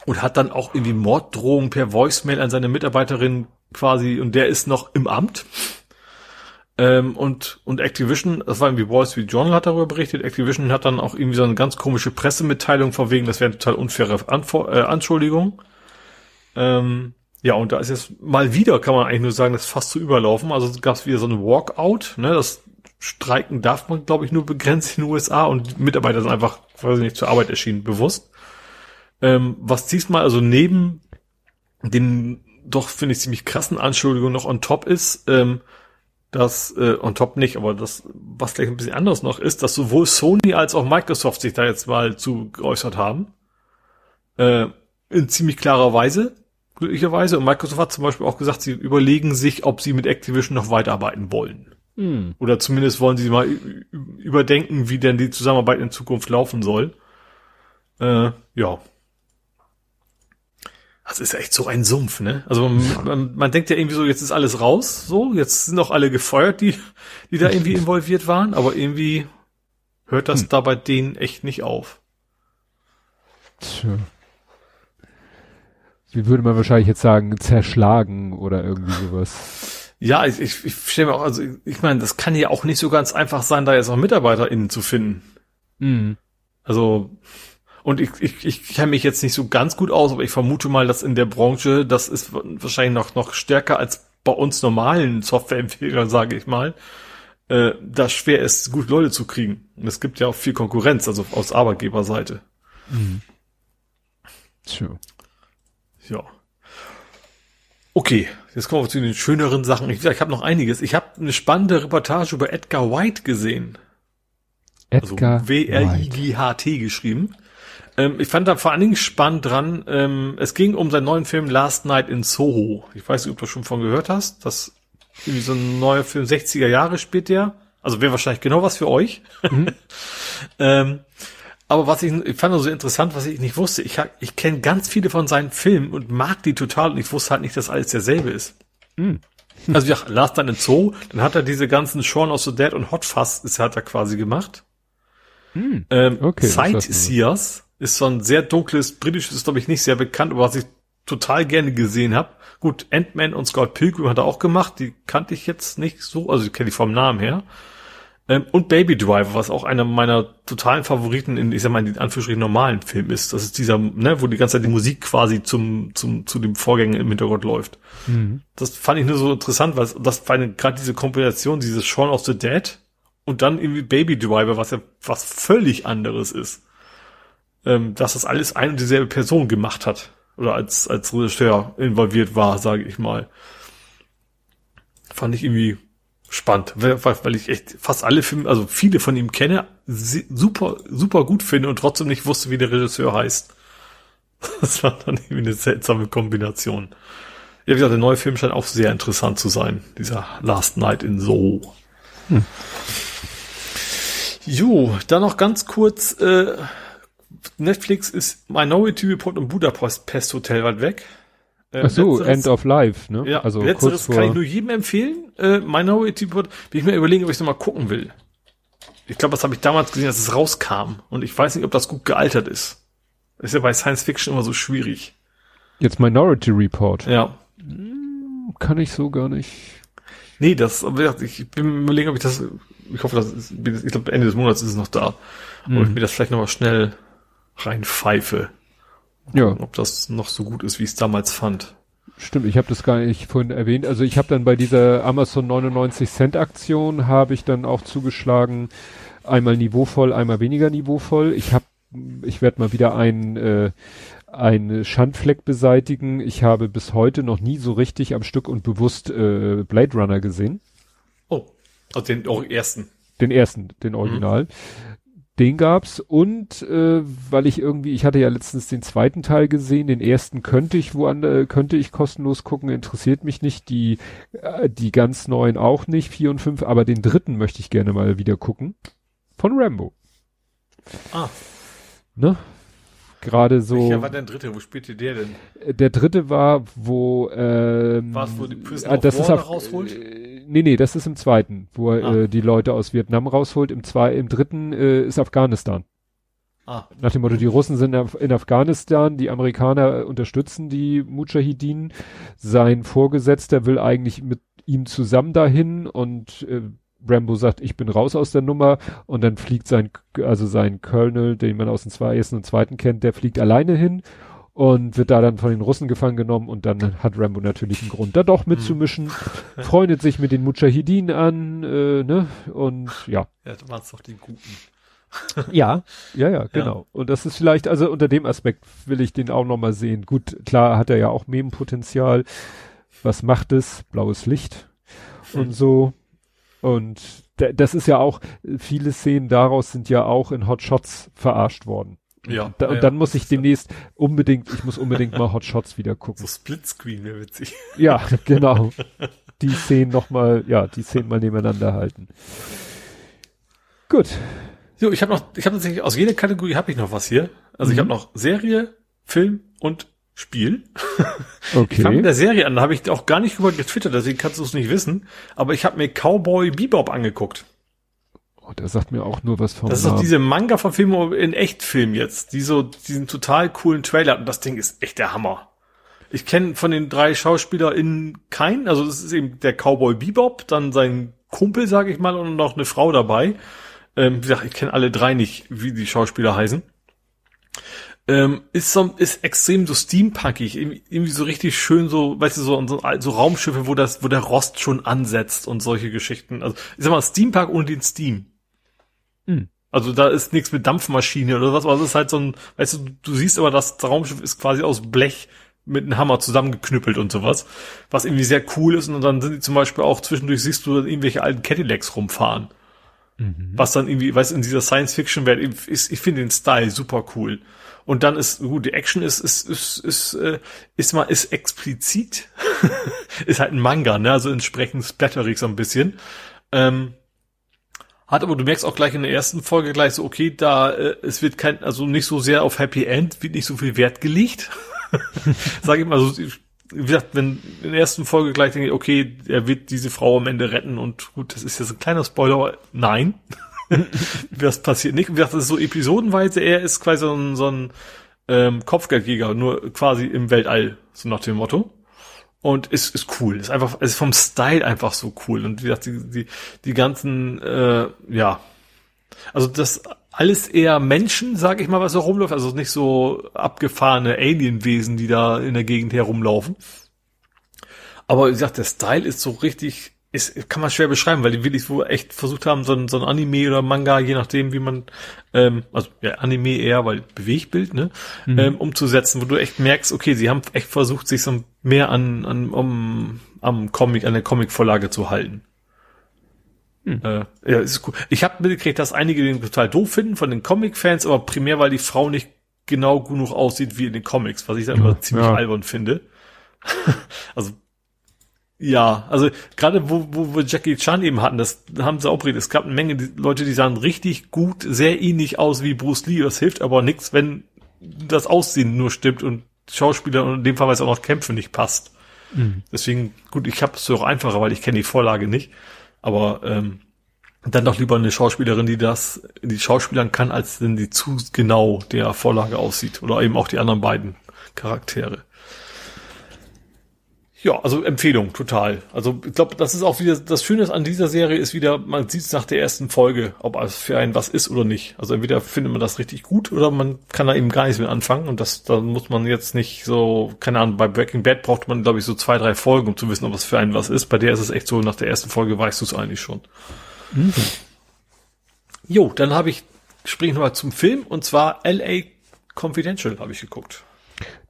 und hat dann auch irgendwie Morddrohungen per Voicemail an seine Mitarbeiterin quasi, und der ist noch im Amt. Ähm, und, und Activision, das war irgendwie Wall Street Journal hat darüber berichtet, Activision hat dann auch irgendwie so eine ganz komische Pressemitteilung von wegen, das wäre total unfaire Anfor äh, Anschuldigung. Ähm, ja, und da ist jetzt mal wieder, kann man eigentlich nur sagen, das ist fast zu überlaufen. Also gab es wieder so ein Walkout, ne, das Streiken darf man, glaube ich, nur begrenzt in den USA und Mitarbeiter sind einfach, weiß ich nicht, zur Arbeit erschienen, bewusst. Ähm, was diesmal also neben den doch, finde ich, ziemlich krassen Anschuldigungen noch on top ist, ähm, das äh, on top nicht, aber das, was gleich ein bisschen anders noch ist, dass sowohl Sony als auch Microsoft sich da jetzt mal zu geäußert haben. Äh, in ziemlich klarer Weise, glücklicherweise. Und Microsoft hat zum Beispiel auch gesagt, sie überlegen sich, ob sie mit Activision noch weiterarbeiten wollen. Hm. Oder zumindest wollen sie mal überdenken, wie denn die Zusammenarbeit in Zukunft laufen soll. Äh, ja. Das ist echt so ein Sumpf, ne? Also man, man, man denkt ja irgendwie so, jetzt ist alles raus, so, jetzt sind doch alle gefeuert, die, die da irgendwie [laughs] involviert waren, aber irgendwie hört das da bei denen echt nicht auf. Tja. Wie würde man wahrscheinlich jetzt sagen, zerschlagen oder irgendwie sowas. Ja, ich, ich, ich stelle mir auch, also ich, ich meine, das kann ja auch nicht so ganz einfach sein, da jetzt auch MitarbeiterInnen zu finden. Hm. Also, und ich, ich, ich kenne mich jetzt nicht so ganz gut aus, aber ich vermute mal, dass in der Branche, das ist wahrscheinlich noch, noch stärker als bei uns normalen Softwareempfehlern, sage ich mal, äh, da schwer ist, gute Leute zu kriegen. Und es gibt ja auch viel Konkurrenz, also aus Arbeitgeberseite. Tja. Ja. Okay, jetzt kommen wir zu den schöneren Sachen. Ich, ich habe noch einiges. Ich habe eine spannende Reportage über Edgar White gesehen. Also Edgar White. W-R-I-G-H-T geschrieben. Ähm, ich fand da vor allen Dingen spannend dran, ähm, es ging um seinen neuen Film Last Night in Soho. Ich weiß nicht, ob du schon von gehört hast. Das irgendwie so ein neuer Film, 60er Jahre spielt der. Also wäre wahrscheinlich genau was für euch. [laughs] ähm, aber was ich, ich fand so interessant, was ich nicht wusste, ich, ich kenne ganz viele von seinen Filmen und mag die total und ich wusste halt nicht, dass alles derselbe ist. Also ja, Last Night in Zoo, dann hat er diese ganzen Shaun of the Dead und Hot Fuzz ist hat er quasi gemacht. Ähm, Okay, das. Sightseers ist so ein sehr dunkles, britisches, ist glaube ich nicht sehr bekannt, aber was ich total gerne gesehen habe. Gut, Ant-Man und Scott Pilgrim hat er auch gemacht, die kannte ich jetzt nicht so, also ich kenne die vom Namen her. Ähm, und Baby Driver, was auch einer meiner totalen Favoriten in, ich sag mal, in Anführungsstrichen normalen Film ist. Das ist dieser, ne, wo die ganze Zeit die Musik quasi zum, zum, zu dem Vorgänger im Hintergrund läuft. Das fand ich nur so interessant, weil das eine- gerade diese Kombination, dieses Shaun of the Dead und dann irgendwie Baby Driver, was ja was völlig anderes ist. Ähm, dass das alles eine und dieselbe Person gemacht hat. Oder als, als Regisseur involviert war, sage ich mal. Fand ich irgendwie spannend, weil, weil ich echt fast alle Filme, also viele von ihm kenne, super, super gut finde und trotzdem nicht wusste, wie der Regisseur heißt. [laughs] Das war dann irgendwie eine seltsame Kombination. Ja, wie gesagt, der neue Film scheint auch sehr interessant zu sein. Dieser Last Night in Soho. Jo, dann noch ganz kurz, äh, Netflix ist Minority Report und Budapest Hotel weit weg. Äh, Ach so, letzteres- End of Life, ne? Ja, also letzteres kann ich nur jedem empfehlen. Äh, Minority Report, will ich mir überlegen, ob ich es nochmal gucken will. Ich glaube, das habe ich damals gesehen, als es rauskam. Und ich weiß nicht, ob das gut gealtert ist. Ist ja bei Science Fiction immer so schwierig. Jetzt Minority Report. Ja. Kann ich so gar nicht. Nee, das, ich bin mir überlegen, ob ich das, ich hoffe, das ist, ich glaube, Ende des Monats ist es noch da. Ob ich mir das vielleicht nochmal schnell reinpfeife. Ja, Ob das noch so gut ist, wie ich es damals fand. stimmt. Ich habe das gar nicht vorhin erwähnt. Also ich habe dann bei dieser Amazon 99 Cent Aktion habe ich dann auch zugeschlagen. Einmal niveauvoll, einmal weniger niveauvoll. Ich habe, ich werde mal wieder ein äh, einen Schandfleck beseitigen. Ich habe bis heute noch nie so richtig am Stück und bewusst äh, Blade Runner gesehen. Also den auch ersten. Den ersten, den Original. Den gab's und äh, weil ich irgendwie, ich hatte ja letztens den zweiten Teil gesehen, den ersten könnte ich woanders, könnte ich kostenlos gucken, interessiert mich nicht, die, äh, die ganz neuen auch nicht, vier und fünf, aber den dritten möchte ich gerne mal wieder gucken. Von Rambo. Ah. Ne? Gerade so. Welcher war der dritte? Wo spielte der denn? Äh, Der dritte war, wo ähm, War es, wo die Prison ah, of das ist auf, rausholt? Äh, nee, nee, das ist im zweiten, wo er Ah. äh, die Leute aus Vietnam rausholt. Im zwei, im dritten äh, ist Afghanistan. Ah. Nach dem Motto, die Russen sind in Afghanistan, die Amerikaner äh, unterstützen die Mujahideen. Sein Vorgesetzter will eigentlich mit ihm zusammen dahin und äh, Rambo sagt, ich bin raus aus der Nummer und dann fliegt sein, also sein Colonel, den man aus dem zwei, ersten und zweiten kennt, der fliegt alleine hin und wird da dann von den Russen gefangen genommen und dann hat Rambo natürlich einen Grund, da doch mitzumischen, freundet sich mit den Mujahideen an, äh, ne, und ja. Ja, waren es doch die Guten. [laughs] Ja, ja, ja, genau. Und das ist vielleicht, also unter dem Aspekt will ich den auch nochmal sehen. Gut, klar hat er ja auch Memenpotenzial. Was macht es? Blaues Licht und so. Und da- das ist ja auch, viele Szenen daraus sind ja auch in Hot Shots verarscht worden. Ja. Da, ja, und dann muss ich demnächst unbedingt, ich muss unbedingt mal Hot Shots wieder So gucken. Splitscreen wäre witzig. Ja, genau. Die Szenen nochmal, ja, die Szenen mal nebeneinander halten. Gut. So, ich habe noch, ich habe tatsächlich aus jeder Kategorie habe ich noch was hier. Also ich habe noch Serie, Film und Spiel. [laughs] Ich fange mit Okay. der Serie an, da habe ich auch gar nicht drüber getwittert, deswegen kannst du es nicht wissen. Aber ich habe mir Cowboy Bebop angeguckt. Oh, der sagt mir auch nur was vom Das ist doch diese Manga-Verfilmung in Echtfilm jetzt, die so diesen total coolen Trailer. Und das Ding ist echt der Hammer. Ich kenne von den drei SchauspielerInnen keinen. Also das ist eben der Cowboy Bebop, dann sein Kumpel, sage ich mal, und noch eine Frau dabei. Ähm, wie gesagt, ich kenne alle drei nicht, wie die Schauspieler heißen. Ähm, ist so, ist extrem so steampunkig, irgendwie, so richtig schön so, weißt du, so, so, so Raumschiffe, wo das, wo der Rost schon ansetzt und solche Geschichten. Also, ich sag mal, Steampunk ohne den Steam. Hm. Also da ist nichts mit Dampfmaschine oder was, aber es ist halt so ein, weißt du, du siehst aber, das Raumschiff ist quasi aus Blech mit einem Hammer zusammengeknüppelt und sowas, was irgendwie sehr cool ist und dann sind die zum Beispiel auch zwischendurch siehst du dann irgendwelche alten Cadillacs rumfahren. Was dann irgendwie, weißt du, in dieser Science-Fiction-Welt, ist, ich finde den Style super cool. Und dann ist, gut, die Action ist, ist, ist, ist, äh, ist mal, ist explizit. [laughs] ist halt ein Manga, ne, also entsprechend splatterig so ein bisschen. Ähm, hat aber, du merkst auch gleich in der ersten Folge gleich so, okay, da, äh, es wird kein, also nicht so sehr auf Happy End, wird nicht so viel Wert gelegt. [laughs] Sag ich mal so, wie gesagt, wenn in der ersten Folge gleich denke ich, okay, er wird diese Frau am Ende retten und gut, das ist jetzt ein kleiner Spoiler, nein. [laughs] das passiert nicht. Wie gesagt, das ist so episodenweise, er ist quasi so ein, so ein ähm, Kopfgeldjäger, nur quasi im Weltall, so nach dem Motto. Und ist, ist cool. Ist einfach, ist vom Style einfach so cool. Und wie gesagt, die, die, die ganzen, äh, ja. Also das alles eher Menschen, sag ich mal, was da rumläuft. Also nicht so abgefahrene Alienwesen, die da in der Gegend herumlaufen. Aber wie gesagt, der Style ist so richtig, ist, kann man schwer beschreiben, weil die wirklich wohl echt versucht haben, so ein, so ein Anime oder Manga, je nachdem, wie man, ähm, also ja, Anime eher, weil Bewegbild, ne, ähm, umzusetzen, wo du echt merkst, okay, sie haben echt versucht, sich so mehr an, an um, am Comic, an der Comicvorlage zu halten. Äh, ja, ist cool. Ich habe mitgekriegt, dass einige den total doof finden von den Comic-Fans, aber primär, weil die Frau nicht genau genug aussieht wie in den Comics, was ich dann immer ziemlich ja. albern finde. [laughs] also ja, also gerade wo, wo wir Jackie Chan eben hatten, das haben sie auch berichtet. Es gab eine Menge Leute, die sahen richtig gut, sehr ähnlich aus wie Bruce Lee. Das hilft aber nichts, wenn das Aussehen nur stimmt und Schauspieler und in dem Fall, weil es auch noch Kämpfe nicht passt. Mhm. Deswegen, gut, ich habe es auch einfacher, weil ich kenne die Vorlage nicht. Aber ähm, dann doch lieber eine Schauspielerin, die das, die Schauspielern kann, als wenn die zu genau der Vorlage aussieht. Oder eben auch die anderen beiden Charaktere. Ja, also Empfehlung, total. Also ich glaube, das ist auch wieder, das Schöne an dieser Serie ist wieder, man sieht es nach der ersten Folge, ob es für einen was ist oder nicht. Also entweder findet man das richtig gut oder man kann da eben gar nichts mit anfangen und das, da muss man jetzt nicht so, keine Ahnung, bei Breaking Bad braucht man, glaube ich, so zwei, drei Folgen, um zu wissen, ob es für einen was ist. Bei der ist es echt so, nach der ersten Folge weißt du es eigentlich schon. Mhm. Jo, dann habe ich, springe ich nochmal zum Film und zwar LA Confidential habe ich geguckt.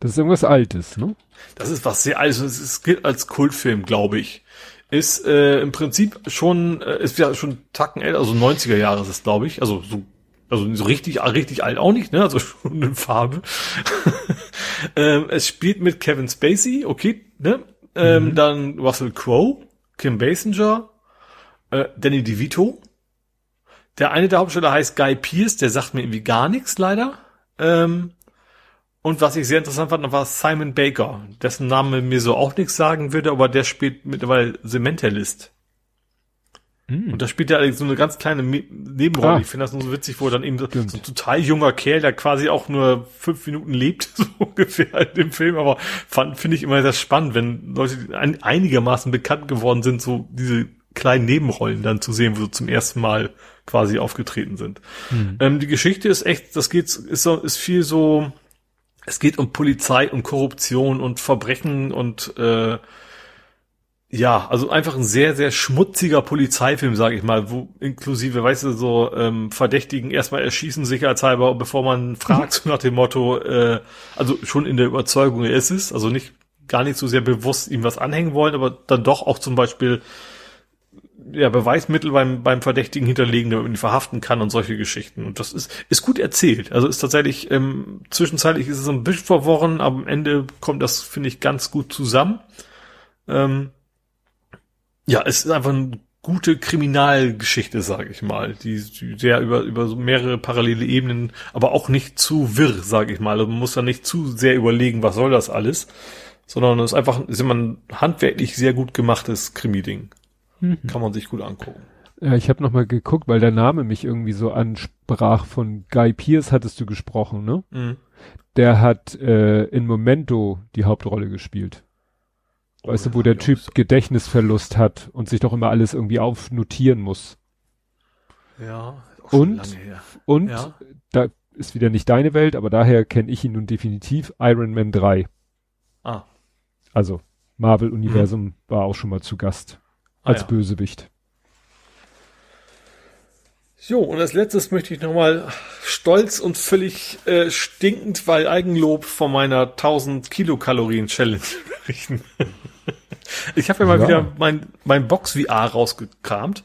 Das ist irgendwas Altes, ne? Das ist was sehr Altes. Es gilt als Kultfilm, glaube ich. Ist äh, im Prinzip schon, äh, ist ja schon Tacken älter, also 90er Jahre ist es, glaube ich. Also so, also so richtig, richtig alt auch nicht, ne? Also [laughs] schon in Farbe. [laughs] ähm, es spielt mit Kevin Spacey, okay, ne? Ähm, mhm. Dann Russell Crowe, Kim Basinger, äh, Danny DeVito. Der eine der Hauptsteller heißt Guy Pierce, der sagt mir irgendwie gar nichts leider. Ähm, und was ich sehr interessant fand, war Simon Baker, dessen Name mir so auch nichts sagen würde, aber der spielt mittlerweile The Mentalist. Mm. Und da spielt er so eine ganz kleine Nebenrolle. Ah. Ich finde das nur so witzig, wo er dann eben so, so, ein total junger Kerl, der quasi auch nur fünf Minuten lebt, [laughs] so ungefähr in dem Film. Aber finde ich immer sehr spannend, wenn Leute ein, einigermaßen bekannt geworden sind, so diese kleinen Nebenrollen dann zu sehen, wo sie zum ersten Mal quasi aufgetreten sind. Mm. Ähm, die Geschichte ist echt, das geht, ist so, ist viel so, es geht um Polizei und Korruption und Verbrechen und äh, ja, also einfach ein sehr, sehr schmutziger Polizeifilm, sage ich mal, wo inklusive, weißt du, so ähm, Verdächtigen erstmal erschießen, sicherheitshalber, bevor man [laughs] fragt, so nach dem Motto, äh, also schon in der Überzeugung, er ist es, also nicht gar nicht so sehr bewusst ihm was anhängen wollen, aber dann doch auch zum Beispiel ja, Beweismittel beim, beim Verdächtigen hinterlegen, damit man ihn verhaften kann und solche Geschichten. Und das ist, ist gut erzählt. Also ist tatsächlich, ähm, zwischenzeitlich ist es ein bisschen verworren, aber am Ende kommt das, finde ich, ganz gut zusammen. Ähm, ja, es ist einfach eine gute Kriminalgeschichte, sage ich mal, die, die sehr über, über so mehrere parallele Ebenen, aber auch nicht zu wirr, sage ich mal. Also man muss da nicht zu sehr überlegen, was soll das alles, sondern es ist einfach, ist immer ein handwerklich sehr gut gemachtes Krimi-Ding. Mhm. Kann man sich gut angucken. Ja, ich habe nochmal geguckt, weil der Name mich irgendwie so ansprach. Von Guy Pierce hattest du gesprochen, ne? Mhm. Der hat äh, in Momento die Hauptrolle gespielt. Oh, weißt du, wo der Typ so. Gedächtnisverlust hat und sich doch immer alles irgendwie aufnotieren muss. Ja. Und, und ja. da ist wieder nicht deine Welt, aber daher kenne ich ihn nun definitiv Iron Man 3. Ah. Also Marvel-Universum mhm. war auch schon mal zu Gast als ah, ja. Bösewicht. So, und als letztes möchte ich nochmal stolz und völlig äh, stinkend, weil Eigenlob von meiner 1000 Kilokalorien Challenge [laughs] berichten. ich habe ja mal ja. wieder mein, mein Box VR rausgekramt.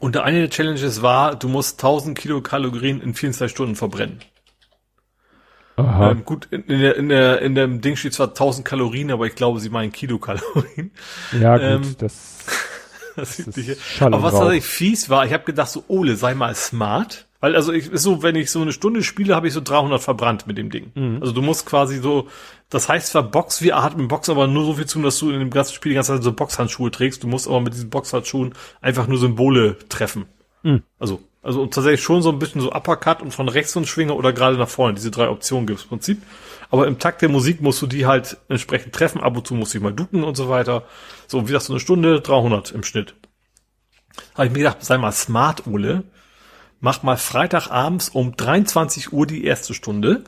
Und eine der Challenges war, du musst 1000 Kilokalorien in 24 Stunden verbrennen. Aha. Ähm, gut, in, in, der, in, der, in dem Ding steht zwar 1000 Kalorien, aber ich glaube, sie meinen Kilokalorien. Ja, gut, ähm, das, [laughs] das, das ist Aber was tatsächlich fies war, ich habe gedacht, so Ole, sei mal smart. Weil also ich ist so, wenn ich so eine Stunde spiele, habe ich so 300 verbrannt mit dem Ding. Mhm. Also du musst quasi so, das heißt zwar Box hat mit Box aber nur so viel zu tun, dass du in dem ganzen Spiel die ganze Zeit so Boxhandschuhe trägst. Du musst aber mit diesen Boxhandschuhen einfach nur Symbole treffen. Mhm. Also also tatsächlich schon so ein bisschen so Uppercut und von rechts und Schwinge oder gerade nach vorne. Diese drei Optionen gibt es im Prinzip. Aber im Takt der Musik musst du die halt entsprechend treffen. Ab und zu musst du dich mal ducken und so weiter. So, wie das so eine Stunde, 300 im Schnitt. Habe ich mir gedacht, sei mal smart, Ole. Mach mal Freitagabends um 23 Uhr die erste Stunde.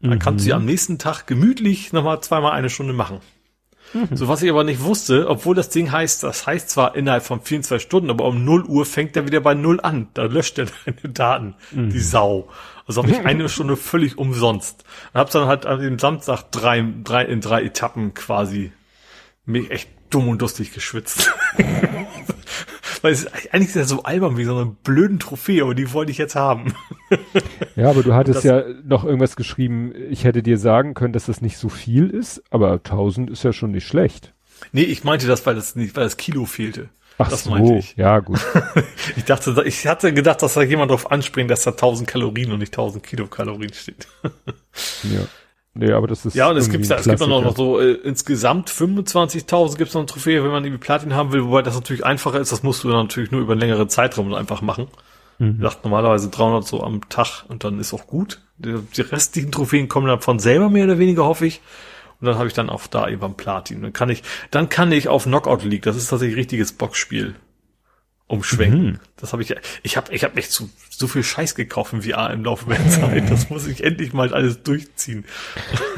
Dann kannst du sie mhm. am nächsten Tag gemütlich nochmal zweimal eine Stunde machen. Mhm. So was ich aber nicht wusste, obwohl das Ding heißt, das heißt zwar innerhalb von 24 Stunden, aber um 0 Uhr fängt er wieder bei 0 an. Da löscht er [laughs] deine Daten, mhm. die Sau. Also habe ich [laughs] eine Stunde völlig umsonst. Und hab's dann halt an dem Samstag drei, drei in drei Etappen quasi mich echt dumm und lustig geschwitzt. [laughs] Weil es, eigentlich ist ja so albern wie so eine blöden Trophäe, aber die wollte ich jetzt haben. [laughs] ja, aber du hattest das, ja noch irgendwas geschrieben, ich hätte dir sagen können, dass das nicht so viel ist, aber 1000 ist ja schon nicht schlecht. Nee, ich meinte das, weil das nicht, weil das Kilo fehlte. Ach das so, meinte ich. ja gut. [laughs] ich dachte, ich hatte gedacht, dass da jemand drauf anspringt, dass da 1000 Kalorien und nicht 1000 Kilokalorien steht. ja. [laughs] Nee, aber das ist. Ja, und es gibt, es gibt dann noch so äh, insgesamt 25.000 gibt es noch eine Trophäe, wenn man irgendwie Platin haben will, wobei das natürlich einfacher ist. Das musst du dann natürlich nur über einen längeren Zeitraum einfach machen. Mhm. Ich dachte normalerweise 300 so am Tag und dann ist auch gut. Die, die restlichen Trophäen kommen dann von selber mehr oder weniger, hoffe ich. Und dann habe ich dann auch da irgendwann Platin. Dann kann ich, dann kann ich auf Knockout League, das ist tatsächlich ein richtiges Boxspiel, umschwenken. Mhm. Das habe ich, ich habe, ich habe echt so, so viel Scheiß gekauft in VR im Laufe der [laughs] Zeit. Das muss ich endlich mal alles durchziehen.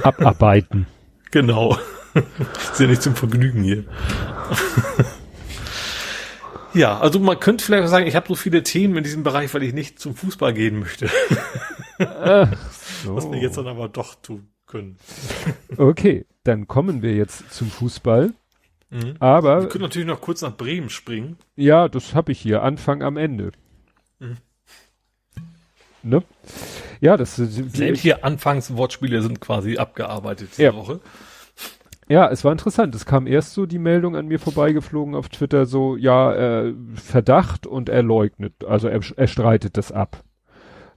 Abarbeiten. [laughs] Genau. ist ja nicht zum Vergnügen hier. [laughs] ja, also man könnte vielleicht auch sagen, ich habe so viele Themen in diesem Bereich, weil ich nicht zum Fußball gehen möchte. So. Was wir jetzt dann aber doch tun können. Okay, dann kommen wir jetzt zum Fußball. Mhm. Wir Aber können natürlich noch kurz nach Bremen springen. ja, das habe ich hier. Anfang am Ende. Mhm. Ne? Ja, das ist Sämtliche Anfangswortspiele sind quasi abgearbeitet diese Ja. Woche. Ja, es war interessant. Es kam erst so die Meldung an mir vorbeigeflogen auf Twitter, so, ja, äh, Verdacht und er leugnet, also er, er streitet das ab.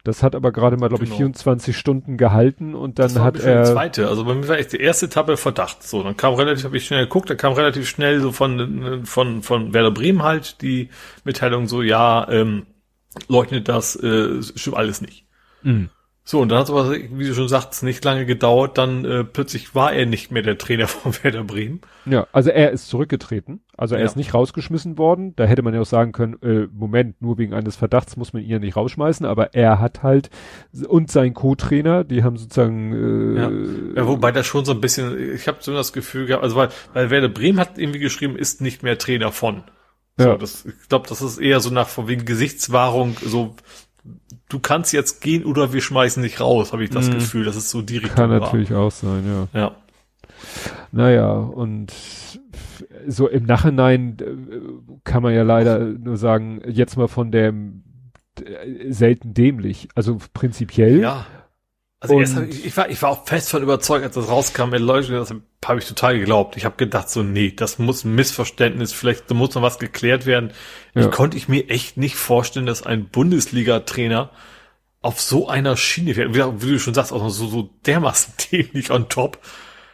Das hat aber gerade mal, glaube ich, Genau. 24 Stunden gehalten und dann Das war hat bisschen die er. zweite. Also bei mir war echt die erste Etappe Verdacht. So, dann kam relativ, habe ich schnell geguckt, da kam relativ schnell so von von von Werder Bremen halt die Mitteilung so, ja, ähm, leugnet das, äh, stimmt alles nicht. Mh. So, und dann hat es aber, wie du schon sagst, nicht lange gedauert, dann äh, plötzlich war er nicht mehr der Trainer [laughs] von Werder Bremen. Ja, also er ist zurückgetreten. Also er Ja. ist nicht rausgeschmissen worden. Da hätte man ja auch sagen können, äh, Moment, nur wegen eines Verdachts muss man ihn ja nicht rausschmeißen, aber er hat halt und sein Co-Trainer, die haben sozusagen äh, Ja, wobei das schon so ein bisschen, ich habe so das Gefühl gehabt, also weil, weil Werder Bremen hat irgendwie geschrieben, ist nicht mehr Trainer von. So, Ja. das, ich glaube, das ist eher so nach von wegen Gesichtswahrung, so du kannst jetzt gehen oder wir schmeißen dich raus, habe ich das Mhm. Gefühl, dass es so die Richtung kann war. natürlich auch sein, ja. Ja. Naja, und so im Nachhinein äh, kann man ja leider nur sagen, jetzt mal von dem äh, selten dämlich. Also prinzipiell. Ja. Also erst ich, ich war ich war auch fest von überzeugt, als das rauskam, leugnet das habe ich total geglaubt. Ich habe gedacht so, nee, das muss ein Missverständnis, vielleicht da muss noch was geklärt werden. Ja. Ich konnte ich mir echt nicht vorstellen, dass ein Bundesliga-Trainer auf so einer Schiene fährt. Wie, wie du schon sagst, auch noch so, so dermaßen [laughs] dämlich on top.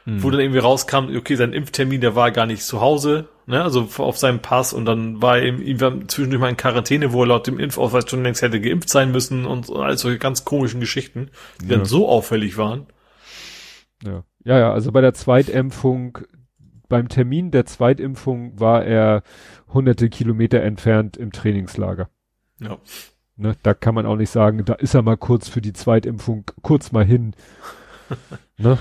Wo dann irgendwie rauskam, okay, sein Impftermin, der war gar nicht zu Hause, ne, also auf seinem Pass und dann war er war zwischendurch mal in Quarantäne, wo er laut dem Impfausweis schon längst hätte geimpft sein müssen und all solche ganz komischen Geschichten, die Ja. dann so auffällig waren. Ja. ja, ja, also bei der Zweitimpfung, beim Termin der Zweitimpfung war er hunderte Kilometer entfernt im Trainingslager. Ja. Ne, da kann man auch nicht sagen, da ist er mal kurz für die Zweitimpfung, kurz mal hin. [laughs] ne?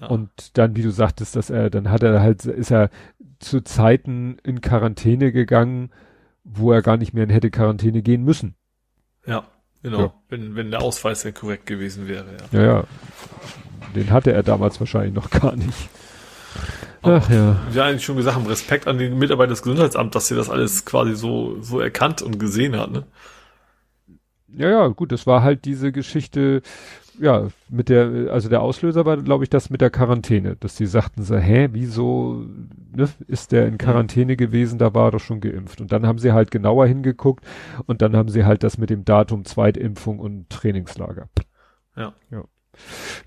Ja. Und dann, wie du sagtest, dass er, dann hat er halt, ist er zu Zeiten in Quarantäne gegangen, wo er gar nicht mehr in hätte Quarantäne gehen müssen. Ja, genau. Ja. Wenn, wenn der Ausweis dann korrekt gewesen wäre, ja. Ja, ja. Den hatte er damals wahrscheinlich noch gar nicht. Aber Ach ja. Wir haben eigentlich schon gesagt haben, Respekt an den Mitarbeiter des Gesundheitsamts, dass sie das alles quasi so, so erkannt und gesehen hat, ne? Ja, ja, gut, das war halt diese Geschichte, ja, mit der, also der Auslöser war, glaube ich, das mit der Quarantäne, dass die sagten so, hä, wieso ne, ist der in Quarantäne gewesen, da war er doch schon geimpft. Und dann haben sie halt genauer hingeguckt und dann haben sie halt das mit dem Datum Zweitimpfung und Trainingslager. Ja. Ja.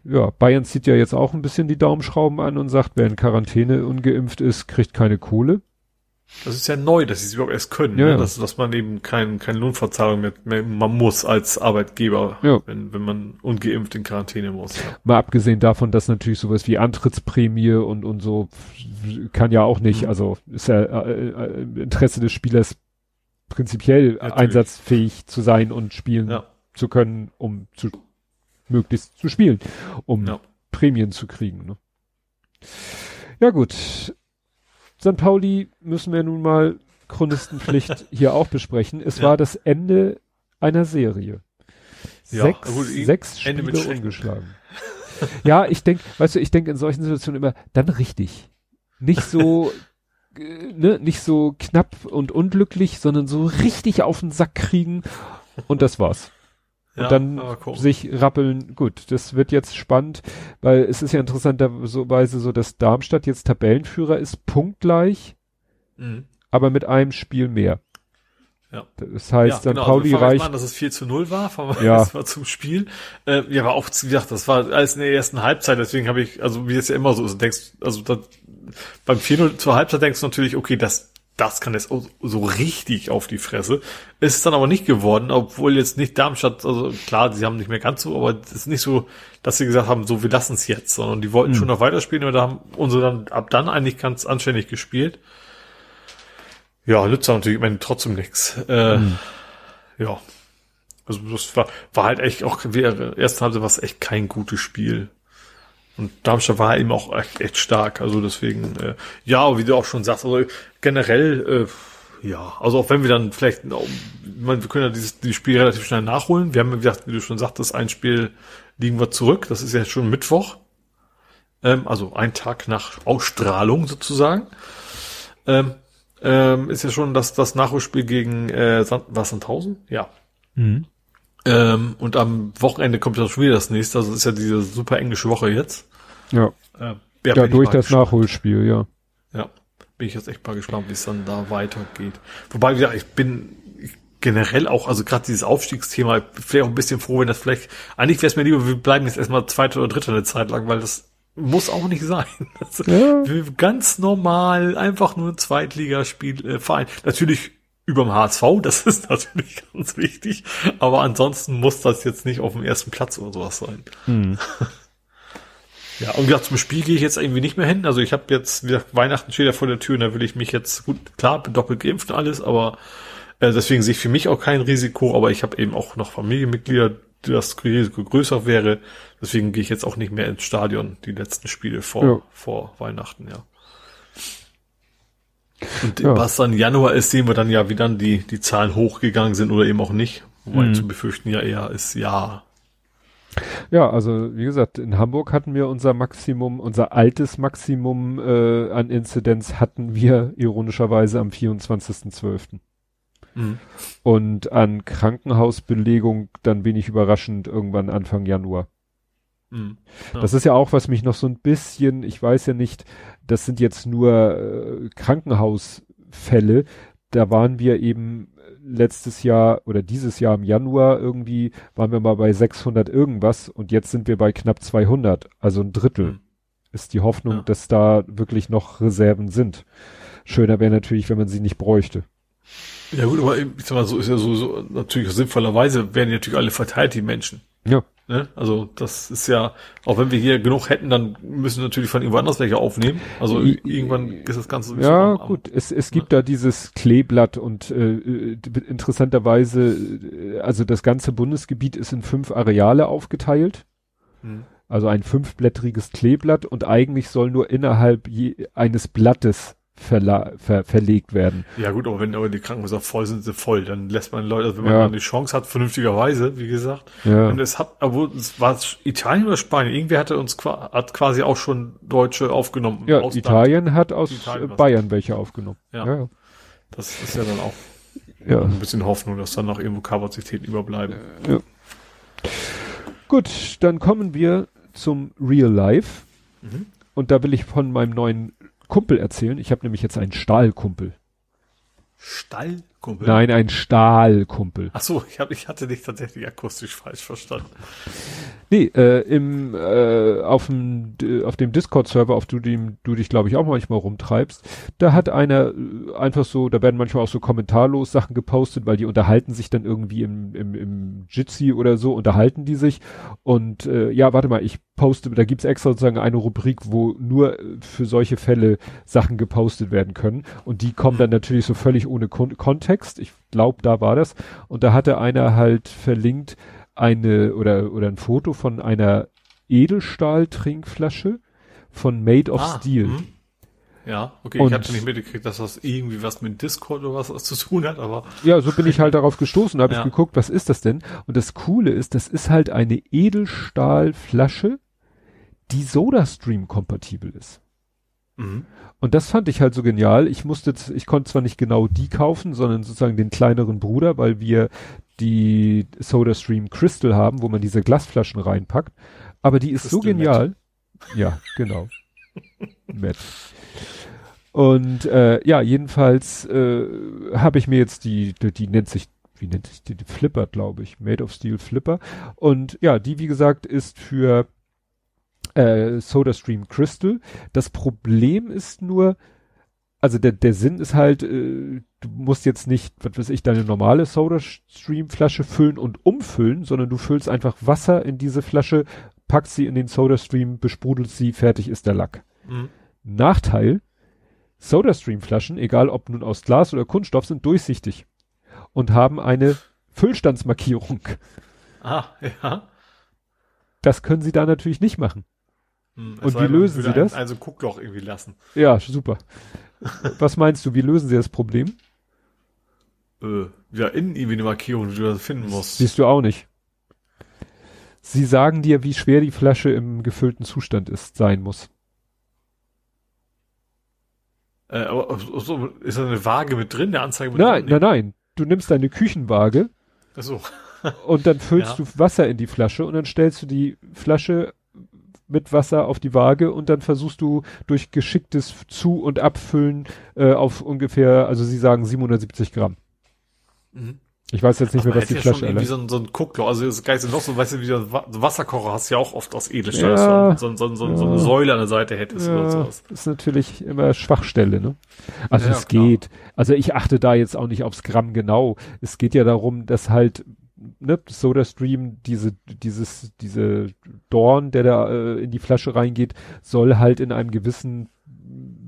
Ja, Bayern zieht ja jetzt auch ein bisschen die Daumenschrauben an und sagt, wer in Quarantäne ungeimpft ist, kriegt keine Kohle. Das ist ja neu, dass sie es überhaupt erst können, Ja, ne? dass, dass man eben kein, keine Lohnverzahlung mehr, mehr man muss als Arbeitgeber, Ja. wenn, wenn man ungeimpft in Quarantäne muss. Ja. Mal abgesehen davon, dass natürlich sowas wie Antrittsprämie und, und so kann ja auch nicht, Mhm. also ist ja äh, äh, im Interesse des Spielers prinzipiell Natürlich. einsatzfähig zu sein und spielen zu können, um zu möglichst zu spielen, um. Prämien zu kriegen. Ne? Ja gut, St. Pauli müssen wir nun mal Chronistenpflicht [laughs] hier auch besprechen. Es Ja. war das Ende einer Serie. Ja, Sechs, gut, sechs Ende mit Spiele ungeschlagen. ja, ich denke, weißt du, ich denke in solchen Situationen immer, dann richtig. Nicht so, [laughs] äh, ne, nicht so knapp und unglücklich, sondern so richtig auf den Sack kriegen und das war's. Ja, dann aber sich rappeln. Gut, das wird jetzt spannend, weil es ist ja interessanterweise so, dass Darmstadt jetzt Tabellenführer ist, punktgleich, Mhm. aber mit einem Spiel mehr. Ja. Das heißt, ja, genau, dann Pauli also reicht. An, dass es 4 zu 0 war, ja. mal zum Spiel. Äh, ja, war auch, wie gesagt, das war alles in der ersten Halbzeit, deswegen habe ich, also wie es ja immer so ist, denkst, also das, beim 4-0 zur Halbzeit denkst du natürlich, okay, das, das kann jetzt so richtig auf die Fresse. Ist es dann aber nicht geworden, obwohl jetzt nicht Darmstadt, also klar, sie haben nicht mehr ganz so, aber es ist nicht so, dass sie gesagt haben, so, wir lassen es jetzt, sondern die wollten mhm. schon noch weiterspielen, aber da haben unsere dann ab dann eigentlich ganz anständig gespielt. Ja, nützt natürlich ich meine, trotzdem nichts. Äh, mhm. Ja. Also das war, war halt echt auch, wäre, erst hatte was echt kein gutes Spiel. Und Darmstadt war eben auch echt, echt stark. Also deswegen, äh, ja, wie du auch schon sagst, also generell, äh, ja, also auch wenn wir dann vielleicht, wir können ja dieses, dieses Spiel relativ schnell nachholen. Wir haben, wie gesagt, wie du schon sagtest, ein Spiel liegen wir zurück. Das ist ja schon Mittwoch. Ähm, also ein Tag nach Ausstrahlung sozusagen. Ähm, ähm, ist ja schon das, das Nachholspiel gegen äh, Sand, was Sandhausen? Ja. Mhm. Ähm, und am Wochenende kommt ja schon wieder das nächste, also ist ja diese super englische Woche jetzt. Ja. Äh, ja, ja durch das gespannt. Nachholspiel, ja. Ja. Bin ich jetzt echt mal gespannt, wie es dann da weitergeht. Wobei, ja, ich bin generell auch, also gerade dieses Aufstiegsthema, vielleicht auch ein bisschen froh, wenn das vielleicht, eigentlich wäre es mir lieber, wir bleiben jetzt erstmal zweite oder dritte eine Zeit lang, weil das muss auch nicht sein. [laughs] Also, ja. Ganz normal, einfach nur ein Zweitligaspiel, äh, Verein. Natürlich überm HSV, [laughs] das ist natürlich ganz wichtig, aber ansonsten muss das jetzt nicht auf dem ersten Platz oder sowas sein. Mhm. [laughs] Ja, und gesagt, zum Spiel gehe ich jetzt irgendwie nicht mehr hin. Also ich habe jetzt, wie gesagt, Weihnachten steht ja vor der Tür und da will ich mich jetzt, gut, klar, bin doppelt geimpft und alles, aber äh, deswegen sehe ich für mich auch kein Risiko, aber ich habe eben auch noch Familienmitglieder, das Risiko größer wäre. Deswegen gehe ich jetzt auch nicht mehr ins Stadion, die letzten Spiele vor, ja. vor Weihnachten, ja. Und ja. was dann Januar ist, sehen wir dann ja, wie dann die, die Zahlen hochgegangen sind oder eben auch nicht. Wobei mhm. zu befürchten ja eher ist ja. Ja, also wie gesagt, in Hamburg hatten wir unser Maximum, unser altes Maximum äh, an Inzidenz hatten wir ironischerweise am 24.12. Mhm. Und an Krankenhausbelegung dann wenig überraschend irgendwann Anfang Januar. Mhm. Ja. Das ist ja auch, was mich noch so ein bisschen, ich weiß ja nicht, das sind jetzt nur äh, Krankenhausfälle. Da waren wir eben letztes Jahr oder dieses Jahr im Januar irgendwie, waren wir mal bei 600 irgendwas und jetzt sind wir bei knapp 200, also ein Drittel. Mhm. Ist die Hoffnung, ja. dass da wirklich noch Reserven sind. Schöner wäre natürlich, wenn man sie nicht bräuchte. Ja gut, aber ich sag mal, so ist ja so, so natürlich sinnvollerweise werden natürlich alle verteilt, die Menschen. Ja. Ne? Also das ist ja, auch wenn wir hier genug hätten, dann müssen wir natürlich von irgendwo anders welche aufnehmen. Also irgendwann ist das Ganze so Ja, am, gut, es, es gibt ne? da dieses Kleeblatt und äh, äh interessanterweise, äh, also das ganze Bundesgebiet ist in fünf Areale aufgeteilt. Hm. Also ein fünfblättriges Kleeblatt und eigentlich soll nur innerhalb je, eines Blattes verla ver verlegt werden. Ja gut, aber wenn aber die Krankenhäuser voll sind, sind sie voll, dann lässt man Leute, also wenn man ja. die Chance hat, vernünftigerweise, wie gesagt. Ja. Und es hat, aber es war es Italien oder Spanien, irgendwer hatte uns hat quasi auch schon Deutsche aufgenommen. Ja, Italien hat aus Italien Bayern welche aufgenommen. Ja. ja. Das ist ja dann auch ja. ein bisschen Hoffnung, dass dann noch irgendwo Kapazitäten überbleiben. Ja. Gut, dann kommen wir zum Real Life. Mhm. Und da will ich von meinem neuen Kumpel erzählen. Ich habe nämlich jetzt einen Stahlkumpel. Stallkumpel? Nein, ein Stahlkumpel. Ach so, ich, hab, ich hatte dich tatsächlich akustisch falsch verstanden. Nee, äh, im, äh, auf dem, auf dem Discord-Server, auf dem du dich, glaube ich, auch manchmal rumtreibst, da hat einer äh, einfach so, da werden manchmal auch so kommentarlos Sachen gepostet, weil die unterhalten sich dann irgendwie im, im, im Jitsi oder so, unterhalten die sich. Und äh, ja, warte mal, ich poste, da gibt's extra sozusagen eine Rubrik, wo nur für solche Fälle Sachen gepostet werden können. Und die kommen dann natürlich so völlig ohne Kon Kontext. Ich glaube, da war das. Und da hatte einer halt verlinkt, eine oder oder ein Foto von einer Edelstahl-Trinkflasche von Made of ah, Steel. Mh. Ja, okay, und, ich hatte nicht mitgekriegt, dass das irgendwie was mit Discord oder was zu tun hat, aber. Ja, so bin ich halt darauf gestoßen, habe ja. ich geguckt, was ist das denn? Und das Coole ist, das ist halt eine Edelstahlflasche, die SodaStream kompatibel ist. Mhm. Und das fand ich halt so genial. Ich musste, ich konnte zwar nicht genau die kaufen, sondern sozusagen den kleineren Bruder, weil wir die SodaStream Crystal haben, wo man diese Glasflaschen reinpackt. Aber die ist Crystal so genial. Matt. Ja, genau. Matt. Und äh, ja, jedenfalls äh, habe ich mir jetzt die, die, die nennt sich, wie nennt sich die, die Flipper, glaube ich, Made of Steel Flipper. Und ja, die, wie gesagt, ist für äh, SodaStream Crystal. Das Problem ist nur, also der, der Sinn ist halt, äh, du musst jetzt nicht, was weiß ich, deine normale SodaStream-Flasche füllen und umfüllen, sondern du füllst einfach Wasser in diese Flasche, packst sie in den SodaStream, besprudelst sie, fertig ist der Lack. Mhm. Nachteil, SodaStream-Flaschen, egal ob nun aus Glas oder Kunststoff, sind durchsichtig und haben eine Füllstandsmarkierung. Ah, ja. Das können sie da natürlich nicht machen. Hm, und wie lösen sie das? Also Guckloch irgendwie lassen. Ja, super. Was meinst du, wie lösen sie das Problem? Äh, ja, innen irgendwie eine Markierung, die du da finden musst. Siehst du auch nicht. Sie sagen dir, wie schwer die Flasche im gefüllten Zustand ist, sein muss. Äh, aber so, ist da eine Waage mit drin, der Anzeige mit nein, drin? Nein, nein, nein. Du nimmst deine Küchenwaage. Ach so. und dann füllst [laughs] ja. du Wasser in die Flasche und dann stellst du die Flasche mit Wasser auf die Waage und dann versuchst du durch geschicktes Zu- und Abfüllen äh, auf ungefähr, also sie sagen 770 Gramm. Mhm. Ich weiß jetzt nicht mehr, was die ja Flasche ist. Wie so ein, so ein Guckloch, also das ist gar nicht noch so, weißt du, wie der Wasserkocher hast du ja auch oft aus Edelstahl, ja, so, so, so, ja. so, eine Säule an der Seite hättest ja, oder sowas. Ist natürlich immer Schwachstelle, ne? Also es geht, also ich achte da jetzt auch nicht aufs Gramm genau. Es geht ja darum, dass halt ne, SodaStream, diese, dieses, diese Dorn, der da äh, in die Flasche reingeht, soll halt in einem gewissen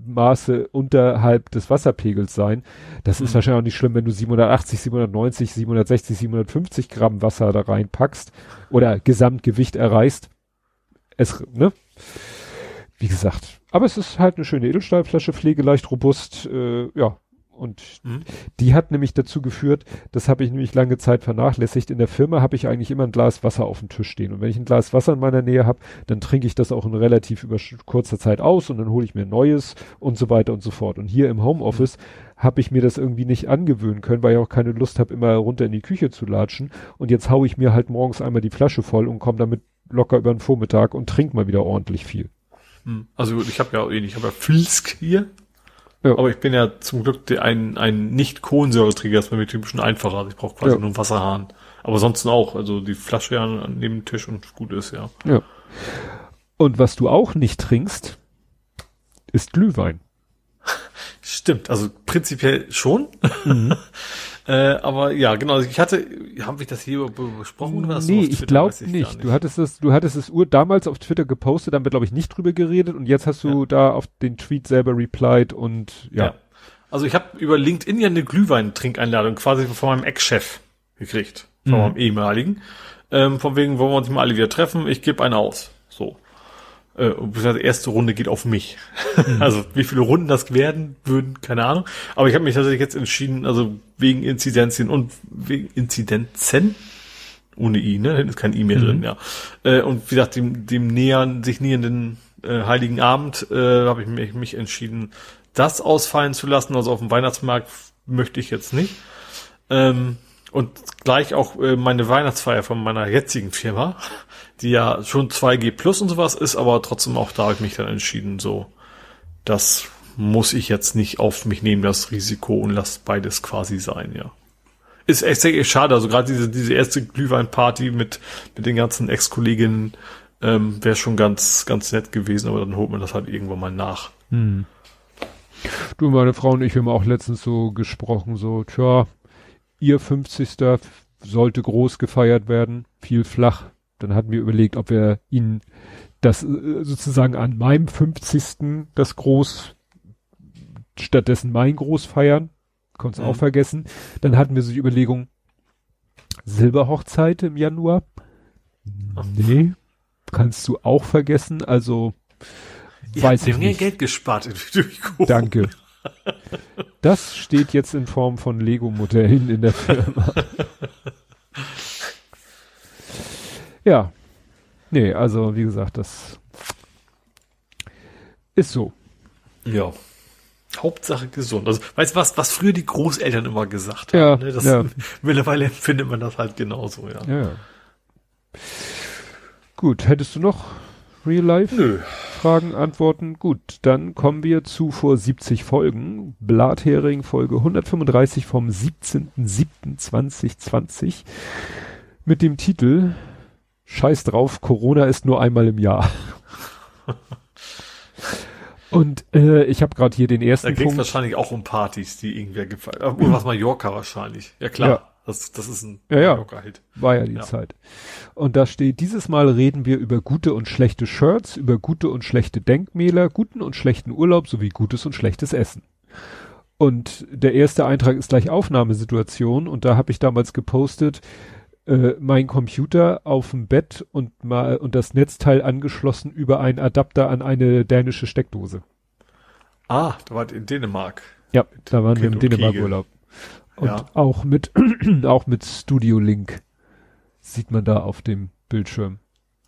Maße unterhalb des Wasserpegels sein. Das mhm. ist wahrscheinlich auch nicht schlimm, wenn du 780, 790, 760, 750 Gramm Wasser da reinpackst oder Gesamtgewicht erreichst. Es, ne? Wie gesagt. Aber es ist halt eine schöne Edelstahlflasche, pflegeleicht, robust, äh, ja, und mhm. die hat nämlich dazu geführt, das habe ich nämlich lange Zeit vernachlässigt. In der Firma habe ich eigentlich immer ein Glas Wasser auf dem Tisch stehen. Und wenn ich ein Glas Wasser in meiner Nähe habe, dann trinke ich das auch in relativ über kurzer Zeit aus und dann hole ich mir ein neues und so weiter und so fort. Und hier im Homeoffice mhm. habe ich mir das irgendwie nicht angewöhnen können, weil ich auch keine Lust habe, immer runter in die Küche zu latschen. Und jetzt haue ich mir halt morgens einmal die Flasche voll und komme damit locker über den Vormittag und trinke mal wieder ordentlich viel. Mhm. Also ich habe ja ich habe ja Filsk hier ja. Aber ich bin ja zum Glück ein, ein nicht Kohlensäureträger, das ist bei mir typisch einfacher. Also ich brauche quasi ja. nur einen Wasserhahn. Aber sonst auch. Also die Flasche ja neben dem Tisch und gut ist, ja. Ja. Und was du auch nicht trinkst, ist Glühwein. [laughs] Stimmt, also prinzipiell schon. Mhm. [laughs] Äh, aber ja, genau. Ich hatte, haben wir das hier besprochen oder Nee, ich glaube nicht. nicht. Du hattest es, du hattest es ur damals auf Twitter gepostet, dann wird glaube ich nicht drüber geredet und jetzt hast du ja. da auf den Tweet selber replied und ja. ja. Also ich habe über LinkedIn ja eine Glühwein-Trinkeinladung quasi von meinem Ex-Chef gekriegt, von mhm. meinem ehemaligen. Ähm, von wegen wollen wir uns mal alle wieder treffen, ich gebe eine aus. Äh, die erste Runde geht auf mich. Mhm. [laughs] Also wie viele Runden das werden würden, keine Ahnung. Aber ich habe mich tatsächlich jetzt entschieden, also wegen Inzidenzien und wegen Inzidenzen, ohne I, ne? Da ist kein I mehr mhm. drin, ja. Äh, und wie gesagt, dem, dem nähern, sich nähernden äh, Heiligen Abend äh, habe ich mich, mich entschieden, das ausfallen zu lassen. Also auf dem Weihnachtsmarkt möchte ich jetzt nicht. Ähm, und gleich auch äh, meine Weihnachtsfeier von meiner jetzigen Firma, die ja schon 2G plus und sowas ist, aber trotzdem auch da habe ich mich dann entschieden, so, das muss ich jetzt nicht auf mich nehmen, das Risiko und lass beides quasi sein, ja. Ist echt, echt schade, also gerade diese, diese erste Glühweinparty mit, mit den ganzen Ex-Kolleginnen ähm, wäre schon ganz, ganz nett gewesen, aber dann holt man das halt irgendwann mal nach. Hm. Du, meine Frau und ich haben auch letztens so gesprochen, so, tja, ihr 50. sollte groß gefeiert werden, viel flach. Dann hatten wir überlegt, ob wir ihn das äh, sozusagen an meinem 50. das groß stattdessen mein groß feiern. Konntest mhm. auch vergessen. Dann hatten wir so die Überlegung, Silberhochzeit im Januar. Nee, kannst du auch vergessen. Also, Ihr weiß ich nicht. Geld gespart [laughs] durch Danke. Das steht jetzt in Form von Lego-Modellen in der Firma. ja. Nee, also wie gesagt, das ist so. Ja. Hauptsache gesund. Also, weißt du was, was früher die Großeltern immer gesagt haben? Ja, ne? das, ja. [laughs] Mittlerweile empfindet man das halt genauso, ja. ja. Gut, hättest du noch Real Life? Nö. Fragen, Antworten. Gut, dann kommen wir zu vor 70 Folgen. Blathering Folge 135 vom 17.07.2020 mit dem Titel Scheiß drauf, Corona ist nur einmal im Jahr. [laughs] Und äh, ich habe gerade hier den ersten Da ging es wahrscheinlich auch um Partys, die irgendwer gefallen. Oder was Mallorca wahrscheinlich. Ja klar. Ja. Das, das ist ein ja, ja. War ja die ja. Zeit. Und da steht, dieses Mal reden wir über gute und schlechte Shirts, über gute und schlechte Denkmäler, guten und schlechten Urlaub sowie gutes und schlechtes Essen. Und der erste Eintrag ist gleich Aufnahmesituation und da habe ich damals gepostet, äh, mein Computer auf dem Bett und mal und das Netzteil angeschlossen über einen Adapter an eine dänische Steckdose. Ah, da war in Dänemark. Ja, da waren kind wir im Dänemark-Urlaub. Und ja. auch mit, [clears throat] auch mit Studio Link sieht man da auf dem Bildschirm.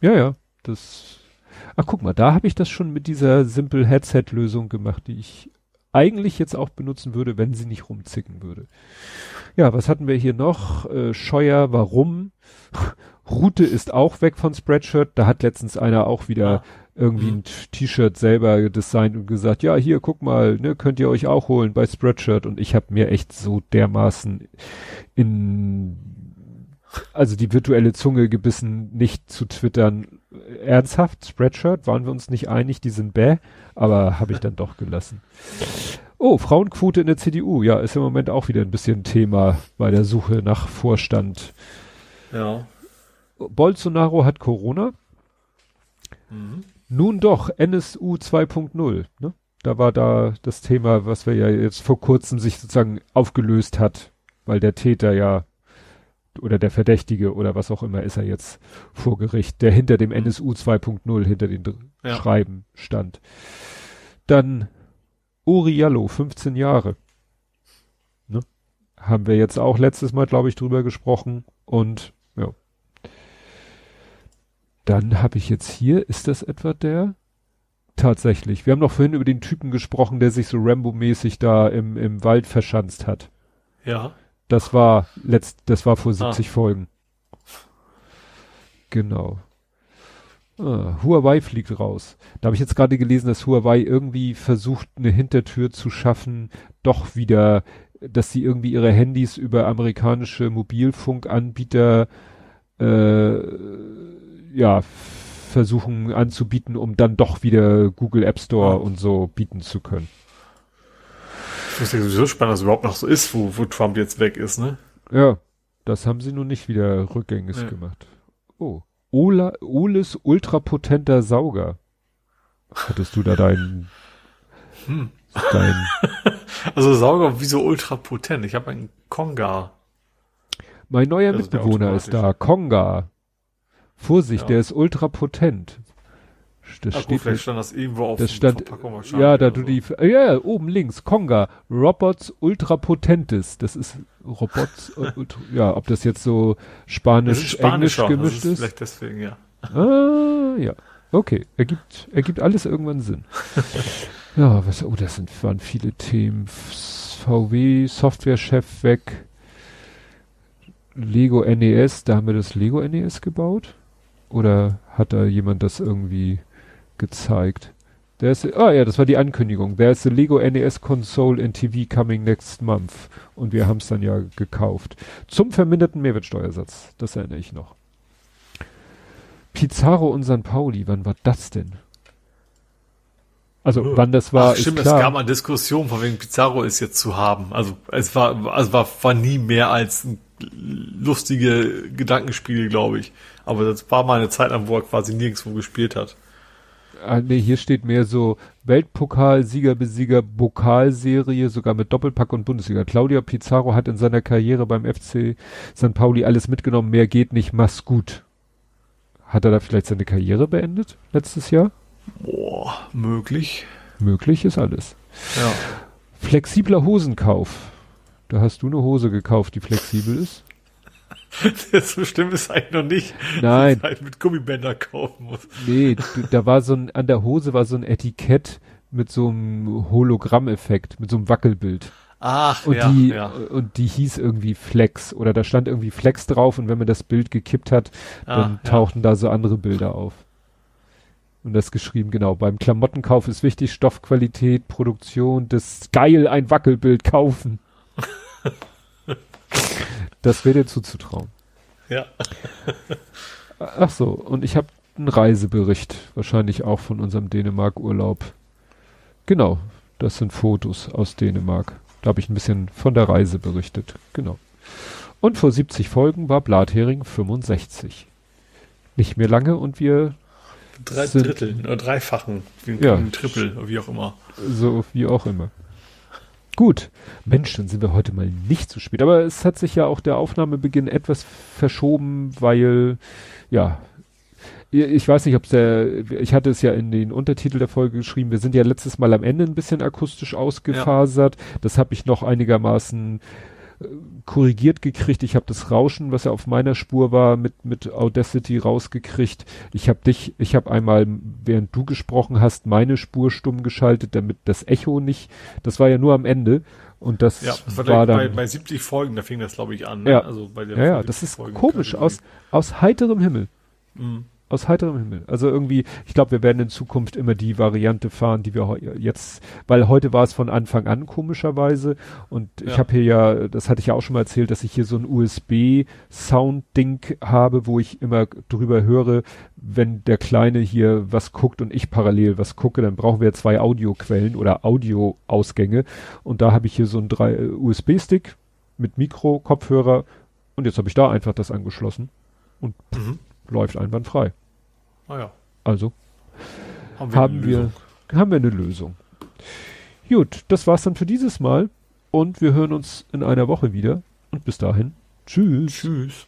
Ja, ja, das. Ach, guck mal, da habe ich das schon mit dieser Simple Headset Lösung gemacht, die ich eigentlich jetzt auch benutzen würde, wenn sie nicht rumzicken würde. Ja, was hatten wir hier noch? Äh, Scheuer, warum? [laughs] Route ist auch weg von Spreadshirt. Da hat letztens einer auch wieder ah. Irgendwie mhm. ein T-Shirt selber designt und gesagt, ja, hier, guck mal, ne, könnt ihr euch auch holen bei Spreadshirt. Und ich habe mir echt so dermaßen in, also die virtuelle Zunge gebissen, nicht zu twittern. Ernsthaft, Spreadshirt, waren wir uns nicht einig, die sind bäh, aber habe ich dann doch gelassen. Oh, Frauenquote in der CDU, ja, ist im Moment auch wieder ein bisschen Thema bei der Suche nach Vorstand. Ja. Bolsonaro hat Corona. Mhm. Nun doch, NSU 2.0. Ne? Da war da das Thema, was wir ja jetzt vor kurzem sich sozusagen aufgelöst hat, weil der Täter ja oder der Verdächtige oder was auch immer ist er jetzt vor Gericht, der hinter dem NSU 2.0, hinter den ja. Schreiben stand. Dann Uriallo, 15 Jahre. Ne? Haben wir jetzt auch letztes Mal, glaube ich, drüber gesprochen und. Dann habe ich jetzt hier, ist das etwa der? Tatsächlich. Wir haben noch vorhin über den Typen gesprochen, der sich so Rambo-mäßig da im, im Wald verschanzt hat. Ja. Das war letzt, das war vor 70 ah. Folgen. Genau. Ah, Huawei fliegt raus. Da habe ich jetzt gerade gelesen, dass Huawei irgendwie versucht, eine Hintertür zu schaffen, doch wieder, dass sie irgendwie ihre Handys über amerikanische Mobilfunkanbieter äh, ja versuchen anzubieten, um dann doch wieder Google App Store und so bieten zu können. Ich finde es sowieso spannend, dass es überhaupt noch so ist, wo, wo Trump jetzt weg ist, ne? Ja, das haben sie nun nicht wieder rückgängig ja. gemacht. Oh. Ola, Oles ultrapotenter Sauger. Hattest du da deinen, [laughs] hm. dein [laughs] Also Sauger, wieso ultrapotent? Ich habe einen Konga. Mein neuer das Mitbewohner ist da, Konga. Vorsicht, ja. der ist ultrapotent. Das Ach, steht vielleicht stand das irgendwo auf das stand, Verpackung Ja, da du so. die, ja, ja, oben links, Konga, Robots ultrapotentes. Das ist Robots, [laughs] ja, ob das jetzt so Spanisch-Englisch gemischt ist. ist. Vielleicht deswegen, ja. Ah, ja. Okay, ergibt, ergibt alles irgendwann Sinn. [laughs] ja, was, oh, das sind, waren viele Themen. VW, Softwarechef weg. Lego NES, da haben wir das Lego NES gebaut? Oder hat da jemand das irgendwie gezeigt. There's, ah ja, das war die Ankündigung. There's a Lego NES Console and TV coming next month. Und wir haben es dann ja gekauft. Zum verminderten Mehrwertsteuersatz. Das erinnere ich noch. Pizarro und San Pauli, wann war das denn? Also wann das war, Ach, stimmt, es gab mal Diskussion von wegen Pizarro ist jetzt zu haben. Also es war, also war, war nie mehr als lustige Gedankenspiele, glaube ich. Aber das war mal eine Zeit lang, wo er quasi nirgendwo gespielt hat ah, nee, hier steht mehr so Weltpokal, Sieger, Besieger, Pokalserie, sogar mit Doppelpack und Bundesliga. Claudia Pizarro hat in seiner Karriere beim FC St. Pauli alles mitgenommen, mehr geht nicht, mach's gut. Hat er da vielleicht seine Karriere beendet letztes Jahr? Boah, möglich. Möglich ist alles. Ja. Flexibler Hosenkauf. Da hast du eine Hose gekauft, die flexibel ist. [laughs] so schlimm ist eigentlich noch nicht. Nein. Halt mit Gummibänder kaufen muss. Nee, da war so ein, an der Hose war so ein Etikett mit so einem Hologrammeffekt, mit so einem Wackelbild. Ach, und ja, die, ja. Und die hieß irgendwie Flex oder da stand irgendwie Flex drauf und wenn man das Bild gekippt hat, ah, dann tauchten ja. da so andere Bilder auf. Und das geschrieben, genau, beim Klamottenkauf ist wichtig, Stoffqualität, Produktion, das geil, ein Wackelbild kaufen. [laughs] das wäre dir zuzutrauen. Ja. [laughs] Ach so, und ich habe einen Reisebericht, wahrscheinlich auch von unserem Dänemark-Urlaub. Genau, das sind Fotos aus Dänemark. Da habe ich ein bisschen von der Reise berichtet. Genau. Und vor 70 Folgen war Blathering 65. Nicht mehr lange und wir Drei sind, Drittel oder Dreifachen, wie ein, ja, Triple, wie auch immer. So wie auch immer. Gut. Mensch, dann sind wir heute mal nicht zu spät. Aber es hat sich ja auch der Aufnahmebeginn etwas verschoben, weil, ja, ich weiß nicht, ob es der, ich hatte es ja in den Untertitel der Folge geschrieben, wir sind ja letztes Mal am Ende ein bisschen akustisch ausgefasert. Ja. Das habe ich noch einigermaßen korrigiert gekriegt. Ich habe das Rauschen, was ja auf meiner Spur war, mit mit Audacity rausgekriegt. Ich habe dich, ich habe einmal, während du gesprochen hast, meine Spur stumm geschaltet, damit das Echo nicht. Das war ja nur am Ende. Und das, ja, das war, war dann bei, bei 70 Folgen, da fing das glaube ich an. Ne? Ja, also bei der ja, ja das ist Folgen komisch aus aus heiterem Himmel. Mhm aus heiterem Himmel. Also irgendwie, ich glaube, wir werden in Zukunft immer die Variante fahren, die wir jetzt, weil heute war es von Anfang an komischerweise und ja. ich habe hier ja, das hatte ich ja auch schon mal erzählt, dass ich hier so ein USB-Sound-Ding habe, wo ich immer drüber höre, wenn der Kleine hier was guckt und ich parallel was gucke, dann brauchen wir zwei Audioquellen oder Audioausgänge und da habe ich hier so ein drei äh, USB-Stick mit Mikro, Kopfhörer und jetzt habe ich da einfach das angeschlossen und mhm läuft einwandfrei. Ah ja. Also haben wir, haben wir, haben wir eine Lösung. Gut, das war's dann für dieses Mal und wir hören uns in einer Woche wieder und bis dahin. Tschüss. Tschüss.